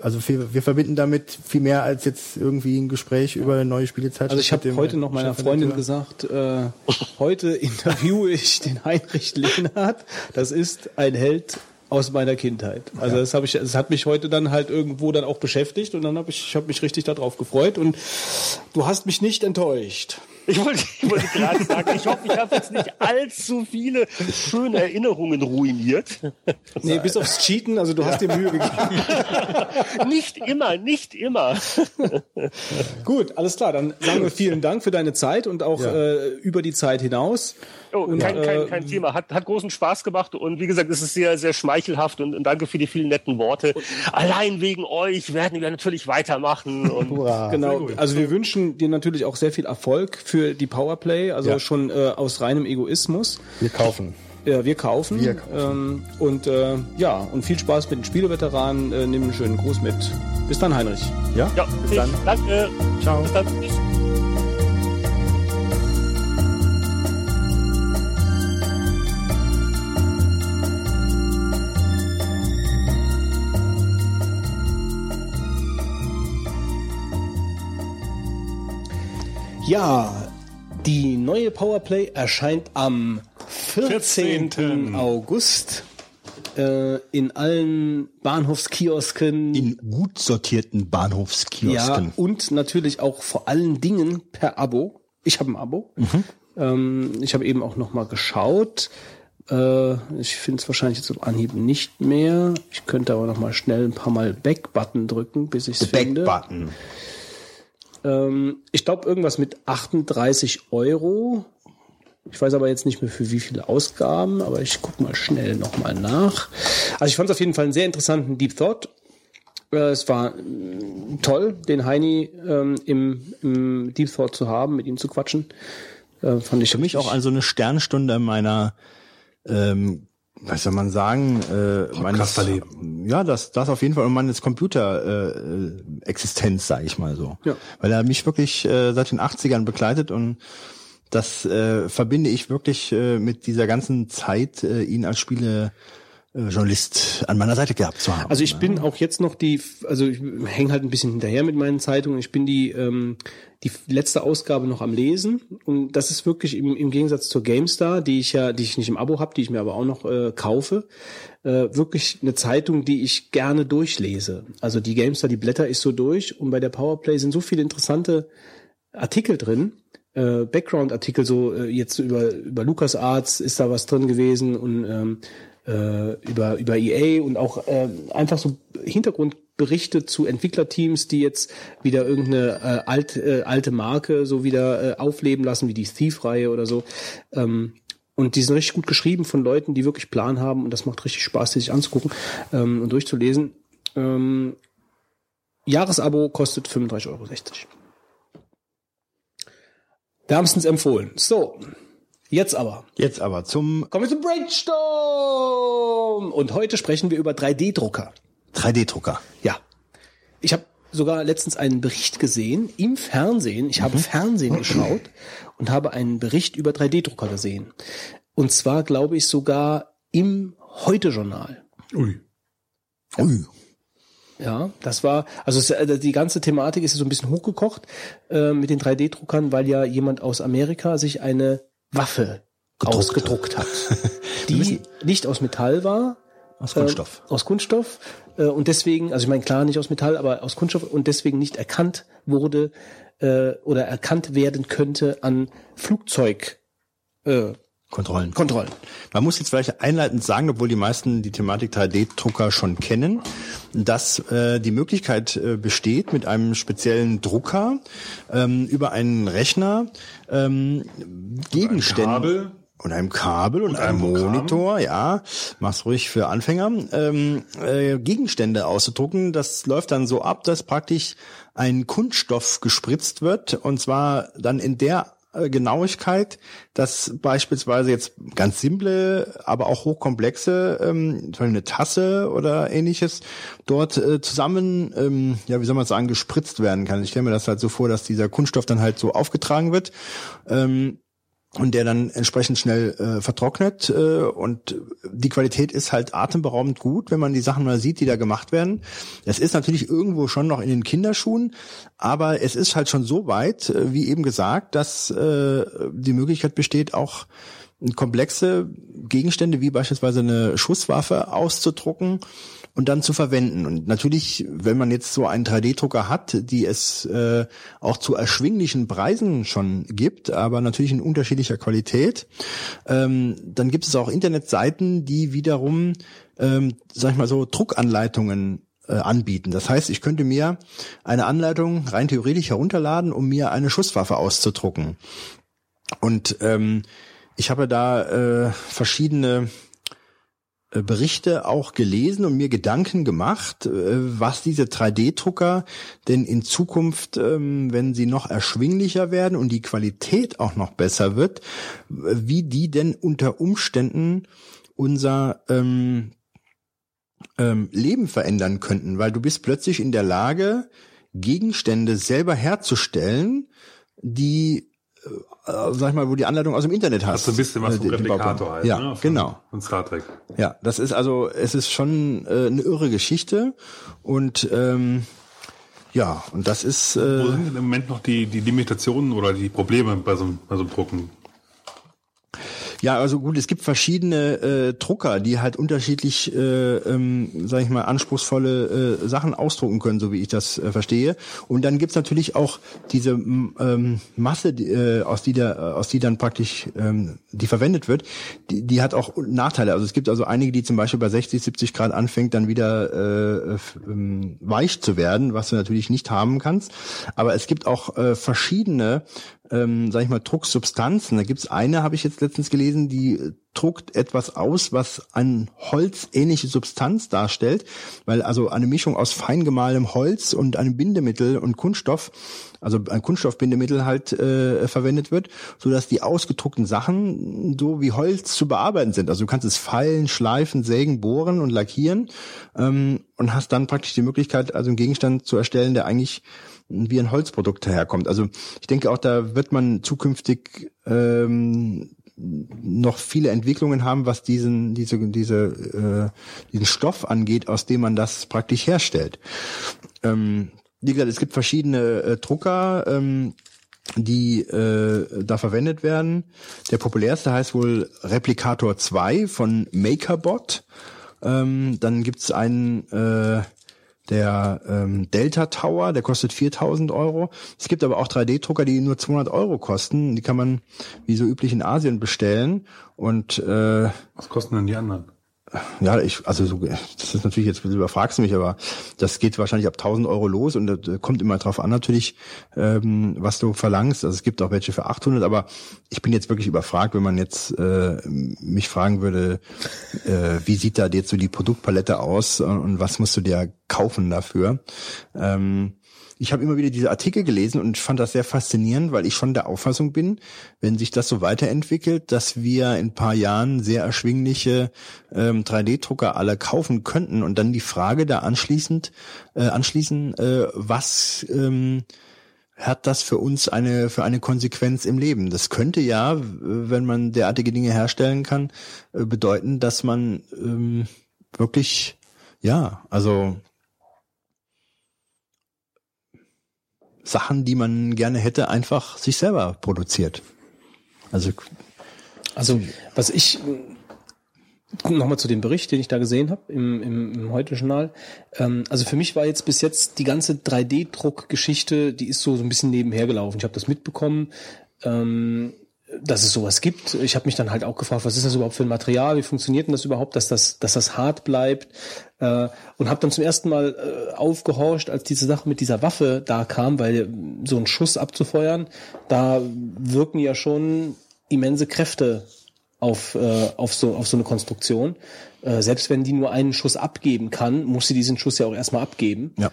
also wir, wir verbinden damit viel mehr als jetzt irgendwie ein Gespräch ja. über neue Spielezeit. Also ich habe heute noch meiner Freundin gesagt, äh, heute interviewe ich den Heinrich Lehnhardt. Das ist ein Held aus meiner Kindheit. Also ja. das habe ich, es hat mich heute dann halt irgendwo dann auch beschäftigt und dann habe ich, ich habe mich richtig darauf gefreut und du hast mich nicht enttäuscht. Ich wollte, ich wollte gerade sagen, ich hoffe, ich habe jetzt nicht allzu viele schöne Erinnerungen ruiniert. Nee, bis aufs Cheaten, also du hast dir Mühe gegeben. nicht immer, nicht immer. Gut, alles klar. Dann sagen wir vielen Dank für deine Zeit und auch äh, über die Zeit hinaus. Oh, Und, kein, kein, äh, kein Thema. Hat, hat großen Spaß gemacht und wie gesagt, es ist sehr, sehr schmeichelhaft und, und danke für die vielen netten Worte. Allein wegen euch werden wir natürlich weitermachen und Genau. Also wir wünschen dir natürlich auch sehr viel Erfolg für die Powerplay, also Ja. schon äh, aus reinem Egoismus. Wir kaufen. Ja, wir kaufen. Wir kaufen. Ähm, und äh, ja, und viel Spaß mit den Spieleveteranen. Äh, nimm einen schönen Gruß mit. Bis dann, Heinrich. Ja? ja, Bis dann. danke. Ciao. Bis dann. Tschüss. Ja, die neue Powerplay erscheint am 14. 14.. August äh, in allen Bahnhofskiosken. In gut sortierten ja, Bahnhofskiosken. und natürlich auch vor allen Dingen per Abo. Ich habe ein Abo. Ähm, ich habe eben auch noch mal geschaut. Äh, ich finde es wahrscheinlich jetzt auf Anhieb nicht mehr. Ich könnte aber noch mal schnell ein paar Mal Back-Button drücken, bis ich es finde. Backbutton. Ähm, ich glaube irgendwas mit 38 Euro. Ich weiß aber jetzt nicht mehr für wie viele Ausgaben, aber ich guck mal schnell nochmal nach. Also ich fand es auf jeden Fall einen sehr interessanten Deep Thought. Äh, Es war mm, toll, den Heini ähm, im, im Deep Thought zu haben, mit ihm zu quatschen. Äh, fand ich Für mich auch also eine Sternstunde meiner, ähm, was soll man sagen, äh, meines, Podcasterleben. ja, das, das auf jeden Fall und meines Computer äh, Existenz, sage ich mal so. Ja. Weil er mich wirklich äh, seit den 80ern begleitet und das äh, verbinde ich wirklich äh, mit dieser ganzen Zeit, äh, ihn als Spiele Journalist an meiner Seite gehabt zu haben. Also ich bin auch jetzt noch die, also ich hänge halt ein bisschen hinterher mit meinen Zeitungen. Ich bin die ähm, die letzte Ausgabe noch am Lesen und das ist wirklich im, im Gegensatz zur GameStar, die ich ja, die ich nicht im Abo habe, die ich mir aber auch noch äh, kaufe, äh, wirklich eine Zeitung, die ich gerne durchlese. Also die GameStar, die blätter ich so durch und bei der Powerplay sind so viele interessante Artikel drin, äh, Background-Artikel, so äh, jetzt über über LucasArts ist da was drin gewesen und ähm, äh, über über EA und auch äh, einfach so Hintergrundberichte zu Entwicklerteams, die jetzt wieder irgendeine äh, alt, äh, alte Marke so wieder äh, aufleben lassen, wie die Thief-Reihe oder so. Ähm, und die sind richtig gut geschrieben von Leuten, die wirklich Plan haben und das macht richtig Spaß, die sich anzugucken ähm, und durchzulesen. Ähm, Jahresabo kostet 35,60 Euro. Wärmstens empfohlen. So, jetzt aber. Jetzt aber zum Kommen wir zum Brainstorm! Und heute sprechen wir über 3D-Drucker. 3D-Drucker. Ja. Ich habe sogar letztens einen Bericht gesehen im Fernsehen. Ich habe Fernsehen geschaut und habe einen Bericht über 3D-Drucker gesehen. Und zwar glaube ich sogar im Heute-Journal. Ui. Ui. Ja, das war, also äh, die ganze Thematik ist ja so ein bisschen hochgekocht äh, mit den 3D-Druckern, weil ja jemand aus Amerika sich eine Waffe Gedruckt ausgedruckt hat, die nicht aus Metall war, Aus Kunststoff. äh, aus Kunststoff äh, und deswegen, also ich meine klar nicht aus Metall, aber aus Kunststoff und deswegen nicht erkannt wurde äh, oder erkannt werden könnte an Flugzeug äh, Kontrollen. Kontrollen. Man muss jetzt vielleicht einleitend sagen, obwohl die meisten die Thematik 3D-Drucker schon kennen, dass äh, die Möglichkeit äh, besteht, mit einem speziellen Drucker ähm, über einen Rechner ähm, Gegenstände und einem Kabel und, einem einem Programm. Monitor, ja, mach's ruhig für Anfänger, ähm, äh, Gegenstände auszudrucken. Das läuft dann so ab, dass praktisch ein Kunststoff gespritzt wird und zwar dann in der Genauigkeit, dass beispielsweise jetzt ganz simple, aber auch hochkomplexe, ähm, eine Tasse oder ähnliches, dort äh, zusammen, ähm, ja, wie soll man sagen, gespritzt werden kann. Ich stelle mir das halt so vor, dass dieser Kunststoff dann halt so aufgetragen wird. Ähm, und der dann entsprechend schnell äh, vertrocknet äh, und die Qualität ist halt atemberaubend gut, wenn man die Sachen mal sieht, die da gemacht werden. Es ist natürlich irgendwo schon noch in den Kinderschuhen, aber es ist halt schon so weit, äh, wie eben gesagt, dass äh, die Möglichkeit besteht, auch komplexe Gegenstände wie beispielsweise eine Schusswaffe auszudrucken und dann zu verwenden. Und natürlich, wenn man jetzt so einen 3D-Drucker hat, die es äh, auch zu erschwinglichen Preisen schon gibt, aber natürlich in unterschiedlicher Qualität, ähm, dann gibt es auch Internetseiten, die wiederum, ähm, sag ich mal so, Druckanleitungen äh, anbieten. Das heißt, ich könnte mir eine Anleitung rein theoretisch herunterladen, um mir eine Schusswaffe auszudrucken. Und ähm, ich habe da äh, verschiedene Berichte auch gelesen und mir Gedanken gemacht, äh, was diese 3D-Drucker denn in Zukunft, ähm, wenn sie noch erschwinglicher werden und die Qualität auch noch besser wird, wie die denn unter Umständen unser ähm, ähm, Leben verändern könnten, weil du bist plötzlich in der Lage, Gegenstände selber herzustellen, die äh, sag ich mal, wo die Anleitung aus dem Internet hast. Das ist ein bisschen was vom Replikator halt, ja, ne? Von, genau. Von Star Trek. Ja, das ist also, es ist schon äh, eine irre Geschichte und ähm, ja, und das ist. Äh, Wo sind denn im Moment noch die, die Limitationen oder die Probleme bei so, bei so einem Drucken? Ja, also gut, es gibt verschiedene äh, Drucker, die halt unterschiedlich, äh, ähm, sage ich mal, anspruchsvolle äh, Sachen ausdrucken können, so wie ich das äh, verstehe. Und dann gibt's natürlich auch diese ähm, Masse, die, äh, aus die der, aus die dann praktisch ähm, die verwendet wird, die, die hat auch Nachteile. Also es gibt also einige, die zum Beispiel bei 60, 70 Grad anfängt, dann wieder äh, ähm, weich zu werden, was du natürlich nicht haben kannst. Aber es gibt auch äh, verschiedene ähm, sag ich mal, Drucksubstanzen. Da gibt's eine, habe ich jetzt letztens gelesen, die äh, druckt etwas aus, was eine holzähnliche Substanz darstellt, weil also eine Mischung aus fein gemahlenem Holz und einem Bindemittel und Kunststoff, also ein Kunststoffbindemittel halt äh, verwendet wird, so dass die ausgedruckten Sachen so wie Holz zu bearbeiten sind. Also du kannst es feilen, schleifen, sägen, bohren und lackieren ähm, und hast dann praktisch die Möglichkeit, also einen Gegenstand zu erstellen, der eigentlich wie ein Holzprodukt herkommt. Also ich denke auch, da wird man zukünftig ähm, noch viele Entwicklungen haben, was diesen, diese, diese, äh, diesen Stoff angeht, aus dem man das praktisch herstellt. Ähm, wie gesagt, es gibt verschiedene äh, Drucker, ähm, die äh, da verwendet werden. Der populärste heißt wohl Replicator 2 von MakerBot. Ähm, dann gibt's einen äh, der ähm, Delta Tower, der kostet 4000 Euro. Es gibt aber auch 3D-Drucker, die nur 200 Euro kosten. Die kann man wie so üblich in Asien bestellen. Und äh, was kosten denn die anderen? Ja, ich, also so, das ist natürlich jetzt, du überfragst mich, aber das geht wahrscheinlich ab 1000 Euro los und das kommt immer drauf an natürlich, ähm, was du verlangst. Also es gibt auch welche für 800, aber ich bin jetzt wirklich überfragt, wenn man jetzt äh, mich fragen würde, äh, wie sieht da jetzt so die Produktpalette aus und, und was musst du dir kaufen dafür? Ähm, ich habe immer wieder diese Artikel gelesen und fand das sehr faszinierend, weil ich schon der Auffassung bin, wenn sich das so weiterentwickelt, dass wir in paar Jahren sehr erschwingliche ähm, 3D-Drucker alle kaufen könnten und dann die Frage da anschließend äh, anschließen, äh, was ähm, hat das für uns eine für eine Konsequenz im Leben? Das könnte ja, wenn man derartige Dinge herstellen kann, äh, bedeuten, dass man ähm, wirklich ja, also Sachen, die man gerne hätte, einfach sich selber produziert. Also, also was ich nochmal zu dem Bericht, den ich da gesehen habe im, im, im Heute-Journal. Ähm, also für mich war jetzt bis jetzt die ganze 3D-Druck-Geschichte, die ist so, so ein bisschen nebenher gelaufen. Ich habe das mitbekommen. Ähm, dass es sowas gibt. Ich habe mich dann halt auch gefragt, was ist das überhaupt für ein Material? Wie funktioniert denn das überhaupt, dass das, dass das hart bleibt? Äh, und habe dann zum ersten Mal äh, aufgehorcht, als diese Sache mit dieser Waffe da kam, weil so ein Schuss abzufeuern, da wirken ja schon immense Kräfte auf, äh, auf, so, auf so eine Konstruktion. Äh, selbst wenn die nur einen Schuss abgeben kann, muss sie diesen Schuss ja auch erstmal abgeben. Ja.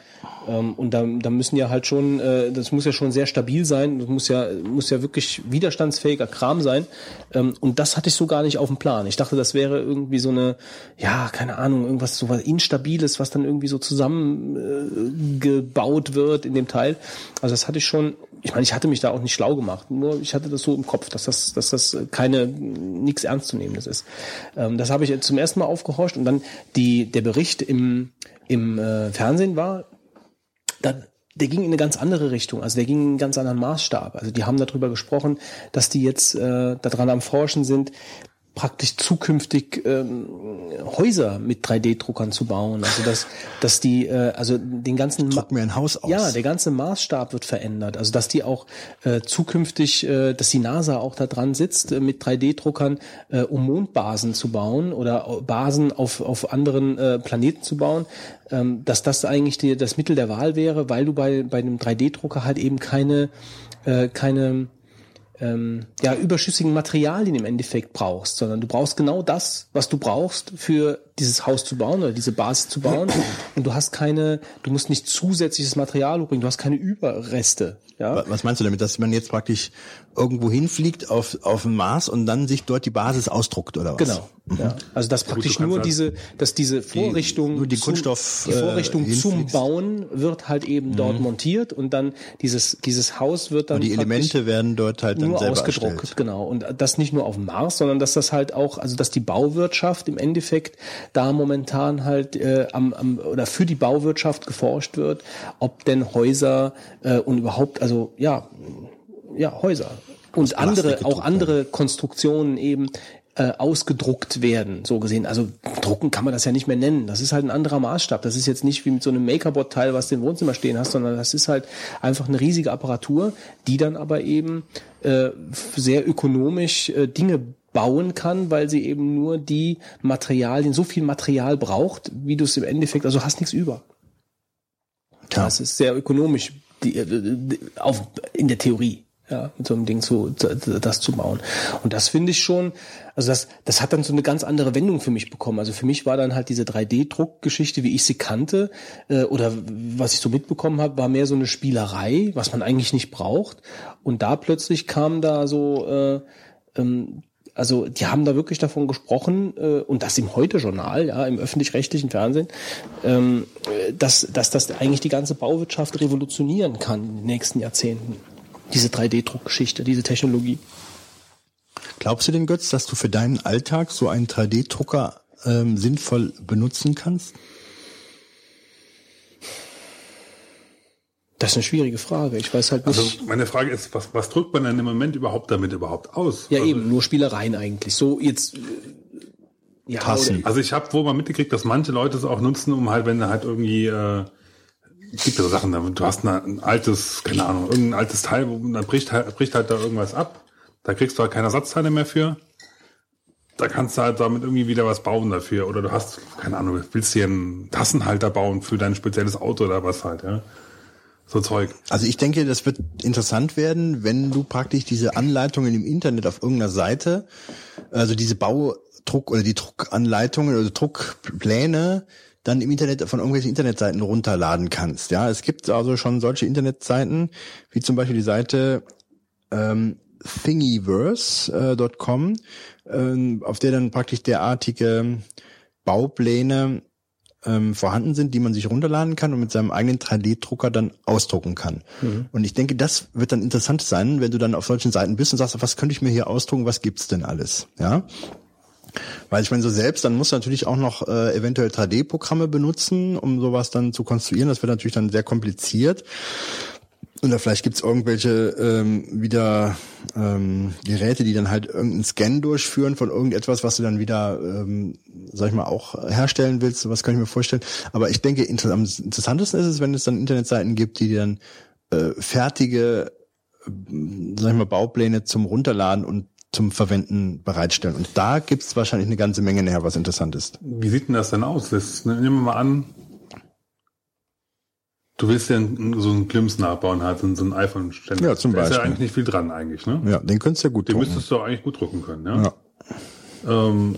Ähm, und da, da müssen ja halt schon, äh, das muss ja schon sehr stabil sein, das muss ja, muss ja wirklich widerstandsfähiger Kram sein. Ähm, und das hatte ich so gar nicht auf dem Plan. Ich dachte, das wäre irgendwie so eine, ja, keine Ahnung, irgendwas so was Instabiles, was dann irgendwie so zusammengebaut äh, wird in dem Teil. Also das hatte ich schon ich meine, ich hatte mich da auch nicht schlau gemacht, nur ich hatte das so im Kopf, dass das, dass das keine nichts ernstzunehmendes ist. Ähm, das habe ich zum ersten Mal aufgehorcht und dann die der Bericht im im äh, Fernsehen war, dann der ging in eine ganz andere Richtung, also der ging in einen ganz anderen Maßstab. Also die haben darüber gesprochen, dass die jetzt äh, daran am Forschen sind, praktisch zukünftig ähm, Häuser mit 3D-Druckern zu bauen. Also dass, dass die, äh, also den ganzen Druck mir ein Haus aus. Ja, der ganze Maßstab wird verändert. Also dass die auch äh, zukünftig, äh, dass die NASA auch da dran sitzt, äh, mit 3D-Druckern, äh, um Mondbasen zu bauen oder Basen auf, auf anderen äh, Planeten zu bauen, ähm, dass das eigentlich die, das Mittel der Wahl wäre, weil du bei, bei einem 3D-Drucker halt eben keine, äh, keine ähm, ja, überschüssigen Materialien im Endeffekt brauchst, sondern du brauchst genau das, was du brauchst für dieses Haus zu bauen oder diese Basis zu bauen. Und du hast keine, du musst nicht zusätzliches Material bringen, du hast keine Überreste. Ja? Was meinst du damit, dass man jetzt praktisch irgendwo hinfliegt auf, auf den Mars und dann sich dort die Basis ausdruckt oder was? Genau. Ja. Also dass praktisch kannst nur halt diese, dass diese Vorrichtung, nur die zum- Kunststoff, die Vorrichtung äh, zum. Bauen wird halt eben dort montiert und dann dieses dieses Haus wird dann Und die Elemente werden dort halt dann nur selber ausgedruckt, erstellt. genau. Und das nicht nur auf dem Mars, sondern dass das halt auch, also dass die Bauwirtschaft im Endeffekt da momentan halt äh, am, am oder für die Bauwirtschaft geforscht wird, ob denn Häuser äh, und überhaupt, also ja, ja Häuser und andere, auch andere Konstruktionen eben äh, ausgedruckt werden, so gesehen. Also drucken kann man das ja nicht mehr nennen. Das ist halt ein anderer Maßstab. Das ist jetzt nicht wie mit so einem Makerbot-Teil, was du im Wohnzimmer stehen hast, sondern das ist halt einfach eine riesige Apparatur, die dann aber eben äh, sehr ökonomisch äh, Dinge bauen kann, weil sie eben nur die Materialien, so viel Material braucht, wie du es im Endeffekt, also hast nichts über. Tja. Das ist sehr ökonomisch die, äh, die, auf, in der Theorie, ja, mit so einem Ding zu, das zu bauen. Und das finde ich schon, also das, das hat dann so eine ganz andere Wendung für mich bekommen. Also für mich war dann halt diese 3D-Druckgeschichte, wie ich sie kannte, äh, oder was ich so mitbekommen habe, war mehr so eine Spielerei, was man eigentlich nicht braucht. Und da plötzlich kam da so, äh, ähm, also die haben da wirklich davon gesprochen äh, und das im Heute-Journal, ja, im öffentlich-rechtlichen Fernsehen, ähm, äh, dass, dass das eigentlich die ganze Bauwirtschaft revolutionieren kann in den nächsten Jahrzehnten. Diese 3D-Druckgeschichte, diese Technologie. Glaubst du denn, Götz, dass du für deinen Alltag so einen 3D-Drucker ähm, sinnvoll benutzen kannst? Das ist eine schwierige Frage. Ich weiß halt nicht. Also meine Frage ist, was, was drückt man denn im Moment überhaupt damit überhaupt aus? ja, also, eben, nur Spielereien eigentlich. So jetzt. äh, Ja, Tassen. Also ich habe wohl mal mitgekriegt, dass manche Leute es auch nutzen, um halt, wenn du halt irgendwie äh, es gibt ja so Sachen, du hast eine, ein altes, keine Ahnung, irgendein altes Teil, wo dann bricht halt, bricht halt da irgendwas ab. Da kriegst du halt keine Ersatzteile mehr für. Da kannst du halt damit irgendwie wieder was bauen dafür. Oder du hast, keine Ahnung, willst dir einen Tassenhalter bauen für dein spezielles Auto oder was halt, ja. So Zeug. Also ich denke, das wird interessant werden, wenn du praktisch diese Anleitungen im Internet auf irgendeiner Seite, also diese Baudruck oder die Druckanleitungen oder Druckpläne dann im Internet von irgendwelchen Internetseiten runterladen kannst. Ja, es gibt also schon solche Internetseiten, wie zum Beispiel die Seite ähm, thingiverse.com, ähm, auf der dann praktisch derartige Baupläne ähm, vorhanden sind, die man sich runterladen kann und mit seinem eigenen 3D-Drucker dann ausdrucken kann. Und ich denke, das wird dann interessant sein, wenn du dann auf solchen Seiten bist und sagst, was könnte ich mir hier ausdrucken, was gibt's denn alles? Ja. Weil ich meine, so selbst, dann musst du natürlich auch noch äh, eventuell 3D-Programme benutzen, um sowas dann zu konstruieren. Das wird natürlich dann sehr kompliziert. Oder vielleicht gibt's irgendwelche ähm, wieder ähm, Geräte, die dann halt irgendeinen Scan durchführen von irgendetwas, was du dann wieder, ähm, sag ich mal, auch herstellen willst. Was kann ich mir vorstellen. Aber ich denke, inter am interessantesten ist es, wenn es dann Internetseiten gibt, die dann äh, fertige, äh, sag ich mal, Baupläne zum Runterladen und zum Verwenden bereitstellen. Und da gibt's wahrscheinlich eine ganze Menge nachher, was interessant ist. Wie sieht denn das denn aus? Das, nehmen wir mal an, du willst ja so einen Glimpse nachbauen, halt, so einen iPhone-Ständer. Ja, zum Da ist ja Beispiel. eigentlich nicht viel dran, eigentlich, ne? Ja, den könntest du ja gut Den drucken. müsstest du eigentlich gut drucken können, ja? Ja. Ähm,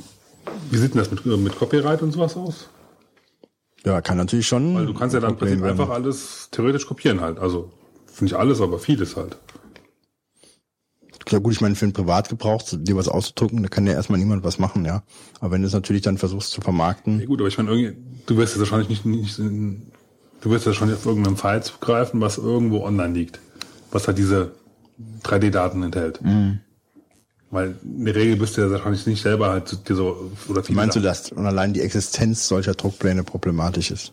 wie sieht denn das mit, mit Copyright und sowas aus? Ja, kann natürlich schon. Weil du kannst ja dann im Problem Prinzip einfach alles theoretisch kopieren halt. Also, nicht alles, aber vieles halt. Ja gut, ich meine, für einen Privatgebrauch, dir was auszudrucken, da kann ja erstmal niemand was machen, ja. Aber wenn du es natürlich dann versuchst zu Ja, vermarkten, gut, aber ich meine, du wirst jetzt wahrscheinlich nicht, nicht in, du wirst ja wahrscheinlich auf irgendeinem File zugreifen, was irgendwo online liegt. Was halt diese 3D-Daten enthält. Mhm. Weil in der Regel bist du ja wahrscheinlich nicht selber halt dir so, oder wie meinst du das? Und allein die Existenz solcher Druckpläne problematisch ist.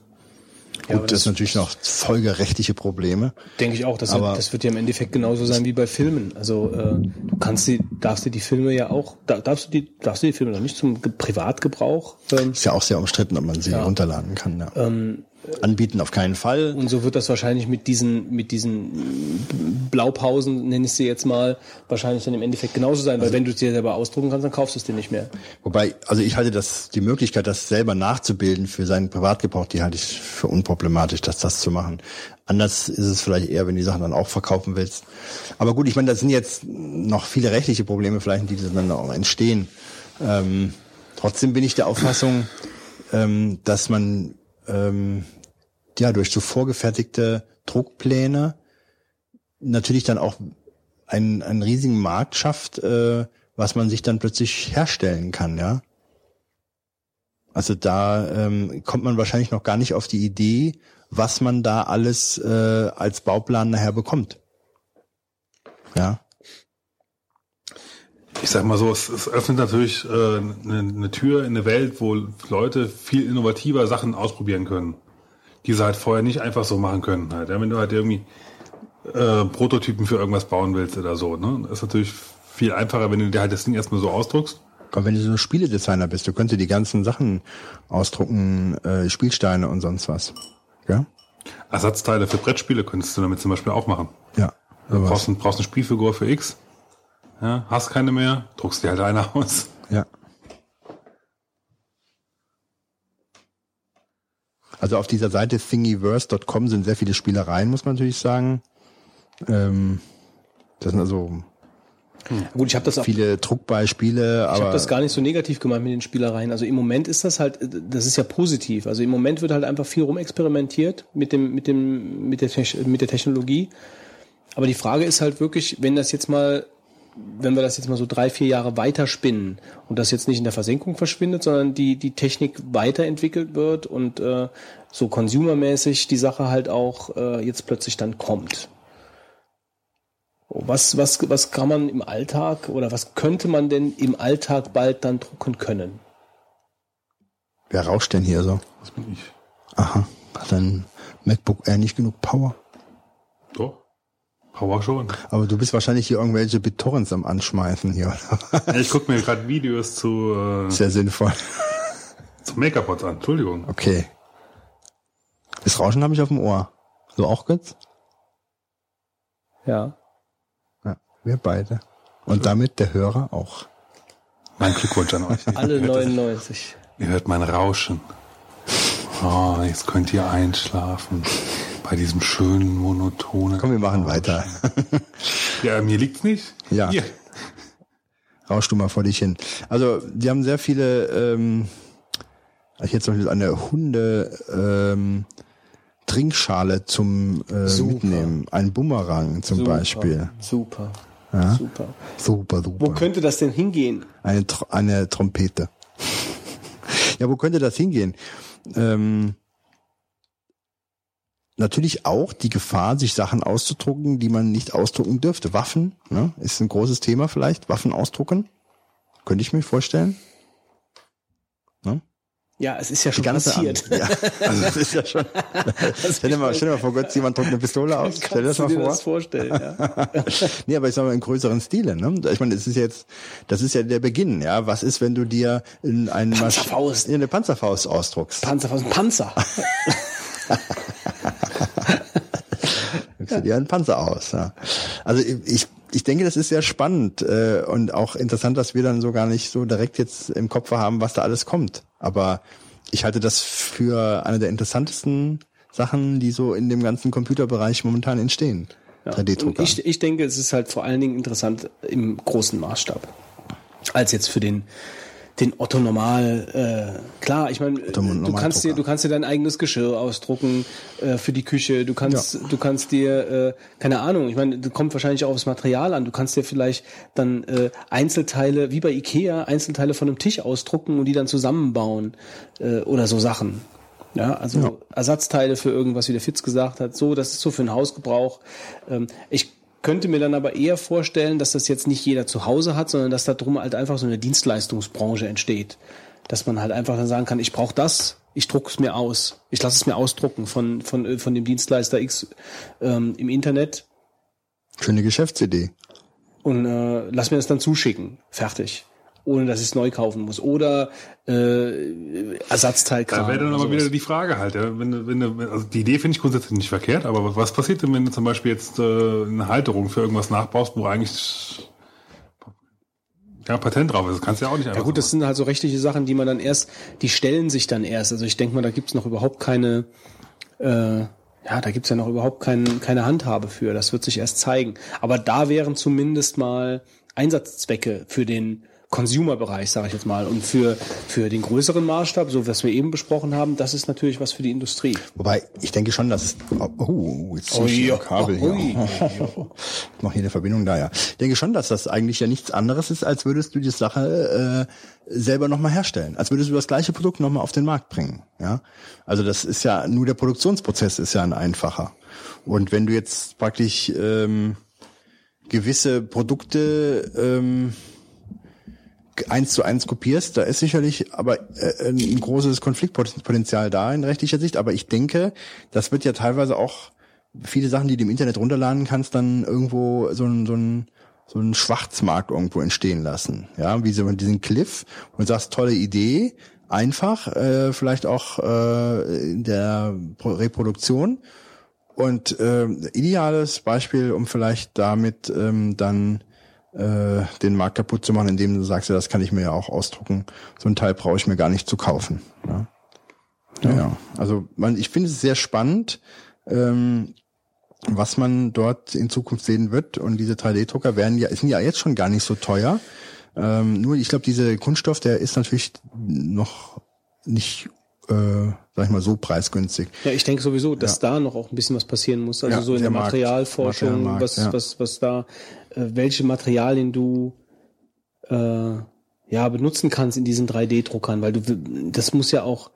Ja, Gut, das ist natürlich noch folgerechtliche Probleme. Denke ich auch. Das, Aber- wird, das wird ja im Endeffekt genauso sein wie bei Filmen. Also äh, du kannst die, darfst dir die Filme ja auch, da, darfst du die, darfst du die Filme noch nicht zum Ge- Privatgebrauch ähm, Ist ja auch sehr umstritten, ob man sie runterladen kann. Ja. Ähm, Anbieten auf keinen Fall. und so wird das wahrscheinlich mit diesen mit diesen Blaupausen nenne ich sie jetzt mal wahrscheinlich dann im Endeffekt genauso sein, weil wenn du es dir selber ausdrucken kannst, dann kaufst du es dir nicht mehr. Wobei, also ich halte das, die Möglichkeit, das selber nachzubilden für seinen Privatgebrauch, die halte ich für unproblematisch, dass das zu machen. Anders ist es vielleicht eher, wenn du die Sachen dann auch verkaufen willst. Aber gut, ich meine, das sind jetzt noch viele rechtliche Probleme vielleicht, die dann auch entstehen. Ähm, trotzdem bin ich der Auffassung, ähm, dass man ähm, ja durch so vorgefertigte Druckpläne natürlich dann auch einen, einen riesigen Markt schafft, äh, was man sich dann plötzlich herstellen kann, ja. Also da ähm, kommt man wahrscheinlich noch gar nicht auf die Idee, was man da alles äh, als Bauplan nachher bekommt. Ja. Ich sag mal so, es, es öffnet natürlich äh, eine, eine Tür in eine Welt, wo Leute viel innovativer Sachen ausprobieren können, die sie halt vorher nicht einfach so machen können. Halt. Ja, wenn du halt irgendwie äh, Prototypen für irgendwas bauen willst oder so, ne, ist natürlich viel einfacher, wenn du dir halt das Ding erstmal so ausdruckst. Komm, wenn du so Spieledesigner bist, du könntest die ganzen Sachen ausdrucken, äh, Spielsteine und sonst was. Ja? Ersatzteile für Brettspiele könntest du damit zum Beispiel auch machen. Ja. Du brauchst, ein, brauchst eine Spielfigur für X, ja, hast keine mehr, druckst dir halt eine aus. Ja. Also auf dieser Seite thingiverse.com sind sehr viele Spielereien, muss man natürlich sagen. Ähm, das sind also Gut, ich habe das auch viele Druckbeispiele, Ich habe das gar nicht so negativ gemeint mit den Spielereien. Also im Moment ist das halt, das ist ja positiv. Also im Moment wird halt einfach viel rumexperimentiert mit dem, mit dem, mit der, mit der Technologie. Aber die Frage ist halt wirklich, wenn das jetzt mal, wenn wir das jetzt mal so drei, vier Jahre weiter spinnen und das jetzt nicht in der Versenkung verschwindet, sondern die, die Technik weiterentwickelt wird und äh, so consumermäßig die Sache halt auch äh, jetzt plötzlich dann kommt. Was, was, was kann man im Alltag oder was könnte man denn im Alltag bald dann drucken können? wer rauscht denn hier so? Das bin ich. Aha, hat ein MacBook Air nicht genug Power? Doch. Power schon. Aber du bist wahrscheinlich hier irgendwelche BitTorrents am Anschmeißen hier. Ja, ich gucke mir gerade Videos zu, äh, Sehr sinnvoll. zu Make-up-Pots an. Entschuldigung. Okay. Das Rauschen habe ich auf dem Ohr. So auch Götz? Ja. Ja, wir beide. Und damit der Hörer auch. Mein Glückwunsch an euch. Alle Ihr hört das- 99. Ihr hört mein Rauschen. Oh, jetzt könnt ihr einschlafen. Bei diesem schönen, monotonen. Komm, wir machen weiter. Ja, mir liegt's nicht. Ja. Hier. Rausch du mal vor dich hin. Also, die haben sehr viele, ähm, ich jetzt zum Beispiel eine Hunde, ähm, Trinkschale zum äh, Super. Mitnehmen. Ein Bumerang zum Beispiel. Super. Ja. Super. Super, super. Wo könnte das denn hingehen? Eine, Tr- eine Trompete. ja, wo könnte das hingehen? Ähm, natürlich auch die Gefahr, sich Sachen auszudrucken, die man nicht ausdrucken dürfte. Waffen, ne, ist ein großes Thema vielleicht. Waffen ausdrucken. Könnte ich mir vorstellen. Ja, es ist ja schon passiert. Ja, also das ist ja schon. stell, dir mal, stell dir mal vor, Gott, jemand druckt eine Pistole aus. Stell dir das Kannst mal dir vor. das vorstellen, ja. nee, aber ich sag mal im größeren Stile. Ne? Ich meine, es ist jetzt, das ist ja der Beginn. Ja, was ist, wenn du dir in einen Masch- Panzerfaust. in eine Panzerfaust ausdruckst? Panzer Drückst du dir einen Panzer aus. Ja. Also ich, ich denke, das ist sehr spannend äh, und auch interessant, dass wir dann so gar nicht so direkt jetzt im Kopf haben, was da alles kommt. Aber ich halte das für eine der interessantesten Sachen, die so in dem ganzen Computerbereich momentan entstehen. Ja. 3D-Drucker. Und Ich, ich denke, es ist halt vor allen Dingen interessant im großen Maßstab. Als jetzt für den den Otto Normal, äh, klar, ich meine, du kannst dir, du kannst dir dein eigenes Geschirr ausdrucken äh, für die Küche. Du kannst, du kannst dir, äh, keine Ahnung, ich meine, das kommt wahrscheinlich auch aufs Material an. Du kannst dir vielleicht dann äh, Einzelteile, wie bei Ikea, Einzelteile von einem Tisch ausdrucken und die dann zusammenbauen äh, oder so Sachen. Ja, also Ersatzteile für irgendwas, wie der Fitz gesagt hat. So, das ist so für den Hausgebrauch. Ähm, ich könnte mir dann aber eher vorstellen, dass das jetzt nicht jeder zu Hause hat, sondern dass da drum halt einfach so eine Dienstleistungsbranche entsteht. dass man halt einfach dann sagen kann, ich brauche das, ich drucke es mir aus, ich lasse es mir ausdrucken von von äh, von dem Dienstleister X ähm, im Internet Schöne Geschäftsidee. und äh, lass mir das dann zuschicken, fertig, ohne dass ich es neu kaufen muss oder äh, Ersatzteilkram. Da wäre dann aber sowas. wieder die Frage halt, ja, wenn, wenn, also die Idee finde ich grundsätzlich nicht verkehrt, aber was passiert denn, wenn du zum Beispiel jetzt äh, eine Halterung für irgendwas nachbaust, wo eigentlich ja, Patent drauf ist? Das kannst du ja auch nicht einfach Ja gut, das sind halt so rechtliche Sachen, die man dann erst, die stellen sich dann erst. Also ich denke mal, da gibt's noch überhaupt keine, äh, ja, da gibt's ja noch überhaupt kein, keine Handhabe für. Das wird sich erst zeigen. Aber da wären zumindest mal Einsatzzwecke für den Consumer-Bereich, sage ich jetzt mal, und für für den größeren Maßstab, so was wir eben besprochen haben, das ist natürlich was für die Industrie. Wobei, ich denke schon, dass es, oh, jetzt Oh ich hier ja, ein Kabel hier. ui. Ich mache hier eine Verbindung da, ja. Ich denke schon, dass das eigentlich ja nichts anderes ist, als würdest du die Sache äh, selber nochmal herstellen. Als würdest du das gleiche Produkt nochmal auf den Markt bringen. Ja, Also das ist ja, nur der Produktionsprozess ist ja ein einfacher. Und wenn du jetzt praktisch ähm, gewisse Produkte ähm, eins zu eins kopierst, da ist sicherlich aber äh, ein großes Konfliktpotenzial da in rechtlicher Sicht. Aber ich denke, das wird ja teilweise auch viele Sachen, die du im Internet runterladen kannst, dann irgendwo so ein, so ein so einen Schwarzmarkt irgendwo entstehen lassen. Ja, wie so diesen Cliff und sagst, tolle Idee, einfach, äh, vielleicht auch äh, in der Pro Reproduktion. Und äh, ideales Beispiel, um vielleicht damit ähm, dann äh, den Markt kaputt zu machen, indem du sagst, ja, das kann ich mir ja auch ausdrucken. So ein Teil brauche ich mir gar nicht zu kaufen. Ja, ja. ja. Also man, ich finde es sehr spannend, ähm, was man dort in Zukunft sehen wird. Und diese 3D-Drucker werden ja, sind ja jetzt schon gar nicht so teuer. Ähm, nur ich glaube, dieser Kunststoff, der ist natürlich noch nicht, äh, sag ich mal, so preisgünstig. Ja, ich denke sowieso, dass da noch auch ein bisschen was passieren muss. Also Ja, so in der der Materialforschung, Materialmarkt, was, ja. was, was da, welche Materialien du äh, ja benutzen kannst in diesen 3D-Druckern, weil du das muss ja auch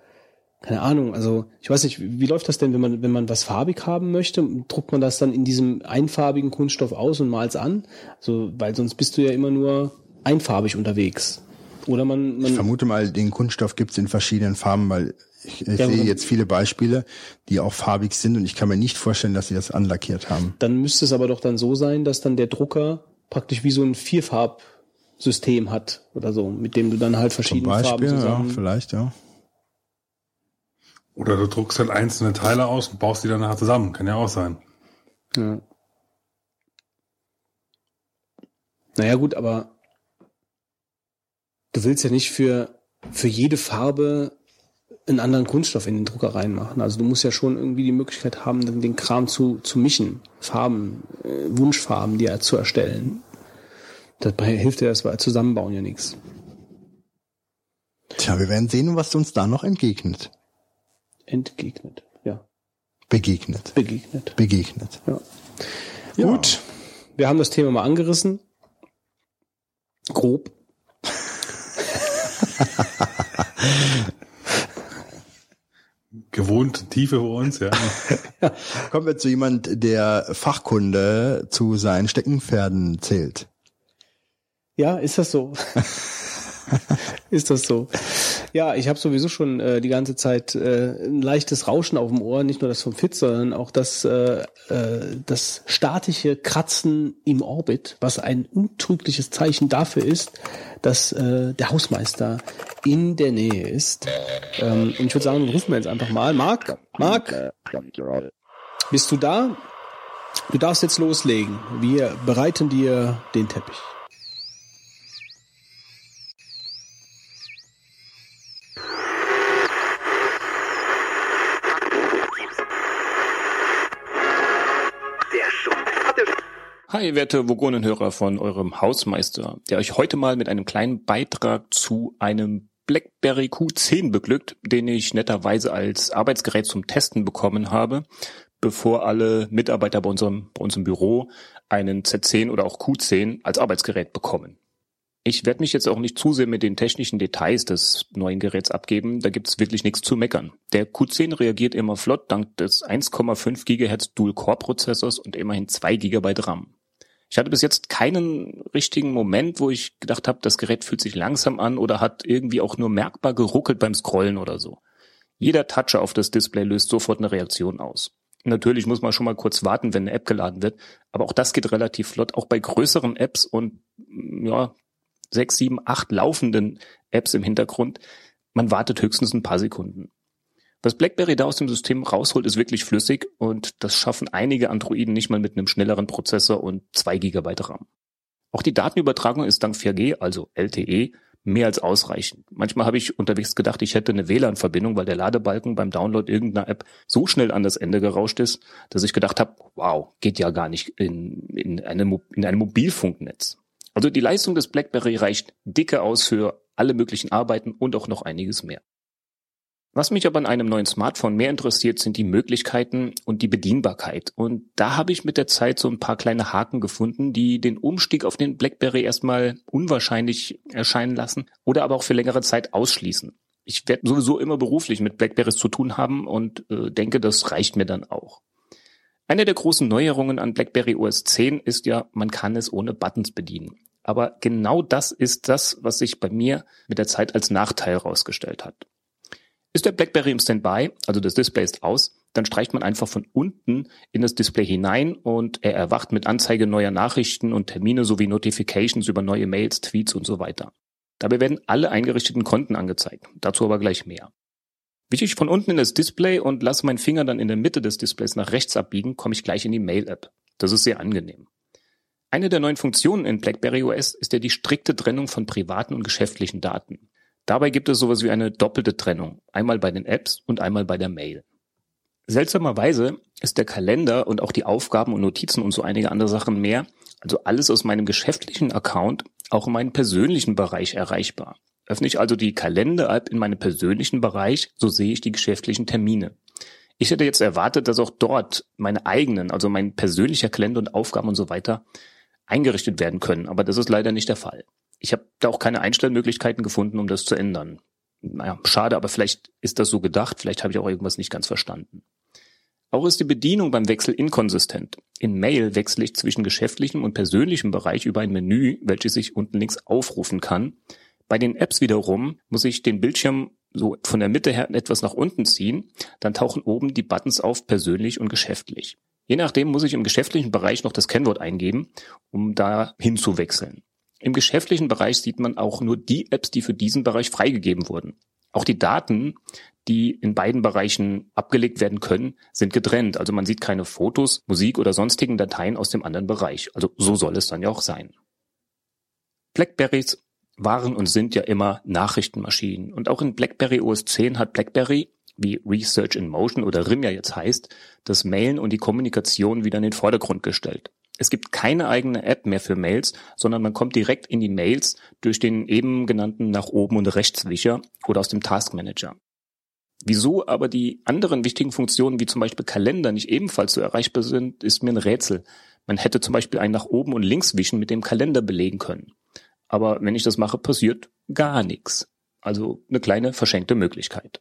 keine Ahnung, also ich weiß nicht, wie, läuft das denn, wenn man wenn man was farbig haben möchte, druckt man das dann in diesem einfarbigen Kunststoff aus und mal's an? Also, weil sonst bist du ja immer nur einfarbig unterwegs. Oder man, man Ich vermute mal, den Kunststoff gibt's in verschiedenen Farben, weil ich, ich Ja, sehe jetzt viele Beispiele, die auch farbig sind und ich kann mir nicht vorstellen, dass sie das anlackiert haben. dann müsste es aber doch dann so sein, dass dann der Drucker praktisch wie so ein Vierfarbsystem hat oder so, mit dem du dann halt Zum verschiedene Farben Beispiel, ja, zusammen. vielleicht, ja. Oder du druckst halt einzelne Teile aus und baust die dann nachher zusammen. Kann ja auch sein. Ja. Naja gut, aber du willst ja nicht für, für jede Farbe einen anderen Kunststoff in den Drucker reinmachen. Also du musst ja schon irgendwie die Möglichkeit haben, dann den Kram zu, zu mischen, Farben, äh, Wunschfarben, die zu erstellen. Dabei hilft dir das bei Zusammenbauen ja nichts. Tja, wir werden sehen, was uns da noch entgegnet. Entgegnet, ja, Begegnet. begegnet. Begegnet. Ja. Ja. Gut, wir haben das Thema mal angerissen. Grob. Gewohnt Tiefe für uns, ja. Kommen wir zu jemand, der Fachkunde zu seinen Steckenpferden zählt. Ja, ist das so? ist das so? Ja, ich habe sowieso schon äh, die ganze Zeit äh, ein leichtes Rauschen auf dem Ohr, nicht nur das vom Fit, sondern auch das, äh, äh, das statische Kratzen im Orbit, was ein untrügliches Zeichen dafür ist, dass äh, der Hausmeister in der Nähe ist. Ähm, und ich würde sagen, rufen wir jetzt einfach mal. Marc, Marc, bist du da? Du darfst jetzt loslegen. Wir bereiten dir den Teppich. Hi, werte Vogonenhörer von eurem Hausmeister, der euch heute mal mit einem kleinen Beitrag zu einem BlackBerry Q10 beglückt, den ich netterweise als Arbeitsgerät zum Testen bekommen habe, bevor alle Mitarbeiter bei unserem, bei unserem Büro einen Z10 oder auch Q10 als Arbeitsgerät bekommen. Ich werde mich jetzt auch nicht zu sehr mit den technischen Details des neuen Geräts abgeben, da gibt's wirklich nichts zu meckern. Der Q10 reagiert immer flott dank des 1,5 GHz Dual-Core-Prozessors und immerhin 2 GB RAM. Ich hatte bis jetzt keinen richtigen Moment, wo ich gedacht habe, das Gerät fühlt sich langsam an oder hat irgendwie auch nur merkbar geruckelt beim Scrollen oder so. Jeder Toucher auf das Display löst sofort eine Reaktion aus. Natürlich muss man schon mal kurz warten, wenn eine App geladen wird, aber auch das geht relativ flott, auch bei größeren Apps und ja, sechs, sieben, acht laufenden Apps im Hintergrund. Man wartet höchstens ein paar Sekunden. Was BlackBerry da aus dem System rausholt, ist wirklich flüssig und das schaffen einige Androiden nicht mal mit einem schnelleren Prozessor und zwei Gigabyte RAM. Auch die Datenübertragung ist dank 4G, also LTE, mehr als ausreichend. Manchmal habe ich unterwegs gedacht, ich hätte eine WLAN-Verbindung, weil der Ladebalken beim Download irgendeiner App so schnell an das Ende gerauscht ist, dass ich gedacht habe, wow, geht ja gar nicht in, in, eine, in einem Mobilfunknetz. Also die Leistung des BlackBerry reicht dicke aus für alle möglichen Arbeiten und auch noch einiges mehr. Was mich aber an einem neuen Smartphone mehr interessiert, sind die Möglichkeiten und die Bedienbarkeit. Und da habe ich mit der Zeit so ein paar kleine Haken gefunden, die den Umstieg auf den BlackBerry erstmal unwahrscheinlich erscheinen lassen oder aber auch für längere Zeit ausschließen. Ich werde sowieso immer beruflich mit Blackberries zu tun haben und äh, denke, das reicht mir dann auch. Eine der großen Neuerungen an BlackBerry OS 10 ist ja, man kann es ohne Buttons bedienen. Aber genau das ist das, was sich bei mir mit der Zeit als Nachteil herausgestellt hat. Ist der BlackBerry im Standby, also das Display ist aus, dann streicht man einfach von unten in das Display hinein und er erwacht mit Anzeige neuer Nachrichten und Termine sowie Notifications über neue Mails, Tweets und so weiter. Dabei werden alle eingerichteten Konten angezeigt. Dazu aber gleich mehr. Wische ich von unten in das Display und lasse meinen Finger dann in der Mitte des Displays nach rechts abbiegen, komme ich gleich in die Mail-App. Das ist sehr angenehm. Eine der neuen Funktionen in BlackBerry OS ist ja die strikte Trennung von privaten und geschäftlichen Daten. Dabei gibt es sowas wie eine doppelte Trennung, einmal bei den Apps und einmal bei der Mail. Seltsamerweise ist der Kalender und auch die Aufgaben und Notizen und so einige andere Sachen mehr, also alles aus meinem geschäftlichen Account, auch in meinem persönlichen Bereich erreichbar. Öffne ich also die Kalender-App in meinem persönlichen Bereich, so sehe ich die geschäftlichen Termine. Ich hätte jetzt erwartet, dass auch dort meine eigenen, also mein persönlicher Kalender und Aufgaben und so weiter eingerichtet werden können, aber das ist leider nicht der Fall. Ich habe da auch keine Einstellmöglichkeiten gefunden, um das zu ändern. Naja, schade, aber vielleicht ist das so gedacht, vielleicht habe ich auch irgendwas nicht ganz verstanden. Auch ist die Bedienung beim Wechsel inkonsistent. In Mail wechsle ich zwischen geschäftlichem und persönlichem Bereich über ein Menü, welches ich unten links aufrufen kann. Bei den Apps wiederum muss ich den Bildschirm so von der Mitte her etwas nach unten ziehen, dann tauchen oben die Buttons auf persönlich und geschäftlich. Je nachdem muss ich im geschäftlichen Bereich noch das Kennwort eingeben, um da hinzuwechseln. Im geschäftlichen Bereich sieht man auch nur die Apps, die für diesen Bereich freigegeben wurden. Auch die Daten, die in beiden Bereichen abgelegt werden können, sind getrennt. Also man sieht keine Fotos, Musik oder sonstigen Dateien aus dem anderen Bereich. Also so soll es dann ja auch sein. Blackberries waren und sind ja immer Nachrichtenmaschinen. Und auch in BlackBerry OS 10 hat BlackBerry, wie Research in Motion oder RIM ja jetzt heißt, das Mailen und die Kommunikation wieder in den Vordergrund gestellt. Es gibt keine eigene App mehr für Mails, sondern man kommt direkt in die Mails durch den eben genannten nach oben und rechts Wischer oder aus dem Task Manager. Wieso aber die anderen wichtigen Funktionen wie zum Beispiel Kalender nicht ebenfalls so erreichbar sind, ist mir ein Rätsel. Man hätte zum Beispiel ein nach oben und links Wischen mit dem Kalender belegen können. Aber wenn ich das mache, passiert gar nichts. Also eine kleine verschenkte Möglichkeit.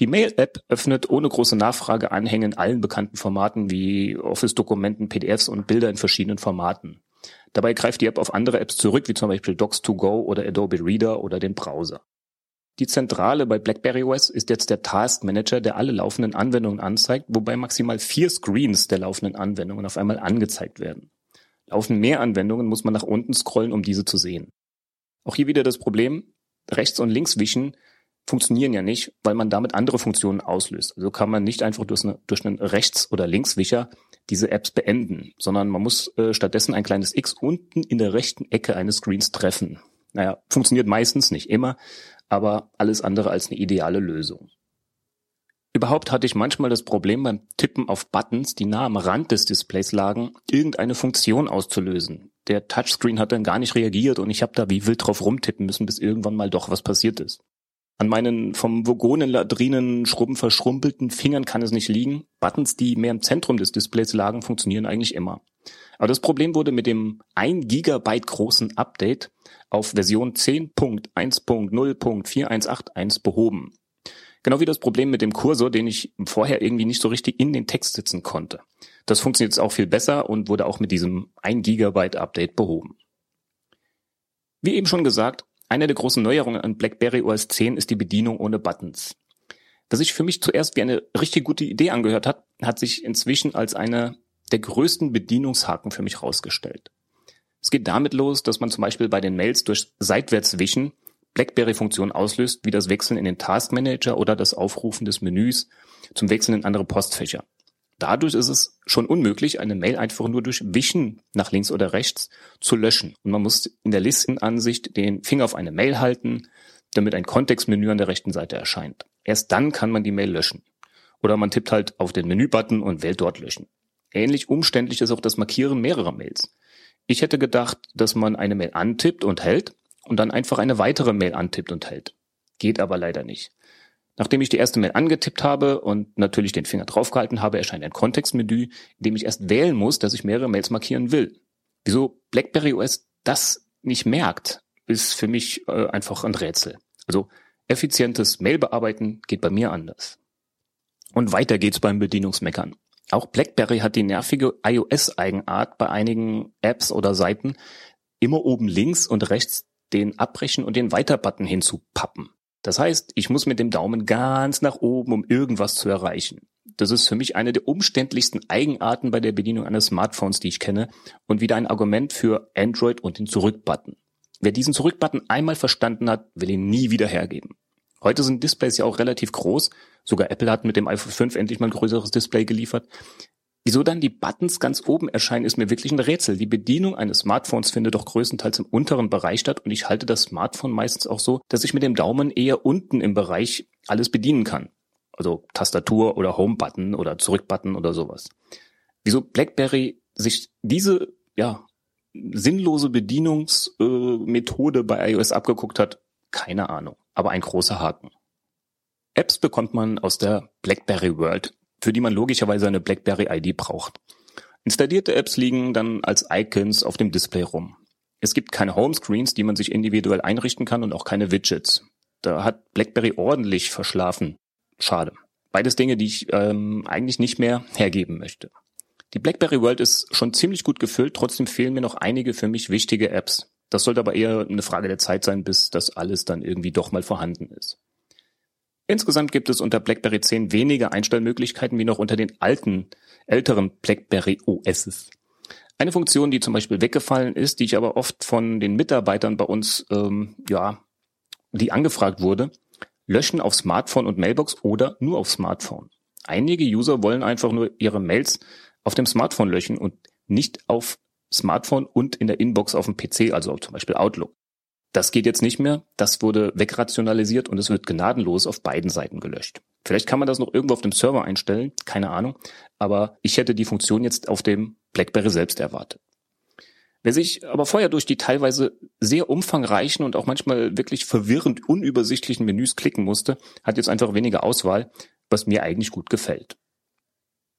Die Mail-App öffnet ohne große Nachfrage Anhänge in allen bekannten Formaten wie Office-Dokumenten, PDFs und Bilder in verschiedenen Formaten. Dabei greift die App auf andere Apps zurück, wie zum Beispiel Docs2Go oder Adobe Reader oder den Browser. Die Zentrale bei BlackBerry OS ist jetzt der Task Manager, der alle laufenden Anwendungen anzeigt, wobei maximal vier Screens der laufenden Anwendungen auf einmal angezeigt werden. Laufen mehr Anwendungen, muss man nach unten scrollen, um diese zu sehen. Auch hier wieder das Problem, rechts und links wischen funktionieren ja nicht, weil man damit andere Funktionen auslöst. Also kann man nicht einfach durch, eine, durch einen Rechts- oder Linkswischer diese Apps beenden, sondern man muss äh, stattdessen ein kleines X unten in der rechten Ecke eines Screens treffen. Naja, funktioniert meistens, nicht immer, aber alles andere als eine ideale Lösung. Überhaupt hatte ich manchmal das Problem beim Tippen auf Buttons, die nah am Rand des Displays lagen, irgendeine Funktion auszulösen. Der Touchscreen hat dann gar nicht reagiert und ich habe da wie wild drauf rumtippen müssen, bis irgendwann mal doch was passiert ist. An meinen vom Vogonenladrinen schrubben verschrumpelten Fingern kann es nicht liegen. Buttons, die mehr im Zentrum des Displays lagen, funktionieren eigentlich immer. Aber das Problem wurde mit dem 1 Gigabyte großen Update auf Version 10.1.0.4181 behoben. Genau wie das Problem mit dem Kursor, den ich vorher irgendwie nicht so richtig in den Text sitzen konnte. Das funktioniert jetzt auch viel besser und wurde auch mit diesem 1 Gigabyte Update behoben. Wie eben schon gesagt, eine der großen Neuerungen an BlackBerry OS 10 ist die Bedienung ohne Buttons. Was sich für mich zuerst wie eine richtig gute Idee angehört hat, hat sich inzwischen als eine der größten Bedienungshaken für mich herausgestellt. Es geht damit los, dass man zum Beispiel bei den Mails durch Seitwärtswischen BlackBerry-Funktionen auslöst, wie das Wechseln in den Task Manager oder das Aufrufen des Menüs zum Wechseln in andere Postfächer. Dadurch ist es schon unmöglich, eine Mail einfach nur durch Wischen nach links oder rechts zu löschen. Und man muss in der Listenansicht den Finger auf eine Mail halten, damit ein Kontextmenü an der rechten Seite erscheint. Erst dann kann man die Mail löschen. Oder man tippt halt auf den Menübutton und wählt dort löschen. Ähnlich umständlich ist auch das Markieren mehrerer Mails. Ich hätte gedacht, dass man eine Mail antippt und hält und dann einfach eine weitere Mail antippt und hält. Geht aber leider nicht. Nachdem ich die erste Mail angetippt habe und natürlich den Finger draufgehalten habe, erscheint ein Kontextmenü, in dem ich erst wählen muss, dass ich mehrere Mails markieren will. Wieso BlackBerry OS das nicht merkt, ist für mich äh, einfach ein Rätsel. Also effizientes Mailbearbeiten geht bei mir anders. Und weiter geht's beim Bedienungsmeckern. Auch BlackBerry hat die nervige iOS-Eigenart bei einigen Apps oder Seiten, immer oben links und rechts den Abbrechen und den Weiter-Button hinzupappen. Das heißt, ich muss mit dem Daumen ganz nach oben, um irgendwas zu erreichen. Das ist für mich eine der umständlichsten Eigenarten bei der Bedienung eines Smartphones, die ich kenne und wieder ein Argument für Android und den Zurück-Button. Wer diesen Zurück-Button einmal verstanden hat, will ihn nie wieder hergeben. Heute sind Displays ja auch relativ groß. Sogar Apple hat mit dem iPhone 5 endlich mal ein größeres Display geliefert. Wieso dann die Buttons ganz oben erscheinen, ist mir wirklich ein Rätsel. Die Bedienung eines Smartphones findet doch größtenteils im unteren Bereich statt und ich halte das Smartphone meistens auch so, dass ich mit dem Daumen eher unten im Bereich alles bedienen kann. Also Tastatur oder Home-Button oder Zurück-Button oder sowas. Wieso BlackBerry sich diese, ja, sinnlose Bedienungsmethode äh, bei iOS abgeguckt hat, keine Ahnung. Aber ein großer Haken. Apps bekommt man aus der BlackBerry World für die man logischerweise eine BlackBerry ID braucht. Installierte Apps liegen dann als Icons auf dem Display rum. Es gibt keine Homescreens, die man sich individuell einrichten kann und auch keine Widgets. Da hat BlackBerry ordentlich verschlafen. Schade. Beides Dinge, die ich ähm, eigentlich nicht mehr hergeben möchte. Die BlackBerry World ist schon ziemlich gut gefüllt, trotzdem fehlen mir noch einige für mich wichtige Apps. Das sollte aber eher eine Frage der Zeit sein, bis das alles dann irgendwie doch mal vorhanden ist. Insgesamt gibt es unter BlackBerry 10 weniger Einstellmöglichkeiten wie noch unter den alten, älteren BlackBerry OSs. Eine Funktion, die zum Beispiel weggefallen ist, die ich aber oft von den Mitarbeitern bei uns, ähm, ja, die angefragt wurde, löschen auf Smartphone und Mailbox oder nur auf Smartphone. Einige User wollen einfach nur ihre Mails auf dem Smartphone löschen und nicht auf Smartphone und in der Inbox auf dem PC, also zum Beispiel Outlook. Das geht jetzt nicht mehr. Das wurde wegrationalisiert und es wird gnadenlos auf beiden Seiten gelöscht. Vielleicht kann man das noch irgendwo auf dem Server einstellen, keine Ahnung. Aber ich hätte die Funktion jetzt auf dem BlackBerry selbst erwartet. Wer sich aber vorher durch die teilweise sehr umfangreichen und auch manchmal wirklich verwirrend unübersichtlichen Menüs klicken musste, hat jetzt einfach weniger Auswahl, was mir eigentlich gut gefällt.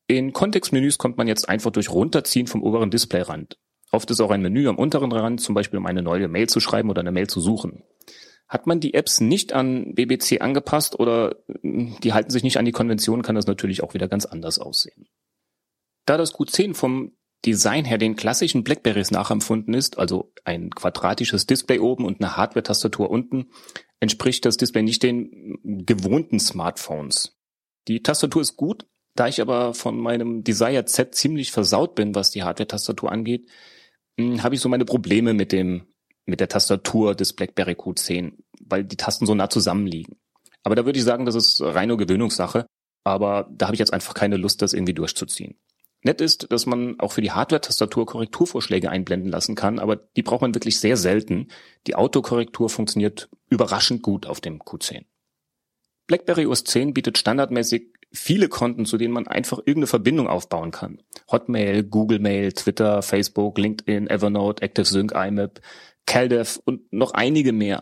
In Kontextmenüs kommt man jetzt einfach durch Runterziehen vom oberen Displayrand. Oft ist auch ein Menü am unteren Rand, zum Beispiel um eine neue Mail zu schreiben oder eine Mail zu suchen. Hat man die Apps nicht an BBC angepasst oder hm, die halten sich nicht an die Konvention, kann das natürlich auch wieder ganz anders aussehen. Da das Q10 vom Design her den klassischen Blackberries nachempfunden ist, also ein quadratisches Display oben und eine Hardware-Tastatur unten, entspricht das Display nicht den gewohnten Smartphones. Die Tastatur ist gut, da ich aber von meinem Desire Z ziemlich versaut bin, was die Hardware-Tastatur angeht, hm, habe ich so meine Probleme mit dem mit der Tastatur des BlackBerry Q10, weil die Tasten so nah zusammenliegen. Aber da würde ich sagen, das ist reine Gewöhnungssache. Aber da habe ich jetzt einfach keine Lust, das irgendwie durchzuziehen. Nett ist, dass man auch für die Hardware-Tastatur Korrekturvorschläge einblenden lassen kann, aber die braucht man wirklich sehr selten. Die Autokorrektur funktioniert überraschend gut auf dem Q10. BlackBerry OS 10 bietet standardmäßig viele Konten, zu denen man einfach irgendeine Verbindung aufbauen kann. Hotmail, Google Mail, Twitter, Facebook, LinkedIn, Evernote, ActiveSync, IMAP, CalDev und noch einige mehr.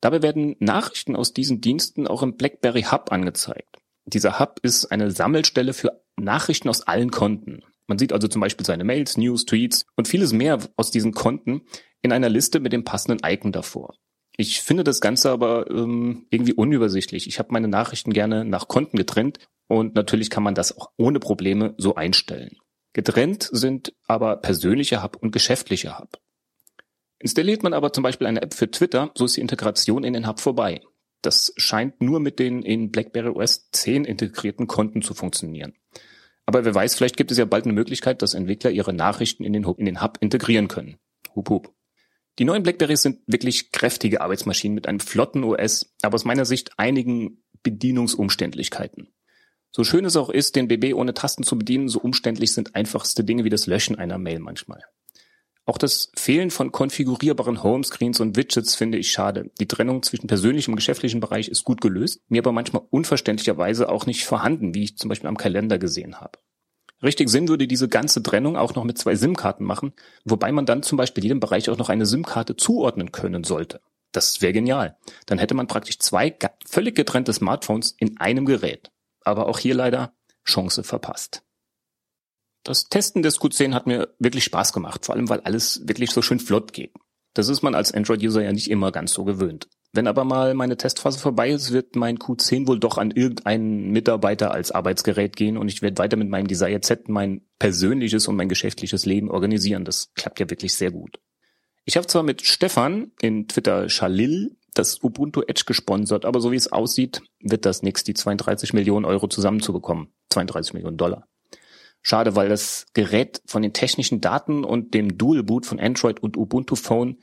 Dabei werden Nachrichten aus diesen Diensten auch im BlackBerry Hub angezeigt. Dieser Hub ist eine Sammelstelle für Nachrichten aus allen Konten. Man sieht also zum Beispiel seine Mails, News, Tweets und vieles mehr aus diesen Konten in einer Liste mit dem passenden Icon davor. Ich finde das Ganze aber ähm, irgendwie unübersichtlich. Ich habe meine Nachrichten gerne nach Konten getrennt und natürlich kann man das auch ohne Probleme so einstellen. Getrennt sind aber persönlicher Hub und geschäftlicher Hub. Installiert man aber zum Beispiel eine App für Twitter, so ist die Integration in den Hub vorbei. Das scheint nur mit den in BlackBerry OS 10 integrierten Konten zu funktionieren. Aber wer weiß, vielleicht gibt es ja bald eine Möglichkeit, dass Entwickler ihre Nachrichten in den Hub, in den Hub integrieren können. Hup, hup. Die neuen Blackberries sind wirklich kräftige Arbeitsmaschinen mit einem flotten OS, aber aus meiner Sicht einigen Bedienungsumständlichkeiten. So schön es auch ist, den BB ohne Tasten zu bedienen, so umständlich sind einfachste Dinge wie das Löschen einer Mail manchmal. Auch das Fehlen von konfigurierbaren Homescreens und Widgets finde ich schade. Die Trennung zwischen persönlichem und geschäftlichem Bereich ist gut gelöst, mir aber manchmal unverständlicherweise auch nicht vorhanden, wie ich zum Beispiel am Kalender gesehen habe. Richtig Sinn würde diese ganze Trennung auch noch mit zwei SIM-Karten machen, wobei man dann zum Beispiel jedem Bereich auch noch eine SIM-Karte zuordnen können sollte. Das wäre genial. Dann hätte man praktisch zwei völlig getrennte Smartphones in einem Gerät. Aber auch hier leider Chance verpasst. Das Testen des Q10 hat mir wirklich Spaß gemacht, vor allem weil alles wirklich so schön flott geht. Das ist man als Android-User ja nicht immer ganz so gewöhnt. Wenn aber mal meine Testphase vorbei ist, wird mein Q10 wohl doch an irgendeinen Mitarbeiter als Arbeitsgerät gehen und ich werde weiter mit meinem Desire Z mein persönliches und mein geschäftliches Leben organisieren. Das klappt ja wirklich sehr gut. Ich habe zwar mit Stefan in Twitter Shalil das Ubuntu Edge gesponsert, aber so wie es aussieht, wird das nix, die 32 Millionen Euro zusammenzubekommen. 32 Millionen Dollar. Schade, weil das Gerät von den technischen Daten und dem Dual Boot von Android und Ubuntu Phone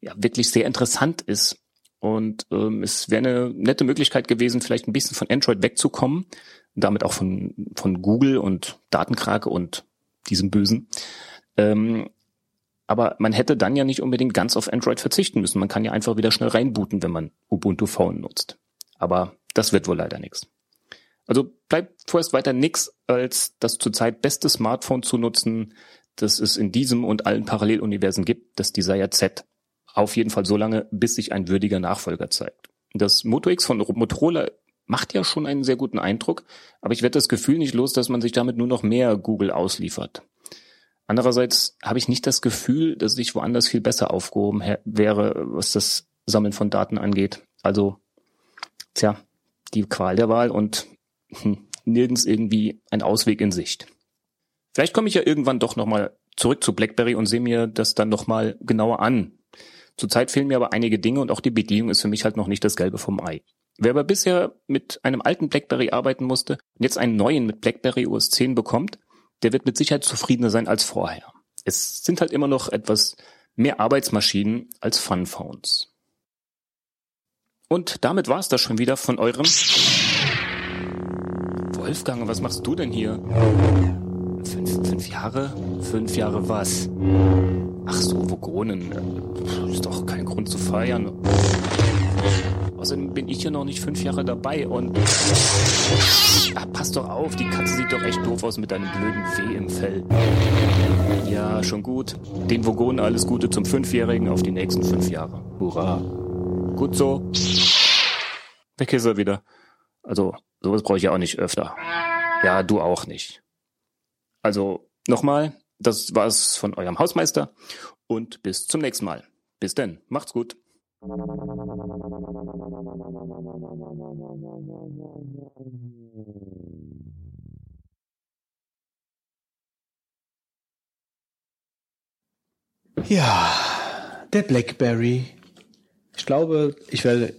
ja wirklich sehr interessant ist. Und ähm, es wäre eine nette Möglichkeit gewesen, vielleicht ein bisschen von Android wegzukommen, damit auch von, von Google und Datenkrake und diesem Bösen. Ähm, aber man hätte dann ja nicht unbedingt ganz auf Android verzichten müssen. Man kann ja einfach wieder schnell reinbooten, wenn man Ubuntu Phone nutzt. Aber das wird wohl leider nichts. Also bleibt vorerst weiter nix, als das zurzeit beste Smartphone zu nutzen, das es in diesem und allen Paralleluniversen gibt, das Desire Z. Auf jeden Fall so lange, bis sich ein würdiger Nachfolger zeigt. Das Moto X von Motorola macht ja schon einen sehr guten Eindruck, aber ich werde das Gefühl nicht los, dass man sich damit nur noch mehr Google ausliefert. Andererseits habe ich nicht das Gefühl, dass ich woanders viel besser aufgehoben wäre, was das Sammeln von Daten angeht. Also, tja, die Qual der Wahl und hm, nirgends irgendwie ein Ausweg in Sicht. Vielleicht komme ich ja irgendwann doch nochmal zurück zu BlackBerry und sehe mir das dann nochmal genauer an. Zurzeit fehlen mir aber einige Dinge und auch die Bedienung ist für mich halt noch nicht das Gelbe vom Ei. Wer aber bisher mit einem alten BlackBerry arbeiten musste und jetzt einen neuen mit BlackBerry OS 10 bekommt, der wird mit Sicherheit zufriedener sein als vorher. Es sind halt immer noch etwas mehr Arbeitsmaschinen als Funphones. Und damit war es das schon wieder von eurem Wolfgang, was machst du denn hier? Fünf, fünf Jahre? Fünf Jahre was? Ach so, Vogonen. Ist doch kein Grund zu feiern. Außerdem bin ich ja noch nicht fünf Jahre dabei und... Ach, pass doch auf, die Katze sieht doch echt doof aus mit deinem blöden Weh im Fell. Ja, schon gut. Den Vogonen alles Gute zum Fünfjährigen auf die nächsten fünf Jahre. Hurra. Gut so. Weg ist er wieder. Also, Sowas brauche ich ja auch nicht öfter. Ja, du auch nicht. Also nochmal, das war's von eurem Hausmeister und bis zum nächsten Mal. Bis denn, macht's gut. Ja, der Blackberry. Ich glaube, ich werde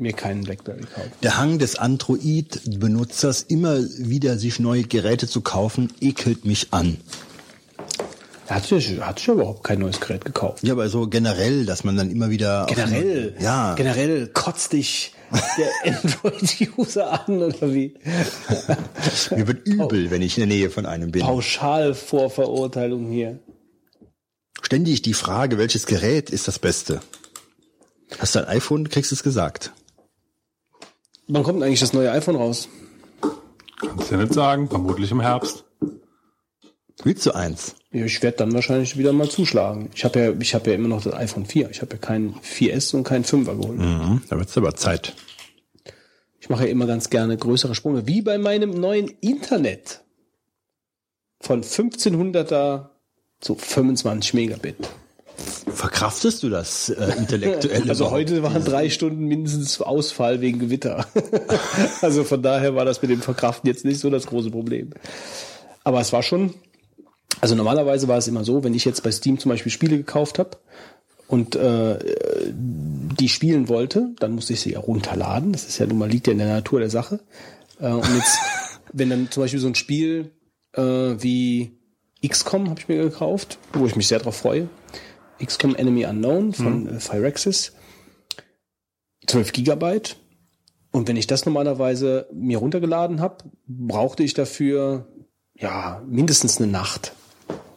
mir keinen BlackBerry kaufen. Der Hang des Android-Benutzers, immer wieder sich neue Geräte zu kaufen, ekelt mich an. Hat sich, hat sich überhaupt kein neues Gerät gekauft. Ja, aber so generell, dass man dann immer wieder... Generell? Den, ja. Generell kotzt dich der Android-User an, oder wie? Mir wird übel, wenn ich in der Nähe von einem bin. Pauschalvorverurteilung hier. Ständig die Frage, welches Gerät ist das Beste? Hast du ein iPhone, kriegst du es gesagt. Wann kommt eigentlich das neue iPhone raus? Kannst du ja nicht sagen, vermutlich im Herbst. Willst du eins? Ja, ich werde dann wahrscheinlich wieder mal zuschlagen. Ich habe ja, ich habe ja immer noch das iPhone 4. Ich habe ja kein 4S und kein 5er geholt. Mhm, da wird's aber Zeit. Ich mache ja immer ganz gerne größere Sprünge, wie bei meinem neuen Internet. Von 1500er zu 25 Megabit. Verkraftest du das äh, intellektuell? Also heute waren drei Stunden mindestens Ausfall wegen Gewitter. also von daher war das mit dem Verkraften jetzt nicht so das große Problem. Aber es war schon, also normalerweise war es immer so, wenn ich jetzt bei Steam zum Beispiel Spiele gekauft habe und äh, die spielen wollte, dann musste ich sie ja runterladen. Das ist ja nun mal liegt ja in der Natur der Sache. Äh, und jetzt, wenn dann zum Beispiel so ein Spiel äh, wie XCOM habe ich mir gekauft, wo ich mich sehr drauf freue. XCOM Enemy Unknown von äh, Firaxis. 12 Gigabyte. Und wenn ich das normalerweise mir runtergeladen habe, brauchte ich dafür ja mindestens eine Nacht,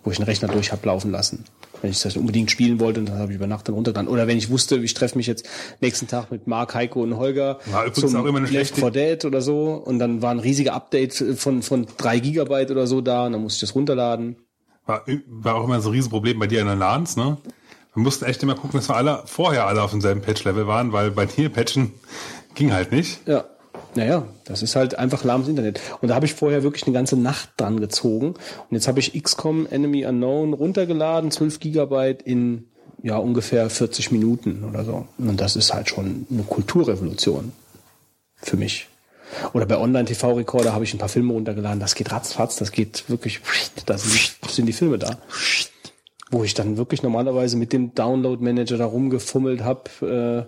wo ich den Rechner durch habe laufen lassen. Wenn ich das unbedingt spielen wollte, dann habe ich über Nacht dann runtergeladen. Oder wenn ich wusste, ich treffe mich jetzt nächsten Tag mit Mark, Heiko und Holger War übrigens auch immer eine Left schlechte- 4 Dead oder so und dann war ein riesiger Update von von drei Gigabyte oder so da und dann musste ich das runterladen. War, war auch immer so ein Riesenproblem bei dir in der LANs, ne? Wir mussten echt immer gucken, dass wir alle vorher alle auf demselben Patch-Level waren, weil bei dir Patchen ging halt nicht. Ja. Naja, das ist halt einfach lahmes Internet. Und da habe ich vorher wirklich eine ganze Nacht dran gezogen. Und jetzt habe ich XCOM Enemy Unknown runtergeladen, 12 Gigabyte in ja ungefähr 40 Minuten oder so. Und das ist halt schon eine Kulturrevolution für mich. Oder bei Online-TV-Recorder habe ich ein paar Filme runtergeladen. Das geht ratzfatz, das geht wirklich, da sind, die Filme da. Wo ich dann wirklich normalerweise mit dem Download-Manager da rumgefummelt habe,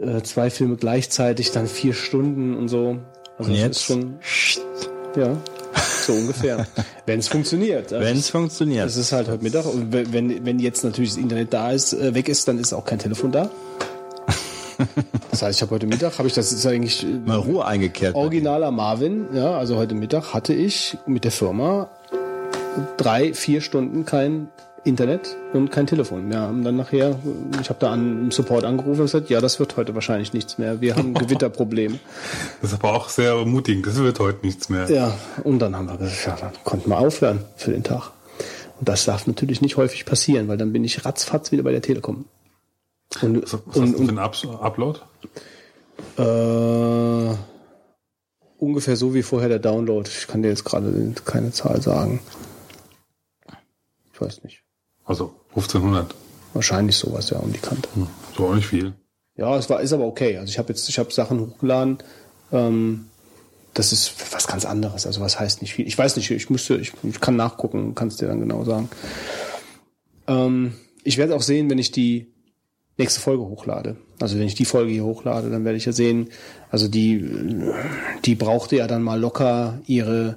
äh, äh, zwei Filme gleichzeitig, dann vier Stunden und so. Also Und das jetzt? ist schon, ja, so ungefähr. Wenn es funktioniert. Wenn es funktioniert. Es ist halt heute Mittag und wenn- wenn, wenn jetzt natürlich das Internet da ist, äh, weg ist, dann ist auch kein Telefon da. Das heißt, ich habe heute Mittag, habe ich das ist eigentlich äh, Mal Ruhe eingekehrt. originaler Marvin, ja, also heute Mittag hatte ich mit der Firma drei, vier Stunden kein Internet und kein Telefon. Wir haben dann nachher, ich habe da an Support angerufen und gesagt, ja, das wird heute wahrscheinlich nichts mehr. Wir haben ein Gewitterproblem. Das ist aber auch sehr ermutigend. Das wird heute nichts mehr. Ja, und dann haben wir gesagt, ja, dann konnten wir aufhören für den Tag. Und das darf natürlich nicht häufig passieren, weil dann bin ich ratzfatz wieder bei der Telekom. Und, Was, was und, hast du für einen Ups Upload? Äh, ungefähr so wie vorher der Download. Ich kann dir jetzt gerade keine Zahl sagen. Ich weiß nicht. Also 1500. Wahrscheinlich sowas, ja, um die Kante. So auch nicht viel. Ja, es war, ist aber okay. Also ich habe jetzt, ich habe Sachen hochgeladen. Ähm, das ist was ganz anderes. Also was heißt nicht viel? Ich weiß nicht, ich müsste, ich, ich kann nachgucken, kann es dir dann genau sagen. Ähm, ich werde auch sehen, wenn ich die nächste Folge hochlade. Also wenn ich die Folge hier hochlade, dann werde ich ja sehen, also die, die brauchte ja dann mal locker ihre,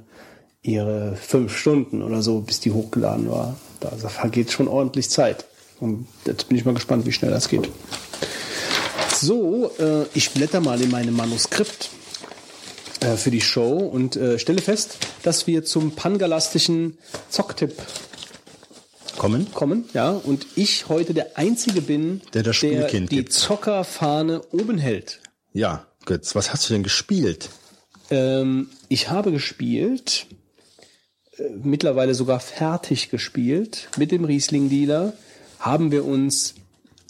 ihre fünf Stunden oder so, bis die hochgeladen war. Da vergeht schon ordentlich Zeit. Und jetzt bin ich mal gespannt, wie schnell das geht. So, äh, ich blätter mal in meinem Manuskript äh, für die Show und äh, stelle fest, dass wir zum pangalastischen Zocktipp Kommen? kommen, ja, und ich heute der Einzige bin, Der das Spielkind die gibt. Zockerfahne oben hält. Ja, Götz, was hast du denn gespielt? Ähm, ich habe gespielt, äh, mittlerweile sogar fertig gespielt mit dem Riesling-Dealer, haben wir uns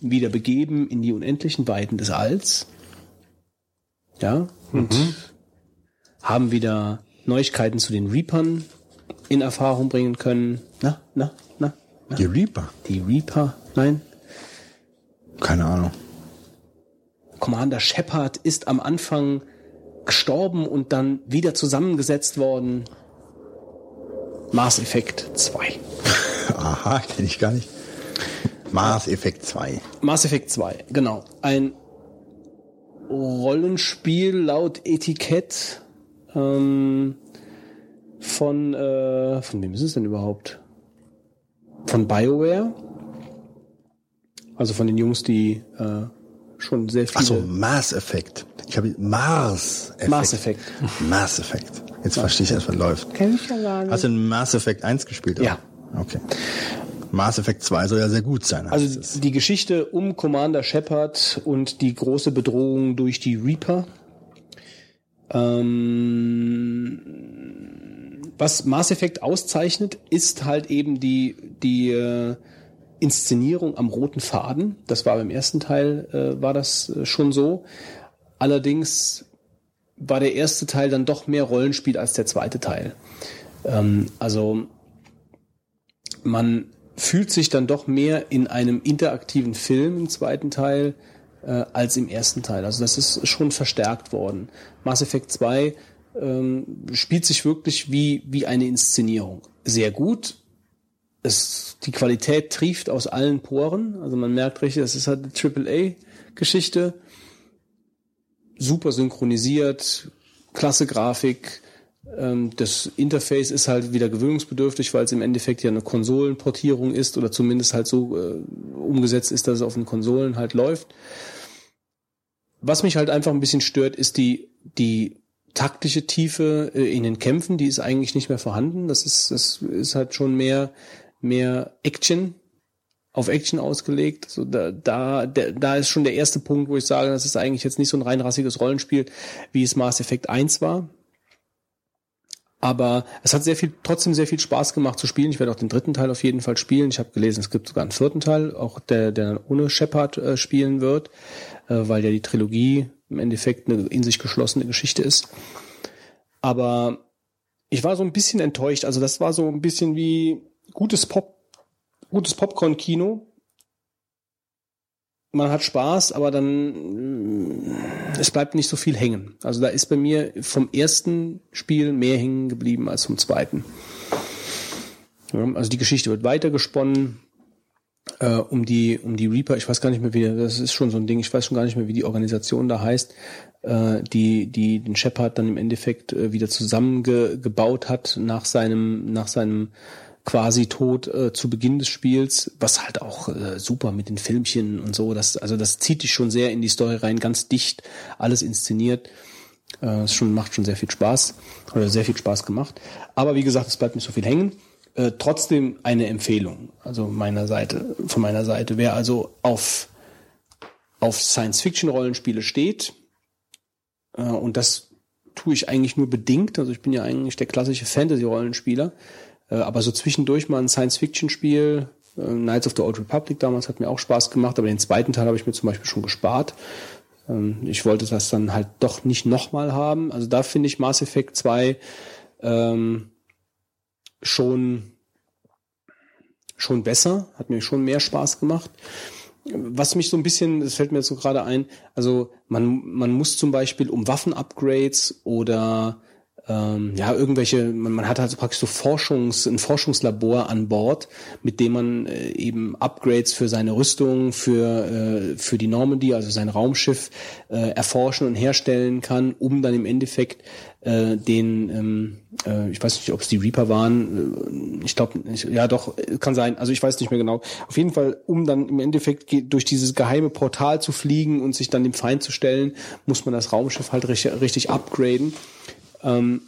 wieder begeben in die unendlichen Weiten des Alls. Ja, und haben wieder Neuigkeiten zu den Reapern in Erfahrung bringen können. Na, na. Die Reaper? Die Reaper, nein, Keine Ahnung. Commander Shepard ist am Anfang gestorben und dann wieder zusammengesetzt worden. Mass Effect 2. Aha, kenne ich gar nicht. Mass Effect 2. Mass Effect 2, genau. Ein Rollenspiel laut Etikett ähm, von, äh, von wem ist es denn überhaupt? Von BioWare. Also von den Jungs, die äh, schon sehr viele... Ach so, Mass Effect. Ich habe Mars Effect. Mass Effect. Mass Effect. Jetzt verstehe ich erst, was läuft. Kenn ich ja gar nicht. Hast du in Mass Effect 1 gespielt? Ja. Okay. Mass Effect 2 soll ja sehr gut sein. Also es. die Geschichte um Commander Shepard und die große Bedrohung durch die Reaper. Ähm, was Mass Effect auszeichnet, ist halt eben die, die äh, Inszenierung am roten Faden. Das war beim ersten Teil, äh, war das äh, schon so. Allerdings war der erste Teil dann doch mehr Rollenspiel als der zweite Teil. Ähm, also man fühlt sich dann doch mehr in einem interaktiven Film im zweiten Teil äh, als im ersten Teil. Also das ist schon verstärkt worden. Mass Effect 2 ähm, spielt sich wirklich wie, wie eine Inszenierung. Sehr gut. Es, die Qualität trieft aus allen Poren. Also man merkt richtig, das ist halt eine AAA-Geschichte. Super synchronisiert, klasse Grafik. Ähm, das Interface ist halt wieder gewöhnungsbedürftig, weil es im Endeffekt ja eine Konsolenportierung ist oder zumindest halt so äh, umgesetzt ist, dass es auf den Konsolen halt läuft. Was mich halt einfach ein bisschen stört, ist die, die taktische Tiefe äh, in den Kämpfen, die ist eigentlich nicht mehr vorhanden. Das ist, das ist halt schon mehr, mehr Action, auf Action ausgelegt. So da, da, da ist schon der erste Punkt, wo ich sage, das ist eigentlich jetzt nicht so ein reinrassiges Rollenspiel, wie es Mass Effect 1 war. Aber es hat sehr viel, trotzdem sehr viel Spaß gemacht zu spielen. Ich werde auch den dritten Teil auf jeden Fall spielen. Ich habe gelesen, es gibt sogar einen vierten Teil, auch der, der dann ohne Shepard äh, spielen wird, äh, weil ja die Trilogie im Endeffekt eine in sich geschlossene Geschichte ist. Aber ich war so ein bisschen enttäuscht. Also das war so ein bisschen wie gutes Pop, gutes Popcorn-Kino. Man hat Spaß, aber dann äh, es bleibt nicht so viel hängen. Also da ist bei mir vom ersten Spiel mehr hängen geblieben als vom zweiten. also die Geschichte wird weitergesponnen äh, um die um die Reaper. Ich weiß gar nicht mehr wie das ist schon so ein Ding. Ich weiß schon gar nicht mehr wie die Organisation da heißt, äh, die die den Shepard dann im Endeffekt äh, wieder zusammengebaut hat nach seinem nach seinem quasi Tod äh, zu Beginn des Spiels, was halt auch äh, super mit den Filmchen und so. Das also das zieht dich schon sehr in die Story rein, ganz dicht, alles inszeniert. Äh, es schon macht schon sehr viel Spaß oder sehr viel Spaß gemacht. Aber wie gesagt, es bleibt nicht so viel hängen äh, trotzdem eine Empfehlung, also meiner Seite, von meiner Seite. Wer also auf, auf Science-Fiction-Rollenspiele steht, äh, und das tue ich eigentlich nur bedingt, also ich bin ja eigentlich der klassische Fantasy-Rollenspieler, äh, aber so zwischendurch mal ein Science-Fiction-Spiel, äh, Knights of the Old Republic damals hat mir auch Spaß gemacht, aber den zweiten Teil habe ich mir zum Beispiel schon gespart. Ähm, ich wollte das dann halt doch nicht nochmal haben. Also da finde ich Mass Effect 2 ähm, schon, schon besser, hat mir schon mehr Spaß gemacht. Was mich so ein bisschen, das fällt mir jetzt so gerade ein, also man, man muss zum Beispiel um Waffen-Upgrades oder ähm, ja, irgendwelche, man, man hat halt praktisch so Forschungs, ein Forschungslabor an Bord, mit dem man äh, eben Upgrades für seine Rüstung, für, äh, für die Normandy, also sein Raumschiff, äh, erforschen und herstellen kann, um dann im Endeffekt äh, den, ähm, äh, ich weiß nicht, ob es die Reaper waren, äh, ich glaube, ja doch, kann sein, also ich weiß nicht mehr genau. Auf jeden Fall, um dann im Endeffekt durch dieses geheime Portal zu fliegen und sich dann dem Feind zu stellen, muss man das Raumschiff halt richtig, richtig upgraden. Ähm,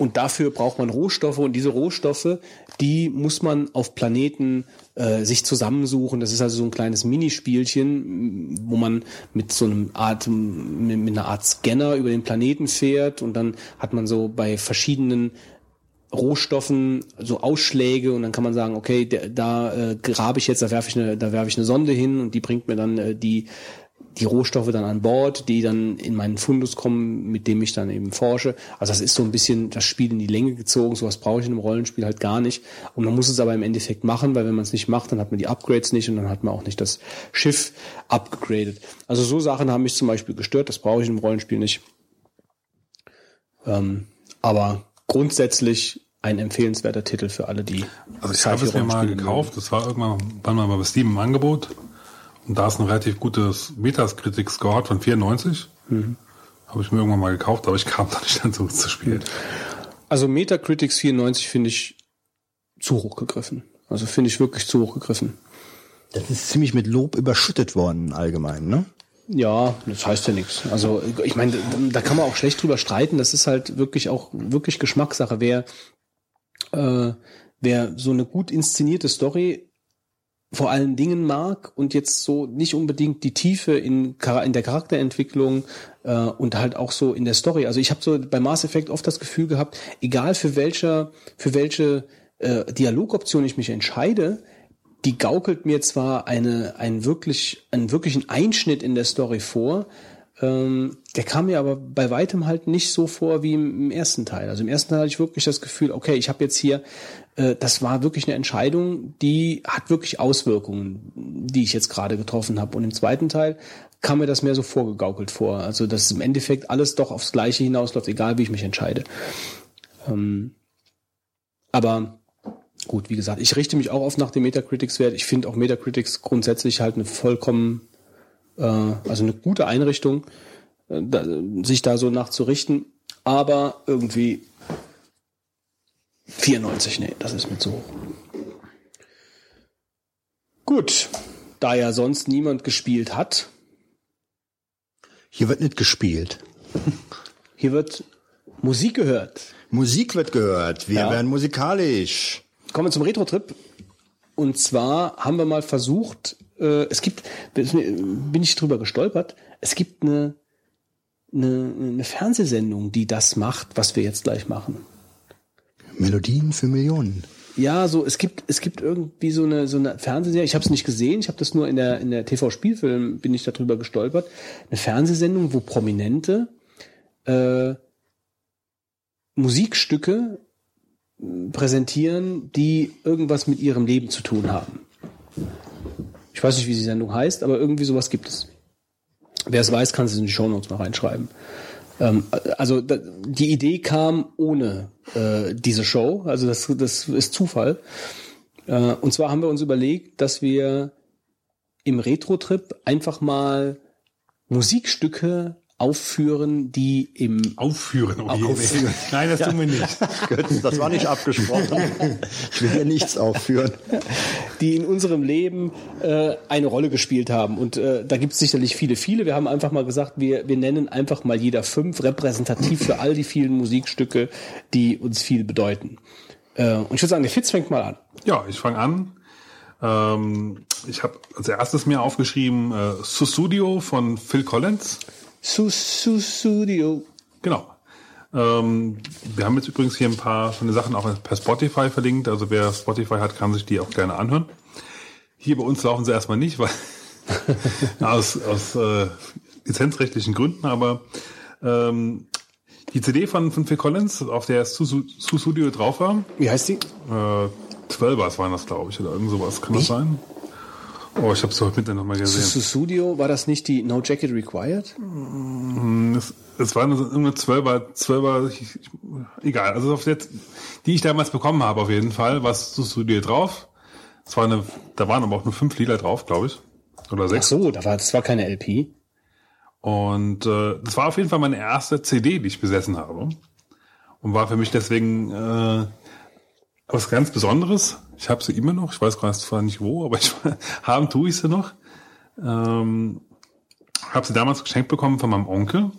und dafür braucht man Rohstoffe. Und diese Rohstoffe, die muss man auf Planeten äh, sich zusammensuchen. Das ist also so ein kleines Minispielchen, wo man mit so einem Art, mit einer Art Scanner über den Planeten fährt. Und dann hat man so bei verschiedenen Rohstoffen so Ausschläge. Und dann kann man sagen, okay, da äh, grabe ich jetzt, da werfe ich eine, da werfe ich eine Sonde hin. Und die bringt mir dann äh, die die Rohstoffe dann an Bord, die dann in meinen Fundus kommen, mit dem ich dann eben forsche. Also das ist so ein bisschen das Spiel in die Länge gezogen. Sowas brauche ich in einem Rollenspiel halt gar nicht. Und man muss es aber im Endeffekt machen, weil wenn man es nicht macht, dann hat man die Upgrades nicht und dann hat man auch nicht das Schiff upgegradet. Also so Sachen haben mich zum Beispiel gestört. Das brauche ich in einem Rollenspiel nicht. Ähm, aber grundsätzlich ein empfehlenswerter Titel für alle, die. Also ich habe es mir mal gekauft. Das war irgendwann mal bei Steam im Angebot. Und da ist ein relativ gutes Metacritic-Score hat von 94. Mhm. Habe ich mir irgendwann mal gekauft, aber ich kam da nicht dazu zu spielen. Also Metacritics 94 finde ich zu hoch gegriffen. Also finde ich wirklich zu hoch gegriffen. Das ist ziemlich mit Lob überschüttet worden allgemein, ne? Ja, das heißt ja nichts. Also ich meine, da kann man auch schlecht drüber streiten. Das ist halt wirklich auch wirklich Geschmackssache. Wer, äh, wer so eine gut inszenierte Story vor allen Dingen mag und jetzt so nicht unbedingt die Tiefe in, in der Charakterentwicklung äh, und halt auch so in der Story. Also ich habe so bei Mass Effect oft das Gefühl gehabt, egal für welcher, für welche äh, Dialogoption ich mich entscheide, die gaukelt mir zwar eine, einen wirklich, einen wirklichen Einschnitt in der Story vor, ähm, der kam mir aber bei weitem halt nicht so vor wie im, im ersten Teil. Also im ersten Teil hatte ich wirklich das Gefühl, okay, ich habe jetzt hier äh, das war wirklich eine Entscheidung, die hat wirklich Auswirkungen, die ich jetzt gerade getroffen habe. Und im zweiten Teil kam mir das mehr so vorgegaukelt vor. Also dass im Endeffekt alles doch aufs Gleiche hinausläuft, egal wie ich mich entscheide. Ähm, aber gut, wie gesagt, ich richte mich auch oft nach dem Metacritics-Wert. Ich finde auch Metacritics grundsätzlich halt eine vollkommen, äh, also eine gute Einrichtung, äh, da, sich da so nachzurichten. Aber irgendwie 94, nee, das ist mir zu hoch. Gut, da ja sonst niemand gespielt hat, Hier wird nicht gespielt. hier wird Musik gehört. Musik wird gehört. Wir Ja. werden musikalisch. Kommen wir zum Retro-Trip. Und zwar haben wir mal versucht, äh, es gibt, bin ich drüber gestolpert, es gibt eine, eine, eine Fernsehsendung, die das macht, was wir jetzt gleich machen. Melodien für Millionen. Ja, so es gibt es gibt irgendwie so eine so eine Fernsehserie. Ich habe es nicht gesehen. Ich habe das nur in der in der TV Spielfilm bin ich darüber gestolpert. Eine Fernsehsendung, wo Prominente äh, Musikstücke äh, präsentieren, die irgendwas mit ihrem Leben zu tun haben. Ich weiß nicht, wie die Sendung heißt, aber irgendwie sowas gibt es. Wer es weiß, kann es in die Shownotes mal reinschreiben. Ähm, also da, die Idee kam ohne äh, diese Show, also das, das ist Zufall. Äh, und zwar haben wir uns überlegt, dass wir im Retro-Trip einfach mal Musikstücke aufführen, die im Aufführen. Oh je, Aufführen. Nein, das tun wir nicht. Götz, das war nicht abgesprochen. Ich will hier nichts aufführen. die in unserem Leben äh, eine Rolle gespielt haben. Und äh, da gibt es sicherlich viele, viele. Wir haben einfach mal gesagt, wir, wir nennen einfach mal jeder fünf repräsentativ für all die vielen Musikstücke, die uns viel bedeuten. Äh, und ich würde sagen, der Fitz fängt mal an. Ja, ich fange an. Ähm, ich habe als erstes mir aufgeschrieben äh, Sussudio von Phil Collins. Su Su Studio. Genau. Ähm, wir haben jetzt übrigens hier ein paar von den Sachen auch per Spotify verlinkt. Also wer Spotify hat, kann sich die auch gerne anhören. Hier bei uns laufen sie erstmal nicht, weil aus, aus äh, lizenzrechtlichen Gründen, aber ähm, die CD von, von Phil Collins, auf der Su Su Studio drauf war, Wie heißt die? äh, Zwölfers waren das, glaube ich, oder irgend sowas. Kann das sein? Oh, ich habe es heute Mittag nochmal gesehen. Su Studio, war das nicht die No Jacket Required? Es, es war eine, irgendeine Zwölfer, Zwölfer, ich, ich, egal. Also auf der, die ich damals bekommen habe, auf jeden Fall, was zu Studio drauf. Es war eine, da waren aber auch nur fünf Lieder drauf, glaube ich. Oder Ach sechs. so, da war, das war keine LP. Und äh, das war auf jeden Fall meine erste CD, die ich besessen habe. Und war für mich deswegen äh, was ganz Besonderes. Ich habe sie immer noch, ich weiß gerade zwar nicht wo, aber ich haben tue ich sie noch. Ähm, habe sie damals geschenkt bekommen von meinem Onkel.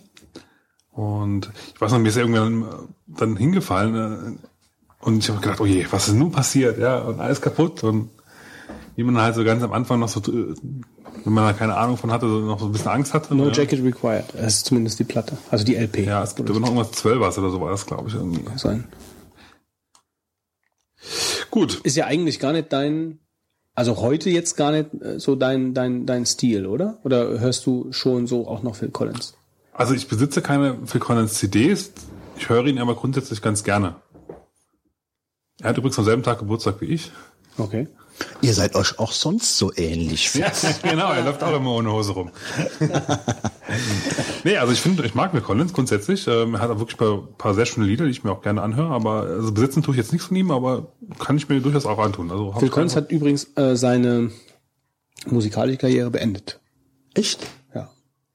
Und ich weiß noch, mir ist irgendwann äh, dann hingefallen. Äh, und ich habe gedacht, oh je, was ist nun passiert? Ja, und alles kaputt. Und wie man halt so ganz am Anfang noch so, äh, wenn man da keine Ahnung von hatte, noch so ein bisschen Angst hatte. No ja. Jacket Required. Das ist zumindest die Platte. Also die LP. Ja, es gibt aber noch irgendwas Zwölfers oder so war das, glaube ich. Irgendwie. sein. Gut. Ist ja eigentlich gar nicht dein, also heute jetzt gar nicht äh, so dein, dein, dein Stil, oder? Oder hörst du schon so auch noch Phil Collins? Also ich besitze keine Phil Collins CDs. Ich höre ihn aber grundsätzlich ganz gerne. Er hat übrigens am selben Tag Geburtstag wie ich. Okay. Ihr seid euch auch sonst so ähnlich. Ja, genau, er läuft auch immer ohne Hose rum. nee, also ich finde, ich mag Phil Collins grundsätzlich. Ähm, er hat auch wirklich ein paar sehr schöne Lieder, die ich mir auch gerne anhöre. Aber also besitzen tue ich jetzt nichts von ihm, aber kann ich mir durchaus auch antun. Also ich Collins hat übrigens äh, seine musikalische Karriere beendet. Echt? Ja.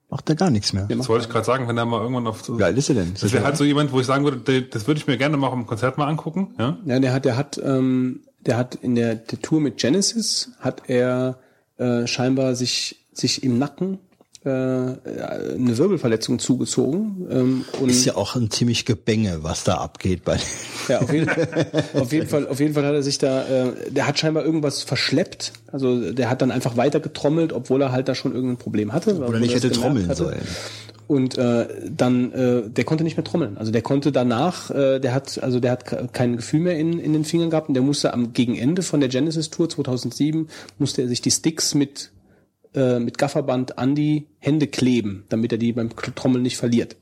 Macht er gar nichts mehr. Das wollte ich gerade sagen, wenn er mal irgendwann auf so, Wie alt ist er denn? das wäre halt so jemand, wo ich sagen würde, das würde ich mir gerne mal im Konzert mal angucken. Ja? Ja, der hat, der hat, ähm, der hat in der, der Tour mit Genesis hat er äh, scheinbar sich sich im Nacken äh, eine Wirbelverletzung zugezogen ähm, und Ist ja auch ein ziemlich Gebänge, was da abgeht bei Ja, auf jeden, auf jeden Fall, auf jeden Fall hat er sich da, äh, der hat scheinbar irgendwas verschleppt. Also der hat dann einfach weiter getrommelt, obwohl er halt da schon irgendein Problem hatte. Oder nicht hätte trommeln sollen. Und äh, dann, äh, der konnte nicht mehr trommeln. Also der konnte danach, äh, der hat, also der hat ke- kein Gefühl mehr in, in den Fingern gehabt und der musste am gegen Ende von der Genesis Tour 2007 musste er sich die Sticks mit äh, mit Gafferband an die Hände kleben, damit er die beim Trommeln nicht verliert.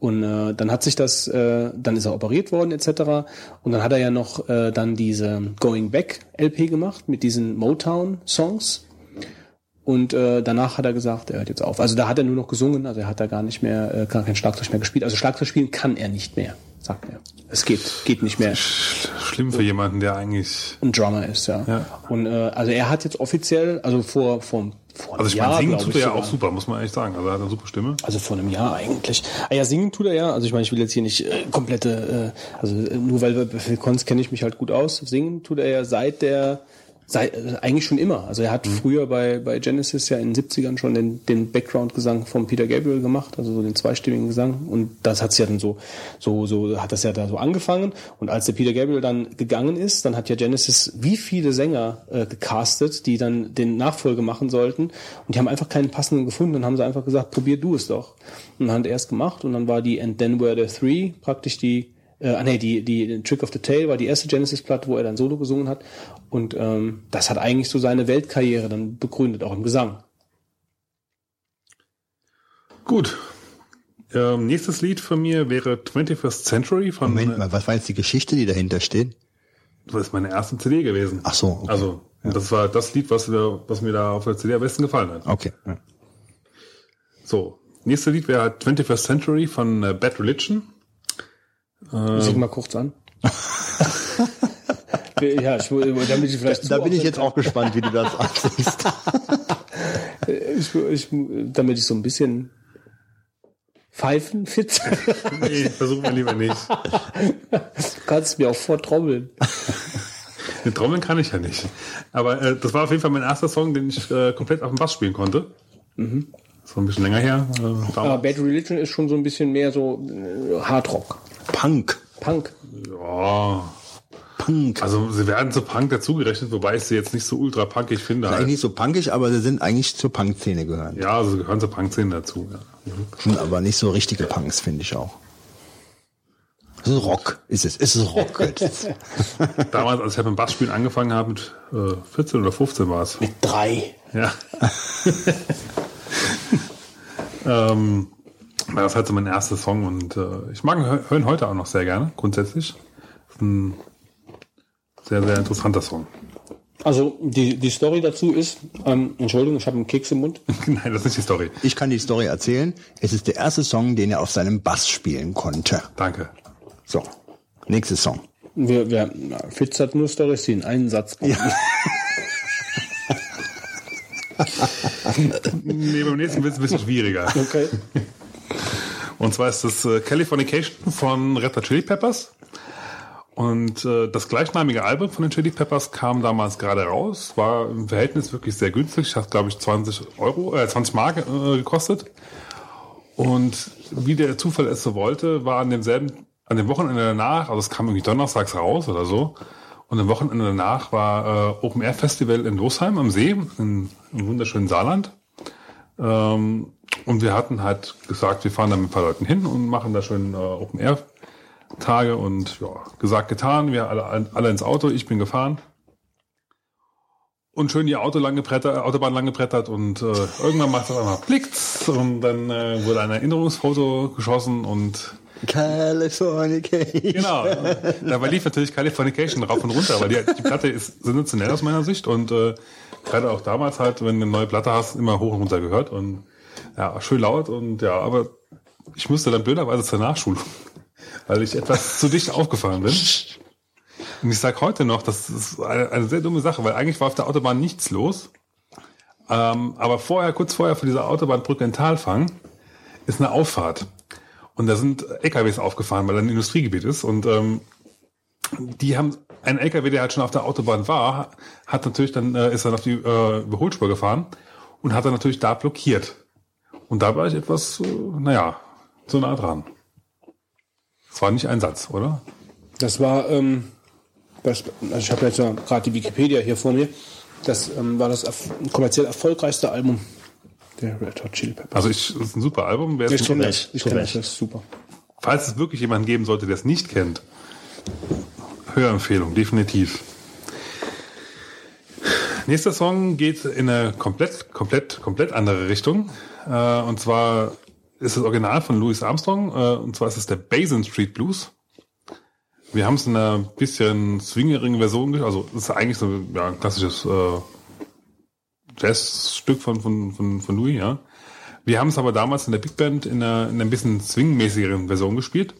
Und äh, dann hat sich das, äh, dann ist er operiert worden etc. Und dann hat er ja noch äh, dann diese Going Back LP gemacht mit diesen Motown Songs. Und äh, danach hat er gesagt, er hört jetzt auf. Also da hat er nur noch gesungen, also er hat da gar nicht mehr, äh, gar kein Schlagzeug mehr gespielt. Also Schlagzeug spielen kann er nicht mehr, sagt er. Es geht, geht nicht mehr. Schlimm für jemanden, der eigentlich. Ein Drummer ist, ja. Ja. Und äh, also er hat jetzt offiziell, also vor vor, vor Also ich einem meine, Jahr, singen glaub tut ich er ja auch super, muss man ehrlich sagen. Also er hat eine super Stimme. Also vor einem Jahr eigentlich. Ah ja, singen tut er ja. Also ich meine, ich will jetzt hier nicht äh, komplette, äh, also nur weil wir bei Phil Collins kenne ich mich halt gut aus. Singen tut er ja seit der, seit, äh, eigentlich schon immer. Also er hat früher bei, bei Genesis ja in den 70ern schon den, den Background-Gesang von Peter Gabriel gemacht, also so den zweistimmigen Gesang. Und das hat's ja dann so, so, so hat das ja da so angefangen. Und als der Peter Gabriel dann gegangen ist, dann hat ja Genesis wie viele Sänger äh, gecastet, die dann den Nachfolge machen sollten. Und die haben einfach keinen passenden gefunden. Dann haben sie einfach gesagt, probier du es doch. Und dann hat er es gemacht. Und dann war die And Then Were the Three praktisch die, äh, ah nee, die, die Trick of the Tail war die erste Genesis-Platte, wo er dann Solo gesungen hat. Und ähm, das hat eigentlich so seine Weltkarriere dann begründet, auch im Gesang. Gut. Ähm, nächstes Lied von mir wäre 21st Century von. Moment äh, mal, was war jetzt die Geschichte, die dahinter steht? Das ist meine erste CD gewesen. Ach so, okay. Also, und das war das Lied, was, wir, was mir da auf der CD am besten gefallen hat. Okay. Ja. So. Nächste Lied wäre 21st Century von äh, Bad Religion. Sing mal kurz an. ja, ich, damit ich vielleicht Da bin ich jetzt auch gespannt, wie du das ansiehst. Ich, ich, damit ich so ein bisschen pfeifen fit. Nee, versuchen wir lieber nicht. du kannst mir auch vortrommeln. Den Trommeln kann ich ja nicht. Aber äh, das war auf jeden Fall mein erster Song, den ich äh, komplett auf dem Bass spielen konnte. Das war ein bisschen länger her. Äh, Aber. Bad Religion ist schon so ein bisschen mehr so äh, Hardrock. Punk. Punk. ja. Punk. Also sie werden zu Punk dazugerechnet, wobei ich sie jetzt nicht so ultra punkig finde. Eigentlich nicht so punkig, aber sie sind eigentlich zur Punk-Szene gehören. Ja, also sie gehören zur Punk-Szene dazu. Ja. Sind aber nicht so richtige Punks, finde ich auch. Es ist Rock, ist es. Es ist Rock. jetzt. Damals, als ich halt mit dem Bassspielen angefangen habe, mit äh, 14 oder 15 war es. Mit drei. Ja. ähm, war das halt so mein erster Song und äh, ich mag ihn hö- hören heute auch noch sehr gerne, grundsätzlich. Ist ein sehr, sehr interessanter Song. Also die, die Story dazu ist, ähm, Entschuldigung, ich habe einen Keks im Mund. Nein, das ist nicht die Story. Ich kann die Story erzählen. Es ist der erste Song, den er auf seinem Bass spielen konnte. Danke. So, nächster Song. Wir, wir, na, Fitz hat nur Storys, die in einen Satz kommen. Nee, beim nächsten wird es ein bisschen schwieriger. Okay. Und zwar ist das äh, Californication von Red Hot Chili Peppers. Und äh, das gleichnamige Album von den Chili Peppers kam damals gerade raus, war im Verhältnis wirklich sehr günstig, hat glaube ich 20 Euro, äh, 20 Mark äh, gekostet. Und wie der Zufall es so wollte, war an demselben, an dem Wochenende danach, also es kam irgendwie donnerstags raus oder so, und am Wochenende danach war äh, Open Air Festival in Losheim am See, im wunderschönen Saarland. Ähm, und wir hatten halt gesagt, wir fahren da mit ein paar Leuten hin und machen da schön äh, Open Air Tage und ja, gesagt, getan. Wir alle, alle ins Auto, ich bin gefahren. Und schön die Auto lang gebrettert, Autobahn lang gebrettert und äh, irgendwann macht es einmal Blicks und dann äh, wurde ein Erinnerungsfoto geschossen und Californication. genau, dabei lief natürlich Californication rauf und runter, weil die, die Platte ist sensationell aus meiner Sicht und äh, gerade auch damals halt, wenn du eine neue Platte hast, immer hoch und runter gehört und ja, schön laut und ja, aber ich musste dann blöderweise zur Nachschulung, weil ich etwas zu dicht aufgefahren bin. Und ich sag heute noch, das ist eine, eine sehr dumme Sache, weil eigentlich war auf der Autobahn nichts los. Ähm, aber vorher, kurz vorher von dieser Autobahnbrücke in Talfang, ist eine Auffahrt. Und da sind LKWs aufgefahren, weil da ein Industriegebiet ist. Und ähm, die haben ein LKW, der halt schon auf der Autobahn war, hat natürlich dann äh, ist dann auf die äh, Überholspur gefahren und hat dann natürlich da blockiert. Und da war ich etwas, äh, naja, so nah dran. Das war nicht ein Satz, oder? Das war, ähm, das, also ich habe jetzt ja gerade die Wikipedia hier vor mir. Das ähm, war das kommerziell erfolgreichste Album der Red Hot Chili Peppers. Also ich, das ist ein super Album. Wer es Ich kenne das. Ich kenne das. Das ist super. falls es wirklich jemanden geben sollte, der es nicht kennt, Hörempfehlung, definitiv. Nächster Song geht in eine komplett, komplett, komplett andere Richtung. Äh, und zwar ist das Original von Louis Armstrong, äh, und zwar ist es der Basin Street Blues. Wir haben es in einer bisschen swingerigen Version, also es ist eigentlich so ja, ein klassisches äh, Jazzstück von, von, von, von Louis, ja. Wir haben es aber damals in der Big Band in einer, in einer bisschen swingmäßigeren Version gespielt.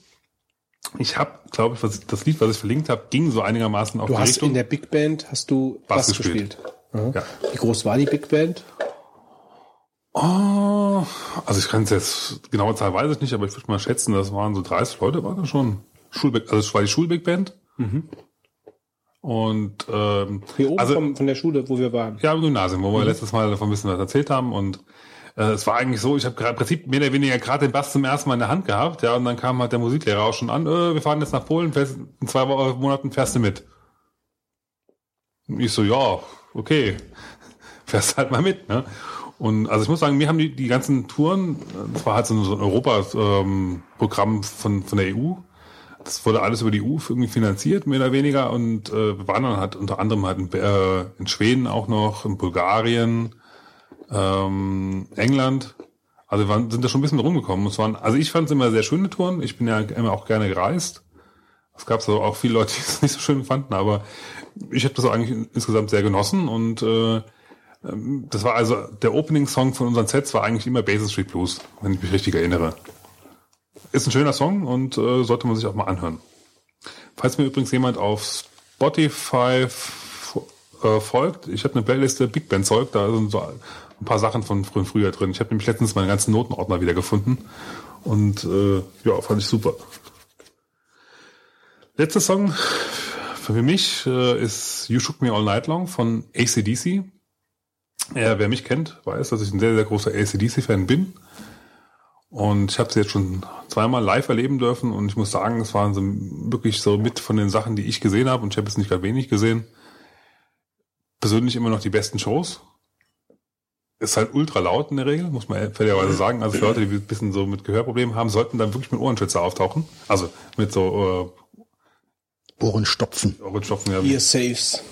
Ich habe, glaube ich, was, das Lied, was ich verlinkt habe, ging so einigermaßen auf Du die hast Richtung. in der Big Band hast du Bass Bass, gespielt. gespielt. Aha. Ja. Wie groß war die Big Band? Oh, also ich kann es jetzt, genaue Zahl weiß ich nicht, aber ich würde mal schätzen, das waren so 30 Leute, war das schon. Schulbig, also es war die Schulbig Band. Und ähm, Hier oben also, vom, von der Schule, wo wir waren. ja, im Gymnasium, wo wir letztes Mal davon ein bisschen was erzählt haben. Und äh, es war eigentlich so, ich habe im Prinzip mehr oder weniger gerade den Bass zum ersten Mal in der Hand gehabt, ja, und dann kam halt der Musiklehrer auch schon an, äh, wir fahren jetzt nach Polen, fährst, in zwei Wo- Monaten fährst du mit. Und ich so, ja, okay, fährst halt mal mit, ne? Und also ich muss sagen, mir haben die, die ganzen Touren, das war halt so ein, so Europa-Programm von, von der EU. Das wurde alles über die EU irgendwie finanziert, mehr oder weniger. Und äh, wir waren dann halt unter anderem halt in, äh, in Schweden auch noch, in Bulgarien, ähm, England. Also wir waren, sind da schon ein bisschen rumgekommen. Es waren, also ich fand es immer sehr schöne Touren. Ich bin ja immer auch gerne gereist. Es gab so auch viele Leute, die es nicht so schön fanden, aber ich habe das eigentlich insgesamt sehr genossen und äh, ähm, das war also der Opening-Song von unseren Sets war eigentlich immer Basin Street Blues, wenn ich mich richtig erinnere. Ist ein schöner Song und äh, sollte man sich auch mal anhören. Falls mir übrigens jemand auf Spotify äh, folgt, ich habe eine Playliste Big Band Zeug, da sind so ein paar Sachen von früher, früher drin. Ich habe nämlich letztens meinen ganzen Notenordner wieder gefunden und äh, ja, fand ich super. Letzter Song für mich äh, ist You Shook Me All Night Long von ACDC. Ja, wer mich kennt, weiß, dass ich ein sehr, sehr großer ACDC-Fan bin. Und ich habe sie jetzt schon zweimal live erleben dürfen und ich muss sagen, es waren so wirklich so mit von den Sachen, die ich gesehen habe und ich habe jetzt nicht gerade wenig gesehen. Persönlich immer noch die besten Shows. Ist halt ultra laut in der Regel, muss man fairerweise sagen. Also für Leute, die ein bisschen so mit Gehörproblemen haben, sollten dann wirklich mit Ohrenschützer auftauchen. Also mit so Ohrenstopfen. äh, Ohrenstopfen. Ja, Ear Saves.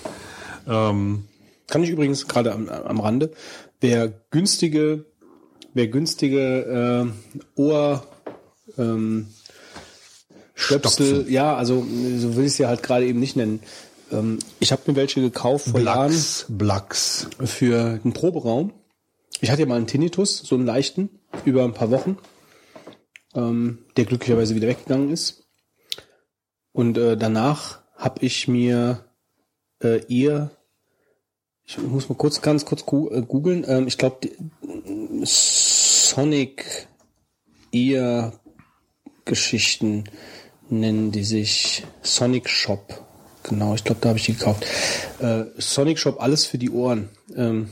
ähm, Kann ich übrigens gerade am, am Rande, wer günstige, wer günstige äh, Ohr ähm, Stöpsel, Stopfen. ja, also so will ich es ja halt gerade eben nicht nennen. Ähm, ich habe mir welche gekauft vor Jahren Blacks, Blacks. für einen Proberaum. Ich hatte ja mal einen Tinnitus, so einen leichten, über ein paar Wochen, ähm, der glücklicherweise wieder weggegangen ist. Und äh, danach habe ich mir äh, eher, ich muss mal kurz, ganz kurz äh, googeln, ähm, ich glaube, Sonic Ear Geschichten nennen die sich Sonic Shop. Genau, ich glaube, da habe ich die gekauft. Äh, Sonic Shop, alles für die Ohren. Ähm,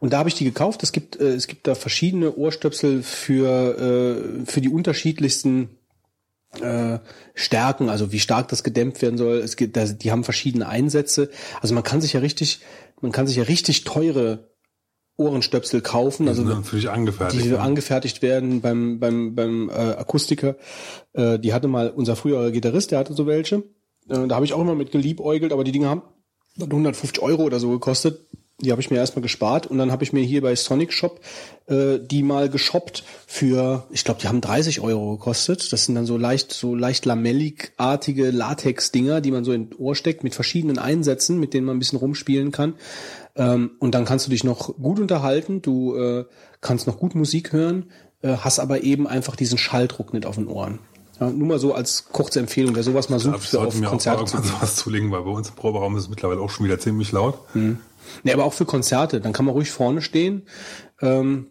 und da habe ich die gekauft. Es gibt, äh, es gibt da verschiedene Ohrstöpsel für, äh, für die unterschiedlichsten äh, Stärken, also wie stark das gedämpft werden soll. Es gibt, die haben verschiedene Einsätze. Also man kann sich ja richtig, man kann sich ja richtig teure Ohrenstöpsel kaufen. Also für dich angefertigt. die ne? angefertigt werden beim beim beim äh, Akustiker. Äh, die hatte mal unser früherer Gitarrist, der hatte so welche. Äh, da habe ich auch immer mit geliebäugelt, aber die Dinge haben dann 150 Euro oder so gekostet. Die habe ich mir erstmal gespart und dann habe ich mir hier bei Sonic Shop äh, die mal geshoppt für, ich glaube, die haben 30 Euro gekostet. Das sind dann so leicht, so leicht lamelligartige Latex-Dinger, die man so in Ohr steckt mit verschiedenen Einsätzen, mit denen man ein bisschen rumspielen kann. Ähm, und dann kannst du dich noch gut unterhalten, du äh, kannst noch gut Musik hören, äh, hast aber eben einfach diesen Schalldruck nicht auf den Ohren. Ja, nur mal so als kurze Empfehlung, wer sowas mal sucht, für auf mir auch mal Konzerte zu gehen. sowas zulegen, weil bei uns im Proberaum ist es mittlerweile auch schon wieder ziemlich laut. Nee, aber auch für Konzerte, dann kann man ruhig vorne stehen, ähm,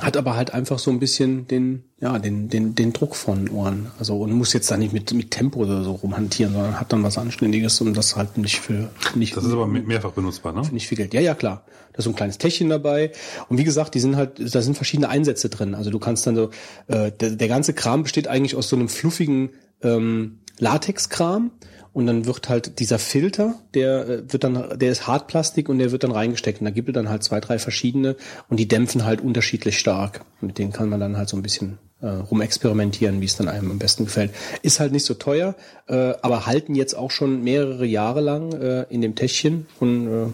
hat aber halt einfach so ein bisschen den, ja, den, den, den Druck von Ohren. Also und muss jetzt da nicht mit, mit Tempo oder so rumhantieren, sondern hat dann was Anständiges und das halt nicht für nicht Das ist aber me- mehrfach benutzbar, ne? nicht viel Geld. Ja, ja, klar. Da ist so ein kleines Täschchen dabei. Und wie gesagt, die sind halt, da sind verschiedene Einsätze drin. Also du kannst dann so, äh, der, der ganze Kram besteht eigentlich aus so einem fluffigen ähm, Latexkram. Und dann wird halt dieser Filter, der äh, wird dann, der ist Hartplastik und der wird dann reingesteckt. Und da gibt es dann halt zwei, drei verschiedene und die dämpfen halt unterschiedlich stark. Mit denen kann man dann halt so ein bisschen äh, rumexperimentieren, wie es dann einem am besten gefällt. Ist halt nicht so teuer, äh, aber halten jetzt auch schon mehrere Jahre lang äh, in dem Täschchen und äh,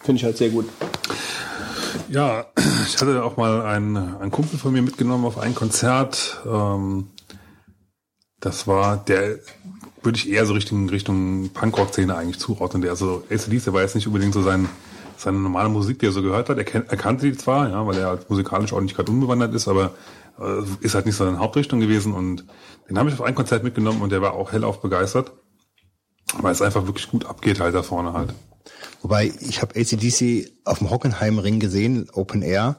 finde ich halt sehr gut. Ja, ich hatte auch mal einen, einen Kumpel von mir mitgenommen auf ein Konzert. Ähm, das war der, würde ich eher so Richtung, Richtung Punkrock-Szene eigentlich zuordnen. Der, also ACDC war jetzt nicht unbedingt so sein, seine normale Musik, die er so gehört hat. Er, kennt, er kannte die zwar, ja, weil er halt musikalisch auch gerade unbewandert ist, aber äh, ist halt nicht so seine Hauptrichtung gewesen. Und den habe ich auf ein Konzert mitgenommen und der war auch hellauf begeistert, weil es einfach wirklich gut abgeht halt da vorne halt. Wobei, ich habe ACDC auf dem Hockenheimring gesehen, Open Air.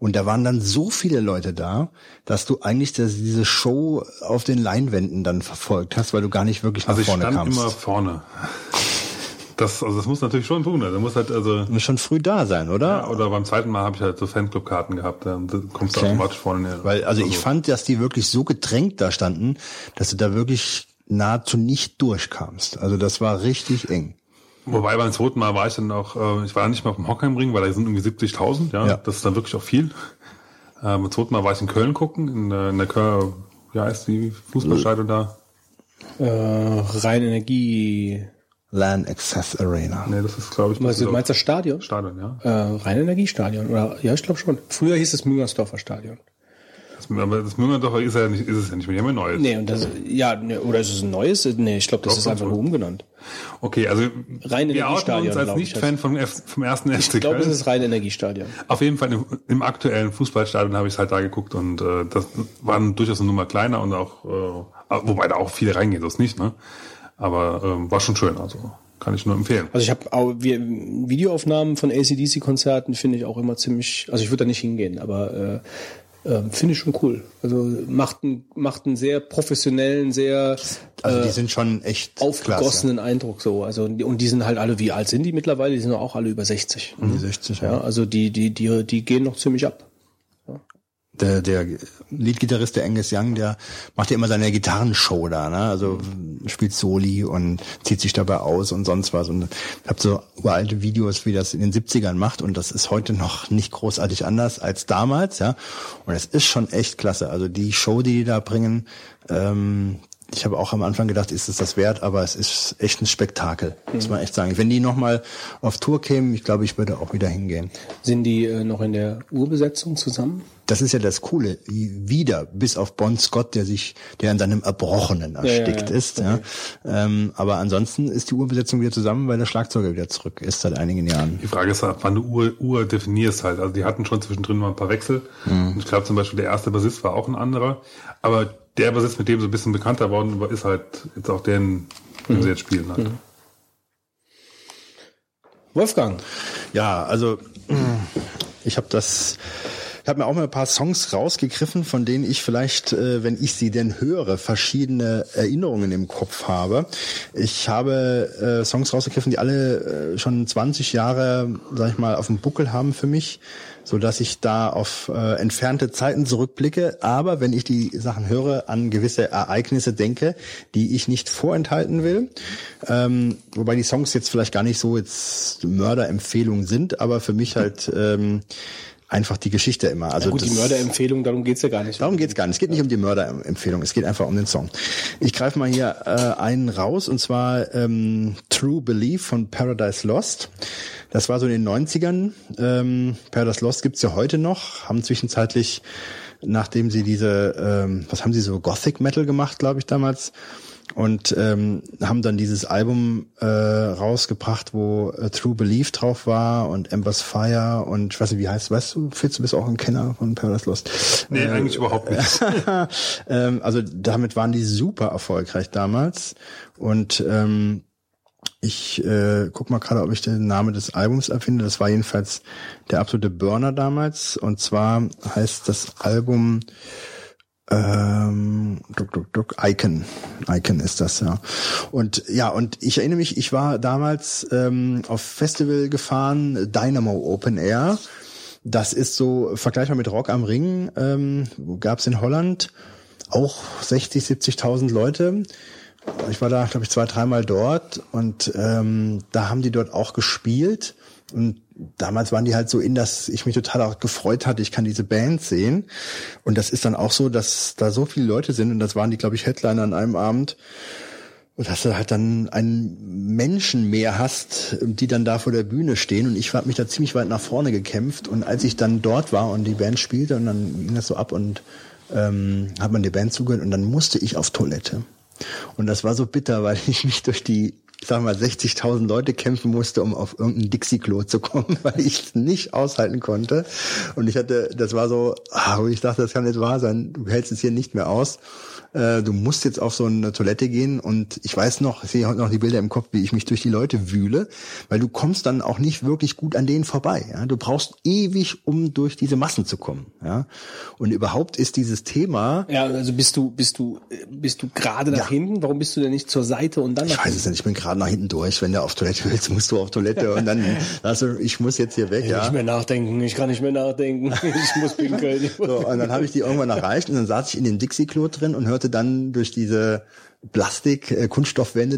Und da waren dann so viele Leute da, dass du eigentlich das, diese Show auf den Leinwänden dann verfolgt hast, weil du gar nicht wirklich nach Also ich vorne stand kamst. immer vorne. Das, also das muss natürlich schon tun. Also muss halt, also Du musst schon früh da sein, oder? Ja, oder beim zweiten Mal habe ich halt so Fanclub-Karten gehabt, dann kommst du Okay. automatisch vorne näher. Weil, also ich fand, dass die wirklich so gedrängt da standen, dass du da wirklich nahezu nicht durchkamst. Also das war richtig eng. Wobei beim zweiten Mal war ich dann auch, äh, ich war nicht mehr auf dem Hockheimring, weil da sind irgendwie 70.000, ja? Ja. das ist dann wirklich auch viel. Äh, beim zweiten Mal war ich in Köln gucken, in, der- in der Köln, wie heißt die Fußballstadion da? Äh, rein Energie. LAN Access Arena. Nee, das ist glaube ich Meinst das du, meinst du das Stadion? Stadion, ja. Äh, rein Energiestadion. Oder ja, ich glaube schon. Früher hieß es Müngersdorfer Stadion. Das, aber das Müngendorfer ist ja nicht, ist es ja nicht mehr, die haben ja neues. Nee, und das ja, nee, oder ist es ein neues? Nee, ich glaube, das Doch, ist einfach nur umgenannt. Okay, also Rein wir outen Energiestadion, uns als Nicht-Fan vom, F- vom ersten FC Ich glaube, es ist rein Energiestadion. Auf jeden Fall im, im aktuellen Fußballstadion habe ich es halt da geguckt und äh, das war durchaus eine Nummer kleiner und auch, äh, wobei da auch viele reingehen, ist nicht, ne? Aber ähm, war schon schön, also kann ich nur empfehlen. Also ich habe wir, Videoaufnahmen von ACDC-Konzerten finde ich auch immer ziemlich, also ich würde da nicht hingehen, aber äh, äh, finde ich schon cool. Also macht einen, macht einen sehr professionellen, sehr Also äh, die sind schon echt aufgegossenen Eindruck so. Also und die sind halt alle, wie alt sind die mittlerweile? Die sind auch alle über 60. klasse. Die 60, Ja, also die, die, die, die gehen noch ziemlich ab. Der, der Leadgitarrist, der Angus Young, der macht ja immer seine Gitarrenshow da, ne? Also spielt Soli und zieht sich dabei aus und sonst was. Und ich habe so uralte Videos, wie das in den 70ern macht und das ist heute noch nicht großartig anders als damals, ja. Und es ist schon echt klasse. Also die Show, die die da bringen, ähm, ich habe auch am Anfang gedacht, ist es das wert, aber es ist echt ein Spektakel, muss man echt sagen. Wenn die nochmal auf Tour kämen, ich glaube, ich würde auch wieder hingehen. Sind die äh, noch in der Urbesetzung zusammen? Das ist ja das Coole. Wieder, bis auf Bon Scott, der sich, der an seinem Erbrochenen erstickt ja, ist. Ja. Ähm, aber ansonsten ist die Urbesetzung wieder zusammen, weil der Schlagzeuger wieder zurück ist seit einigen Jahren. Die Frage ist, ab wann du Uhr, Uhr definierst halt. Also die hatten schon zwischendrin mal ein paar Wechsel. Mhm. Ich glaube zum Beispiel der erste Bassist war auch ein anderer. Aber der Bassist, mit dem so ein bisschen bekannter worden ist halt jetzt auch der, den Mhm. sie jetzt spielen halt. Wolfgang, Ja, also ich habe das, ich habe mir auch mal ein paar Songs rausgegriffen, von denen ich vielleicht, äh, wenn ich sie denn höre, verschiedene Erinnerungen im Kopf habe. Ich habe äh, Songs rausgegriffen, die alle äh, schon 20 Jahre, sag ich mal, auf dem Buckel haben für mich, so dass ich da auf äh, entfernte Zeiten zurückblicke. Aber wenn ich die Sachen höre, an gewisse Ereignisse denke, die ich nicht vorenthalten will. Ähm, wobei die Songs jetzt vielleicht gar nicht so jetzt Mörderempfehlungen sind, aber für mich halt ähm, einfach die Geschichte immer. Also gut, die Mörderempfehlung, darum geht's ja gar nicht. Darum geht's gar nicht. Es geht nicht um die Mörderempfehlung, es geht einfach um den Song. Ich greife mal hier äh, einen raus, und zwar ähm, True Belief von Paradise Lost. Das war so in den 90ern. Ähm, Paradise Lost gibt's ja heute noch, haben zwischenzeitlich, nachdem sie diese, ähm, was haben sie so, Gothic Metal gemacht, glaube ich, damals, und ähm, haben dann dieses Album äh, rausgebracht, wo äh, True Belief drauf war und Ember's Fire und ich weiß nicht, wie heißt, weißt du, Fitz, du bist auch ein Kenner von Paradise Lost. Nee, eigentlich überhaupt nicht. ähm, also damit waren die super erfolgreich damals und ähm, ich äh, guck mal gerade, ob ich den Namen des Albums erfinde. Das war jedenfalls der absolute Burner damals. Und zwar heißt das Album ähm, duck, duck, duck, Icon. Icon ist das, ja. Und ja, und ich erinnere mich, ich war damals ähm, auf Festival gefahren, Dynamo Open Air. Das ist so vergleichbar mit Rock am Ring. Ähm, Gab es in Holland auch 60, 70.000 Leute. Ich war da, glaube ich, zwei, dreimal dort und ähm, da haben die dort auch gespielt. Und damals waren die halt so in, dass ich mich total auch gefreut hatte, ich kann diese Band sehen. Und das ist dann auch so, dass da so viele Leute sind und das waren die, glaube ich, Headliner an einem Abend. und dass du halt dann einen Menschen mehr hast, die dann da vor der Bühne stehen. Und ich habe mich da ziemlich weit nach vorne gekämpft. Und als ich dann dort war und die Band spielte, und dann ging das so ab und ähm, hat man die Band zugehört und dann musste ich auf Toilette. Und das war so bitter, weil ich mich durch die ich sag mal, 60.000 Leute kämpfen musste, um auf irgendein Dixie-Klo zu kommen, weil ich es nicht aushalten konnte. Und ich hatte, das war so, ah, ich dachte, das kann nicht wahr sein, du hältst es hier nicht mehr aus äh, du musst jetzt auf so eine Toilette gehen und ich weiß noch, ich sehe heute noch die Bilder im Kopf, wie ich mich durch die Leute wühle, weil du kommst dann auch nicht wirklich gut an denen vorbei. Ja? Du brauchst ewig, um durch diese Massen zu kommen. Ja? Und überhaupt ist dieses Thema. Ja, also bist du, bist du, bist du gerade nach Ja. hinten? Warum bist du denn nicht zur Seite und dann Ich nach weiß es nicht, ich bin gerade nach hinten durch. Wenn du auf Toilette willst, musst du auf Toilette und dann, also ich muss jetzt hier weg, ja. Nicht mehr nachdenken, ich kann nicht mehr nachdenken, ich muss pinkeln. Ich So, und dann habe ich die irgendwann erreicht und dann saß ich in dem Dixie-Klo drin und hörte dann durch diese Plastik, äh,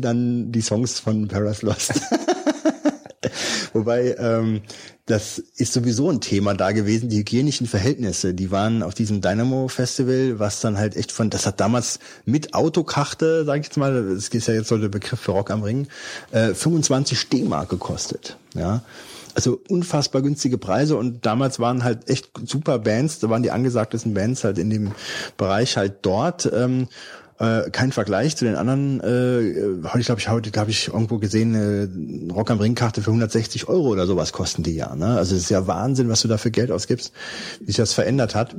dann die Songs von Paradise Lost. Wobei, ähm, das ist sowieso ein Thema da gewesen, die hygienischen Verhältnisse. Die waren auf diesem Dynamo Festival, was dann halt echt von, das hat damals mit Autokarte, sage ich jetzt mal, das ist ja jetzt so der Begriff für Rock am Ring, äh, 25 D-Mark gekostet. Ja. Also unfassbar günstige Preise und damals waren halt echt super Bands, da waren die angesagtesten Bands halt in dem Bereich halt dort. Ähm, äh, kein Vergleich zu den anderen. Äh, heute glaube ich heute habe ich irgendwo gesehen äh, Rock am Ring Karte für 160 Euro oder sowas kosten die ja. Ne? Also es ist ja Wahnsinn, was du da für Geld ausgibst, wie sich das verändert hat.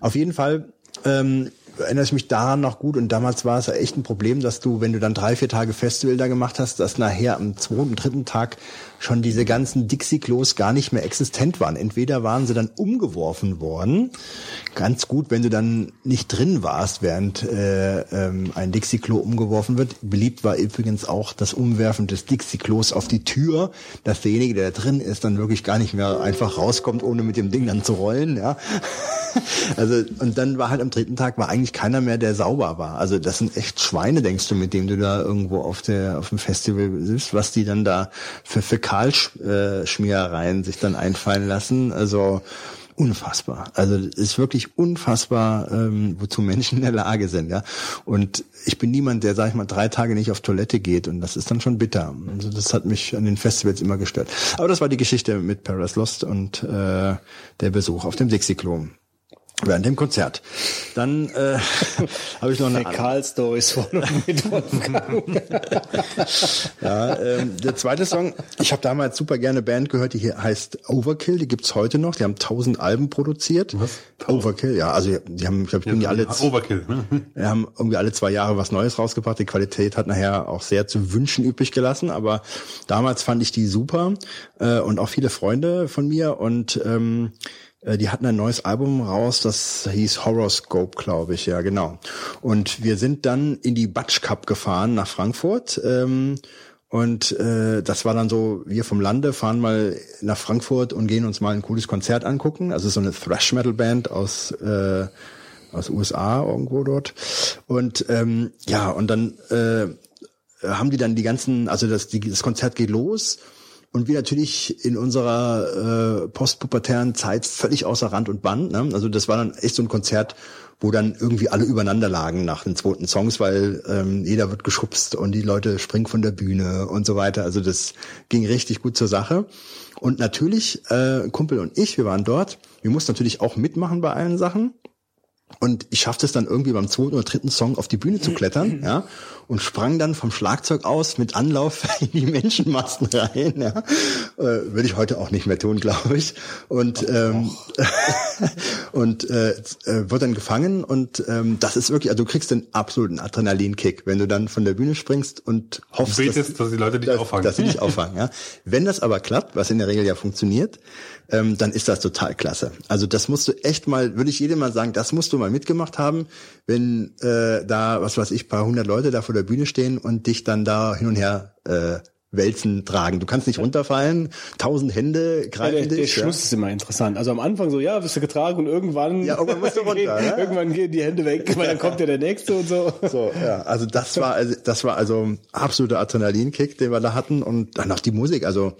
Auf jeden Fall. Ähm, erinnere ich mich daran noch gut und damals war es echt ein Problem, dass du, wenn du dann drei, vier Tage Festival da gemacht hast, dass nachher am zweiten, dritten Tag schon diese ganzen Dixie-Klos gar nicht mehr existent waren. Entweder waren sie dann umgeworfen worden, ganz gut, wenn du dann nicht drin warst, während äh, ähm, ein Dixie-Klo umgeworfen wird. Beliebt war übrigens auch das Umwerfen des Dixie-Klos auf die Tür, dass derjenige, der da drin ist, dann wirklich gar nicht mehr einfach rauskommt, ohne mit dem Ding dann zu rollen. Ja. Also und dann war halt am dritten Tag war eigentlich keiner mehr, der sauber war. Also das sind echt Schweine, denkst du, mit dem du da irgendwo auf der auf dem Festival bist, was die dann da für Fäkalschmierereien sich dann einfallen lassen. Also unfassbar. Also es ist wirklich unfassbar, ähm, wozu Menschen in der Lage sind, ja. Und ich bin niemand, der, sag ich mal, drei Tage nicht auf Toilette geht und das ist dann schon bitter. Also das hat mich an den Festivals immer gestört. Aber das war die Geschichte mit Paradise Lost und äh, der Besuch auf dem Dixie-Klo. Während dem Konzert. Dann äh, habe ich noch eine Fäkal-Stories von mit Wolfgang. Ja, ähm, der zweite Song, ich habe damals super gerne Band gehört, die hier heißt Overkill, die gibt's heute noch, die haben tausend Alben produziert. Was? Overkill, ja, also die haben, ich glaube, die alle, Overkill. Ne? wir haben irgendwie alle zwei Jahre was Neues rausgebracht. Die Qualität hat nachher auch sehr zu wünschen übrig gelassen, aber damals fand ich die super äh, und auch viele Freunde von mir und ähm, äh, die hatten ein neues Album raus, das hieß Horoscope, glaube ich, ja genau. Und wir sind dann in die Batsch Cup gefahren nach Frankfurt. Ähm, und äh, das war dann so, wir vom Lande fahren mal nach Frankfurt und gehen uns mal ein cooles Konzert angucken. Also so eine Thrash-Metal-Band aus äh, aus USA irgendwo dort. Und ähm, ja, und dann äh, haben die dann die ganzen, also das, die, das Konzert geht los und wir natürlich in unserer äh, postpubertären Zeit völlig außer Rand und Band. Ne? Also das war dann echt so ein Konzert, wo dann irgendwie alle übereinander lagen nach den zweiten Songs, weil ähm, jeder wird geschubst und die Leute springen von der Bühne und so weiter. Also das ging richtig gut zur Sache. Und natürlich, äh, Kumpel und ich, wir waren dort. Wir mussten natürlich auch mitmachen bei allen Sachen. Und ich schaffte es dann irgendwie beim zweiten oder dritten Song auf die Bühne zu klettern, ja, und sprang dann vom Schlagzeug aus mit Anlauf in die Menschenmassen rein, ja. Äh, Würde ich heute auch nicht mehr tun, glaube ich. Und ähm, und äh, äh, wird dann gefangen und ähm, das ist wirklich, also du kriegst den absoluten Adrenalinkick, wenn du dann von der Bühne springst und hoffst, betest, dass die Leute dich dass, auffangen. Dass sie dich auffangen, ja. Wenn das aber klappt, was in der Regel ja funktioniert, ähm, dann ist das total klasse. Also das musst du echt mal, würde ich jedem mal sagen, das musst du mal mitgemacht haben, wenn äh, da, was weiß ich, paar hundert Leute da vor der Bühne stehen und dich dann da hin und her äh, Wälzen tragen. Du kannst nicht runterfallen, tausend Hände Ja, greifen der, der dich. Schluss ist immer interessant. Also am Anfang so, ja, bist du getragen und irgendwann, Ja, irgendwann musst du runter, gehen, ja. irgendwann gehen die Hände weg, weil dann kommt ja der nächste und so. So, ja, also das war also das war also absoluter Adrenalinkick, den wir da hatten und dann auch die Musik, also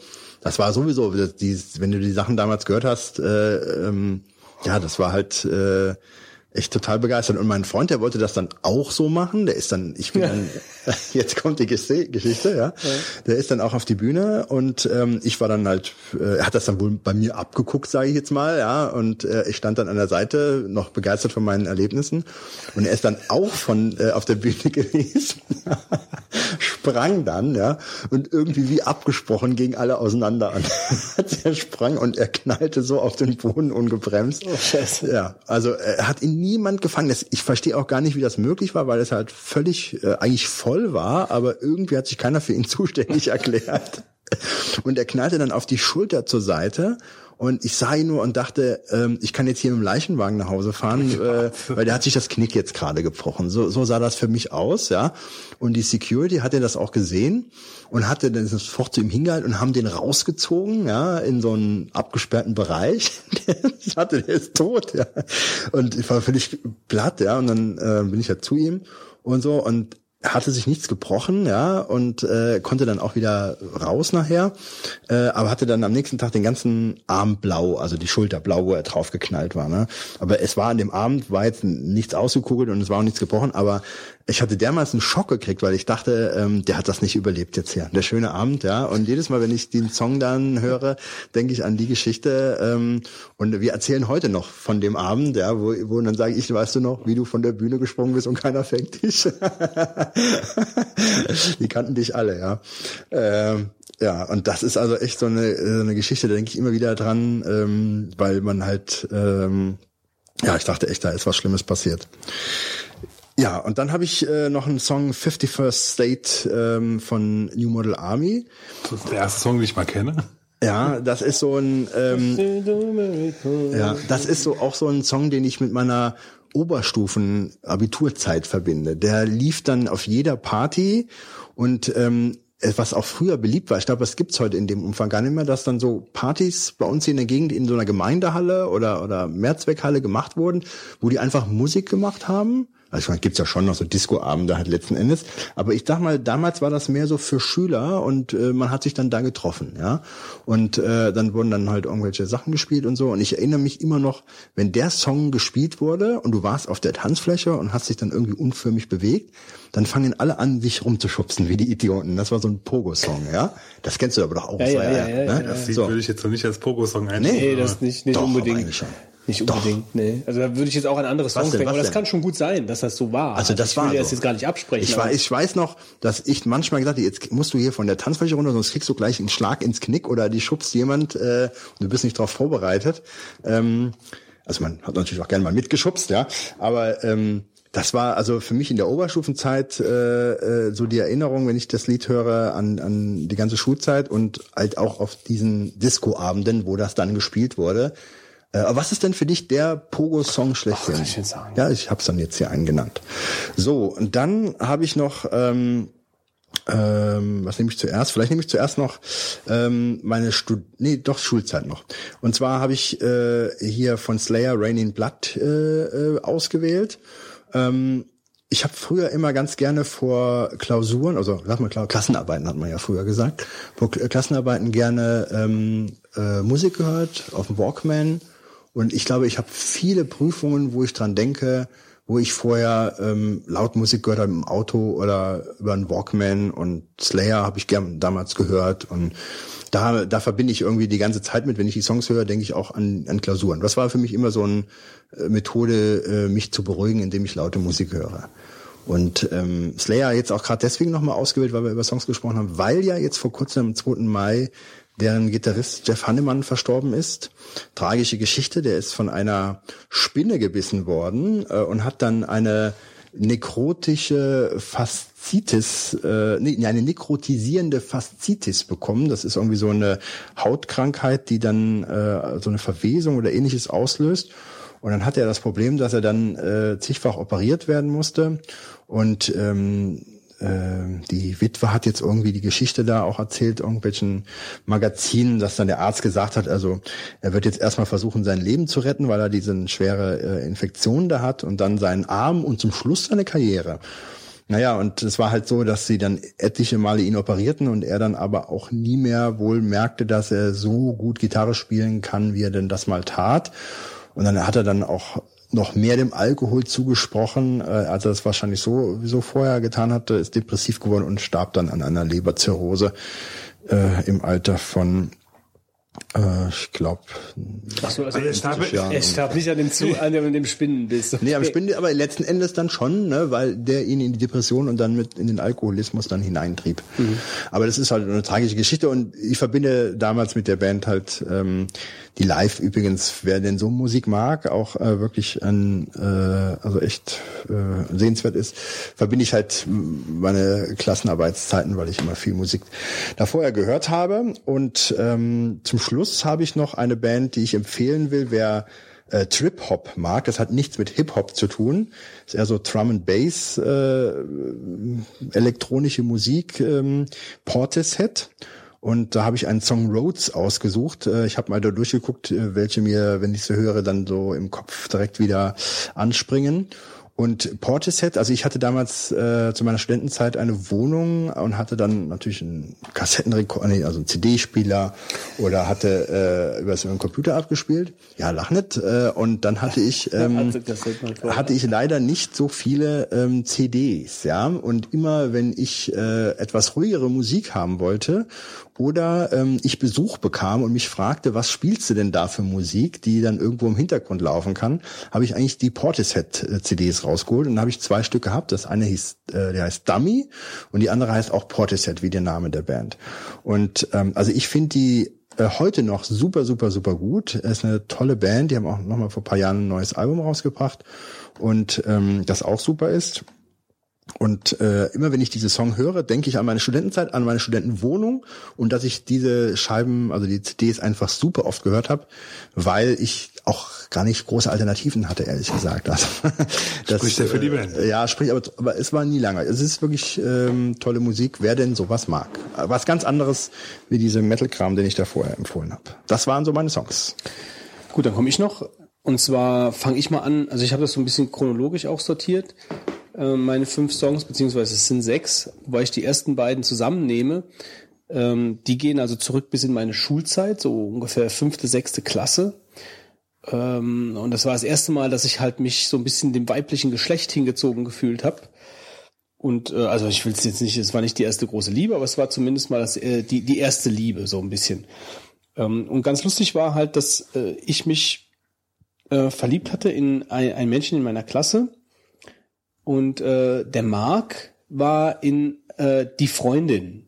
das war sowieso, die, wenn du die Sachen damals gehört hast, äh, ähm, ja, das war halt äh, echt total begeistert. Und mein Freund, der wollte das dann auch so machen. Der ist dann, ich bin dann, jetzt kommt die Geschichte, ja. Der ist dann auch auf die Bühne und ähm, ich war dann halt, äh, er hat das dann wohl bei mir abgeguckt, sage ich jetzt mal, ja. Und äh, ich stand dann an der Seite, noch begeistert von meinen Erlebnissen. Und er ist dann auch von äh, auf der Bühne gewesen, sprang dann, ja, und irgendwie wie abgesprochen gingen alle auseinander an. er sprang und er knallte so auf den Boden ungebremst. Oh, Scheiße. Ja, also äh, hat ihn niemand gefangen. Das, ich verstehe auch gar nicht, wie das möglich war, weil es halt völlig äh, eigentlich voll war, aber irgendwie hat sich keiner für ihn zuständig erklärt. Und er knallte dann auf die Schulter zur Seite und ich sah ihn nur und dachte, ähm, ich kann jetzt hier mit dem Leichenwagen nach Hause fahren, äh, weil der hat sich das Knick jetzt gerade gebrochen. So, so sah das für mich aus, ja. Und die Security hatte das auch gesehen und hatte dann sofort zu ihm hingehalten und haben den rausgezogen, ja, in so einen abgesperrten Bereich. ich hatte, der ist tot, ja. Und ich war völlig platt, ja. Und dann äh, bin ich ja zu ihm und so und hatte sich nichts gebrochen, ja, und äh, konnte dann auch wieder raus nachher, äh, aber hatte dann am nächsten Tag den ganzen Arm blau, also die Schulter blau, wo er drauf geknallt war. Ne? Aber es war an dem Abend, war jetzt nichts ausgekugelt und es war auch nichts gebrochen, aber ich hatte dermaßen einen Schock gekriegt, weil ich dachte, ähm, der hat das nicht überlebt jetzt hier. Der schöne Abend, ja. Und jedes Mal, wenn ich den Song dann höre, denke ich an die Geschichte. Ähm, und wir erzählen heute noch von dem Abend, ja, wo, wo dann sage ich, weißt du noch, wie du von der Bühne gesprungen bist und keiner fängt dich. die kannten dich alle, ja. Ähm, ja, und das ist also echt so eine, so eine Geschichte, da denke ich immer wieder dran, ähm, weil man halt, ähm, ja, ich dachte echt, da ist was Schlimmes passiert. Ja, und dann habe ich äh, noch einen Song 51st State ähm, von New Model Army. Das ist der erste Song, den ich mal kenne. Ja, das ist so ein ähm, ja, das ist so auch so ein Song, den ich mit meiner Oberstufen-Abiturzeit verbinde. Der lief dann auf jeder Party und ähm, was auch früher beliebt war, ich glaube, das gibt's heute in dem Umfang gar nicht mehr, dass dann so Partys bei uns hier in der Gegend in so einer Gemeindehalle oder, oder Mehrzweckhalle gemacht wurden, wo die einfach Musik gemacht haben. Also ich meine, gibt's ja schon noch so Discoabende halt letzten Endes. Aber ich sag mal, damals war das mehr so für Schüler und äh, man hat sich dann da getroffen, ja. Und äh, dann wurden dann halt irgendwelche Sachen gespielt und so. Und ich erinnere mich immer noch, wenn der Song gespielt wurde und du warst auf der Tanzfläche und hast dich dann irgendwie unförmig bewegt, dann fangen alle an, dich rumzuschubsen wie die Idioten. Das war so ein Pogo-Song, ja. Das kennst du aber doch auch. Ja, das ja, war ja, ja, ne? ja. Das So. würde ich jetzt noch nicht als Pogo-Song einstellen. Nee, das nicht, nicht Doch, aber unbedingt. Nicht Doch. unbedingt, nee. Also da würde ich jetzt auch an andere Songs denken, aber das denn? kann schon gut sein, dass das so war. Also das ich war will dir das so. jetzt gar nicht absprechen. Ich weiß, ich weiß noch, dass ich manchmal gesagt habe, jetzt musst du hier von der Tanzfläche runter, sonst kriegst du gleich einen Schlag ins Knick oder die schubst jemand äh, und du bist nicht darauf vorbereitet. Ähm, also man hat natürlich auch gerne mal mitgeschubst, ja. Aber ähm, das war also für mich in der Oberstufenzeit äh, äh, so die Erinnerung, wenn ich das Lied höre, an, an die ganze Schulzeit und halt auch auf diesen Disco-Abenden, wo das dann gespielt wurde. Äh, was ist denn für dich der Pogo-Song schlechthin? kann ich jetzt sagen. Ja, ich habe es dann jetzt hier einen genannt. So, und dann habe ich noch, ähm, ähm, was nehme ich zuerst? Vielleicht nehme ich zuerst noch ähm, meine Stud nee, doch Schulzeit noch. Und zwar habe ich äh, hier von Slayer Rain in Blood äh, äh, ausgewählt. Ähm, ich habe früher immer ganz gerne vor Klausuren, also sag mal klar, Klassenarbeiten hat man ja früher gesagt, vor Klassenarbeiten gerne ähm, äh, Musik gehört auf dem Walkman. Und ich glaube, ich habe viele Prüfungen, wo ich dran denke, wo ich vorher ähm, laut Musik gehört habe im Auto oder über einen Walkman und Slayer habe ich gern damals gehört und da, da verbinde ich irgendwie die ganze Zeit mit, wenn ich die Songs höre, denke ich auch an, an Klausuren. Das war für mich immer so eine äh, Methode, äh, mich zu beruhigen, indem ich laute Musik höre. Und ähm, Slayer jetzt auch gerade deswegen nochmal ausgewählt, weil wir über Songs gesprochen haben, weil ja jetzt vor kurzem am 2. Mai deren Gitarrist Jeff Hannemann verstorben ist. Tragische Geschichte, der ist von einer Spinne gebissen worden äh, und hat dann eine nekrotische Faszitis, äh, nee, eine nekrotisierende Faszitis bekommen. Das ist irgendwie so eine Hautkrankheit, die dann äh, so eine Verwesung oder ähnliches auslöst. Und dann hatte er das Problem, dass er dann äh, zigfach operiert werden musste. Und ähm, äh, die Witwe hat jetzt irgendwie die Geschichte da auch erzählt, irgendwelchen Magazinen, dass dann der Arzt gesagt hat, also er wird jetzt erstmal versuchen, sein Leben zu retten, weil er diese schwere äh, Infektion da hat und dann seinen Arm und zum Schluss seine Karriere. Naja, und es war halt so, dass sie dann etliche Male ihn operierten und er dann aber auch nie mehr wohl merkte, dass er so gut Gitarre spielen kann, wie er denn das mal tat. Und dann hat er dann auch noch mehr dem Alkohol zugesprochen, äh, als er das wahrscheinlich so, so vorher getan hatte, ist depressiv geworden und starb dann an einer Leberzirrhose äh, im Alter von äh, ich glaube. Achso, also Also er starb- er starb nicht an dem, Zu an dem, an dem Spinnenbiss. Nee, am Spinde, aber letzten Endes dann schon, ne, weil der ihn in die Depression und dann mit in den Alkoholismus dann hineintrieb. Aber das ist halt eine tragische Geschichte und ich verbinde damals mit der Band halt ähm, die Live übrigens, wer denn so Musik mag, auch äh, wirklich ein äh, also echt äh, sehenswert ist, verbinde ich halt meine Klassenarbeitszeiten, weil ich immer viel Musik da vorher gehört habe und ähm, zum Schluss habe ich noch eine Band, die ich empfehlen will, wer äh, Trip Hop mag. Das hat nichts mit Hip Hop zu tun. ist eher so Drum and Bass, äh, elektronische Musik, ähm, Portishead. Und da habe ich einen Song Roads ausgesucht. Äh, Ich habe mal da durchgeguckt, äh, welche mir, wenn ich sie höre, dann so im Kopf direkt wieder anspringen. Und Portishead, also ich hatte damals äh, zu meiner Studentenzeit eine Wohnung und hatte dann natürlich einen Kassettenrekorder, nee, also einen CD-Spieler oder hatte äh, über so einen Computer abgespielt. Ja, lach nicht. Äh, und dann hatte ich ähm, hatte ich leider nicht so viele ähm, CDs, ja. Und immer wenn ich äh, etwas ruhigere Musik haben wollte oder ähm, ich Besuch bekam und mich fragte, was spielst du denn da für Musik, die dann irgendwo im Hintergrund laufen kann, habe ich eigentlich die Portishead-CDs rausgeholt und dann habe ich zwei Stück gehabt. Das eine hieß, äh, der heißt Dummy und die andere heißt auch Portishead, wie der Name der Band. Und ähm, also ich finde die äh, heute noch super, super, super gut. Ist eine tolle Band. Die haben auch noch mal vor paar Jahren ein neues Album rausgebracht und ähm, das auch super ist. Und äh, immer wenn ich diese Song höre, denke ich an meine Studentenzeit, an meine Studentenwohnung und dass ich diese Scheiben, also die CDs einfach super oft gehört habe, weil ich auch gar nicht große Alternativen hatte, ehrlich gesagt. Also, das, Spricht ja für die Band. Äh, ja, sprich, aber, aber es war nie lange. Es ist wirklich ähm, tolle Musik, wer denn sowas mag. Was ganz anderes wie diese Metal-Kram, den ich da vorher empfohlen habe. Das waren so meine Songs. Gut, dann komme ich noch. Und zwar fange ich mal an, also ich habe das so ein bisschen chronologisch auch sortiert, äh, meine fünf Songs, beziehungsweise es sind sechs, wobei ich die ersten beiden zusammennehme. Ähm, die gehen also zurück bis in meine Schulzeit, so ungefähr fünfte, sechste Klasse. Ähm, und das war das erste Mal, dass ich halt mich so ein bisschen dem weiblichen Geschlecht hingezogen gefühlt habe. Und äh, also ich will es jetzt nicht, es war nicht die erste große Liebe, aber es war zumindest mal das, äh, die, die erste Liebe, so ein bisschen. Ähm, und ganz lustig war halt, dass äh, ich mich äh, verliebt hatte in ein, ein Mädchen in meiner Klasse. Und äh, der Marc war in äh, die Freundin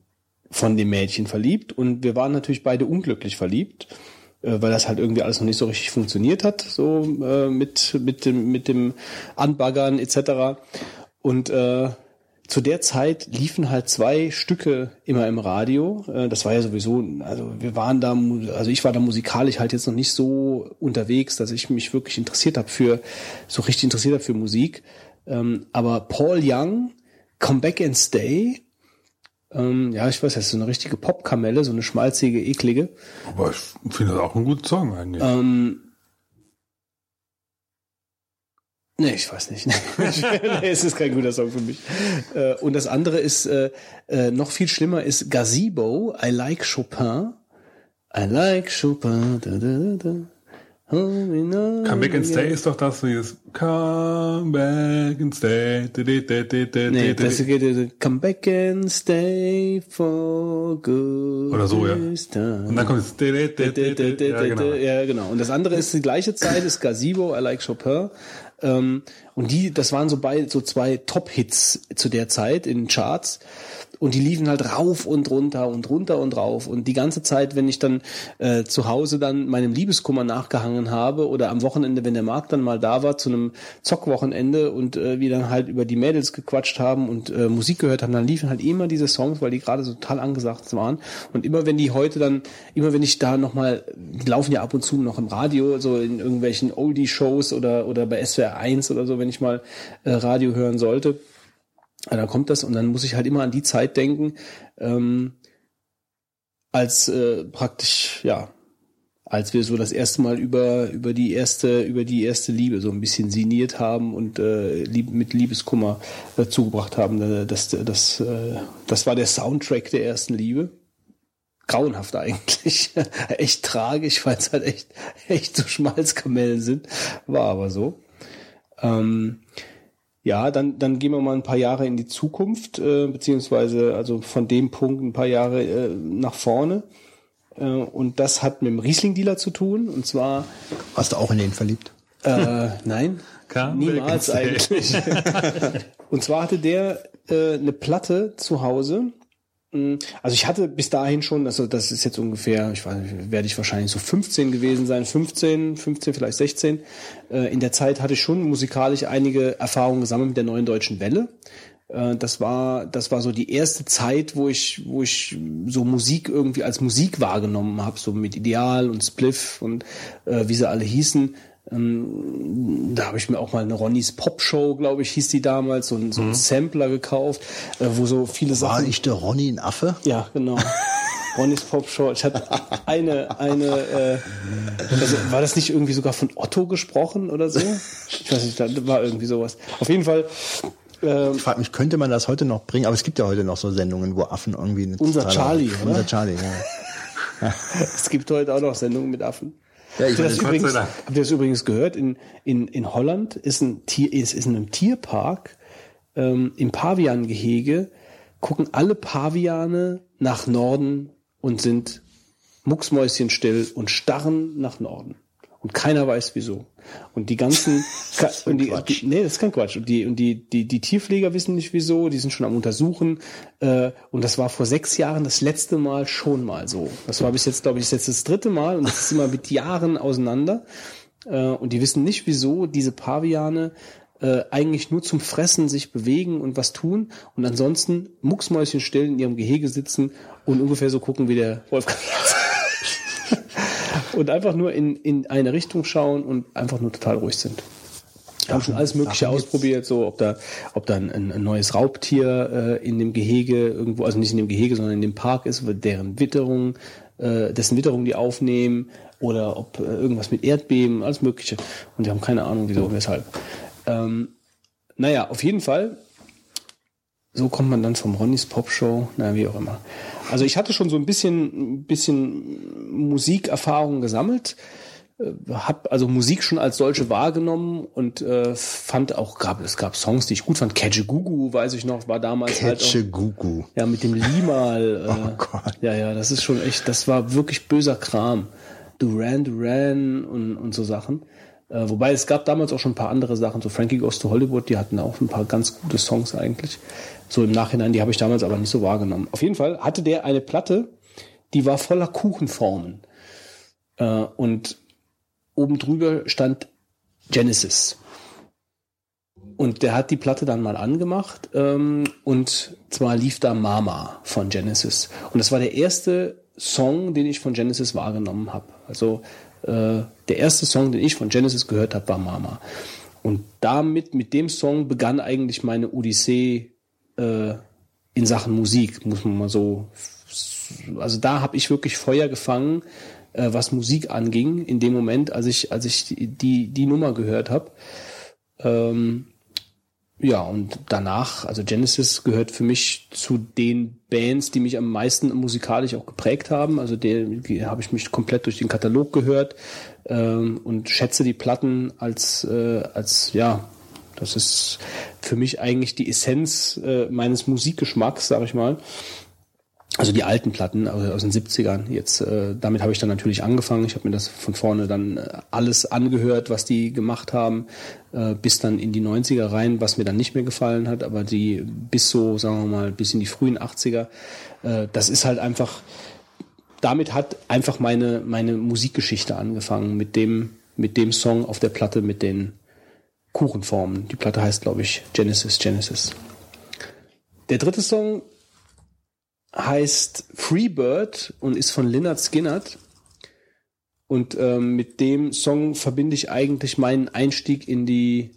von dem Mädchen verliebt. Und wir waren natürlich beide unglücklich verliebt, äh, weil das halt irgendwie alles noch nicht so richtig funktioniert hat, so äh, mit, mit, dem, mit dem Anbaggern etc. Und äh, zu der Zeit liefen halt zwei Stücke immer im Radio. Äh, Das war ja sowieso, also wir waren da, also ich war da musikalisch halt jetzt noch nicht so unterwegs, dass ich mich wirklich interessiert habe für, so richtig interessiert habe für Musik. Ähm, Aber Paul Young, Come Back and Stay, ähm, ja, ich weiß, das ist so eine richtige Popkamelle, so eine schmalzige, eklige. Aber ich finde das auch einen guten Song eigentlich. Ähm, Nee, ich weiß nicht. nee, es ist kein guter Song für mich. Äh, Und das andere ist, äh, äh, noch viel schlimmer ist Gazebo, I like Chopin. I like Chopin. Da, da, da. Come back and stay ist doch das, dieses Come back and stay. Nee, das geht, come back and stay for good. Oder so, ja. Und dann kommt es. Ja, genau. Ja, genau. Und das andere ist die gleiche Zeit, ist Gazebo, I like Chopin. Ähm, und die, das waren so bei so zwei Top-Hits zu der Zeit in Charts. Und die liefen halt rauf und runter und runter und rauf. Und die ganze Zeit, wenn ich dann äh, zu Hause dann meinem Liebeskummer nachgehangen habe oder am Wochenende, wenn der Markt dann mal da war, zu einem Zockwochenende und äh, wir dann halt über die Mädels gequatscht haben und äh, Musik gehört haben, dann liefen halt immer diese Songs, weil die gerade so total angesagt waren. Und immer wenn die heute dann, immer wenn ich da nochmal, die laufen ja ab und zu noch im Radio, so in irgendwelchen Oldie-Shows oder, oder bei SWR 1 oder so, wenn ich mal äh, Radio hören sollte, ja, dann kommt das und dann muss ich halt immer an die Zeit denken, ähm, als äh, praktisch, ja, als wir so das erste Mal über über die erste über die erste Liebe so ein bisschen sinniert haben und äh, lieb, mit Liebeskummer äh, zugebracht haben. Äh, Das das äh, das war der Soundtrack der ersten Liebe. Grauenhaft eigentlich, echt tragisch, weil es halt echt echt so Schmalzkamellen sind. War aber so. Ähm, ja, dann, dann gehen wir mal ein paar Jahre in die Zukunft, äh, beziehungsweise also von dem Punkt ein paar Jahre äh, nach vorne. Äh, und das hat mit dem Riesling-Dealer zu tun. Und zwar. Warst du auch in den verliebt? Äh, nein, Come niemals eigentlich. und zwar hatte der äh, eine Platte zu Hause. Also ich hatte bis dahin schon, also das ist jetzt ungefähr, ich weiß werde ich wahrscheinlich so 15 gewesen sein, 15, 15, vielleicht 16. Äh, In der Zeit hatte ich schon musikalisch einige Erfahrungen gesammelt mit der neuen deutschen Welle. Äh, Das war, das war so die erste Zeit, wo ich, wo ich so Musik irgendwie als Musik wahrgenommen habe, so mit Ideal und Spliff und äh, wie sie alle hießen. Ähm, da habe ich mir auch mal eine Ronnys Pop Show, glaube ich, hieß die damals, so, ein- so einen Sampler gekauft, äh, wo so viele War Sachen. ich der Ronny ein Affe? Ja, genau. Ronnys Pop Show. Ich hatte eine, eine, äh, also war das nicht irgendwie sogar von Otto gesprochen oder so? Ich weiß nicht, da war irgendwie sowas. Auf jeden Fall, ähm, Ich frage mich, könnte man das heute noch bringen? Aber es gibt ja heute noch so Sendungen, wo Affen irgendwie eine Unser Charlie, oder? Unser Charlie, ja. es gibt heute auch noch Sendungen mit Affen. Ja, ich Habt ihr, das übrigens, habt ihr das übrigens gehört? In, in, in Holland ist ein Tier, ist, ist in einem Tierpark, ähm, im Paviangehege, gucken alle Paviane nach Norden und sind mucksmäuschenstill und starren nach Norden. Und keiner weiß wieso. Und die ganzen, und die, Quatsch. die, nee, das ist kein Quatsch. Und die, und die, die, die Tierpfleger wissen nicht wieso, die sind schon am Untersuchen. Äh, und das war vor sechs Jahren das letzte Mal schon mal so. Das war bis jetzt, glaube ich, ist jetzt das dritte Mal und das ist immer mit Jahren auseinander. Äh, und die wissen nicht, wieso diese Paviane äh, eigentlich nur zum Fressen sich bewegen und was tun und ansonsten mucksmäuschenstill in ihrem Gehege sitzen und ungefähr so gucken wie der Wolfgang. und einfach nur in, in eine Richtung schauen und einfach nur total ruhig sind. Wir haben schon alles Mögliche ausprobiert, so ob da, ob da ein, ein neues Raubtier äh, in dem Gehege irgendwo, also nicht in dem Gehege, sondern in dem Park ist, deren Witterung, äh, dessen Witterung die aufnehmen, oder ob äh, irgendwas mit Erdbeben, alles Mögliche. Und wir haben keine Ahnung, wieso, weshalb. Ähm, naja, auf jeden Fall. So kommt man dann vom Ronnys Popshow, naja, wie auch immer. Also ich hatte schon so ein bisschen, bisschen Musikerfahrung gesammelt habe also Musik schon als solche wahrgenommen und äh, fand auch gab es gab Songs, die ich gut fand. Catche Gugu, weiß ich noch, war damals halt Ketsche auch, Gugu. ja mit dem Limal. Äh, Oh Gott. Ja, ja, das ist schon echt, das war wirklich böser Kram. Duran Duran und und so Sachen. Äh, wobei es gab damals auch schon ein paar andere Sachen, so Frankie Goes to Hollywood, die hatten auch ein paar ganz gute Songs eigentlich. So im Nachhinein, die habe ich damals aber nicht so wahrgenommen. Auf jeden Fall hatte der eine Platte, die war voller Kuchenformen. Äh, und oben drüber stand Genesis. Und der hat die Platte dann mal angemacht ähm, und zwar lief da Mama von Genesis. Und das war der erste Song, den ich von Genesis wahrgenommen habe. Also äh, der erste Song, den ich von Genesis gehört habe, war Mama. Und damit, mit dem Song begann eigentlich meine Odyssee äh, in Sachen Musik, muss man mal so. Also da habe ich wirklich Feuer gefangen, äh, was Musik anging, in dem Moment, als ich, als ich die, die, die Nummer gehört habe. Ähm, ja, und danach, also Genesis gehört für mich zu den Bands, die mich am meisten musikalisch auch geprägt haben. Also der habe ich mich komplett durch den Katalog gehört ähm, und schätze die Platten als, äh, als ja, das ist für mich eigentlich die Essenz äh, meines Musikgeschmacks, sag ich mal. Also die alten Platten aus den 70ern. Jetzt, äh, damit habe ich dann natürlich angefangen. Ich habe mir das von vorne dann äh, alles angehört, was die gemacht haben, äh, bis dann in die 90er rein, was mir dann nicht mehr gefallen hat, aber die bis so, sagen wir mal, bis in die frühen 80er, äh, das ist halt einfach, damit hat einfach meine, meine Musikgeschichte angefangen, mit dem, mit dem Song auf der Platte, mit den Kuchenformen. Die Platte heißt, glaube ich, Genesis, Genesis. Der dritte Song heißt Freebird und ist von Lynyrd Skynyrd. Und ähm, mit dem Song verbinde ich eigentlich meinen Einstieg in die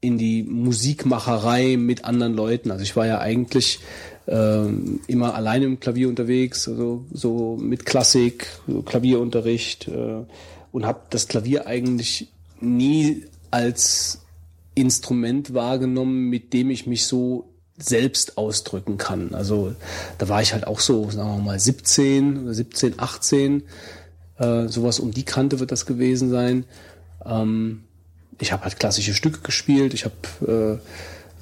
in die Musikmacherei mit anderen Leuten. Also ich war ja eigentlich ähm, immer alleine im Klavier unterwegs, also so mit Klassik, so Klavierunterricht äh, und habe das Klavier eigentlich nie als Instrument wahrgenommen, mit dem ich mich so selbst ausdrücken kann. Also da war ich halt auch so, sagen wir mal, 17 oder 17, 18, äh, sowas um die Kante wird das gewesen sein. Ähm, ich habe halt klassische Stücke gespielt, ich habe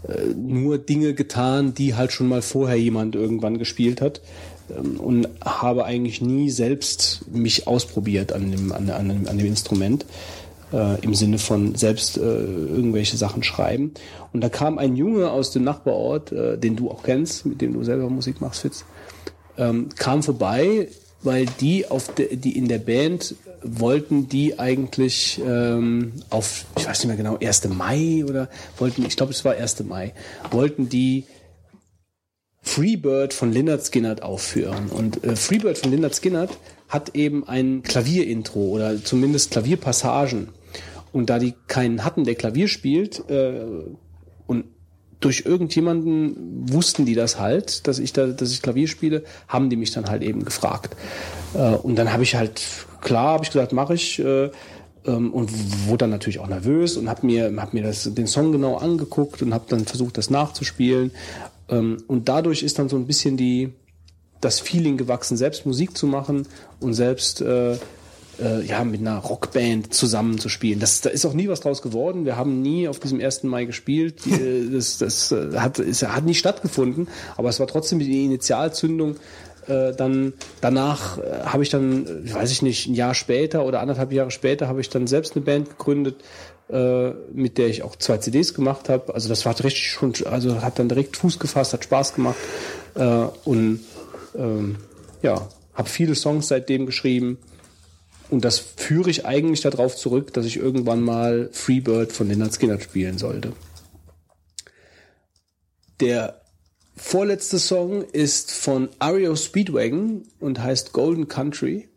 äh, äh, nur Dinge getan, die halt schon mal vorher jemand irgendwann gespielt hat ähm, und habe eigentlich nie selbst mich ausprobiert an dem, an, an, an dem Instrument äh, im Sinne von selbst äh, irgendwelche Sachen schreiben. Und da kam ein Junge aus dem Nachbarort, äh, den du auch kennst, mit dem du selber Musik machst, Fitz, ähm, kam vorbei, weil die auf de, die in der Band wollten die eigentlich ähm, auf, ich weiß nicht mehr genau, 1. Mai oder wollten, ich glaube es war 1. Mai, wollten die Freebird von Lynyrd Skynyrd aufführen. Und äh, Freebird von Lynyrd Skynyrd hat eben ein Klavierintro oder zumindest Klavierpassagen. Und da die keinen hatten, der Klavier spielt, äh, und durch irgendjemanden wussten die das halt, dass ich da, dass ich Klavier spiele, haben die mich dann halt eben gefragt. Äh, und dann habe ich halt, klar, habe ich gesagt, mache ich. Äh, ähm, und wurde dann natürlich auch nervös und habe mir, hab mir das, den Song genau angeguckt und habe dann versucht, das nachzuspielen. Ähm, und dadurch ist dann so ein bisschen die, das Feeling gewachsen, selbst Musik zu machen und selbst äh, äh, ja, mit einer Rockband zusammenzuspielen. Das, da ist auch nie was draus geworden. Wir haben nie auf diesem 1. Mai gespielt. Die, äh, das das äh, hat, ist, hat nie stattgefunden, aber es war trotzdem die Initialzündung. Äh, dann danach habe ich dann, weiß ich nicht, ein Jahr später oder anderthalb Jahre später habe ich dann selbst eine Band gegründet, mit der ich auch zwei CDs gemacht habe. Also das war richtig schon, also hat dann direkt Fuß gefasst, hat Spaß gemacht und ähm, ja, habe viele Songs seitdem geschrieben und das führe ich eigentlich darauf zurück, dass ich irgendwann mal Freebird von Leonard Skinner spielen sollte. Der vorletzte Song ist von Ario Speedwagon und heißt Golden Country.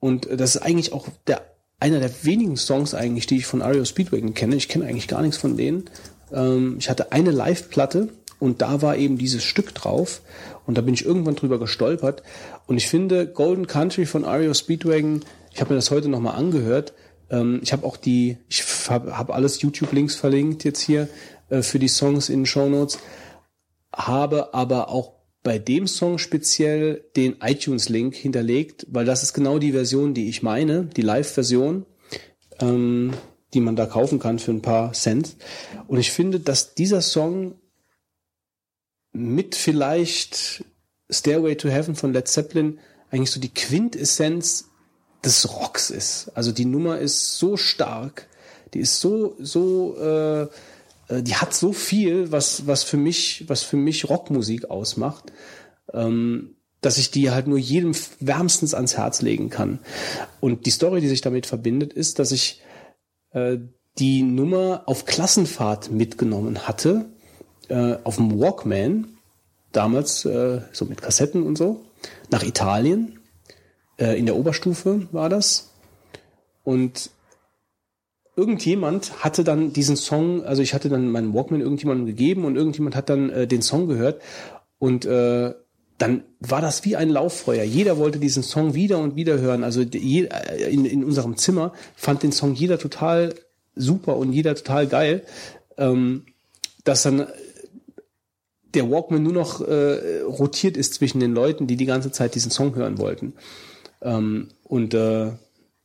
Und das ist eigentlich auch der, einer der wenigen Songs eigentlich, die ich von Ario Speedwagon kenne. Ich kenne eigentlich gar nichts von denen. Ähm, ich hatte eine Live-Platte und da war eben dieses Stück drauf. Und da bin ich irgendwann drüber gestolpert. Und ich finde Golden Country von Ario Speedwagon, ich habe mir das heute nochmal angehört. Ähm, ich habe auch die, ich habe hab alles YouTube-Links verlinkt jetzt hier äh, für die Songs in den Show Notes. Habe aber auch bei dem Song speziell den iTunes-Link hinterlegt, weil das ist genau die Version, die ich meine, die Live-Version, ähm, die man da kaufen kann für ein paar Cent. Und ich finde, dass dieser Song mit vielleicht Stairway to Heaven von Led Zeppelin eigentlich so die Quintessenz des Rocks ist. Also die Nummer ist so stark, die ist so so äh, äh, die hat so viel, was was für mich was für mich Rockmusik ausmacht, ähm, dass ich die halt nur jedem wärmstens ans Herz legen kann. Und die Story, die sich damit verbindet, ist, dass ich äh, die Nummer auf Klassenfahrt mitgenommen hatte äh, auf dem Walkman, damals äh, so mit Kassetten und so, nach Italien. Äh, in der Oberstufe war das. Und irgendjemand hatte dann diesen Song, also ich hatte dann meinen Walkman irgendjemandem gegeben und irgendjemand hat dann äh, den Song gehört und äh, dann war das wie ein Lauffeuer. Jeder wollte diesen Song wieder und wieder hören. Also äh, in, in unserem Zimmer fand den Song jeder total super und jeder total geil, ähm, dass dann der Walkman nur noch äh, rotiert ist zwischen den Leuten, die die ganze Zeit diesen Song hören wollten. Ähm, und äh,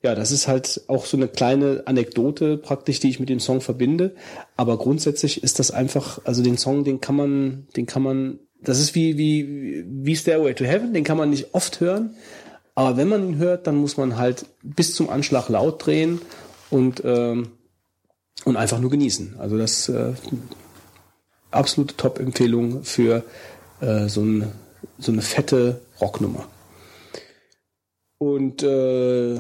ja, das ist halt auch so eine kleine Anekdote praktisch, die ich mit dem Song verbinde. Aber grundsätzlich ist das einfach, also den Song, den kann man, den kann man, das ist wie, wie, wie Stairway to Heaven, den kann man nicht oft hören. Aber wenn man ihn hört, dann muss man halt bis zum Anschlag laut drehen und, ähm, und einfach nur genießen. Also das äh, absolute Top-Empfehlung für äh, so, ein, so eine fette Rocknummer. Und äh,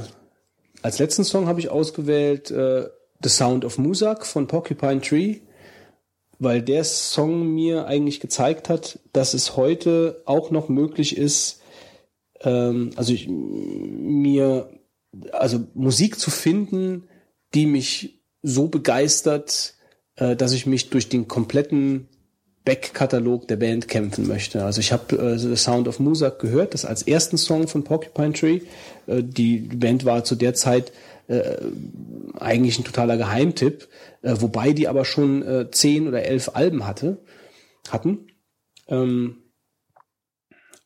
als letzten Song habe ich ausgewählt äh, The Sound of Musak von Porcupine Tree, weil der Song mir eigentlich gezeigt hat, dass es heute auch noch möglich ist, ähm, also ich, mir, also Musik zu finden, die mich so begeistert, äh, dass ich mich durch den kompletten Backkatalog der Band kämpfen möchte. Also ich habe äh, The Sound of Musak gehört, das als ersten Song von Porcupine Tree. Äh, die Band war zu der Zeit äh, eigentlich ein totaler Geheimtipp, äh, wobei die aber schon äh, zehn oder elf Alben hatte, hatten. Ähm,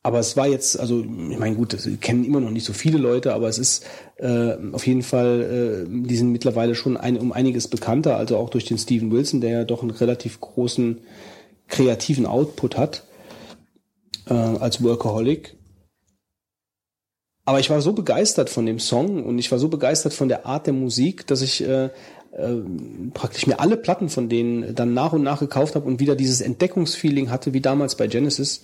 aber es war jetzt, also ich meine, gut, das kennen immer noch nicht so viele Leute, aber es ist äh, auf jeden Fall, äh, die sind mittlerweile schon ein, um einiges bekannter, also auch durch den Steven Wilson, der ja doch einen relativ großen kreativen Output hat äh, als Workaholic. Aber ich war so begeistert von dem Song und ich war so begeistert von der Art der Musik, dass ich äh, äh, praktisch mir alle Platten von denen dann nach und nach gekauft habe und wieder dieses Entdeckungsfeeling hatte, wie damals bei Genesis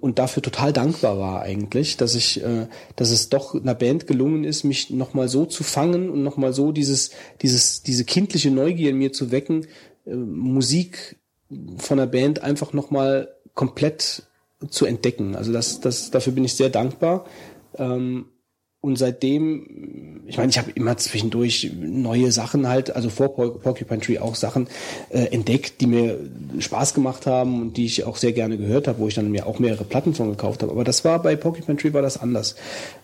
und dafür total dankbar war eigentlich, dass ich, äh, dass es doch einer Band gelungen ist, mich nochmal so zu fangen und nochmal so dieses, dieses, diese kindliche Neugier in mir zu wecken, äh, Musik von der Band einfach nochmal komplett zu entdecken. Also das, das, dafür bin ich sehr dankbar. Ähm, und seitdem, ich meine, ich habe immer zwischendurch neue Sachen halt, also vor Porcupine Tree auch Sachen äh, entdeckt, die mir Spaß gemacht haben und die ich auch sehr gerne gehört habe, wo ich dann mir auch mehrere Platten von gekauft habe. Aber das war bei Porcupine Tree war das anders.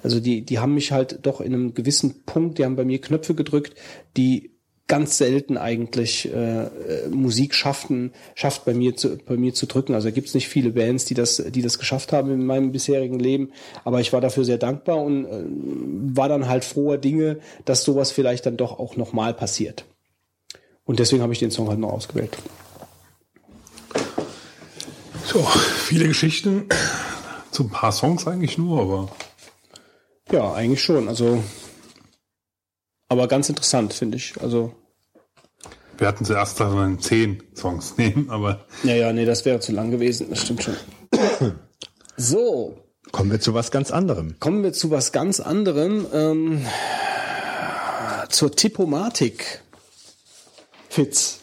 Also die, die haben mich halt doch in einem gewissen Punkt, die haben bei mir Knöpfe gedrückt, die ganz selten eigentlich äh, äh, Musik schafften, schafft bei mir zu bei mir zu drücken. Also gibt es nicht viele Bands, die das die das geschafft haben in meinem bisherigen Leben. Aber ich war dafür sehr dankbar und äh, war dann halt froher Dinge, dass sowas vielleicht dann doch auch nochmal passiert. Und deswegen habe ich den Song halt noch ausgewählt. So, viele Geschichten zu ein paar Songs eigentlich nur, aber ja, eigentlich schon. Also aber ganz interessant, finde ich. Also. Wir hatten zuerst dann zehn Songs nehmen, aber. Ja, ja, nee, das wäre zu lang gewesen, das stimmt schon. so. Kommen wir zu was ganz anderem. Kommen wir zu was ganz anderem. Ähm, zur Tippomatik. Fitz.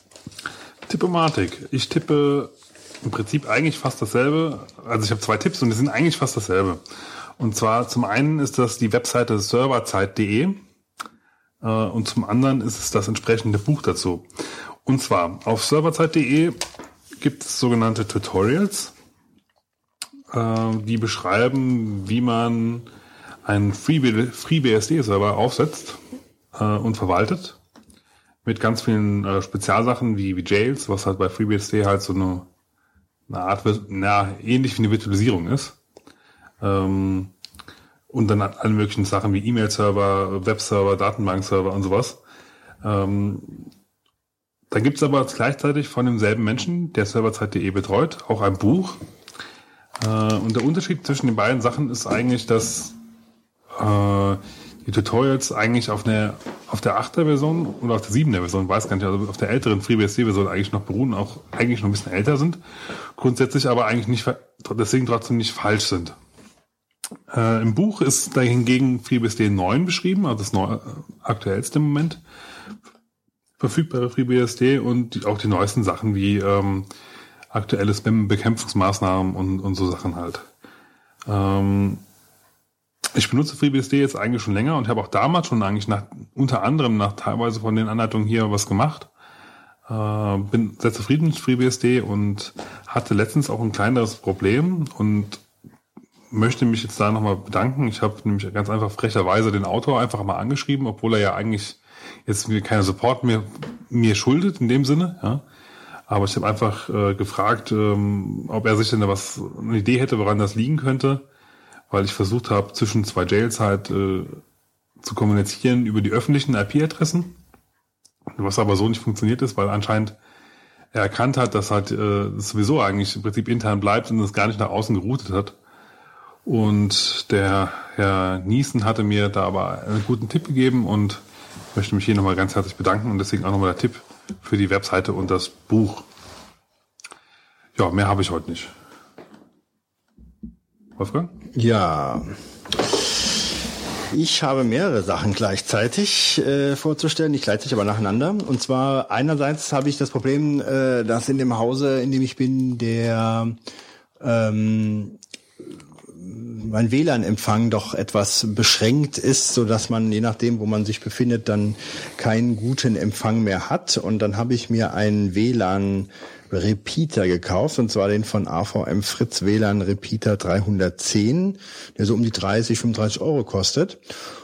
Tippomatik. Ich tippe im Prinzip eigentlich fast dasselbe. Also ich habe zwei Tipps und die sind eigentlich fast dasselbe. Und zwar zum einen ist das die Webseite serverzeit.de. Äh, und zum anderen ist es das entsprechende Buch dazu. Und zwar auf serverzeit.de gibt es sogenannte Tutorials, äh, die beschreiben, wie man einen FreeBSD-Server aufsetzt äh, und verwaltet. Mit ganz vielen Spezialsachen wie, wie Jails, was halt bei FreeBSD halt so eine, eine Art, na, ähnlich wie eine Virtualisierung ist. Ähm, und dann alle möglichen Sachen wie E-Mail-Server, Web-Server, Datenbank-Server und sowas. Ähm, dann gibt es aber gleichzeitig von demselben Menschen, der serverzeit.de betreut, auch ein Buch. Äh, und der Unterschied zwischen den beiden Sachen ist eigentlich, dass äh, die Tutorials eigentlich auf, eine, auf der 8er Version oder auf der 7er Version, weiß gar nicht, also auf der älteren FreeBSD-Version eigentlich noch beruhen, auch eigentlich noch ein bisschen älter sind, grundsätzlich aber eigentlich nicht, deswegen trotzdem nicht falsch sind. Äh, Im Buch ist da hingegen FreeBSD 9 beschrieben, also das neu, aktuellste im Moment verfügbare FreeBSD und auch die neuesten Sachen wie ähm, aktuelle Spam-Bekämpfungsmaßnahmen und, und so Sachen halt. Ähm, ich benutze FreeBSD jetzt eigentlich schon länger und habe auch damals schon eigentlich nach, unter anderem nach teilweise von den Anleitungen hier was gemacht. Äh, bin sehr zufrieden mit FreeBSD und hatte letztens auch ein kleineres Problem und möchte mich jetzt da nochmal bedanken. Ich habe nämlich ganz einfach frecherweise den Autor einfach mal angeschrieben, obwohl er ja eigentlich jetzt mir keine Support mehr mir schuldet in dem Sinne. Ja. Aber ich habe einfach äh, gefragt, ähm, ob er sich denn da was eine Idee hätte, woran das liegen könnte, weil ich versucht habe, zwischen zwei Jails halt äh, zu kommunizieren über die öffentlichen IP-Adressen, was aber so nicht funktioniert ist, weil anscheinend er erkannt hat, dass halt äh, das sowieso eigentlich im Prinzip intern bleibt und es gar nicht nach außen geroutet hat. Und der Herr Niesen hatte mir da aber einen guten Tipp gegeben und möchte mich hier nochmal ganz herzlich bedanken und deswegen auch nochmal der Tipp für die Webseite und das Buch. Ja, mehr habe ich heute nicht. Wolfgang? Ja. Ich habe mehrere Sachen gleichzeitig äh, vorzustellen, nicht gleichzeitig, aber nacheinander. Und zwar einerseits habe ich das Problem, äh, dass in dem Hause, in dem ich bin, der ähm, mein WLAN-Empfang doch etwas beschränkt ist, so dass man je nachdem, wo man sich befindet, dann keinen guten Empfang mehr hat. Und dann habe ich mir einen WLAN Repeater gekauft, und zwar den von AVM Fritz WLAN Repeater 310, der so um die 30, 35 Euro kostet.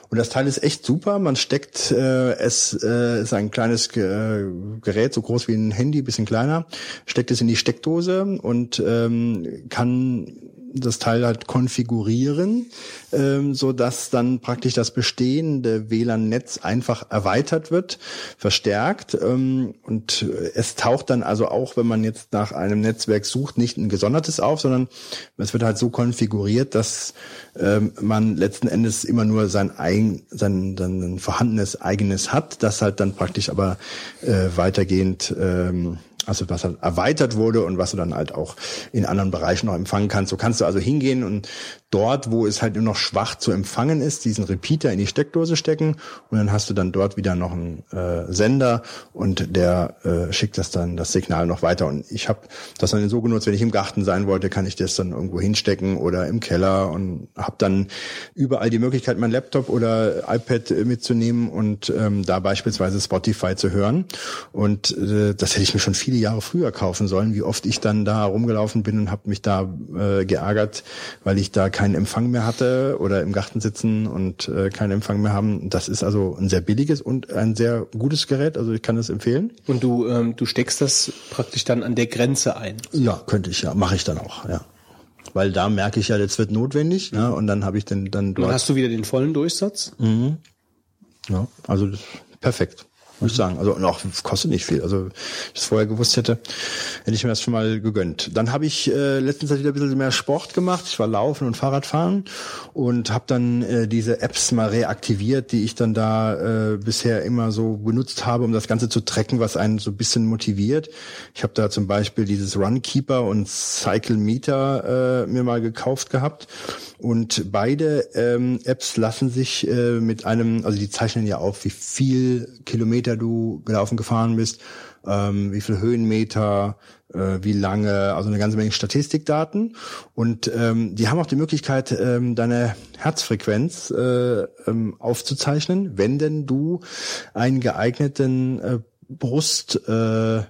Und das Teil ist echt super. Man steckt äh, es äh, ist ein kleines äh, Gerät, so groß wie ein Handy, bisschen kleiner, steckt es in die Steckdose und ähm, kann das Teil halt konfigurieren, ähm, so dass dann praktisch das bestehende WLAN-Netz einfach erweitert wird, verstärkt ähm, und es taucht dann also auch, wenn man jetzt nach einem Netzwerk sucht, nicht ein gesondertes auf, sondern es wird halt so konfiguriert, dass ähm, man letzten Endes immer nur sein eigen, sein, sein vorhandenes eigenes hat, das halt dann praktisch aber äh, weitergehend ähm, also was halt erweitert wurde und was du dann halt auch in anderen Bereichen noch empfangen kannst. So kannst du also hingehen und dort, wo es halt nur noch schwach zu empfangen ist, diesen Repeater in die Steckdose stecken und dann hast du dann dort wieder noch einen äh, Sender und der äh, schickt das dann das Signal noch weiter. Und ich habe das dann so genutzt, wenn ich im Garten sein wollte, kann ich das dann irgendwo hinstecken oder im Keller und habe dann überall die Möglichkeit, mein Laptop oder iPad mitzunehmen und ähm, da beispielsweise Spotify zu hören. Und äh, das hätte ich mir schon viele Jahre früher kaufen sollen, wie oft ich dann da rumgelaufen bin und habe mich da äh, geärgert, weil ich da keinen Empfang mehr hatte oder im Garten sitzen und äh, keinen Empfang mehr haben. Das ist also ein sehr billiges und ein sehr gutes Gerät. Also ich kann es empfehlen. Und du, ähm, du steckst das praktisch dann an der Grenze ein. Ja, könnte ich ja, mache ich dann auch, ja. Weil da merke ich ja, jetzt wird notwendig, ja, und dann habe ich den dann dort. Dann hast du wieder den vollen Durchsatz. Mhm. Ja, also das, perfekt muss ich sagen. Also und auch kostet nicht viel. Also, ich es vorher gewusst hätte, hätte ich mir das schon mal gegönnt. Dann habe ich äh, letztens wieder ein bisschen mehr Sport gemacht. Ich war Laufen und Fahrradfahren und habe dann äh, diese Apps mal reaktiviert, die ich dann da äh, bisher immer so benutzt habe, um das Ganze zu tracken, was einen so ein bisschen motiviert. Ich habe da zum Beispiel dieses Runkeeper und Cycle Meter äh, mir mal gekauft gehabt. Und beide ähm, Apps lassen sich äh, mit einem, also die zeichnen ja auf, wie viel Kilometer du gelaufen gefahren bist, ähm, wie viel Höhenmeter, äh, wie lange, also eine ganze Menge Statistikdaten. Und ähm, die haben auch die Möglichkeit, ähm, deine Herzfrequenz äh, ähm, aufzuzeichnen, wenn denn du einen geeigneten äh, Brust äh,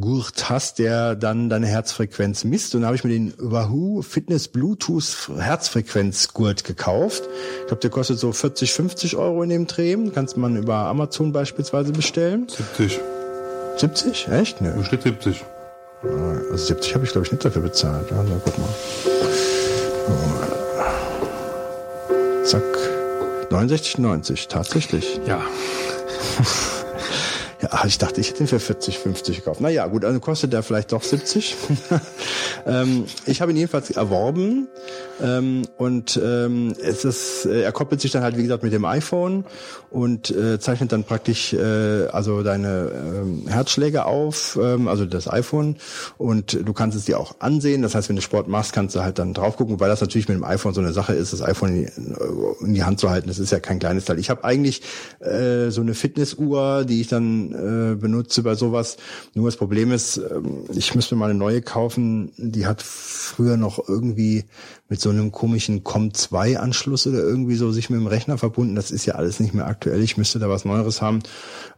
Gurt hast, der dann deine Herzfrequenz misst. Und da habe ich mir den Wahoo Fitness Bluetooth Herzfrequenzgurt gekauft. Ich glaube, der kostet so 40, 50 Euro in dem Dreh. Kannst man über Amazon beispielsweise bestellen. 70. 70? Echt? Ne. Da steht 70. Also 70 habe ich, glaube ich, nicht dafür bezahlt. Ja, na, guck mal. Zack. 69,90. Tatsächlich. Ja. Ja, ich dachte, ich hätte ihn für 40, 50 gekauft. Naja, gut, also kostet der vielleicht doch 70. ähm, ich habe ihn jedenfalls erworben ähm, und ähm, es ist, äh, er koppelt sich dann halt, wie gesagt, mit dem iPhone und äh, zeichnet dann praktisch äh, also deine ähm, Herzschläge auf, ähm, also das iPhone und du kannst es dir auch ansehen. Das heißt, wenn du Sport machst, kannst du halt dann drauf gucken, weil das natürlich mit dem iPhone so eine Sache ist, das iPhone in die, in die Hand zu halten. Das ist ja kein kleines Teil. Ich habe eigentlich äh, so eine Fitnessuhr, die ich dann äh, benutze bei sowas. Nur das Problem ist, äh, ich müsste mal eine neue kaufen. Die hat früher noch irgendwie mit so einem komischen COM2-Anschluss oder irgendwie so sich mit dem Rechner verbunden. Das ist ja alles nicht mehr aktuell. Ich müsste da was Neueres haben,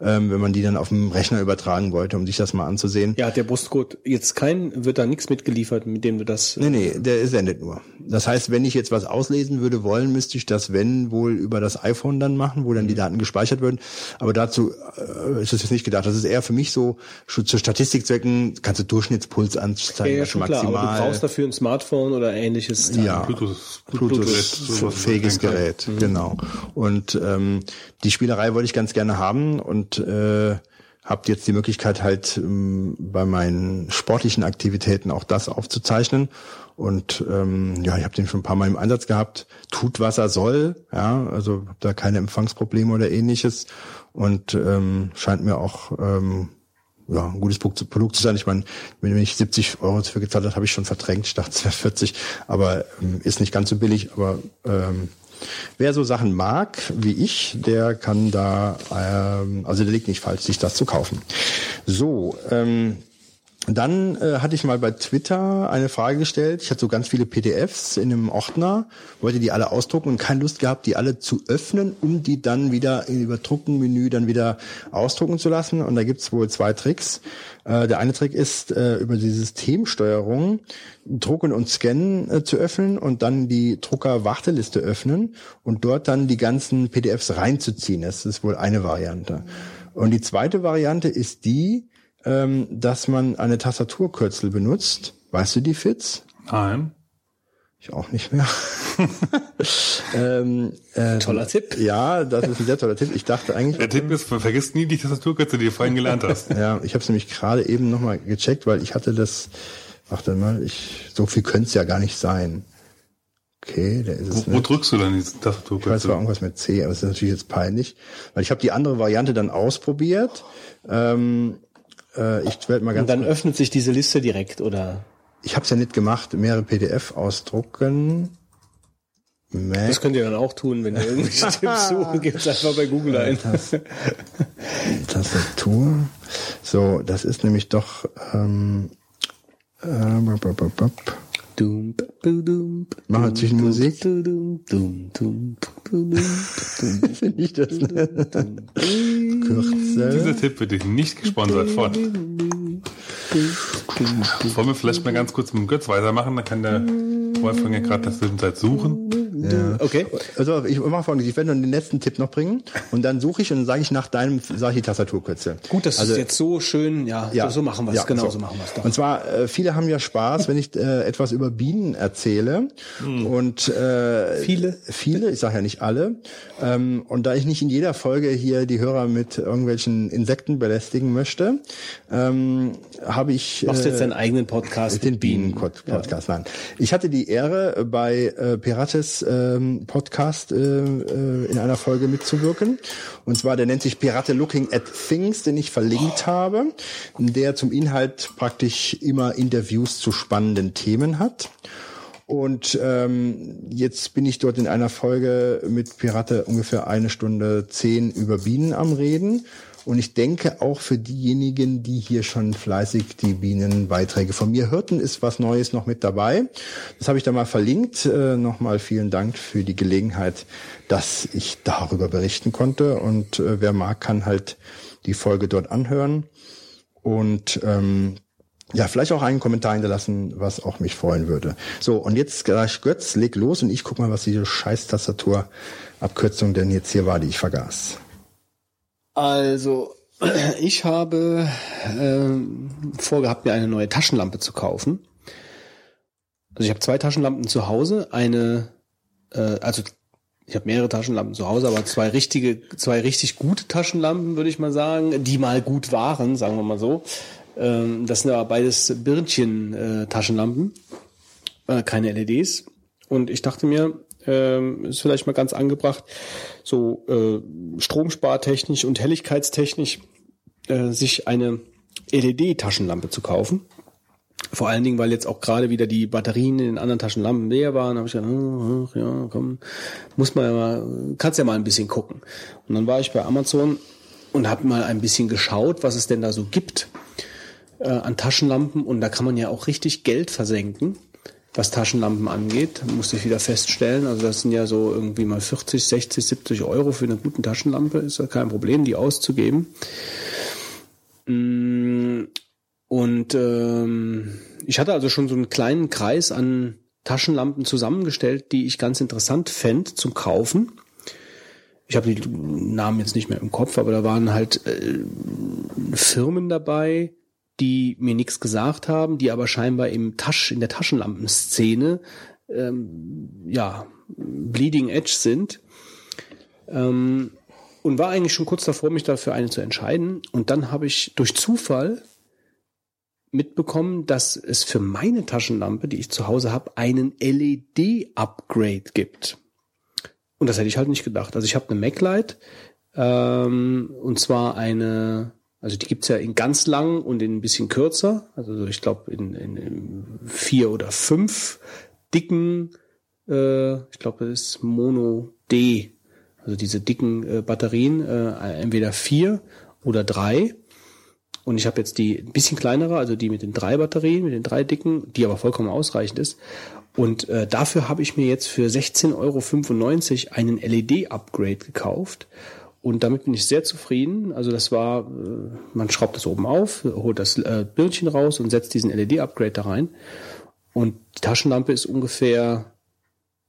ähm, wenn man die dann auf dem Rechner übertragen wollte, um sich das mal anzusehen. Ja, der Brustcode jetzt kein, wird da nichts mitgeliefert, mit dem du das. Nee, nee, der sendet nur. Das heißt, wenn ich jetzt was auslesen würde wollen, müsste ich das, wenn, wohl über das iPhone dann machen, wo dann die Daten gespeichert würden. Aber dazu äh, ist es jetzt nicht gedacht. Das ist eher für mich so, zu Statistikzwecken kannst du Durchschnittspuls anzeigen, ja, ja, schon maximal. Klar, aber du brauchst dafür ein Smartphone oder ähnliches ja, Bluetooth, Bluetooth, fähiges Gerät, mhm. genau. Und ähm, die Spielerei wollte ich ganz gerne haben und äh, habt jetzt die Möglichkeit halt ähm, bei meinen sportlichen Aktivitäten auch das aufzuzeichnen. Und ähm, ja, ich habe den schon ein paar Mal im Einsatz gehabt. Tut was er soll, ja, also hab da keine Empfangsprobleme oder ähnliches. Und ähm, scheint mir auch ähm, ja, ein gutes Produkt zu sein. Ich meine, wenn ich 70 Euro dafür gezahlt habe, habe ich schon verdrängt. Ich dachte, es wäre 40, aber ähm, ist nicht ganz so billig. Aber ähm, wer so Sachen mag wie ich, der kann da, ähm, also der liegt nicht falsch, sich das zu kaufen. So, ähm, dann äh, hatte ich mal bei Twitter eine Frage gestellt. Ich hatte so ganz viele PDFs in einem Ordner, wollte die alle ausdrucken und keine Lust gehabt, die alle zu öffnen, um die dann wieder über Druckenmenü dann wieder ausdrucken zu lassen. Und da gibt's wohl zwei Tricks. Äh, der eine Trick ist, äh, über die Systemsteuerung Drucken und Scannen äh, zu öffnen und dann die Drucker-Warteliste öffnen und dort dann die ganzen PDFs reinzuziehen. Das ist wohl eine Variante. Und die zweite Variante ist die, ähm, dass man eine Tastaturkürzel benutzt. Weißt du die, Fitz? Nein. Ich auch nicht mehr. ähm, äh, Toller Tipp. Ja, das ist ein sehr toller Tipp. Ich dachte eigentlich. Der Tipp ist, vergiss nie die Tastaturkürze, die du vorhin gelernt hast. Ja, ich habe es nämlich gerade eben nochmal gecheckt, weil ich hatte das. Warte mal, ich so viel könnte es ja gar nicht sein. Okay, der ist es Wo, wo nicht. drückst du dann die Ich weiß, war irgendwas mit C, aber es ist natürlich jetzt peinlich, weil ich habe die andere Variante dann ausprobiert. Ähm, äh, ich werde mal ganz Und dann öffnet sich diese Liste direkt, oder? Ich habe es ja nicht gemacht, mehrere PDF ausdrucken. Mac, Das könnt ihr dann auch tun, wenn ihr irgendwelche Tipps suchen, gebt einfach bei Google ein. Tastatur. So, das ist nämlich doch ähm, äh, bop, bop, bop. Dum, dum, Machen wir Zwischenmusik? dum, dum, dum, dum, dum, dum, Finde ich das dum. Kürzel. Dieser Tipp wird dich nicht gesponsert von. Wollen wir vielleicht mal ganz kurz mit dem Götz weitermachen? Dann kann der Wolfgang ja gerade das Zwischenzeit suchen. Okay. Also ich mache folgendes, ich werde nur den letzten Tipp noch bringen und dann suche ich und sage ich nach deinem, sage ich die Tastaturkürzel. Gut, das Also- ist jetzt so schön, ja, Ja, so machen wir es, ja, genau so. so machen wir es. Und zwar, äh, viele haben ja Spaß, wenn ich äh, etwas über Bienen erzähle. Und äh, Viele? Viele, ich sage ja nicht alle. Ähm, und da ich nicht in jeder Folge hier die Hörer mit irgendwelchen Insekten belästigen möchte, ähm, habe ich Machst du äh, jetzt deinen eigenen Podcast den? Bienen-Podcast. Nein. Ich hatte die Ehre, äh, bei äh, Pirates ähm, Podcast äh, äh, in einer Folge mitzuwirken. Und zwar, der nennt sich Pirate Looking at Things, den ich verlinkt habe, der zum Inhalt praktisch immer Interviews zu spannenden Themen hat. Und ähm, jetzt bin ich dort in einer Folge mit Pirate ungefähr eine Stunde zehn über Bienen am Reden. Und ich denke auch für diejenigen, die hier schon fleißig die Bienenbeiträge von mir hörten, ist was Neues noch mit dabei. Das habe ich da mal verlinkt. Äh, Nochmal vielen Dank für die Gelegenheit, dass ich darüber berichten konnte. Und äh, wer mag, kann halt die Folge dort anhören. Und ähm, ja, vielleicht auch einen Kommentar hinterlassen, was auch mich freuen würde. So, und jetzt gleich Götz, leg los und ich guck mal, was diese scheiß Tastaturabkürzung denn jetzt hier war, die ich vergaß. Also, ich habe ähm, vorgehabt, mir eine neue Taschenlampe zu kaufen. Also ich habe zwei Taschenlampen zu Hause, eine, äh, also ich habe mehrere Taschenlampen zu Hause, aber zwei richtige, zwei richtig gute Taschenlampen, würde ich mal sagen, die mal gut waren, sagen wir mal so. Ähm, das sind aber beides Birnchen-Taschenlampen, äh, keine LEDs. Und ich dachte mir, ähm, ist vielleicht mal ganz angebracht, so äh, stromspartechnisch und helligkeitstechnisch äh, sich eine LED-Taschenlampe zu kaufen. Vor allen Dingen, weil jetzt auch gerade wieder die Batterien in den anderen Taschenlampen leer waren, habe ich gedacht, ach, ja, komm, muss man ja mal, kannst ja mal ein bisschen gucken. Und dann war ich bei Amazon und habe mal ein bisschen geschaut, was es denn da so gibt äh, an Taschenlampen. Und da kann man ja auch richtig Geld versenken, was Taschenlampen angeht. Musste ich wieder feststellen. Also das sind ja so irgendwie mal 40, 60, 70 Euro für eine gute Taschenlampe. Ist ja kein Problem, die auszugeben. Mm, Und ähm, ich hatte also schon so einen kleinen Kreis an Taschenlampen zusammengestellt, die ich ganz interessant fände zum Kaufen. Ich habe die Namen jetzt nicht mehr im Kopf, aber da waren halt äh, Firmen dabei, die mir nichts gesagt haben, die aber scheinbar im Tasch, in der Taschenlampenszene ähm, ja, bleeding edge sind. Ähm, und war eigentlich schon kurz davor, mich dafür eine zu entscheiden. Und dann habe ich durch Zufall mitbekommen, dass es für meine Taschenlampe, die ich zu Hause habe, einen LED-Upgrade gibt. Und das hätte ich halt nicht gedacht. Also ich habe eine MacLight ähm, und zwar eine, also die gibt's ja in ganz lang und in ein bisschen kürzer. Also so, ich glaube in, in, in vier oder fünf dicken, äh, ich glaube das ist Mono D, also diese dicken äh, Batterien, äh, entweder vier oder drei. Und ich habe jetzt die ein bisschen kleinere, also die mit den drei Batterien, mit den drei dicken, die aber vollkommen ausreichend ist. Und äh, dafür habe ich mir jetzt für 16,95 Euro einen LED-Upgrade gekauft. Und damit bin ich sehr zufrieden. Also das war, äh, man schraubt das oben auf, holt das äh, Birnchen raus und setzt diesen LED-Upgrade da rein. Und die Taschenlampe ist ungefähr,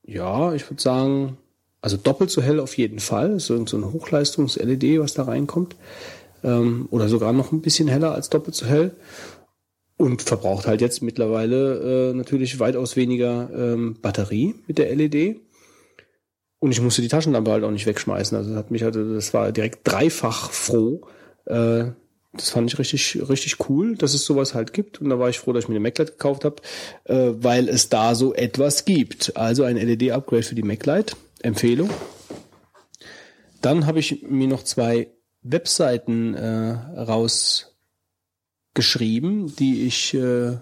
ja, ich würde sagen, also doppelt so hell auf jeden Fall. So ein Hochleistungs-LED, was da reinkommt. Ähm, oder sogar noch ein bisschen heller als doppelt so hell. und verbraucht halt jetzt mittlerweile äh, natürlich weitaus weniger ähm, Batterie mit der LED. Und ich musste die Taschenlampe halt auch nicht wegschmeißen. Also das hat mich halt, das war direkt dreifach froh. Äh, das fand ich richtig, richtig cool, dass es sowas halt gibt. Und da war ich froh, dass ich mir eine MacLight gekauft habe, äh, weil es da so etwas gibt. Also ein LED-Upgrade für die MacLight. Empfehlung. Dann habe ich mir noch zwei Webseiten äh, rausgeschrieben, die ich, äh,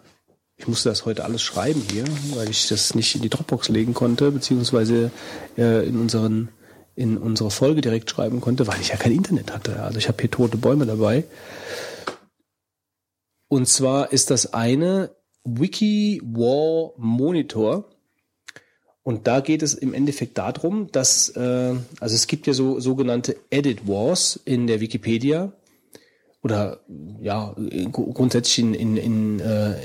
ich musste das heute alles schreiben hier, weil ich das nicht in die Dropbox legen konnte, beziehungsweise äh, in unseren in unsere Folge direkt schreiben konnte, weil ich ja kein Internet hatte. Also ich habe hier tote Bäume dabei. Und zwar ist das eine Wiki War Monitor. Und da geht es im Endeffekt darum, dass, äh, also es gibt ja so sogenannte Edit Wars in der Wikipedia oder ja grundsätzlich in, in, in, äh,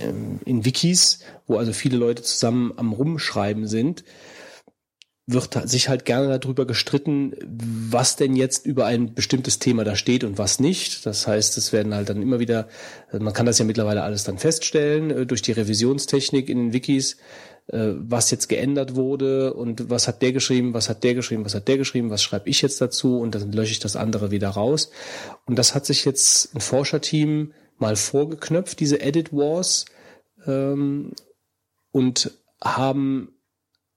in Wikis, wo also viele Leute zusammen am Rumschreiben sind wird sich halt gerne darüber gestritten, was denn jetzt über ein bestimmtes Thema da steht und was nicht. Das heißt, es werden halt dann immer wieder, man kann das ja mittlerweile alles dann feststellen äh, durch die Revisionstechnik in den Wikis, äh, was jetzt geändert wurde und was hat der geschrieben, was hat der geschrieben, was hat der geschrieben, was schreibe ich jetzt dazu und dann lösche ich das andere wieder raus. Und das hat sich jetzt ein Forscherteam mal vorgeknöpft, diese Edit Wars, ähm, und haben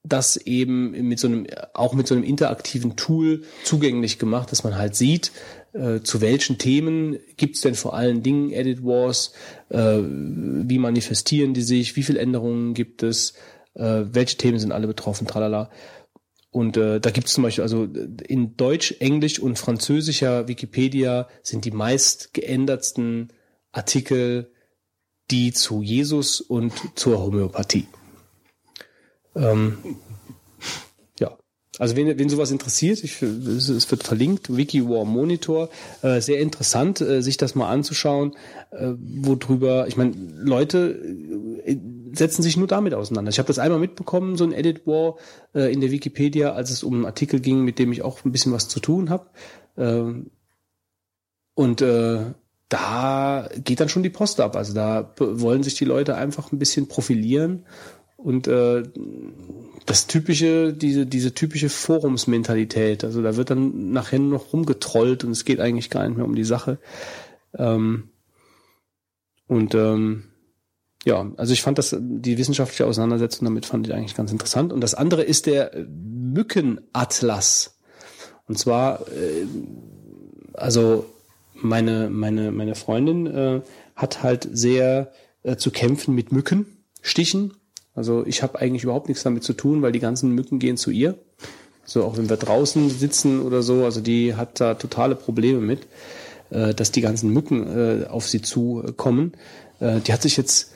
das eben mit so einem, auch mit so einem interaktiven Tool zugänglich gemacht, dass man halt sieht, äh, zu welchen Themen gibt's denn vor allen Dingen Edit Wars, äh, wie manifestieren die sich, wie viele Änderungen gibt es, äh, welche Themen sind alle betroffen, tralala. Und äh, da gibt's zum Beispiel, also in Deutsch, Englisch und französischer Wikipedia sind die meist geändertsten Artikel die zu Jesus und zur Homöopathie. Ähm, ja, also wen, wen sowas interessiert, ich, es wird verlinkt, WikiWar Monitor, äh, sehr interessant, äh, sich das mal anzuschauen, äh, worüber, ich meine, Leute äh, setzen sich nur damit auseinander. Ich habe das einmal mitbekommen, so ein Edit War äh, in der Wikipedia, als es um einen Artikel ging, mit dem ich auch ein bisschen was zu tun habe. Äh, und äh, da geht dann schon die Post ab. Also da wollen sich die Leute einfach ein bisschen profilieren und äh, das typische, diese, diese typische Forumsmentalität. Also da wird dann nachher noch rumgetrollt und es geht eigentlich gar nicht mehr um die Sache. Ähm, und ähm, ja, also ich fand das, die wissenschaftliche Auseinandersetzung damit fand ich eigentlich ganz interessant. Und das andere ist der Mückenatlas. Und zwar, äh, also meine, meine, meine Freundin äh, hat halt sehr äh, zu kämpfen mit Mückenstichen also ich habe eigentlich überhaupt nichts damit zu tun, weil die ganzen Mücken gehen zu ihr. So auch wenn wir draußen sitzen oder so, also die hat da totale Probleme mit, äh, dass die ganzen Mücken äh, auf sie zukommen. Äh, die hat sich jetzt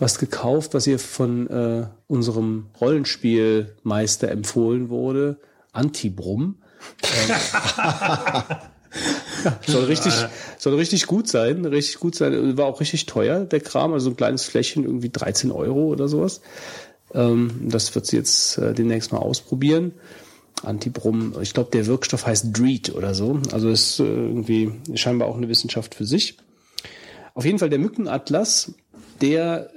was gekauft, was ihr von äh, unserem Rollenspielmeister empfohlen wurde, Antibrum. Ähm, soll richtig, soll richtig gut sein, richtig gut sein. War auch richtig teuer, der Kram, also ein kleines Fläschchen, irgendwie 13 Euro oder sowas. Ähm, das wird sie jetzt äh, demnächst mal ausprobieren. Antibrum, ich glaube, der Wirkstoff heißt Dreed oder so. Also ist äh, irgendwie scheinbar auch eine Wissenschaft für sich. Auf jeden Fall der Mückenatlas, der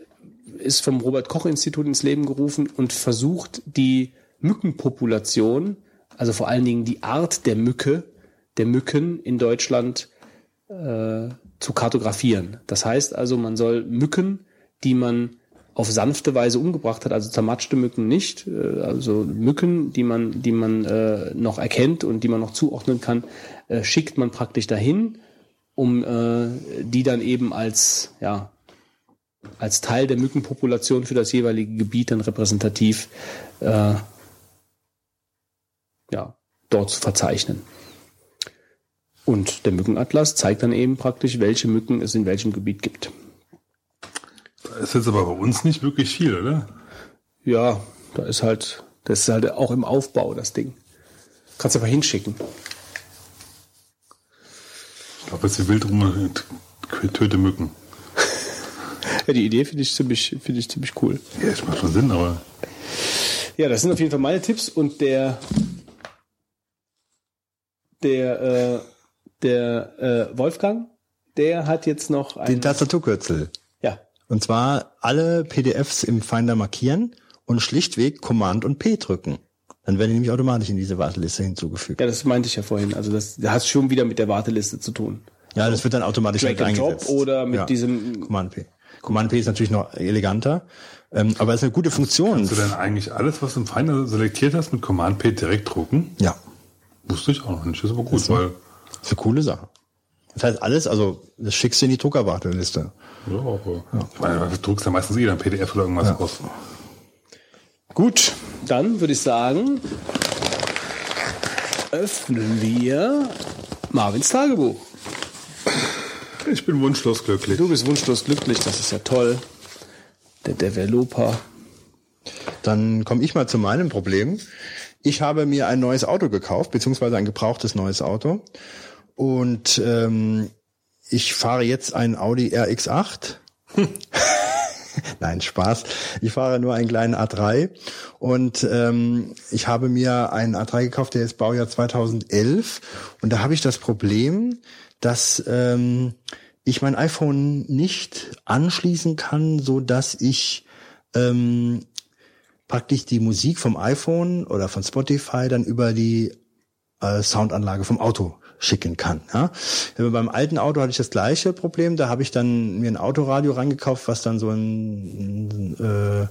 ist vom Robert Koch Institut ins Leben gerufen und versucht die Mückenpopulation, also vor allen Dingen die Art der Mücke, der Mücken in Deutschland äh, zu kartografieren. Das heißt also, man soll Mücken, die man auf sanfte Weise umgebracht hat, also zermatschte Mücken nicht, äh, also Mücken, die man, die man äh, noch erkennt und die man noch zuordnen kann, äh, schickt man praktisch dahin, um äh, die dann eben als ja als Teil der Mückenpopulation für das jeweilige Gebiet dann repräsentativ äh, ja dort zu verzeichnen. Und der Mückenatlas zeigt dann eben praktisch, welche Mücken es in welchem Gebiet gibt. Das ist jetzt aber bei uns nicht wirklich viel, oder? Ja, da ist halt, das ist halt auch im Aufbau, das Ding. Kannst du aber hinschicken. Ich glaube, jetzt die wild rum töte Mücken. Ja, die Idee finde ich ziemlich, finde ich ziemlich cool. Ja, das macht schon Sinn, aber. Ja, das sind auf jeden Fall meine Tipps und der, der, äh, der äh, Wolfgang, der hat jetzt noch Den Tastaturkürzel. Ja. Und zwar alle PDFs im Finder markieren und schlichtweg Command und P drücken. Dann werden die nämlich automatisch in diese Warteliste hinzugefügt. Ja, das meinte ich ja vorhin. Also das, das hat schon wieder mit der Warteliste zu tun. Ja, das wird dann automatisch Drag mit and Drop eingesetzt. oder mit ja. diesem Command P. Command P ist natürlich noch eleganter, ähm, aber ist eine gute Funktion. Kannst du denn eigentlich alles, was du im Finder selektiert hast, mit Command P direkt drucken? Ja, Wusste ich auch noch nicht. Das ist aber gut, weil ist eine coole Sache. Das heißt alles, also das schickst du in die Druckerwarteliste. ja, aber, ich meine, du druckst ja meistens eh dann PDF oder irgendwas aus. Gut, dann würde ich sagen, öffnen wir Marvins Tagebuch. Ich bin wunschlos glücklich. Du bist wunschlos glücklich, das ist ja toll. Der Developer. Dann komme ich mal zu meinem Problem. Ich habe mir ein neues Auto gekauft, beziehungsweise ein gebrauchtes neues Auto. Und ähm, ich fahre jetzt ein Audi RX8. Nein, Spaß. Ich fahre nur einen kleinen A3 und ähm, ich habe mir einen A3 gekauft, der ist Baujahr 2011 und da habe ich das Problem, dass ähm, ich mein iPhone nicht anschließen kann, so dass ich ähm, praktisch die Musik vom iPhone oder von Spotify dann über die äh, Soundanlage vom Auto schicken kann. Ja? Beim alten Auto hatte ich das gleiche Problem. Da habe ich dann mir ein Autoradio reingekauft, was dann so ein, äh,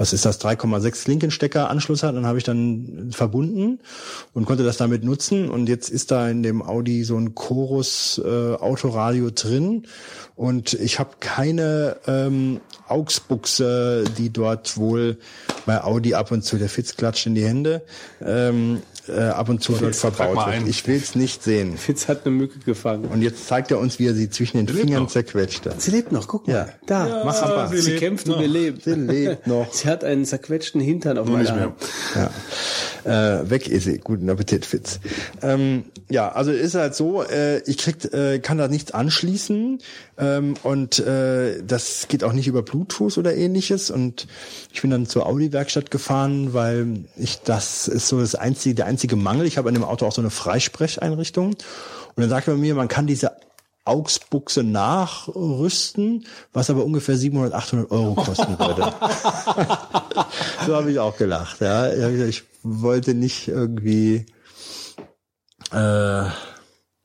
was ist das, 3,6 Linkenstecker Anschluss hat. Dann habe ich dann verbunden und konnte das damit nutzen. Und jetzt ist da in dem Audi so ein Chorus äh, Autoradio drin. Und ich habe keine ähm, Augsbuchse, die dort wohl bei Audi ab und zu, der Fitz klatscht in die Hände, ähm, äh, ab und zu dort verbaut wird. ein. Ich will es nicht sehen. Fitz hat eine Mücke gefangen. Und jetzt zeigt er uns, wie er sie zwischen den lebt Fingern zerquetscht hat. Sie lebt noch, guck mal. Ja. Da, mach Ja, aber. sie Sie, kämpft noch. und lebt. Sie lebt noch. Sie hat einen zerquetschten Hintern auf meiner mehr. Hand. Ja. Äh, weg ist sie. Guten Appetit, Fitz. Ähm, ja, also ist halt so, äh, ich krieg, äh, kann da nichts anschließen ähm, und äh, das geht auch nicht über Bluetooth oder ähnliches. Und ich bin dann zur Audi-Werkstatt gefahren, weil ich das ist so das einzige, der einzige Mangel. Ich habe an dem Auto auch so eine Freisprecheinrichtung. Und dann sagte man mir, man kann diese Augsbuchse nachrüsten, was aber ungefähr 700, 800 Euro kosten würde. so habe ich auch gelacht. Ja, Ich wollte nicht irgendwie äh,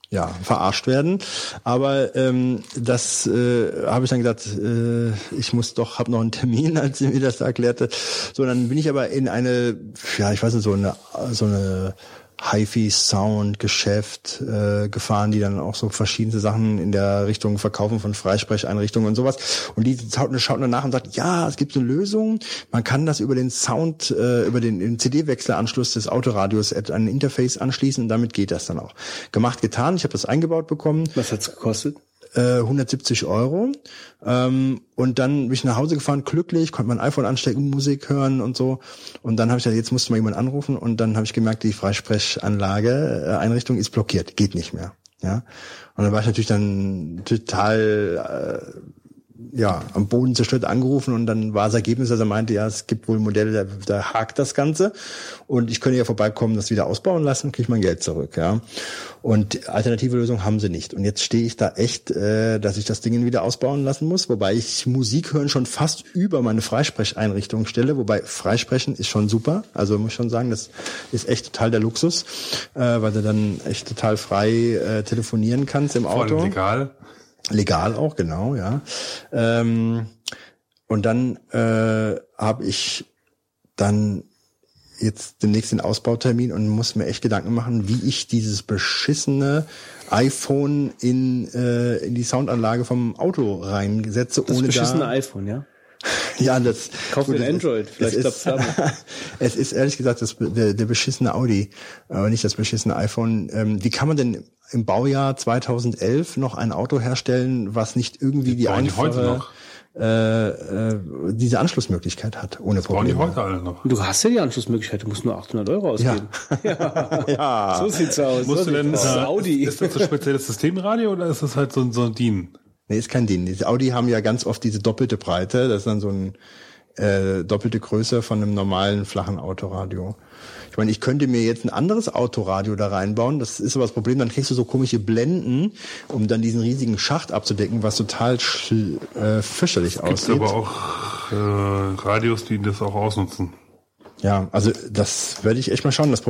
ja verarscht werden, aber ähm, das äh, habe ich dann gedacht, äh, ich muss doch, habe noch einen Termin, als sie mir das erklärte. So, dann bin ich aber in eine, ja, ich weiß nicht, so eine so eine HiFi-Sound-Geschäft äh, gefahren, die dann auch so verschiedene Sachen in der Richtung Verkaufen von Freisprecheinrichtungen und sowas. Und die schaut, schaut danach und sagt, ja, es gibt eine Lösung. Man kann das über den Sound, äh, über den, den CD-Wechselanschluss des Autoradios an ein Interface anschließen und damit geht das dann auch. Gemacht, getan. Ich habe das eingebaut bekommen Was hat's gekostet? Äh, 170 Euro. Ähm, und dann bin ich nach Hause gefahren, glücklich, konnte mein iPhone anstecken, Musik hören und so. Und dann habe ich gesagt, jetzt musste mal jemand anrufen und dann habe ich gemerkt, die Freisprechanlage, äh, Einrichtung ist blockiert, geht nicht mehr. Ja. Und dann war ich natürlich dann total äh, ja, am Boden zerstört angerufen und dann war das Ergebnis, dass er meinte, ja, es gibt wohl Modelle, da, da hakt das Ganze und ich könnte ja vorbeikommen, das wieder ausbauen lassen, kriege ich mein Geld zurück, ja. Und alternative Lösung haben sie nicht. Und jetzt stehe ich da echt, äh, dass ich das Ding wieder ausbauen lassen muss, wobei ich Musik hören schon fast über meine Freisprecheinrichtung stelle, wobei Freisprechen ist schon super. Also muss ich schon sagen, das ist echt total der Luxus, äh, weil du dann echt total frei äh, telefonieren kannst im Auto. allem legal. Legal auch, genau, ja. Ähm, und dann äh, habe ich dann jetzt demnächst den Ausbautermin und muss mir echt Gedanken machen, wie ich dieses beschissene iPhone in, äh, in die Soundanlage vom Auto reinsetze, Das ohne beschissene da. iPhone, ja? Ja, das. Kauf dir ein Android, vielleicht es klappt's ist, damit. es ist ehrlich gesagt das, der, der beschissene Audi, aber nicht das beschissene iPhone. Ähm, wie kann man denn im Baujahr 2011 noch ein Auto herstellen, was nicht irgendwie die einfache, heute noch. Äh, äh, diese Anschlussmöglichkeit hat, ohne Bauen die Probleme? heute alle noch. Du hast ja die Anschlussmöglichkeit, du musst nur 800 Euro ausgeben. Ja. So sieht's aus. Musst so du denn, aus. äh, Audi. ist das ein spezielles Systemradio oder ist das halt so, ein- so ein DIN? Nee, ist kein Ding. Die Audi haben ja ganz oft diese doppelte Breite. Das ist dann so ein äh, doppelte Größe von einem normalen flachen Autoradio. Ich meine, ich könnte mir jetzt ein anderes Autoradio da reinbauen. Das ist aber das Problem, dann kriegst du so komische Blenden, um dann diesen riesigen Schacht abzudecken, was total äh, fürchterlich Gibt aussieht. aber auch äh, Radios, die das auch ausnutzen. Ja, also das werde ich echt mal schauen. Das,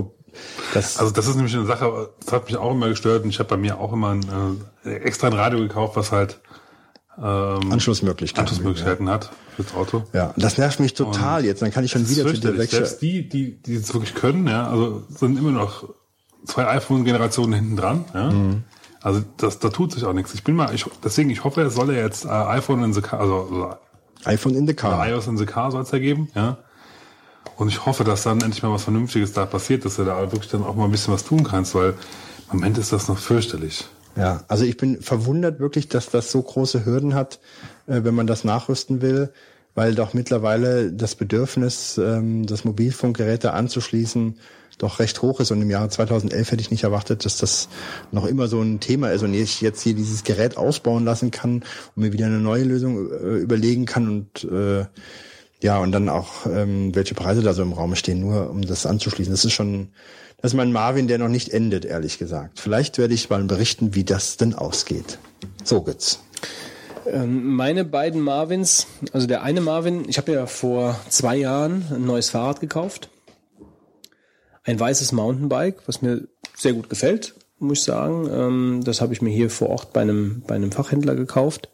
das Also das ist nämlich eine Sache, das hat mich auch immer gestört und ich habe bei mir auch immer ein, äh, extra ein Radio gekauft, was halt ähm, Anschlussmöglichkeiten. Anschlussmöglichkeiten hat fürs Auto. Ja, das nervt mich total jetzt. Dann kann ich schon wieder zu der fürchterlich. Wechsel. Selbst die, die, die es wirklich können, ja, also sind immer noch zwei iPhone-Generationen hinten dran, ja. Mhm. Also das, da tut sich auch nichts. Ich bin mal, ich, deswegen, ich hoffe, es soll ja jetzt äh, iPhone in the car, also, also iPhone in the car. iOS in the car soll es ja geben, ja. Und ich hoffe, dass dann endlich mal was Vernünftiges da passiert, dass du da wirklich dann auch mal ein bisschen was tun kannst, weil im Moment ist das noch fürchterlich. Ja, also ich bin verwundert wirklich, dass das so große Hürden hat, äh, wenn man das nachrüsten will, weil doch mittlerweile das Bedürfnis, ähm, das Mobilfunkgeräte anzuschließen, doch recht hoch ist. Und im Jahre 2011 hätte ich nicht erwartet, dass das noch immer so ein Thema ist und ich jetzt hier dieses Gerät ausbauen lassen kann und mir wieder eine neue Lösung äh, überlegen kann und äh, ja, und dann auch, ähm, welche Preise da so im Raum stehen, nur um das anzuschließen. Das ist schon, das ist mein Marvin, der noch nicht endet, ehrlich gesagt. Vielleicht werde ich mal berichten, wie das denn ausgeht. So, Götz. Ähm, meine beiden Marvins, also der eine Marvin, ich habe ja vor zwei Jahren ein neues Fahrrad gekauft. Ein weißes Mountainbike, was mir sehr gut gefällt, muss ich sagen. Ähm, das habe ich mir hier vor Ort bei einem, bei einem Fachhändler gekauft,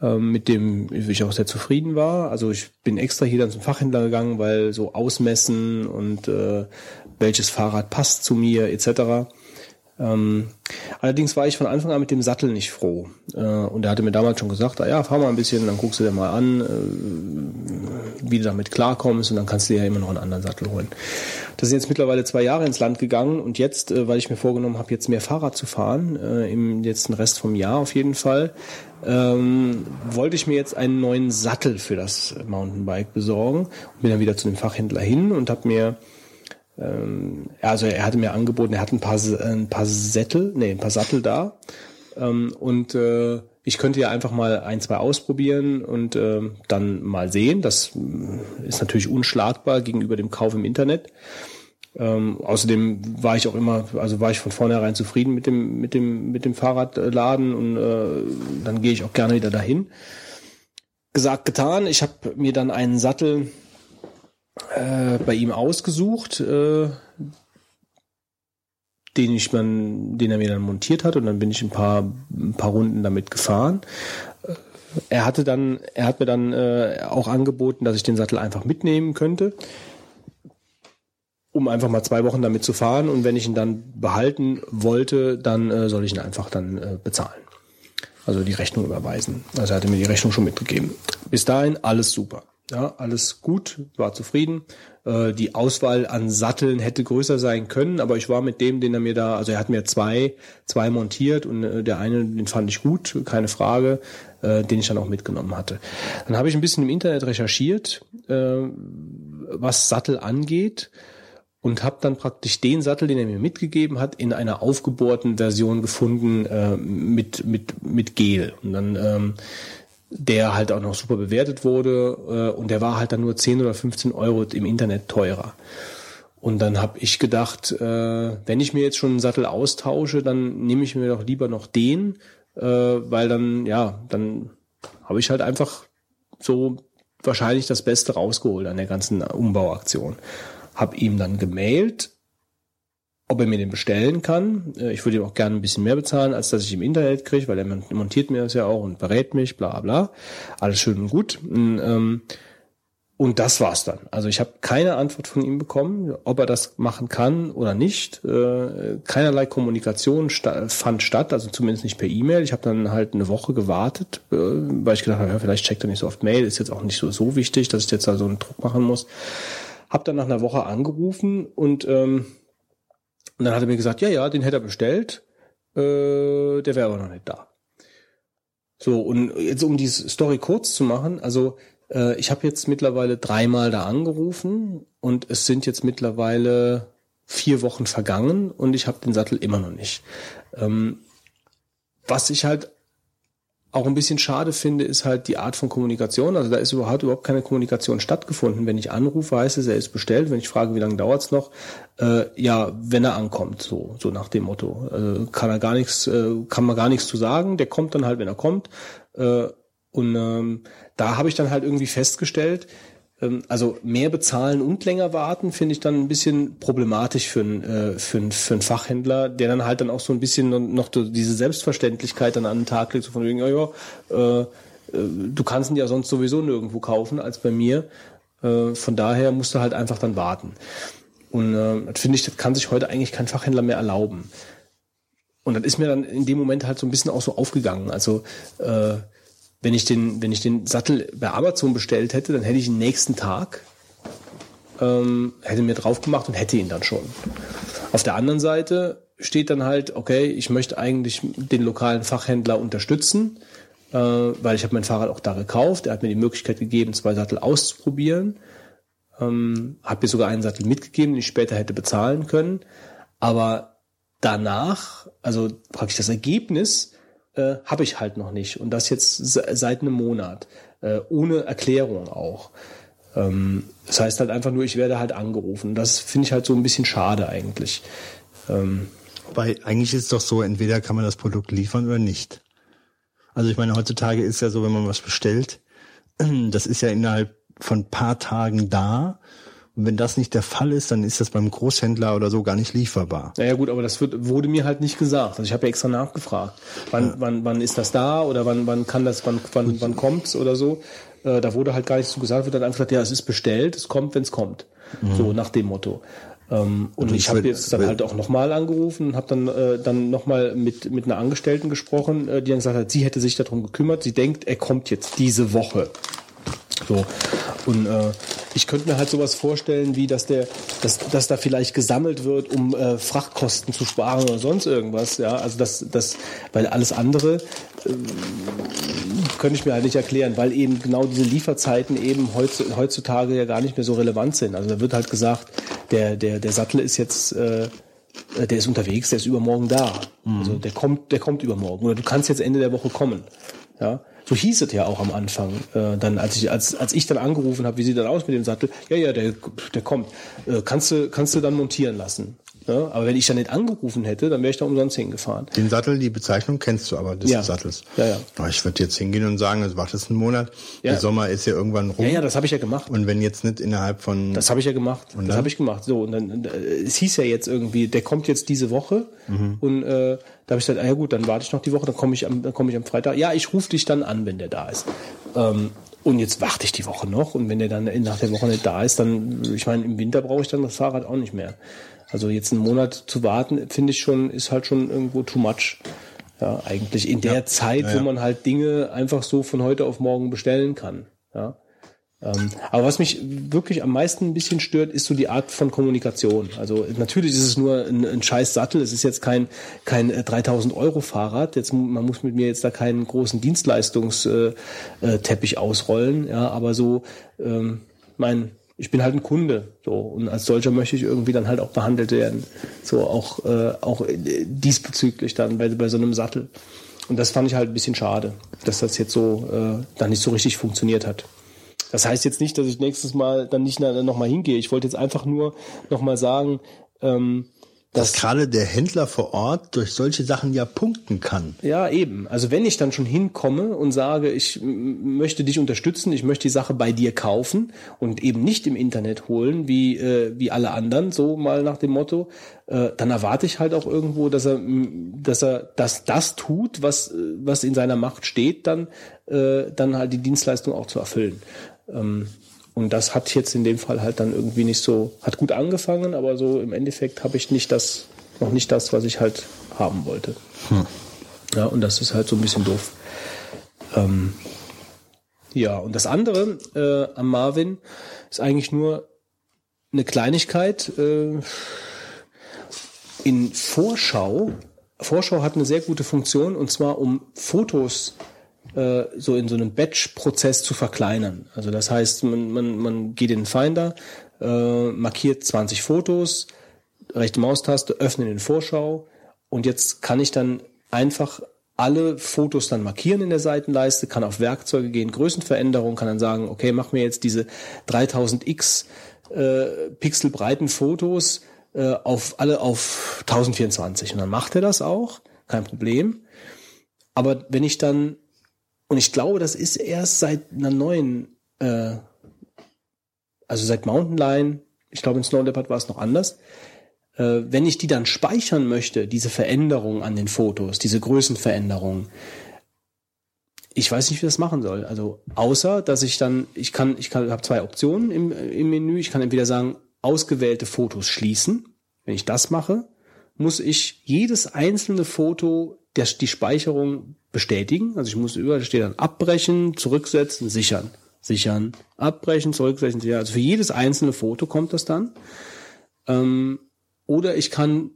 ähm, mit dem ich auch sehr zufrieden war. Also ich bin extra hier dann zum Fachhändler gegangen, weil so ausmessen und äh, welches Fahrrad passt zu mir etc. Ähm, allerdings war ich von Anfang an mit dem Sattel nicht froh. Äh, und er hatte mir damals schon gesagt, ah ja, fahr mal ein bisschen, dann guckst du dir mal an, äh, wie du damit klarkommst und dann kannst du dir ja immer noch einen anderen Sattel holen. Das sind jetzt mittlerweile zwei Jahre ins Land gegangen und jetzt, äh, weil ich mir vorgenommen habe, jetzt mehr Fahrrad zu fahren, äh, im letzten Rest vom Jahr auf jeden Fall, ähm, wollte ich mir jetzt einen neuen Sattel für das Mountainbike besorgen und bin dann wieder zu dem Fachhändler hin und habe mir ähm, also er hatte mir angeboten, er hat ein paar, ein paar Sättel, nee, ein paar Sattel da. Ähm, und äh, ich könnte ja einfach mal ein, zwei ausprobieren und äh, dann mal sehen. Das äh, ist natürlich unschlagbar gegenüber dem Kauf im Internet. Ähm, außerdem war ich auch immer, also war ich von vornherein zufrieden mit dem, mit dem, mit dem Fahrradladen und äh, dann gehe ich auch gerne wieder dahin. Gesagt, getan. Ich habe mir dann einen Sattel äh, bei ihm ausgesucht, äh, den ich man, den er mir dann montiert hat und dann bin ich ein paar, ein paar Runden damit gefahren. Äh, Er hatte dann, er hat mir dann äh, auch angeboten, dass ich den Sattel einfach mitnehmen könnte, um einfach mal zwei Wochen damit zu fahren und wenn ich ihn dann behalten wollte, dann äh, soll ich ihn einfach dann äh, bezahlen. Also die Rechnung überweisen. Also er hatte mir die Rechnung schon mitgegeben. Bis dahin alles super. Ja, alles gut, war zufrieden. Äh, die Auswahl an Satteln hätte größer sein können, aber ich war mit dem, den er mir da, also er hat mir zwei, zwei montiert und äh, der eine, den fand ich gut, keine Frage, äh, den ich dann auch mitgenommen hatte. Dann habe ich ein bisschen im Internet recherchiert, äh, was Sattel angeht und habe dann praktisch den Sattel, den er mir mitgegeben hat, in einer aufgebohrten Version gefunden äh, mit mit mit Gel und dann ähm, der halt auch noch super bewertet wurde äh, und der war halt dann nur 10 oder 15 Euro im Internet teurer. Und dann habe ich gedacht, äh, wenn ich mir jetzt schon einen Sattel austausche, dann nehme ich mir doch lieber noch den, äh, weil dann, ja, dann habe ich halt einfach so wahrscheinlich das Beste rausgeholt an der ganzen Umbauaktion. Hab ihm dann gemailt, ob er mir den bestellen kann. Äh, Ich würde ihm auch gerne ein bisschen mehr bezahlen, als dass ich im Internet kriege, weil er montiert mir das ja auch und berät mich, bla bla. Alles schön und gut. Und, ähm, und das war's dann. Also ich habe keine Antwort von ihm bekommen, ob er das machen kann oder nicht. Äh, Keinerlei Kommunikation fand statt, also zumindest nicht per E-Mail. Ich habe dann halt eine Woche gewartet, äh, weil ich gedacht habe, vielleicht checkt er nicht so oft Mail, ist jetzt auch nicht so, so wichtig, dass ich jetzt da so einen Druck machen muss. Hab dann nach einer Woche angerufen und ähm, und dann hat er mir gesagt, ja, ja, den hätte er bestellt, äh, der wäre aber noch nicht da. So, und jetzt um die Story kurz zu machen, also äh, ich habe jetzt mittlerweile dreimal da angerufen und es sind jetzt mittlerweile vier Wochen vergangen und ich habe den Sattel immer noch nicht. Ähm, was ich halt auch ein bisschen schade finde, ist halt die Art von Kommunikation. Also da ist überhaupt überhaupt keine Kommunikation stattgefunden. Wenn ich anrufe, heißt es, er ist bestellt. Wenn ich frage, wie lange dauert's noch, äh, ja, wenn er ankommt, so so nach dem Motto, äh, kann er gar nichts, äh, kann man gar nichts zu sagen. Der kommt dann halt, wenn er kommt. Äh, und ähm, da habe ich dann halt irgendwie festgestellt, also mehr bezahlen und länger warten, finde ich dann ein bisschen problematisch für einen, äh, für, einen, für einen Fachhändler, der dann halt dann auch so ein bisschen noch diese Selbstverständlichkeit dann an den Tag legt, so von wegen, ja, ja, äh, äh, du kannst ihn ja sonst sowieso nirgendwo kaufen als bei mir. Von daher musst du halt einfach dann warten. Und äh, das finde ich, das kann sich heute eigentlich kein Fachhändler mehr erlauben. Und das ist mir dann in dem Moment halt so ein bisschen auch so aufgegangen. Also äh, wenn ich den, wenn ich den Sattel bei Amazon bestellt hätte, dann hätte ich ihn nächsten Tag, ähm, hätte mir drauf gemacht und hätte ihn dann schon. Auf der anderen Seite steht dann halt, okay, ich möchte eigentlich den lokalen Fachhändler unterstützen, äh, weil ich habe mein Fahrrad auch da gekauft. Er hat mir die Möglichkeit gegeben, zwei Sattel auszuprobieren. Ähm, habe mir sogar einen Sattel mitgegeben, den ich später hätte bezahlen können. Aber danach, also praktisch das Ergebnis, äh, habe ich halt noch nicht. Und das jetzt seit einem Monat. Äh, ohne Erklärung auch. Ähm, das heißt halt einfach nur, ich werde halt angerufen. Das finde ich halt so ein bisschen schade eigentlich. Ähm, Weil eigentlich ist es doch so, entweder kann man das Produkt liefern oder nicht. Also ich meine, heutzutage ist ja so, wenn man was bestellt, das ist ja innerhalb von paar Tagen da und wenn das nicht der Fall ist, dann ist das beim Großhändler oder so gar nicht lieferbar. Naja gut, aber das wird, wurde mir halt nicht gesagt. Also ich habe ja extra nachgefragt. Wann, ja. wann, wann ist das da oder wann, wann kann das, wann, wann, wann kommt's oder so. Äh, da wurde halt gar nichts zu gesagt, wird dann einfach gesagt, ja, es ist bestellt, es kommt, wenn es kommt. Mhm. So nach dem Motto. Ähm, und, und ich habe jetzt dann halt auch nochmal angerufen und habe dann äh, dann nochmal mit mit einer Angestellten gesprochen, äh, die dann gesagt hat, sie hätte sich darum gekümmert. Sie denkt, er kommt jetzt diese Woche. So. Und äh, ich könnte mir halt sowas vorstellen, wie dass der, dass, dass da vielleicht gesammelt wird, um äh, Frachtkosten zu sparen oder sonst irgendwas. Ja, also das, das, weil alles andere äh, könnte ich mir halt nicht erklären, weil eben genau diese Lieferzeiten eben heutzutage ja gar nicht mehr so relevant sind. Also da wird halt gesagt, der, der, der Sattel ist jetzt äh, der ist unterwegs, der ist übermorgen da. Mhm. Also der kommt, der kommt übermorgen. Oder du kannst jetzt Ende der Woche kommen. Ja. So hieß es ja auch am Anfang. Äh, dann, als ich, als, als ich dann angerufen habe, wie sieht das aus mit dem Sattel? Ja, ja, der, der kommt. Äh, kannst du, kannst du dann montieren lassen. Ja, aber wenn ich dann nicht angerufen hätte, dann wäre ich da umsonst hingefahren. Den Sattel, die Bezeichnung kennst du aber des ja. Sattels. Ja, ja. Aber ich würde jetzt hingehen und sagen, es wartest einen Monat. Ja. Der Sommer ist ja irgendwann rum. Ja, ja, das habe ich ja gemacht. Und wenn jetzt nicht innerhalb von. Das habe ich ja gemacht. Und das habe ich gemacht. So, und dann, äh, es hieß ja jetzt irgendwie, der kommt jetzt diese Woche. Mhm. Und äh, da habe ich gesagt, ah, ja gut, dann warte ich noch die Woche, dann komme ich am, dann komme ich am Freitag. Ja, ich rufe dich dann an, wenn der da ist. Ähm, und jetzt warte ich die Woche noch. Und wenn der dann nach der Woche nicht da ist, dann, ich meine, im Winter brauche ich dann das Fahrrad auch nicht mehr. Also jetzt einen Monat zu warten, finde ich schon, ist halt schon irgendwo too much. Ja, eigentlich in der ja. Zeit, ja, wo man halt Dinge einfach so von heute auf morgen bestellen kann. Ja. Ähm, aber was mich wirklich am meisten ein bisschen stört, ist so die Art von Kommunikation. Also natürlich ist es nur ein, ein scheiß Sattel. Es ist jetzt kein kein 3000 äh, Euro Fahrrad. Jetzt man muss mit mir jetzt da keinen großen Dienstleistungsteppich äh, äh, ausrollen. Ja, aber so ähm, mein ich bin halt ein Kunde so. Und als solcher möchte ich irgendwie dann halt auch behandelt werden. So auch äh, auch diesbezüglich dann bei, bei so einem Sattel. Und das fand ich halt ein bisschen schade dass das jetzt so äh, dann nicht so richtig funktioniert hat. Das heißt jetzt nicht dass ich nächstes Mal dann nicht noch mal hingehe. Ich wollte jetzt einfach nur noch mal sagen ähm, dass gerade der Händler vor Ort durch solche Sachen ja punkten kann. Ja, eben. Also wenn ich dann schon hinkomme und sage, ich möchte dich unterstützen, ich möchte die Sache bei dir kaufen und eben nicht im Internet holen, wie, äh, wie alle anderen, so mal nach dem Motto, äh, dann erwarte ich halt auch irgendwo, dass er, dass er dass das tut, was, was in seiner Macht steht, dann, äh, dann halt die Dienstleistung auch zu erfüllen. Ähm, und das hat jetzt in dem Fall halt dann irgendwie nicht so, hat gut angefangen, aber so im Endeffekt habe ich nicht das, noch nicht das, was ich halt haben wollte. Hm. Ja, und das ist halt so ein bisschen doof. Ähm, ja, und das andere äh, am Marvin ist eigentlich nur eine Kleinigkeit. Äh, in Vorschau, Vorschau hat eine sehr gute Funktion und zwar um Fotos äh, so in so einem Batch-Prozess zu verkleinern. Also das heißt, man, man, man geht in den Finder, äh, markiert 20 Fotos, rechte Maustaste, öffne den Vorschau und jetzt kann ich dann einfach alle Fotos dann markieren in der Seitenleiste, kann auf Werkzeuge gehen, Größenveränderung, kann dann sagen, okay, mach mir jetzt diese 3000x äh, pixelbreiten Fotos äh, auf alle auf 1024 und dann macht er das auch, kein Problem. Aber wenn ich dann und ich glaube, das ist erst seit einer neuen, äh, also seit Mountain Lion, ich glaube in Snow Leopard war es noch anders, äh, wenn ich die dann speichern möchte, diese Veränderungen an den Fotos, diese Größenveränderungen, ich weiß nicht, wie das machen soll. Also außer, dass ich dann, ich kann, ich kann, habe zwei Optionen im, im Menü. Ich kann entweder sagen, ausgewählte Fotos schließen. Wenn ich das mache, muss ich jedes einzelne Foto der, die Speicherung bestätigen. Also ich muss überall steht dann abbrechen, zurücksetzen, sichern, sichern, abbrechen, zurücksetzen, sichern. Also für jedes einzelne Foto kommt das dann. Ähm, oder ich kann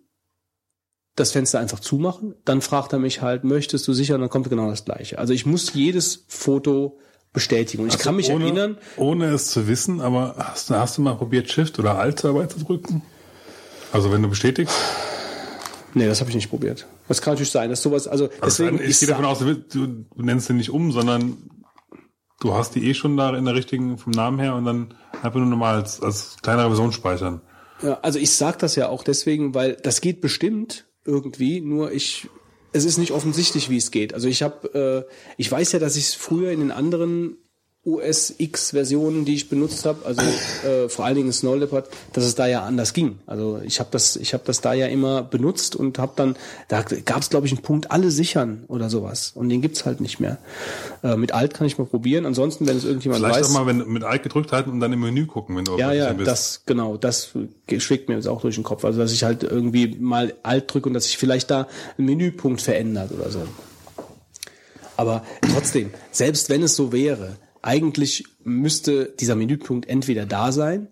das Fenster einfach zumachen. Dann fragt er mich halt, möchtest du sichern? Dann kommt genau das Gleiche. Also ich muss jedes Foto bestätigen. Und ich Also kann mich ohne, erinnern, Ohne es zu wissen, aber hast, du- hast du mal probiert, Shift oder Alt dabei zu drücken? Also wenn du bestätigst? nee, das habe ich nicht probiert. Das kann natürlich sein, dass sowas, also Also deswegen ich gehe davon aus, du, nennst den nicht um, sondern du hast die eh schon da in der richtigen vom Namen her und dann einfach nur normal als, als kleinere Version speichern. Ja, also ich sag das ja auch deswegen, weil das geht bestimmt irgendwie, nur ich es ist nicht offensichtlich, wie es geht. Also ich habe äh, ich weiß ja, dass ich es früher in den anderen OS X Versionen, die ich benutzt habe, also äh, vor allen Dingen Snow Leopard, dass es da ja anders ging. Also ich habe das ich habe das da ja immer benutzt und habe dann da gab es glaube ich einen Punkt alle sichern oder sowas und den gibt's halt nicht mehr. Äh, mit Alt kann ich mal probieren. Ansonsten, wenn es irgendjemand Vielleicht weiß, auch mal wenn, mit Alt gedrückt halten und dann im Menü gucken, wenn du ja, ja, bist. das, genau, das schlägt mir jetzt auch durch den Kopf. Also, dass ich halt irgendwie mal Alt drücke und dass sich vielleicht da ein Menüpunkt verändert oder so. Aber trotzdem, selbst wenn es so wäre, eigentlich müsste dieser Menüpunkt entweder da sein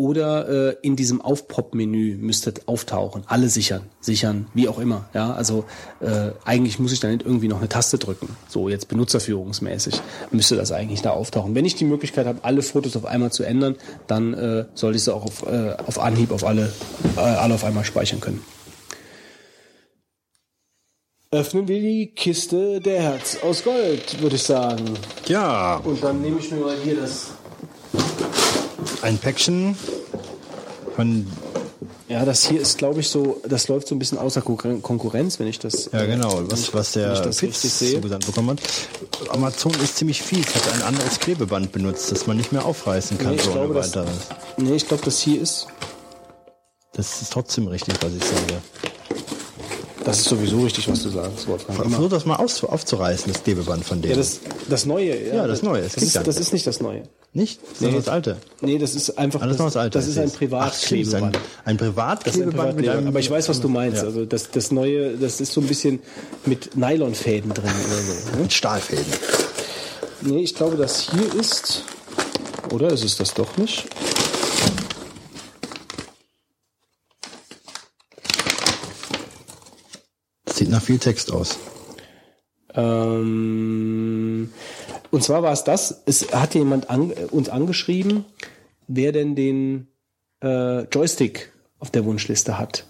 oder äh, in diesem Aufpop-Menü müsste auftauchen. Alle sichern, sichern, wie auch immer. Ja, also äh, eigentlich muss ich da nicht irgendwie noch eine Taste drücken. So jetzt benutzerführungsmäßig müsste das eigentlich da auftauchen. Wenn ich die Möglichkeit habe, alle Fotos auf einmal zu ändern, dann äh, sollte ich sie auch auf, äh, auf Anhieb auf alle, äh, alle auf einmal speichern können. Öffnen wir die Kiste der Herz aus Gold, würde ich sagen. Ja, Und dann nehme ich mir mal hier das ein Päckchen von, Ja, das hier ist, glaube ich, so, das läuft so ein bisschen außer Konkurren- Konkurrenz, wenn ich das. ja genau, wenn was, ich- was der das Fitz zugesandt bekommen hat. Amazon ist ziemlich fies, hat ein anderes Klebeband benutzt, das man nicht mehr aufreißen kann, Nee, ich so ohne glaube, das-. Nee, ich glaube, das hier ist. Das ist trotzdem richtig, was ich sage. Das ist sowieso richtig, was du sagst, Wolfgang. Versuch das mal aus, aufzureißen, das Klebeband von dem. Ja, das, das Neue. Ja, Ja, das Neue, Das geht ist, ja das nicht. ist nicht das Neue. nicht? Das ist Nee. das alte. Nee, das ist einfach. Ah, das ist noch das alte. Das ist ein das ist Privatklebeband. Ein, ein Privatklebeband mit einem. Aber ich weiß, was du meinst. Ja. Also das, das Neue, das ist so ein bisschen mit Nylonfäden drin oder so. Ne? mit Stahlfäden. Nee, ich glaube, das hier ist. Oder ist es das doch nicht? Sieht nach viel Text aus. Ähm, und zwar war es das, es hat jemand an, uns angeschrieben, wer denn den äh, Joystick auf der Wunschliste hat.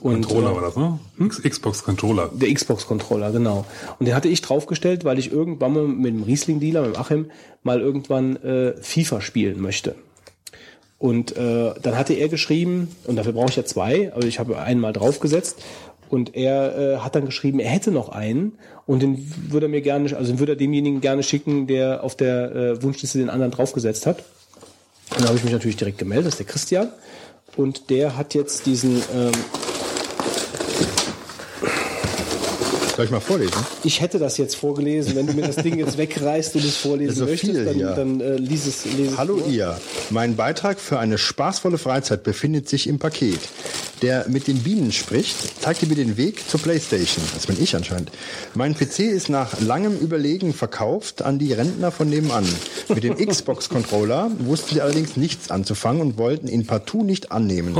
Und, Controller äh, war das, ne? X- Xbox Controller. der Xbox-Controller, genau. Und den hatte ich draufgestellt, weil ich irgendwann mal mit dem Riesling-Dealer, mit dem Achim, mal irgendwann äh, FIFA spielen möchte. Und äh, dann hatte er geschrieben, und dafür brauche ich ja zwei, aber ich habe einen mal draufgesetzt. Und er äh, hat dann geschrieben, er hätte noch einen und den würde er mir gerne, also den würde er demjenigen gerne schicken, der auf der äh, Wunschliste den anderen draufgesetzt hat. Und da habe ich mich natürlich direkt gemeldet, das ist der Christian. Und der hat jetzt diesen ähm, Soll ich mal vorlesen? Ich hätte das jetzt vorgelesen. Wenn du mir das Ding jetzt wegreißt und es vorlesen so möchtest, viel dann, dann äh, lies es. Lies es Hallo vor. ihr. Mein Beitrag für eine spaßvolle Freizeit befindet sich im Paket. Der mit den Bienen spricht, zeigte mir den Weg zur Playstation. Das bin ich anscheinend. Mein PC ist nach langem Überlegen verkauft an die Rentner von nebenan. Mit dem Xbox-Controller wussten sie allerdings nichts anzufangen und wollten ihn partout nicht annehmen.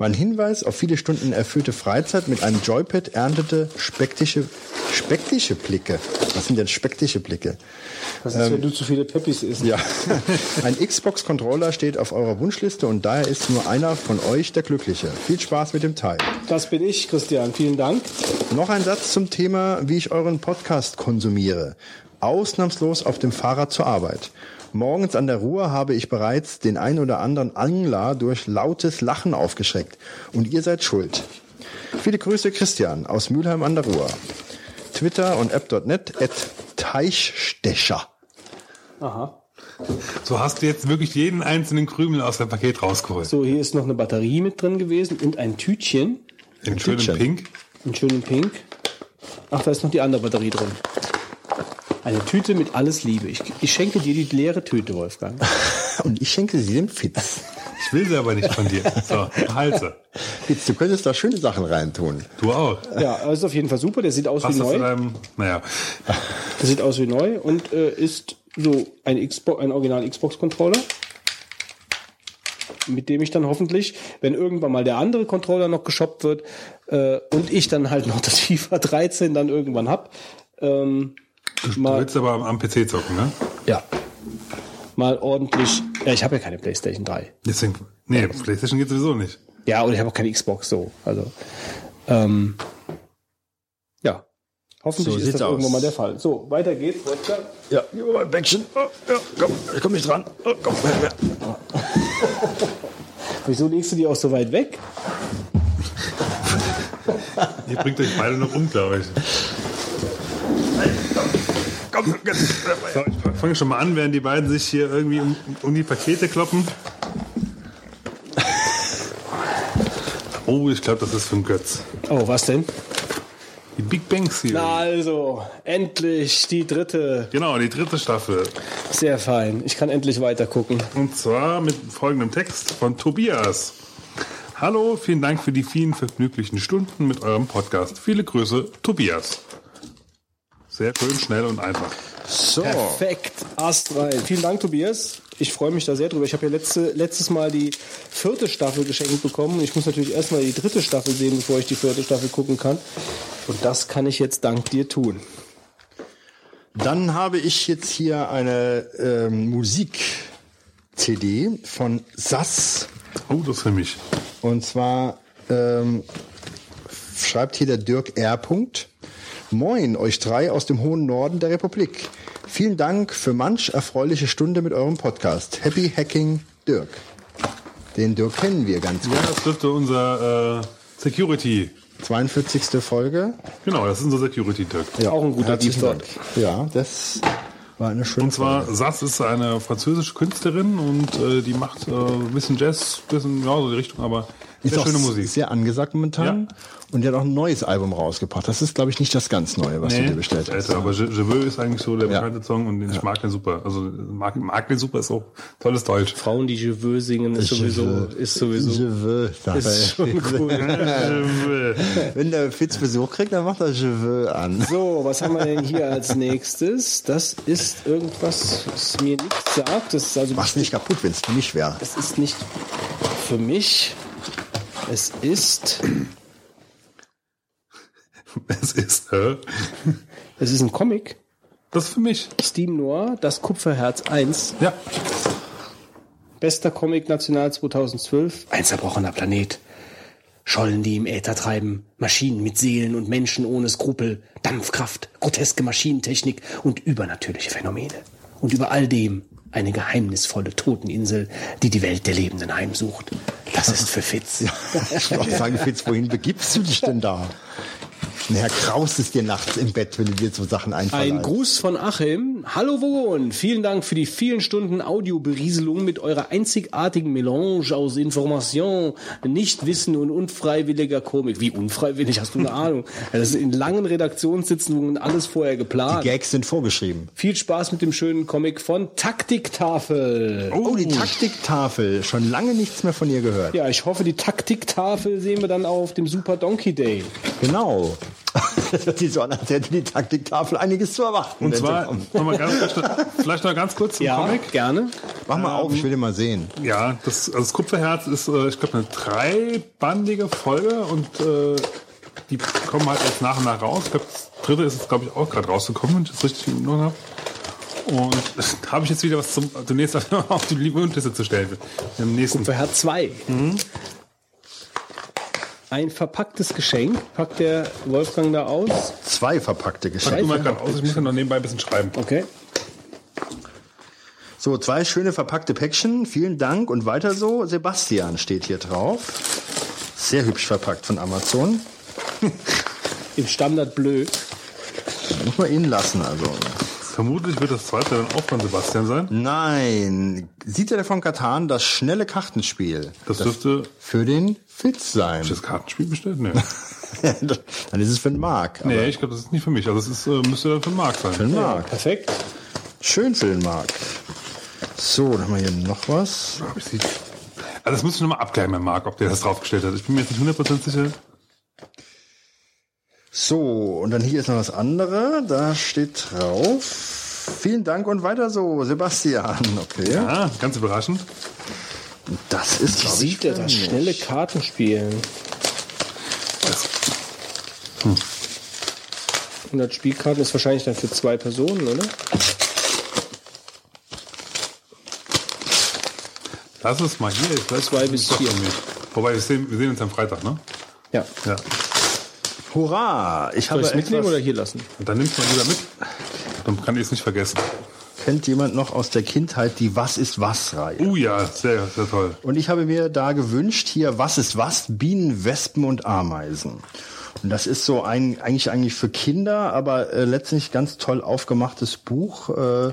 Mein Hinweis auf viele Stunden erfüllte Freizeit mit einem Joypad erntete spektische, spektische Blicke. Was sind denn spektische Blicke? Was ist, wenn du zu viele Peppis isst? Ja, ein Xbox-Controller steht auf eurer Wunschliste und daher ist nur einer von euch der Glückliche. Viel Spaß mit dem Teil. Das bin ich, Christian. Vielen Dank. Noch ein Satz zum Thema, wie ich euren Podcast konsumiere. Ausnahmslos auf dem Fahrrad zur Arbeit. Morgens an der Ruhr habe ich bereits den ein oder anderen Angler durch lautes Lachen aufgeschreckt. Und ihr seid schuld. Viele Grüße, Christian aus Mülheim an der Ruhr. Twitter und app.net at Teichstecher. Aha. So hast du jetzt wirklich jeden einzelnen Krümel aus dem Paket rausgeholt. So, hier ist noch eine Batterie mit drin gewesen und ein Tütchen. In schönem. Pink. In schönem Pink. Ach, da ist noch die andere Batterie drin. Eine Tüte mit alles Liebe. Ich, ich schenke dir die leere Tüte, Wolfgang. Und ich schenke sie dem Fitz. Ich will sie aber nicht von dir. So, behalte. Fitz, du könntest da schöne Sachen reintun. Du auch. Ja, aber ist auf jeden Fall super. Der sieht aus Passt wie das neu. deinem, naja. Der sieht aus wie neu und äh, ist so ein, Xbox, ein Original Xbox-Controller. Mit dem ich dann hoffentlich, wenn irgendwann mal der andere Controller noch geshoppt wird äh, und ich dann halt noch das FIFA 13 dann irgendwann hab, ähm, Du mal, willst aber am, am PC zocken, ne? ja, mal ordentlich. Ja, ich habe ja keine PlayStation 3. Deswegen, nee, Playstation geht sowieso nicht. Ja, und ich habe auch keine Xbox so. Also, ähm, ja. Hoffentlich So ist das aus. irgendwann mal der Fall. So, weiter geht's. Wolfgang. Ja, gib mir mal ein Bäckchen. Oh, ja, komm, ich komm nicht dran. Oh, komm, her, her. Wieso legst du die auch so weit weg? Ihr bringt euch beide noch um, glaube ich. komm, jetzt. So, ich fange schon mal an, während die beiden sich hier irgendwie um, um die Pakete kloppen. Oh, ich glaube, das ist für ein Götz. Oh, was denn? Die Big Bang Theory. Na also, endlich die dritte. Genau, die dritte Staffel. Sehr fein. Ich kann endlich weiter gucken. Und zwar mit folgendem Text von Tobias. Hallo, vielen Dank für die vielen vergnüglichen Stunden mit eurem Podcast. Viele Grüße, Tobias. Sehr schön, schnell und einfach. So. Perfekt, astrein. Vielen Dank, Tobias. Ich freue mich da sehr drüber. Ich habe ja letzte, letztes Mal die vierte Staffel geschenkt bekommen. Ich muss natürlich erstmal die dritte Staffel sehen, bevor ich die vierte Staffel gucken kann. Und das kann ich jetzt dank dir tun. Dann habe ich jetzt hier eine ähm, Musik-CD von Sass. Oh, das für mich. Und zwar ähm, schreibt hier der Dirk R. Punkt. Moin, euch drei aus dem hohen Norden der Republik. Vielen Dank für manch erfreuliche Stunde mit eurem Podcast. Happy Hacking Dirk. Den Dirk kennen wir ganz gut. Ja, das dürfte unser äh, Security. 42. Folge. Genau, das ist unser Security-Dirk. Auch ein guter Deep Thought. Dank. Ja, das war eine schöne Und zwar, Sass ist eine französische Künstlerin und äh, die macht äh, ein bisschen Jazz, ein bisschen, ja, so die Richtung, aber Ist sehr auch schöne Musik. sehr angesagt momentan. Und die hat auch ein neues Album rausgebracht. Das ist, glaube ich, nicht das ganz neue, was du dir bestellt hast. älter, aber Je, Je veux ist eigentlich so der Ja. bekannte Song und den, ich mag den super. Also mag, mag den super, ist auch tolles Deutsch. Frauen, die Je veux singen, ist Je sowieso, veux. ist sowieso, Je veux, ist schon cool. Wenn der Fitz Besuch kriegt, dann macht er Je veux an. So, was haben wir denn hier als nächstes? Das ist irgendwas, was mir nichts sagt. Das ist also Mach's nicht kaputt, wenn es für mich wäre. Es ist nicht für mich. Es ist, Es ist, äh, es ist ein Comic. das ist für mich. Steam Noir, das Kupferherz 1. Ja. Bester Comic National 2012. Ein zerbrochener Planet. Schollen, die im Äther treiben. Maschinen mit Seelen und Menschen ohne Skrupel. Dampfkraft, groteske Maschinentechnik und übernatürliche Phänomene. Und über all dem eine geheimnisvolle Toteninsel, die die Welt der Lebenden heimsucht. Das ist für Fitz. Ich wollte sagen, Fitz, wohin begibst du dich denn da? Naja, kraust es dir nachts im Bett, wenn du dir so Sachen einfallen. Ein Gruß von Achim. Hallo Wogon, vielen Dank für die vielen Stunden Audioberieselung mit eurer einzigartigen Melange aus Information, Nichtwissen und unfreiwilliger Komik. Wie unfreiwillig, hast du eine Ahnung? Das ist in langen Redaktionssitzungen alles vorher geplant. Gags sind vorgeschrieben. Viel Spaß mit dem schönen Comic von Taktiktafel. Oh, die Taktiktafel. Schon lange nichts mehr von ihr gehört. Ja, ich hoffe, die Taktiktafel sehen wir dann auch auf dem Super Donkey Day. Genau. Das hört sich so an, als hätte die Taktiktafel einiges zu erwarten. Und zwar, noch mal ganz, vielleicht noch ganz kurz zum Ja, Comic. gerne. Mach mal auf, ich will den mal sehen. Ja, das, also das Kupferherz ist, äh, ich glaube, eine dreibandige Folge und äh, die kommen halt jetzt nach und nach raus. Ich glaube, das dritte ist, glaube ich, auch gerade rausgekommen, wenn ich das richtig in Erinnerung habe. Und da habe ich jetzt wieder was zum demnächst auf die Wunschliste zu stellen. Im nächsten. Kupferherz 2. Ein verpacktes Geschenk packt der Wolfgang da aus. Zwei verpackte Pack Geschenke. du mal gerade aus, ich muss ja noch nebenbei ein bisschen schreiben. Okay. So, zwei schöne verpackte Päckchen. Vielen Dank und weiter so. Sebastian steht hier drauf. Sehr hübsch verpackt von Amazon. Im Standard Bleu. Muss man ihn lassen, also. Vermutlich wird das zweite dann auch von Sebastian sein. Nein. Sieht er von Katan das schnelle Kartenspiel Das dürfte für den Fitz sein? das Kartenspiel bestellt? Nee. Dann ist es für den Marc. aber nee, ich glaube, das ist nicht für mich. Also es ist, äh, müsste dann für Marc Für sein. den Marc. Perfekt. Schön für den Marc. So, dann haben wir hier noch was. Also das muss ich nochmal abgleichen mit Marc, ob der das draufgestellt hat. Ich bin mir jetzt nicht 100% sicher. So, und dann hier ist noch das andere. Da steht drauf. Vielen Dank und weiter so, Sebastian. Okay. Ah, ganz überraschend. Das ist, Wie glaub ich, sieht er das schnelle Kartenspiel? Das, 100 Spielkarten ist wahrscheinlich dann für zwei Personen, oder? lass es mal hier. Ich weiß, Zwei bis das ist vier. Wobei, wir sehen, wir sehen uns am Freitag, ne? Ja. Ja. Hurra! Ich Soll habe ich es mitnehmen oder hier lassen? Und dann nimmst du mal wieder mit. Dann kann ich es nicht vergessen. Kennt jemand noch aus der Kindheit die Was ist was Reihe? Uh ja, sehr, sehr toll. Und ich habe mir da gewünscht, hier Was ist was? Bienen, Wespen und Ameisen. Und das ist so ein, eigentlich, eigentlich für Kinder, aber äh, letztlich ganz toll aufgemachtes Buch, äh,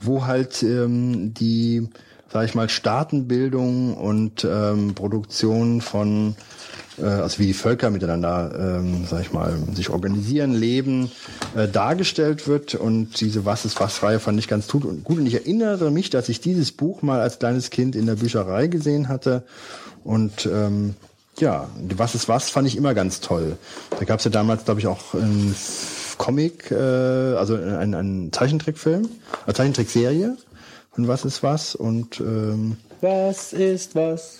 wo halt ähm, die, sag ich mal, Staatenbildung und ähm, Produktion von also wie die Völker miteinander, ähm, sag ich mal, sich organisieren, leben, äh, dargestellt wird. Und diese Was ist was Reihe fand ich ganz gut und ich erinnere mich, dass ich dieses Buch mal als kleines Kind in der Bücherei gesehen hatte. Und ähm, ja, Was ist was fand ich immer ganz toll. Da gab es ja damals, glaube ich, auch einen Comic, äh, also einen, einen Zeichentrickfilm, eine Zeichentrickserie von Was ist was. Und ähm, Was ist was?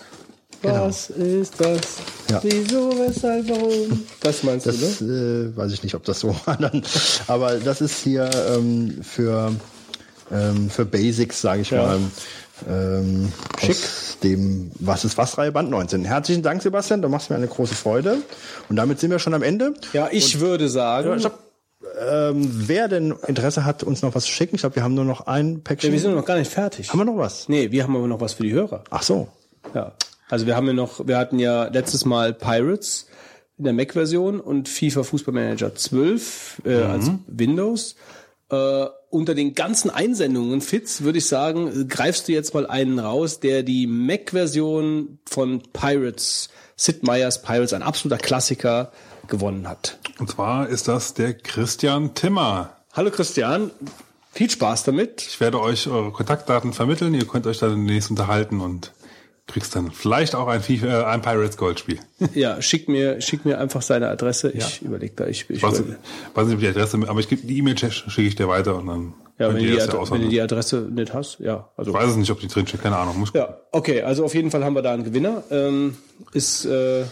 Was ist was? Ja. Wieso, weshalb, warum? Das meinst du, Das ne? äh, weiß ich nicht, ob das so war dann. Aber das ist hier ähm, für, ähm, für Basics, sage ich Ja. mal. Ähm, Schick. Aus dem Was ist was Reihe Band 19. Herzlichen Dank, Sebastian. Du machst mir eine große Freude. Und damit sind wir schon am Ende. Ja, ich würde sagen, stopp. Ähm, wer denn Interesse hat, uns noch was zu schicken, ich glaube, wir haben nur noch ein Päckchen. ja, wir sind noch gar nicht fertig. haben wir noch was? Nee, wir haben aber noch was für die Hörer. Ach so. Ja. Also wir haben ja noch, wir hatten ja letztes Mal Pirates in der Mac-Version und FIFA Fußballmanager 12 äh, als Windows. Äh, unter den ganzen Einsendungen, Fitz, würde ich sagen, greifst du jetzt mal einen raus, der die Mac-Version von Pirates, Sid Meier's Pirates, ein absoluter Klassiker, gewonnen hat. Und zwar ist das der Christian Timmer. Hallo Christian, viel Spaß damit. Ich werde euch eure Kontaktdaten vermitteln. Ihr könnt euch dann demnächst unterhalten und kriegst dann vielleicht auch ein, FIFA, äh, ein Pirates Gold Spiel. Ja, schick mir, schick mir einfach seine Adresse. Ich überlege da, ich, ich weiß, überleg- weiß nicht, ob die Adresse, aber ich gebe die E-Mail schicke ich dir weiter und dann Ja, wenn, die, das ja Adre- wenn du die Adresse nicht hast, ja. Also, Ich weiß es nicht, ob die drin steht, keine Ahnung. Muss ja, okay, also auf jeden Fall haben wir da einen Gewinner. Ähm, ist, äh,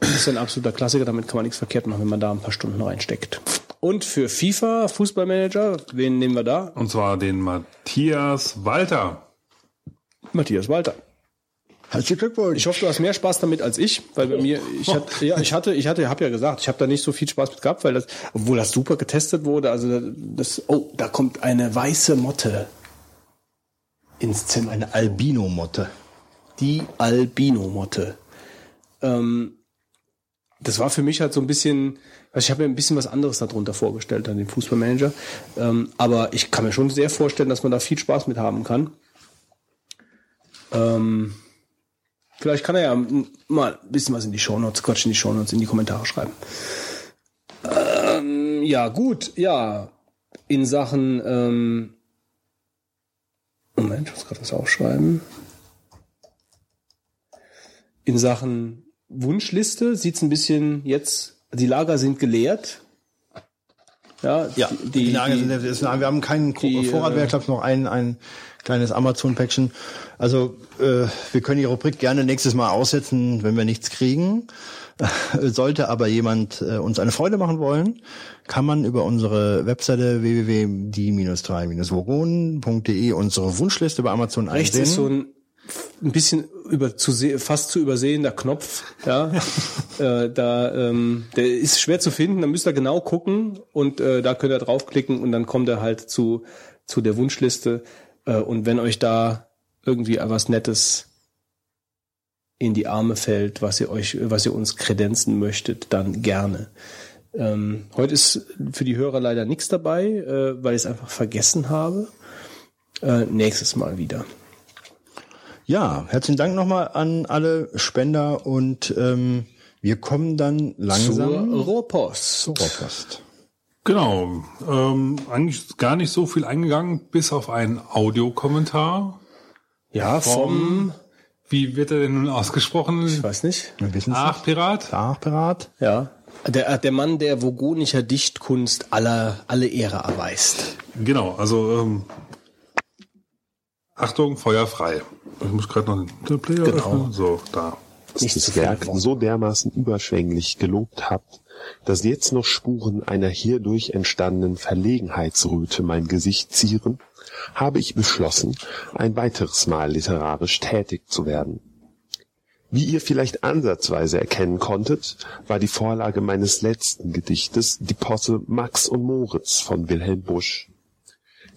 ist ein absoluter Klassiker, damit kann man nichts verkehrt machen, wenn man da ein paar Stunden reinsteckt. Und für FIFA, Fußballmanager, wen nehmen wir da? Und zwar den Matthias Walter. Matthias Walter. Herzlichen Glückwunsch. Ich hoffe, du hast mehr Spaß damit als ich, weil bei mir, ich hatte, ja, ich hatte, ich hatte, habe ja gesagt, ich habe da nicht so viel Spaß mit gehabt, weil das, obwohl das super getestet wurde, also das, oh, da kommt eine weiße Motte ins Zimmer. Eine Albino-Motte. die Albino-Motte. Ähm, das war für mich halt so ein bisschen, also ich habe mir ein bisschen was anderes darunter vorgestellt an den Fußballmanager. Ähm, aber ich kann mir schon sehr vorstellen, dass man da viel Spaß mit haben kann. Ähm, vielleicht kann er ja mal ein bisschen was in die Shownotes, Quatsch, in die Shownotes, in die Kommentare schreiben. Ähm, ja, gut, ja. In Sachen, ähm, Moment, ich muss gerade was aufschreiben in Sachen Wunschliste sieht's ein bisschen jetzt die Lager sind geleert. Ja, Ja, die, die, Lager sind, wir haben keinen die, Vorratwerk, ich glaube noch ein, ein kleines Amazon-Päckchen. Also äh, wir können die Rubrik gerne nächstes Mal aussetzen, wenn wir nichts kriegen. Sollte aber jemand äh, uns eine Freude machen wollen, kann man über unsere Webseite www.die-3-vogonen.de unsere Wunschliste bei Amazon Rechts einsehen. ist so ein ein bisschen über zu fast zu übersehender Knopf, ja, äh, da ähm, der ist schwer zu finden. Da müsst ihr genau gucken und äh, da könnt ihr draufklicken und dann kommt er halt zu zu der Wunschliste. Äh, und wenn euch da irgendwie was Nettes in die Arme fällt, was ihr euch, was ihr uns kredenzen möchtet, dann gerne. Ähm, heute ist für die Hörer leider nichts dabei, äh, weil ich es einfach vergessen habe. Äh, nächstes Mal wieder. Ja, herzlichen Dank nochmal an alle Spender und ähm, wir kommen dann langsam Zur Rohrpost. zur Rohrpost. Genau. Ähm, eigentlich ist gar nicht so viel eingegangen, bis auf einen Audiokommentar. Ja, vom, Wie wird er denn nun ausgesprochen? ich weiß nicht. Wir wissen Ach, Pirat? Nachpirat. Ja. Der, der Mann, der vogonischer Dichtkunst aller, alle Ehre erweist. Genau, also ähm, Achtung, Feuer frei. Ich muss gerade noch den Player Genau. öffnen. So, da. Nicht zu das Werk so dermaßen überschwänglich gelobt habt, dass jetzt noch Spuren einer hierdurch entstandenen Verlegenheitsröte mein Gesicht zieren, habe ich beschlossen, ein weiteres Mal literarisch tätig zu werden. Wie ihr vielleicht ansatzweise erkennen konntet, war die Vorlage meines letzten Gedichtes die Posse Max und Moritz von Wilhelm Busch.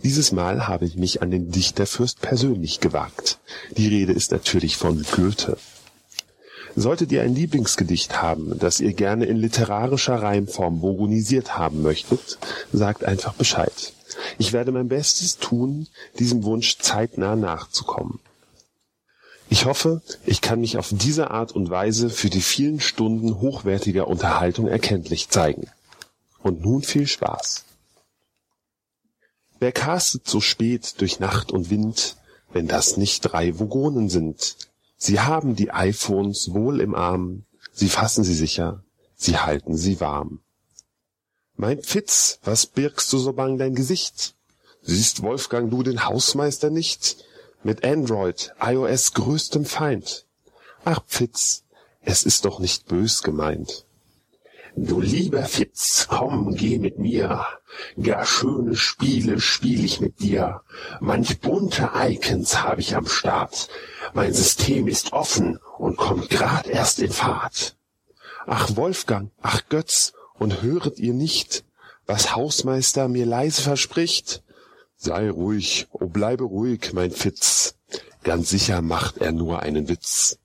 Dieses Mal habe ich mich an den Dichterfürst persönlich gewagt. Die Rede ist natürlich von Goethe. Solltet ihr ein Lieblingsgedicht haben, das ihr gerne in literarischer Reimform vogonisiert haben möchtet, sagt einfach Bescheid. Ich werde mein Bestes tun, diesem Wunsch zeitnah nachzukommen. Ich hoffe, ich kann mich auf diese Art und Weise für die vielen Stunden hochwertiger Unterhaltung erkenntlich zeigen. Und nun viel Spaß. Wer castet so spät durch Nacht und Wind, wenn das nicht drei Vogonen sind? Sie haben die iPhones wohl im Arm, sie fassen sie sicher, sie halten sie warm. Mein Fitz, was birgst du so bang dein Gesicht? Siehst Wolfgang du den Hausmeister nicht? Mit Android, iOS größtem Feind. Ach Fitz, es ist doch nicht bös gemeint. Du lieber Fitz, komm, geh mit mir. Gar schöne Spiele spiel ich mit dir. Manch bunte Icons hab ich am Start. Mein System ist offen und kommt grad erst in Fahrt. Ach Wolfgang, ach Götz, und höret ihr nicht, was Hausmeister mir leise verspricht? Sei ruhig, oh bleibe ruhig, mein Fitz. Ganz sicher macht er nur einen Witz.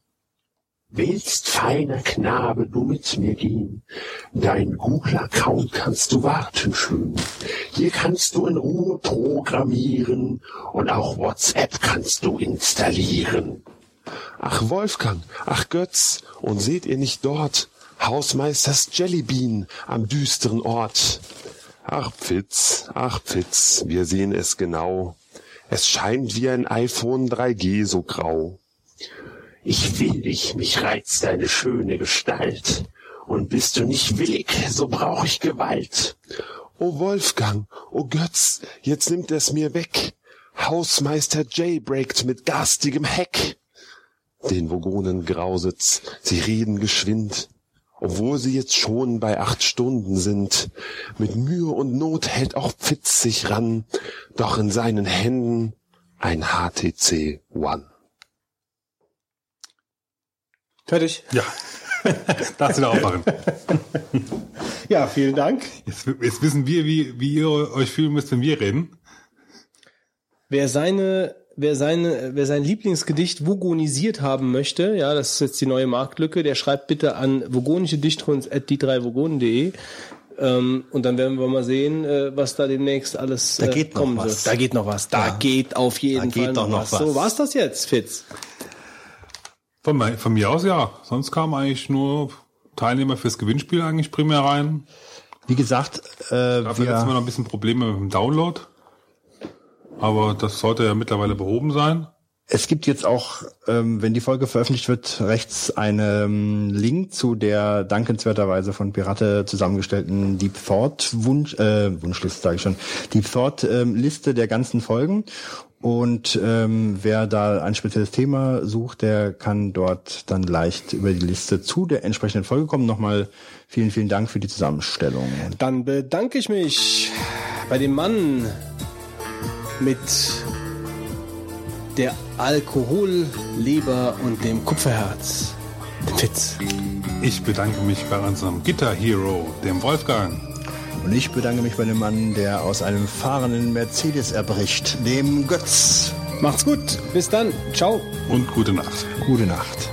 Willst, feiner Knabe, du mit mir gehen? Dein Google-Account kannst du warten schön. Hier kannst du in Ruhe programmieren und auch WhatsApp kannst du installieren. Ach Wolfgang, ach Götz, und seht ihr nicht dort Hausmeisters Jellybean am düsteren Ort? Ach Pfitz, ach Pfitz, wir sehen es genau. Es scheint wie ein iPhone 3G so grau. Ich will dich, mich reizt deine schöne Gestalt. Und bist du nicht willig, so brauch ich Gewalt. O Wolfgang, o Götz, jetzt nimmt er's mir weg. Hausmeister Jaybreakt mit garstigem Heck. Den Vogonen grauset's, sie reden geschwind, obwohl sie jetzt schon bei acht Stunden sind. Mit Mühe und Not hält auch Pfitz sich ran, doch in seinen Händen ein HTC One. Fertig. Ja. Darfst du da aufmachen. Ja, vielen Dank. Jetzt, jetzt wissen wir, wie, wie ihr euch fühlen müsst, wenn wir reden. Wer seine, wer seine, wer sein Lieblingsgedicht vogonisiert haben möchte, ja, das ist jetzt die neue Marktlücke, der schreibt bitte an vogonische Dichthunds at die drei vogonen.de. Ähm, und dann werden wir mal sehen, äh, was da demnächst alles Da äh, geht noch kommen was. wird. Da geht noch was. Da Ja. geht auf jeden Da geht Fall doch noch was. So, war's das jetzt, Fitz? Von, von mir aus ja. Sonst kamen eigentlich nur Teilnehmer fürs Gewinnspiel eigentlich primär rein. Wie gesagt, äh, Dafür jetzt immer wir, noch ein bisschen Probleme mit dem Download. Aber das sollte ja mittlerweile behoben sein. Es gibt jetzt auch, ähm, wenn die Folge veröffentlicht wird, rechts einen Link zu der dankenswerterweise von Pirate zusammengestellten Deep Thought Wunsch, äh, Wunschliste sage ich schon, Deep Thought ähm, Liste der ganzen Folgen. Und ähm, wer da ein spezielles Thema sucht, der kann dort dann leicht über die Liste zu der entsprechenden Folge kommen. Nochmal vielen, vielen Dank für die Zusammenstellung. Dann bedanke ich mich bei dem Mann mit der Alkoholleber und dem Kupferherz. Dem Fitz. Ich bedanke mich bei unserem Guitar Hero, dem Wolfgang. Und ich bedanke mich bei dem Mann, der aus einem fahrenden Mercedes erbricht, dem Götz. Macht's gut. Bis dann. Ciao. Und gute Nacht. Gute Nacht.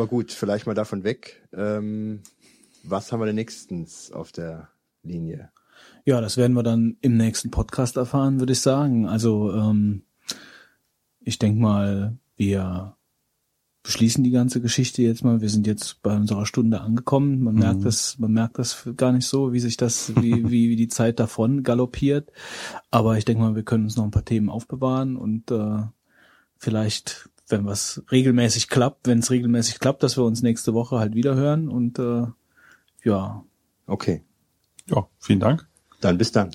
Aber gut, vielleicht mal davon weg. Ähm, was haben wir denn nächstens auf der Linie? Ja, das werden wir dann im nächsten Podcast erfahren, würde ich sagen. Also ähm, ich denke mal, wir beschließen die ganze Geschichte jetzt mal. Wir sind jetzt bei unserer Stunde angekommen. Man merkt das, man merkt das gar nicht so, wie sich das, wie, wie, wie die Zeit davon galoppiert. Aber ich denke mal, wir können uns noch ein paar Themen aufbewahren und äh, vielleicht, wenn was regelmäßig klappt, wenn es regelmäßig klappt, dass wir uns nächste Woche halt wieder hören und äh, ja, Okay, Ja, vielen Dank. dann bis dann.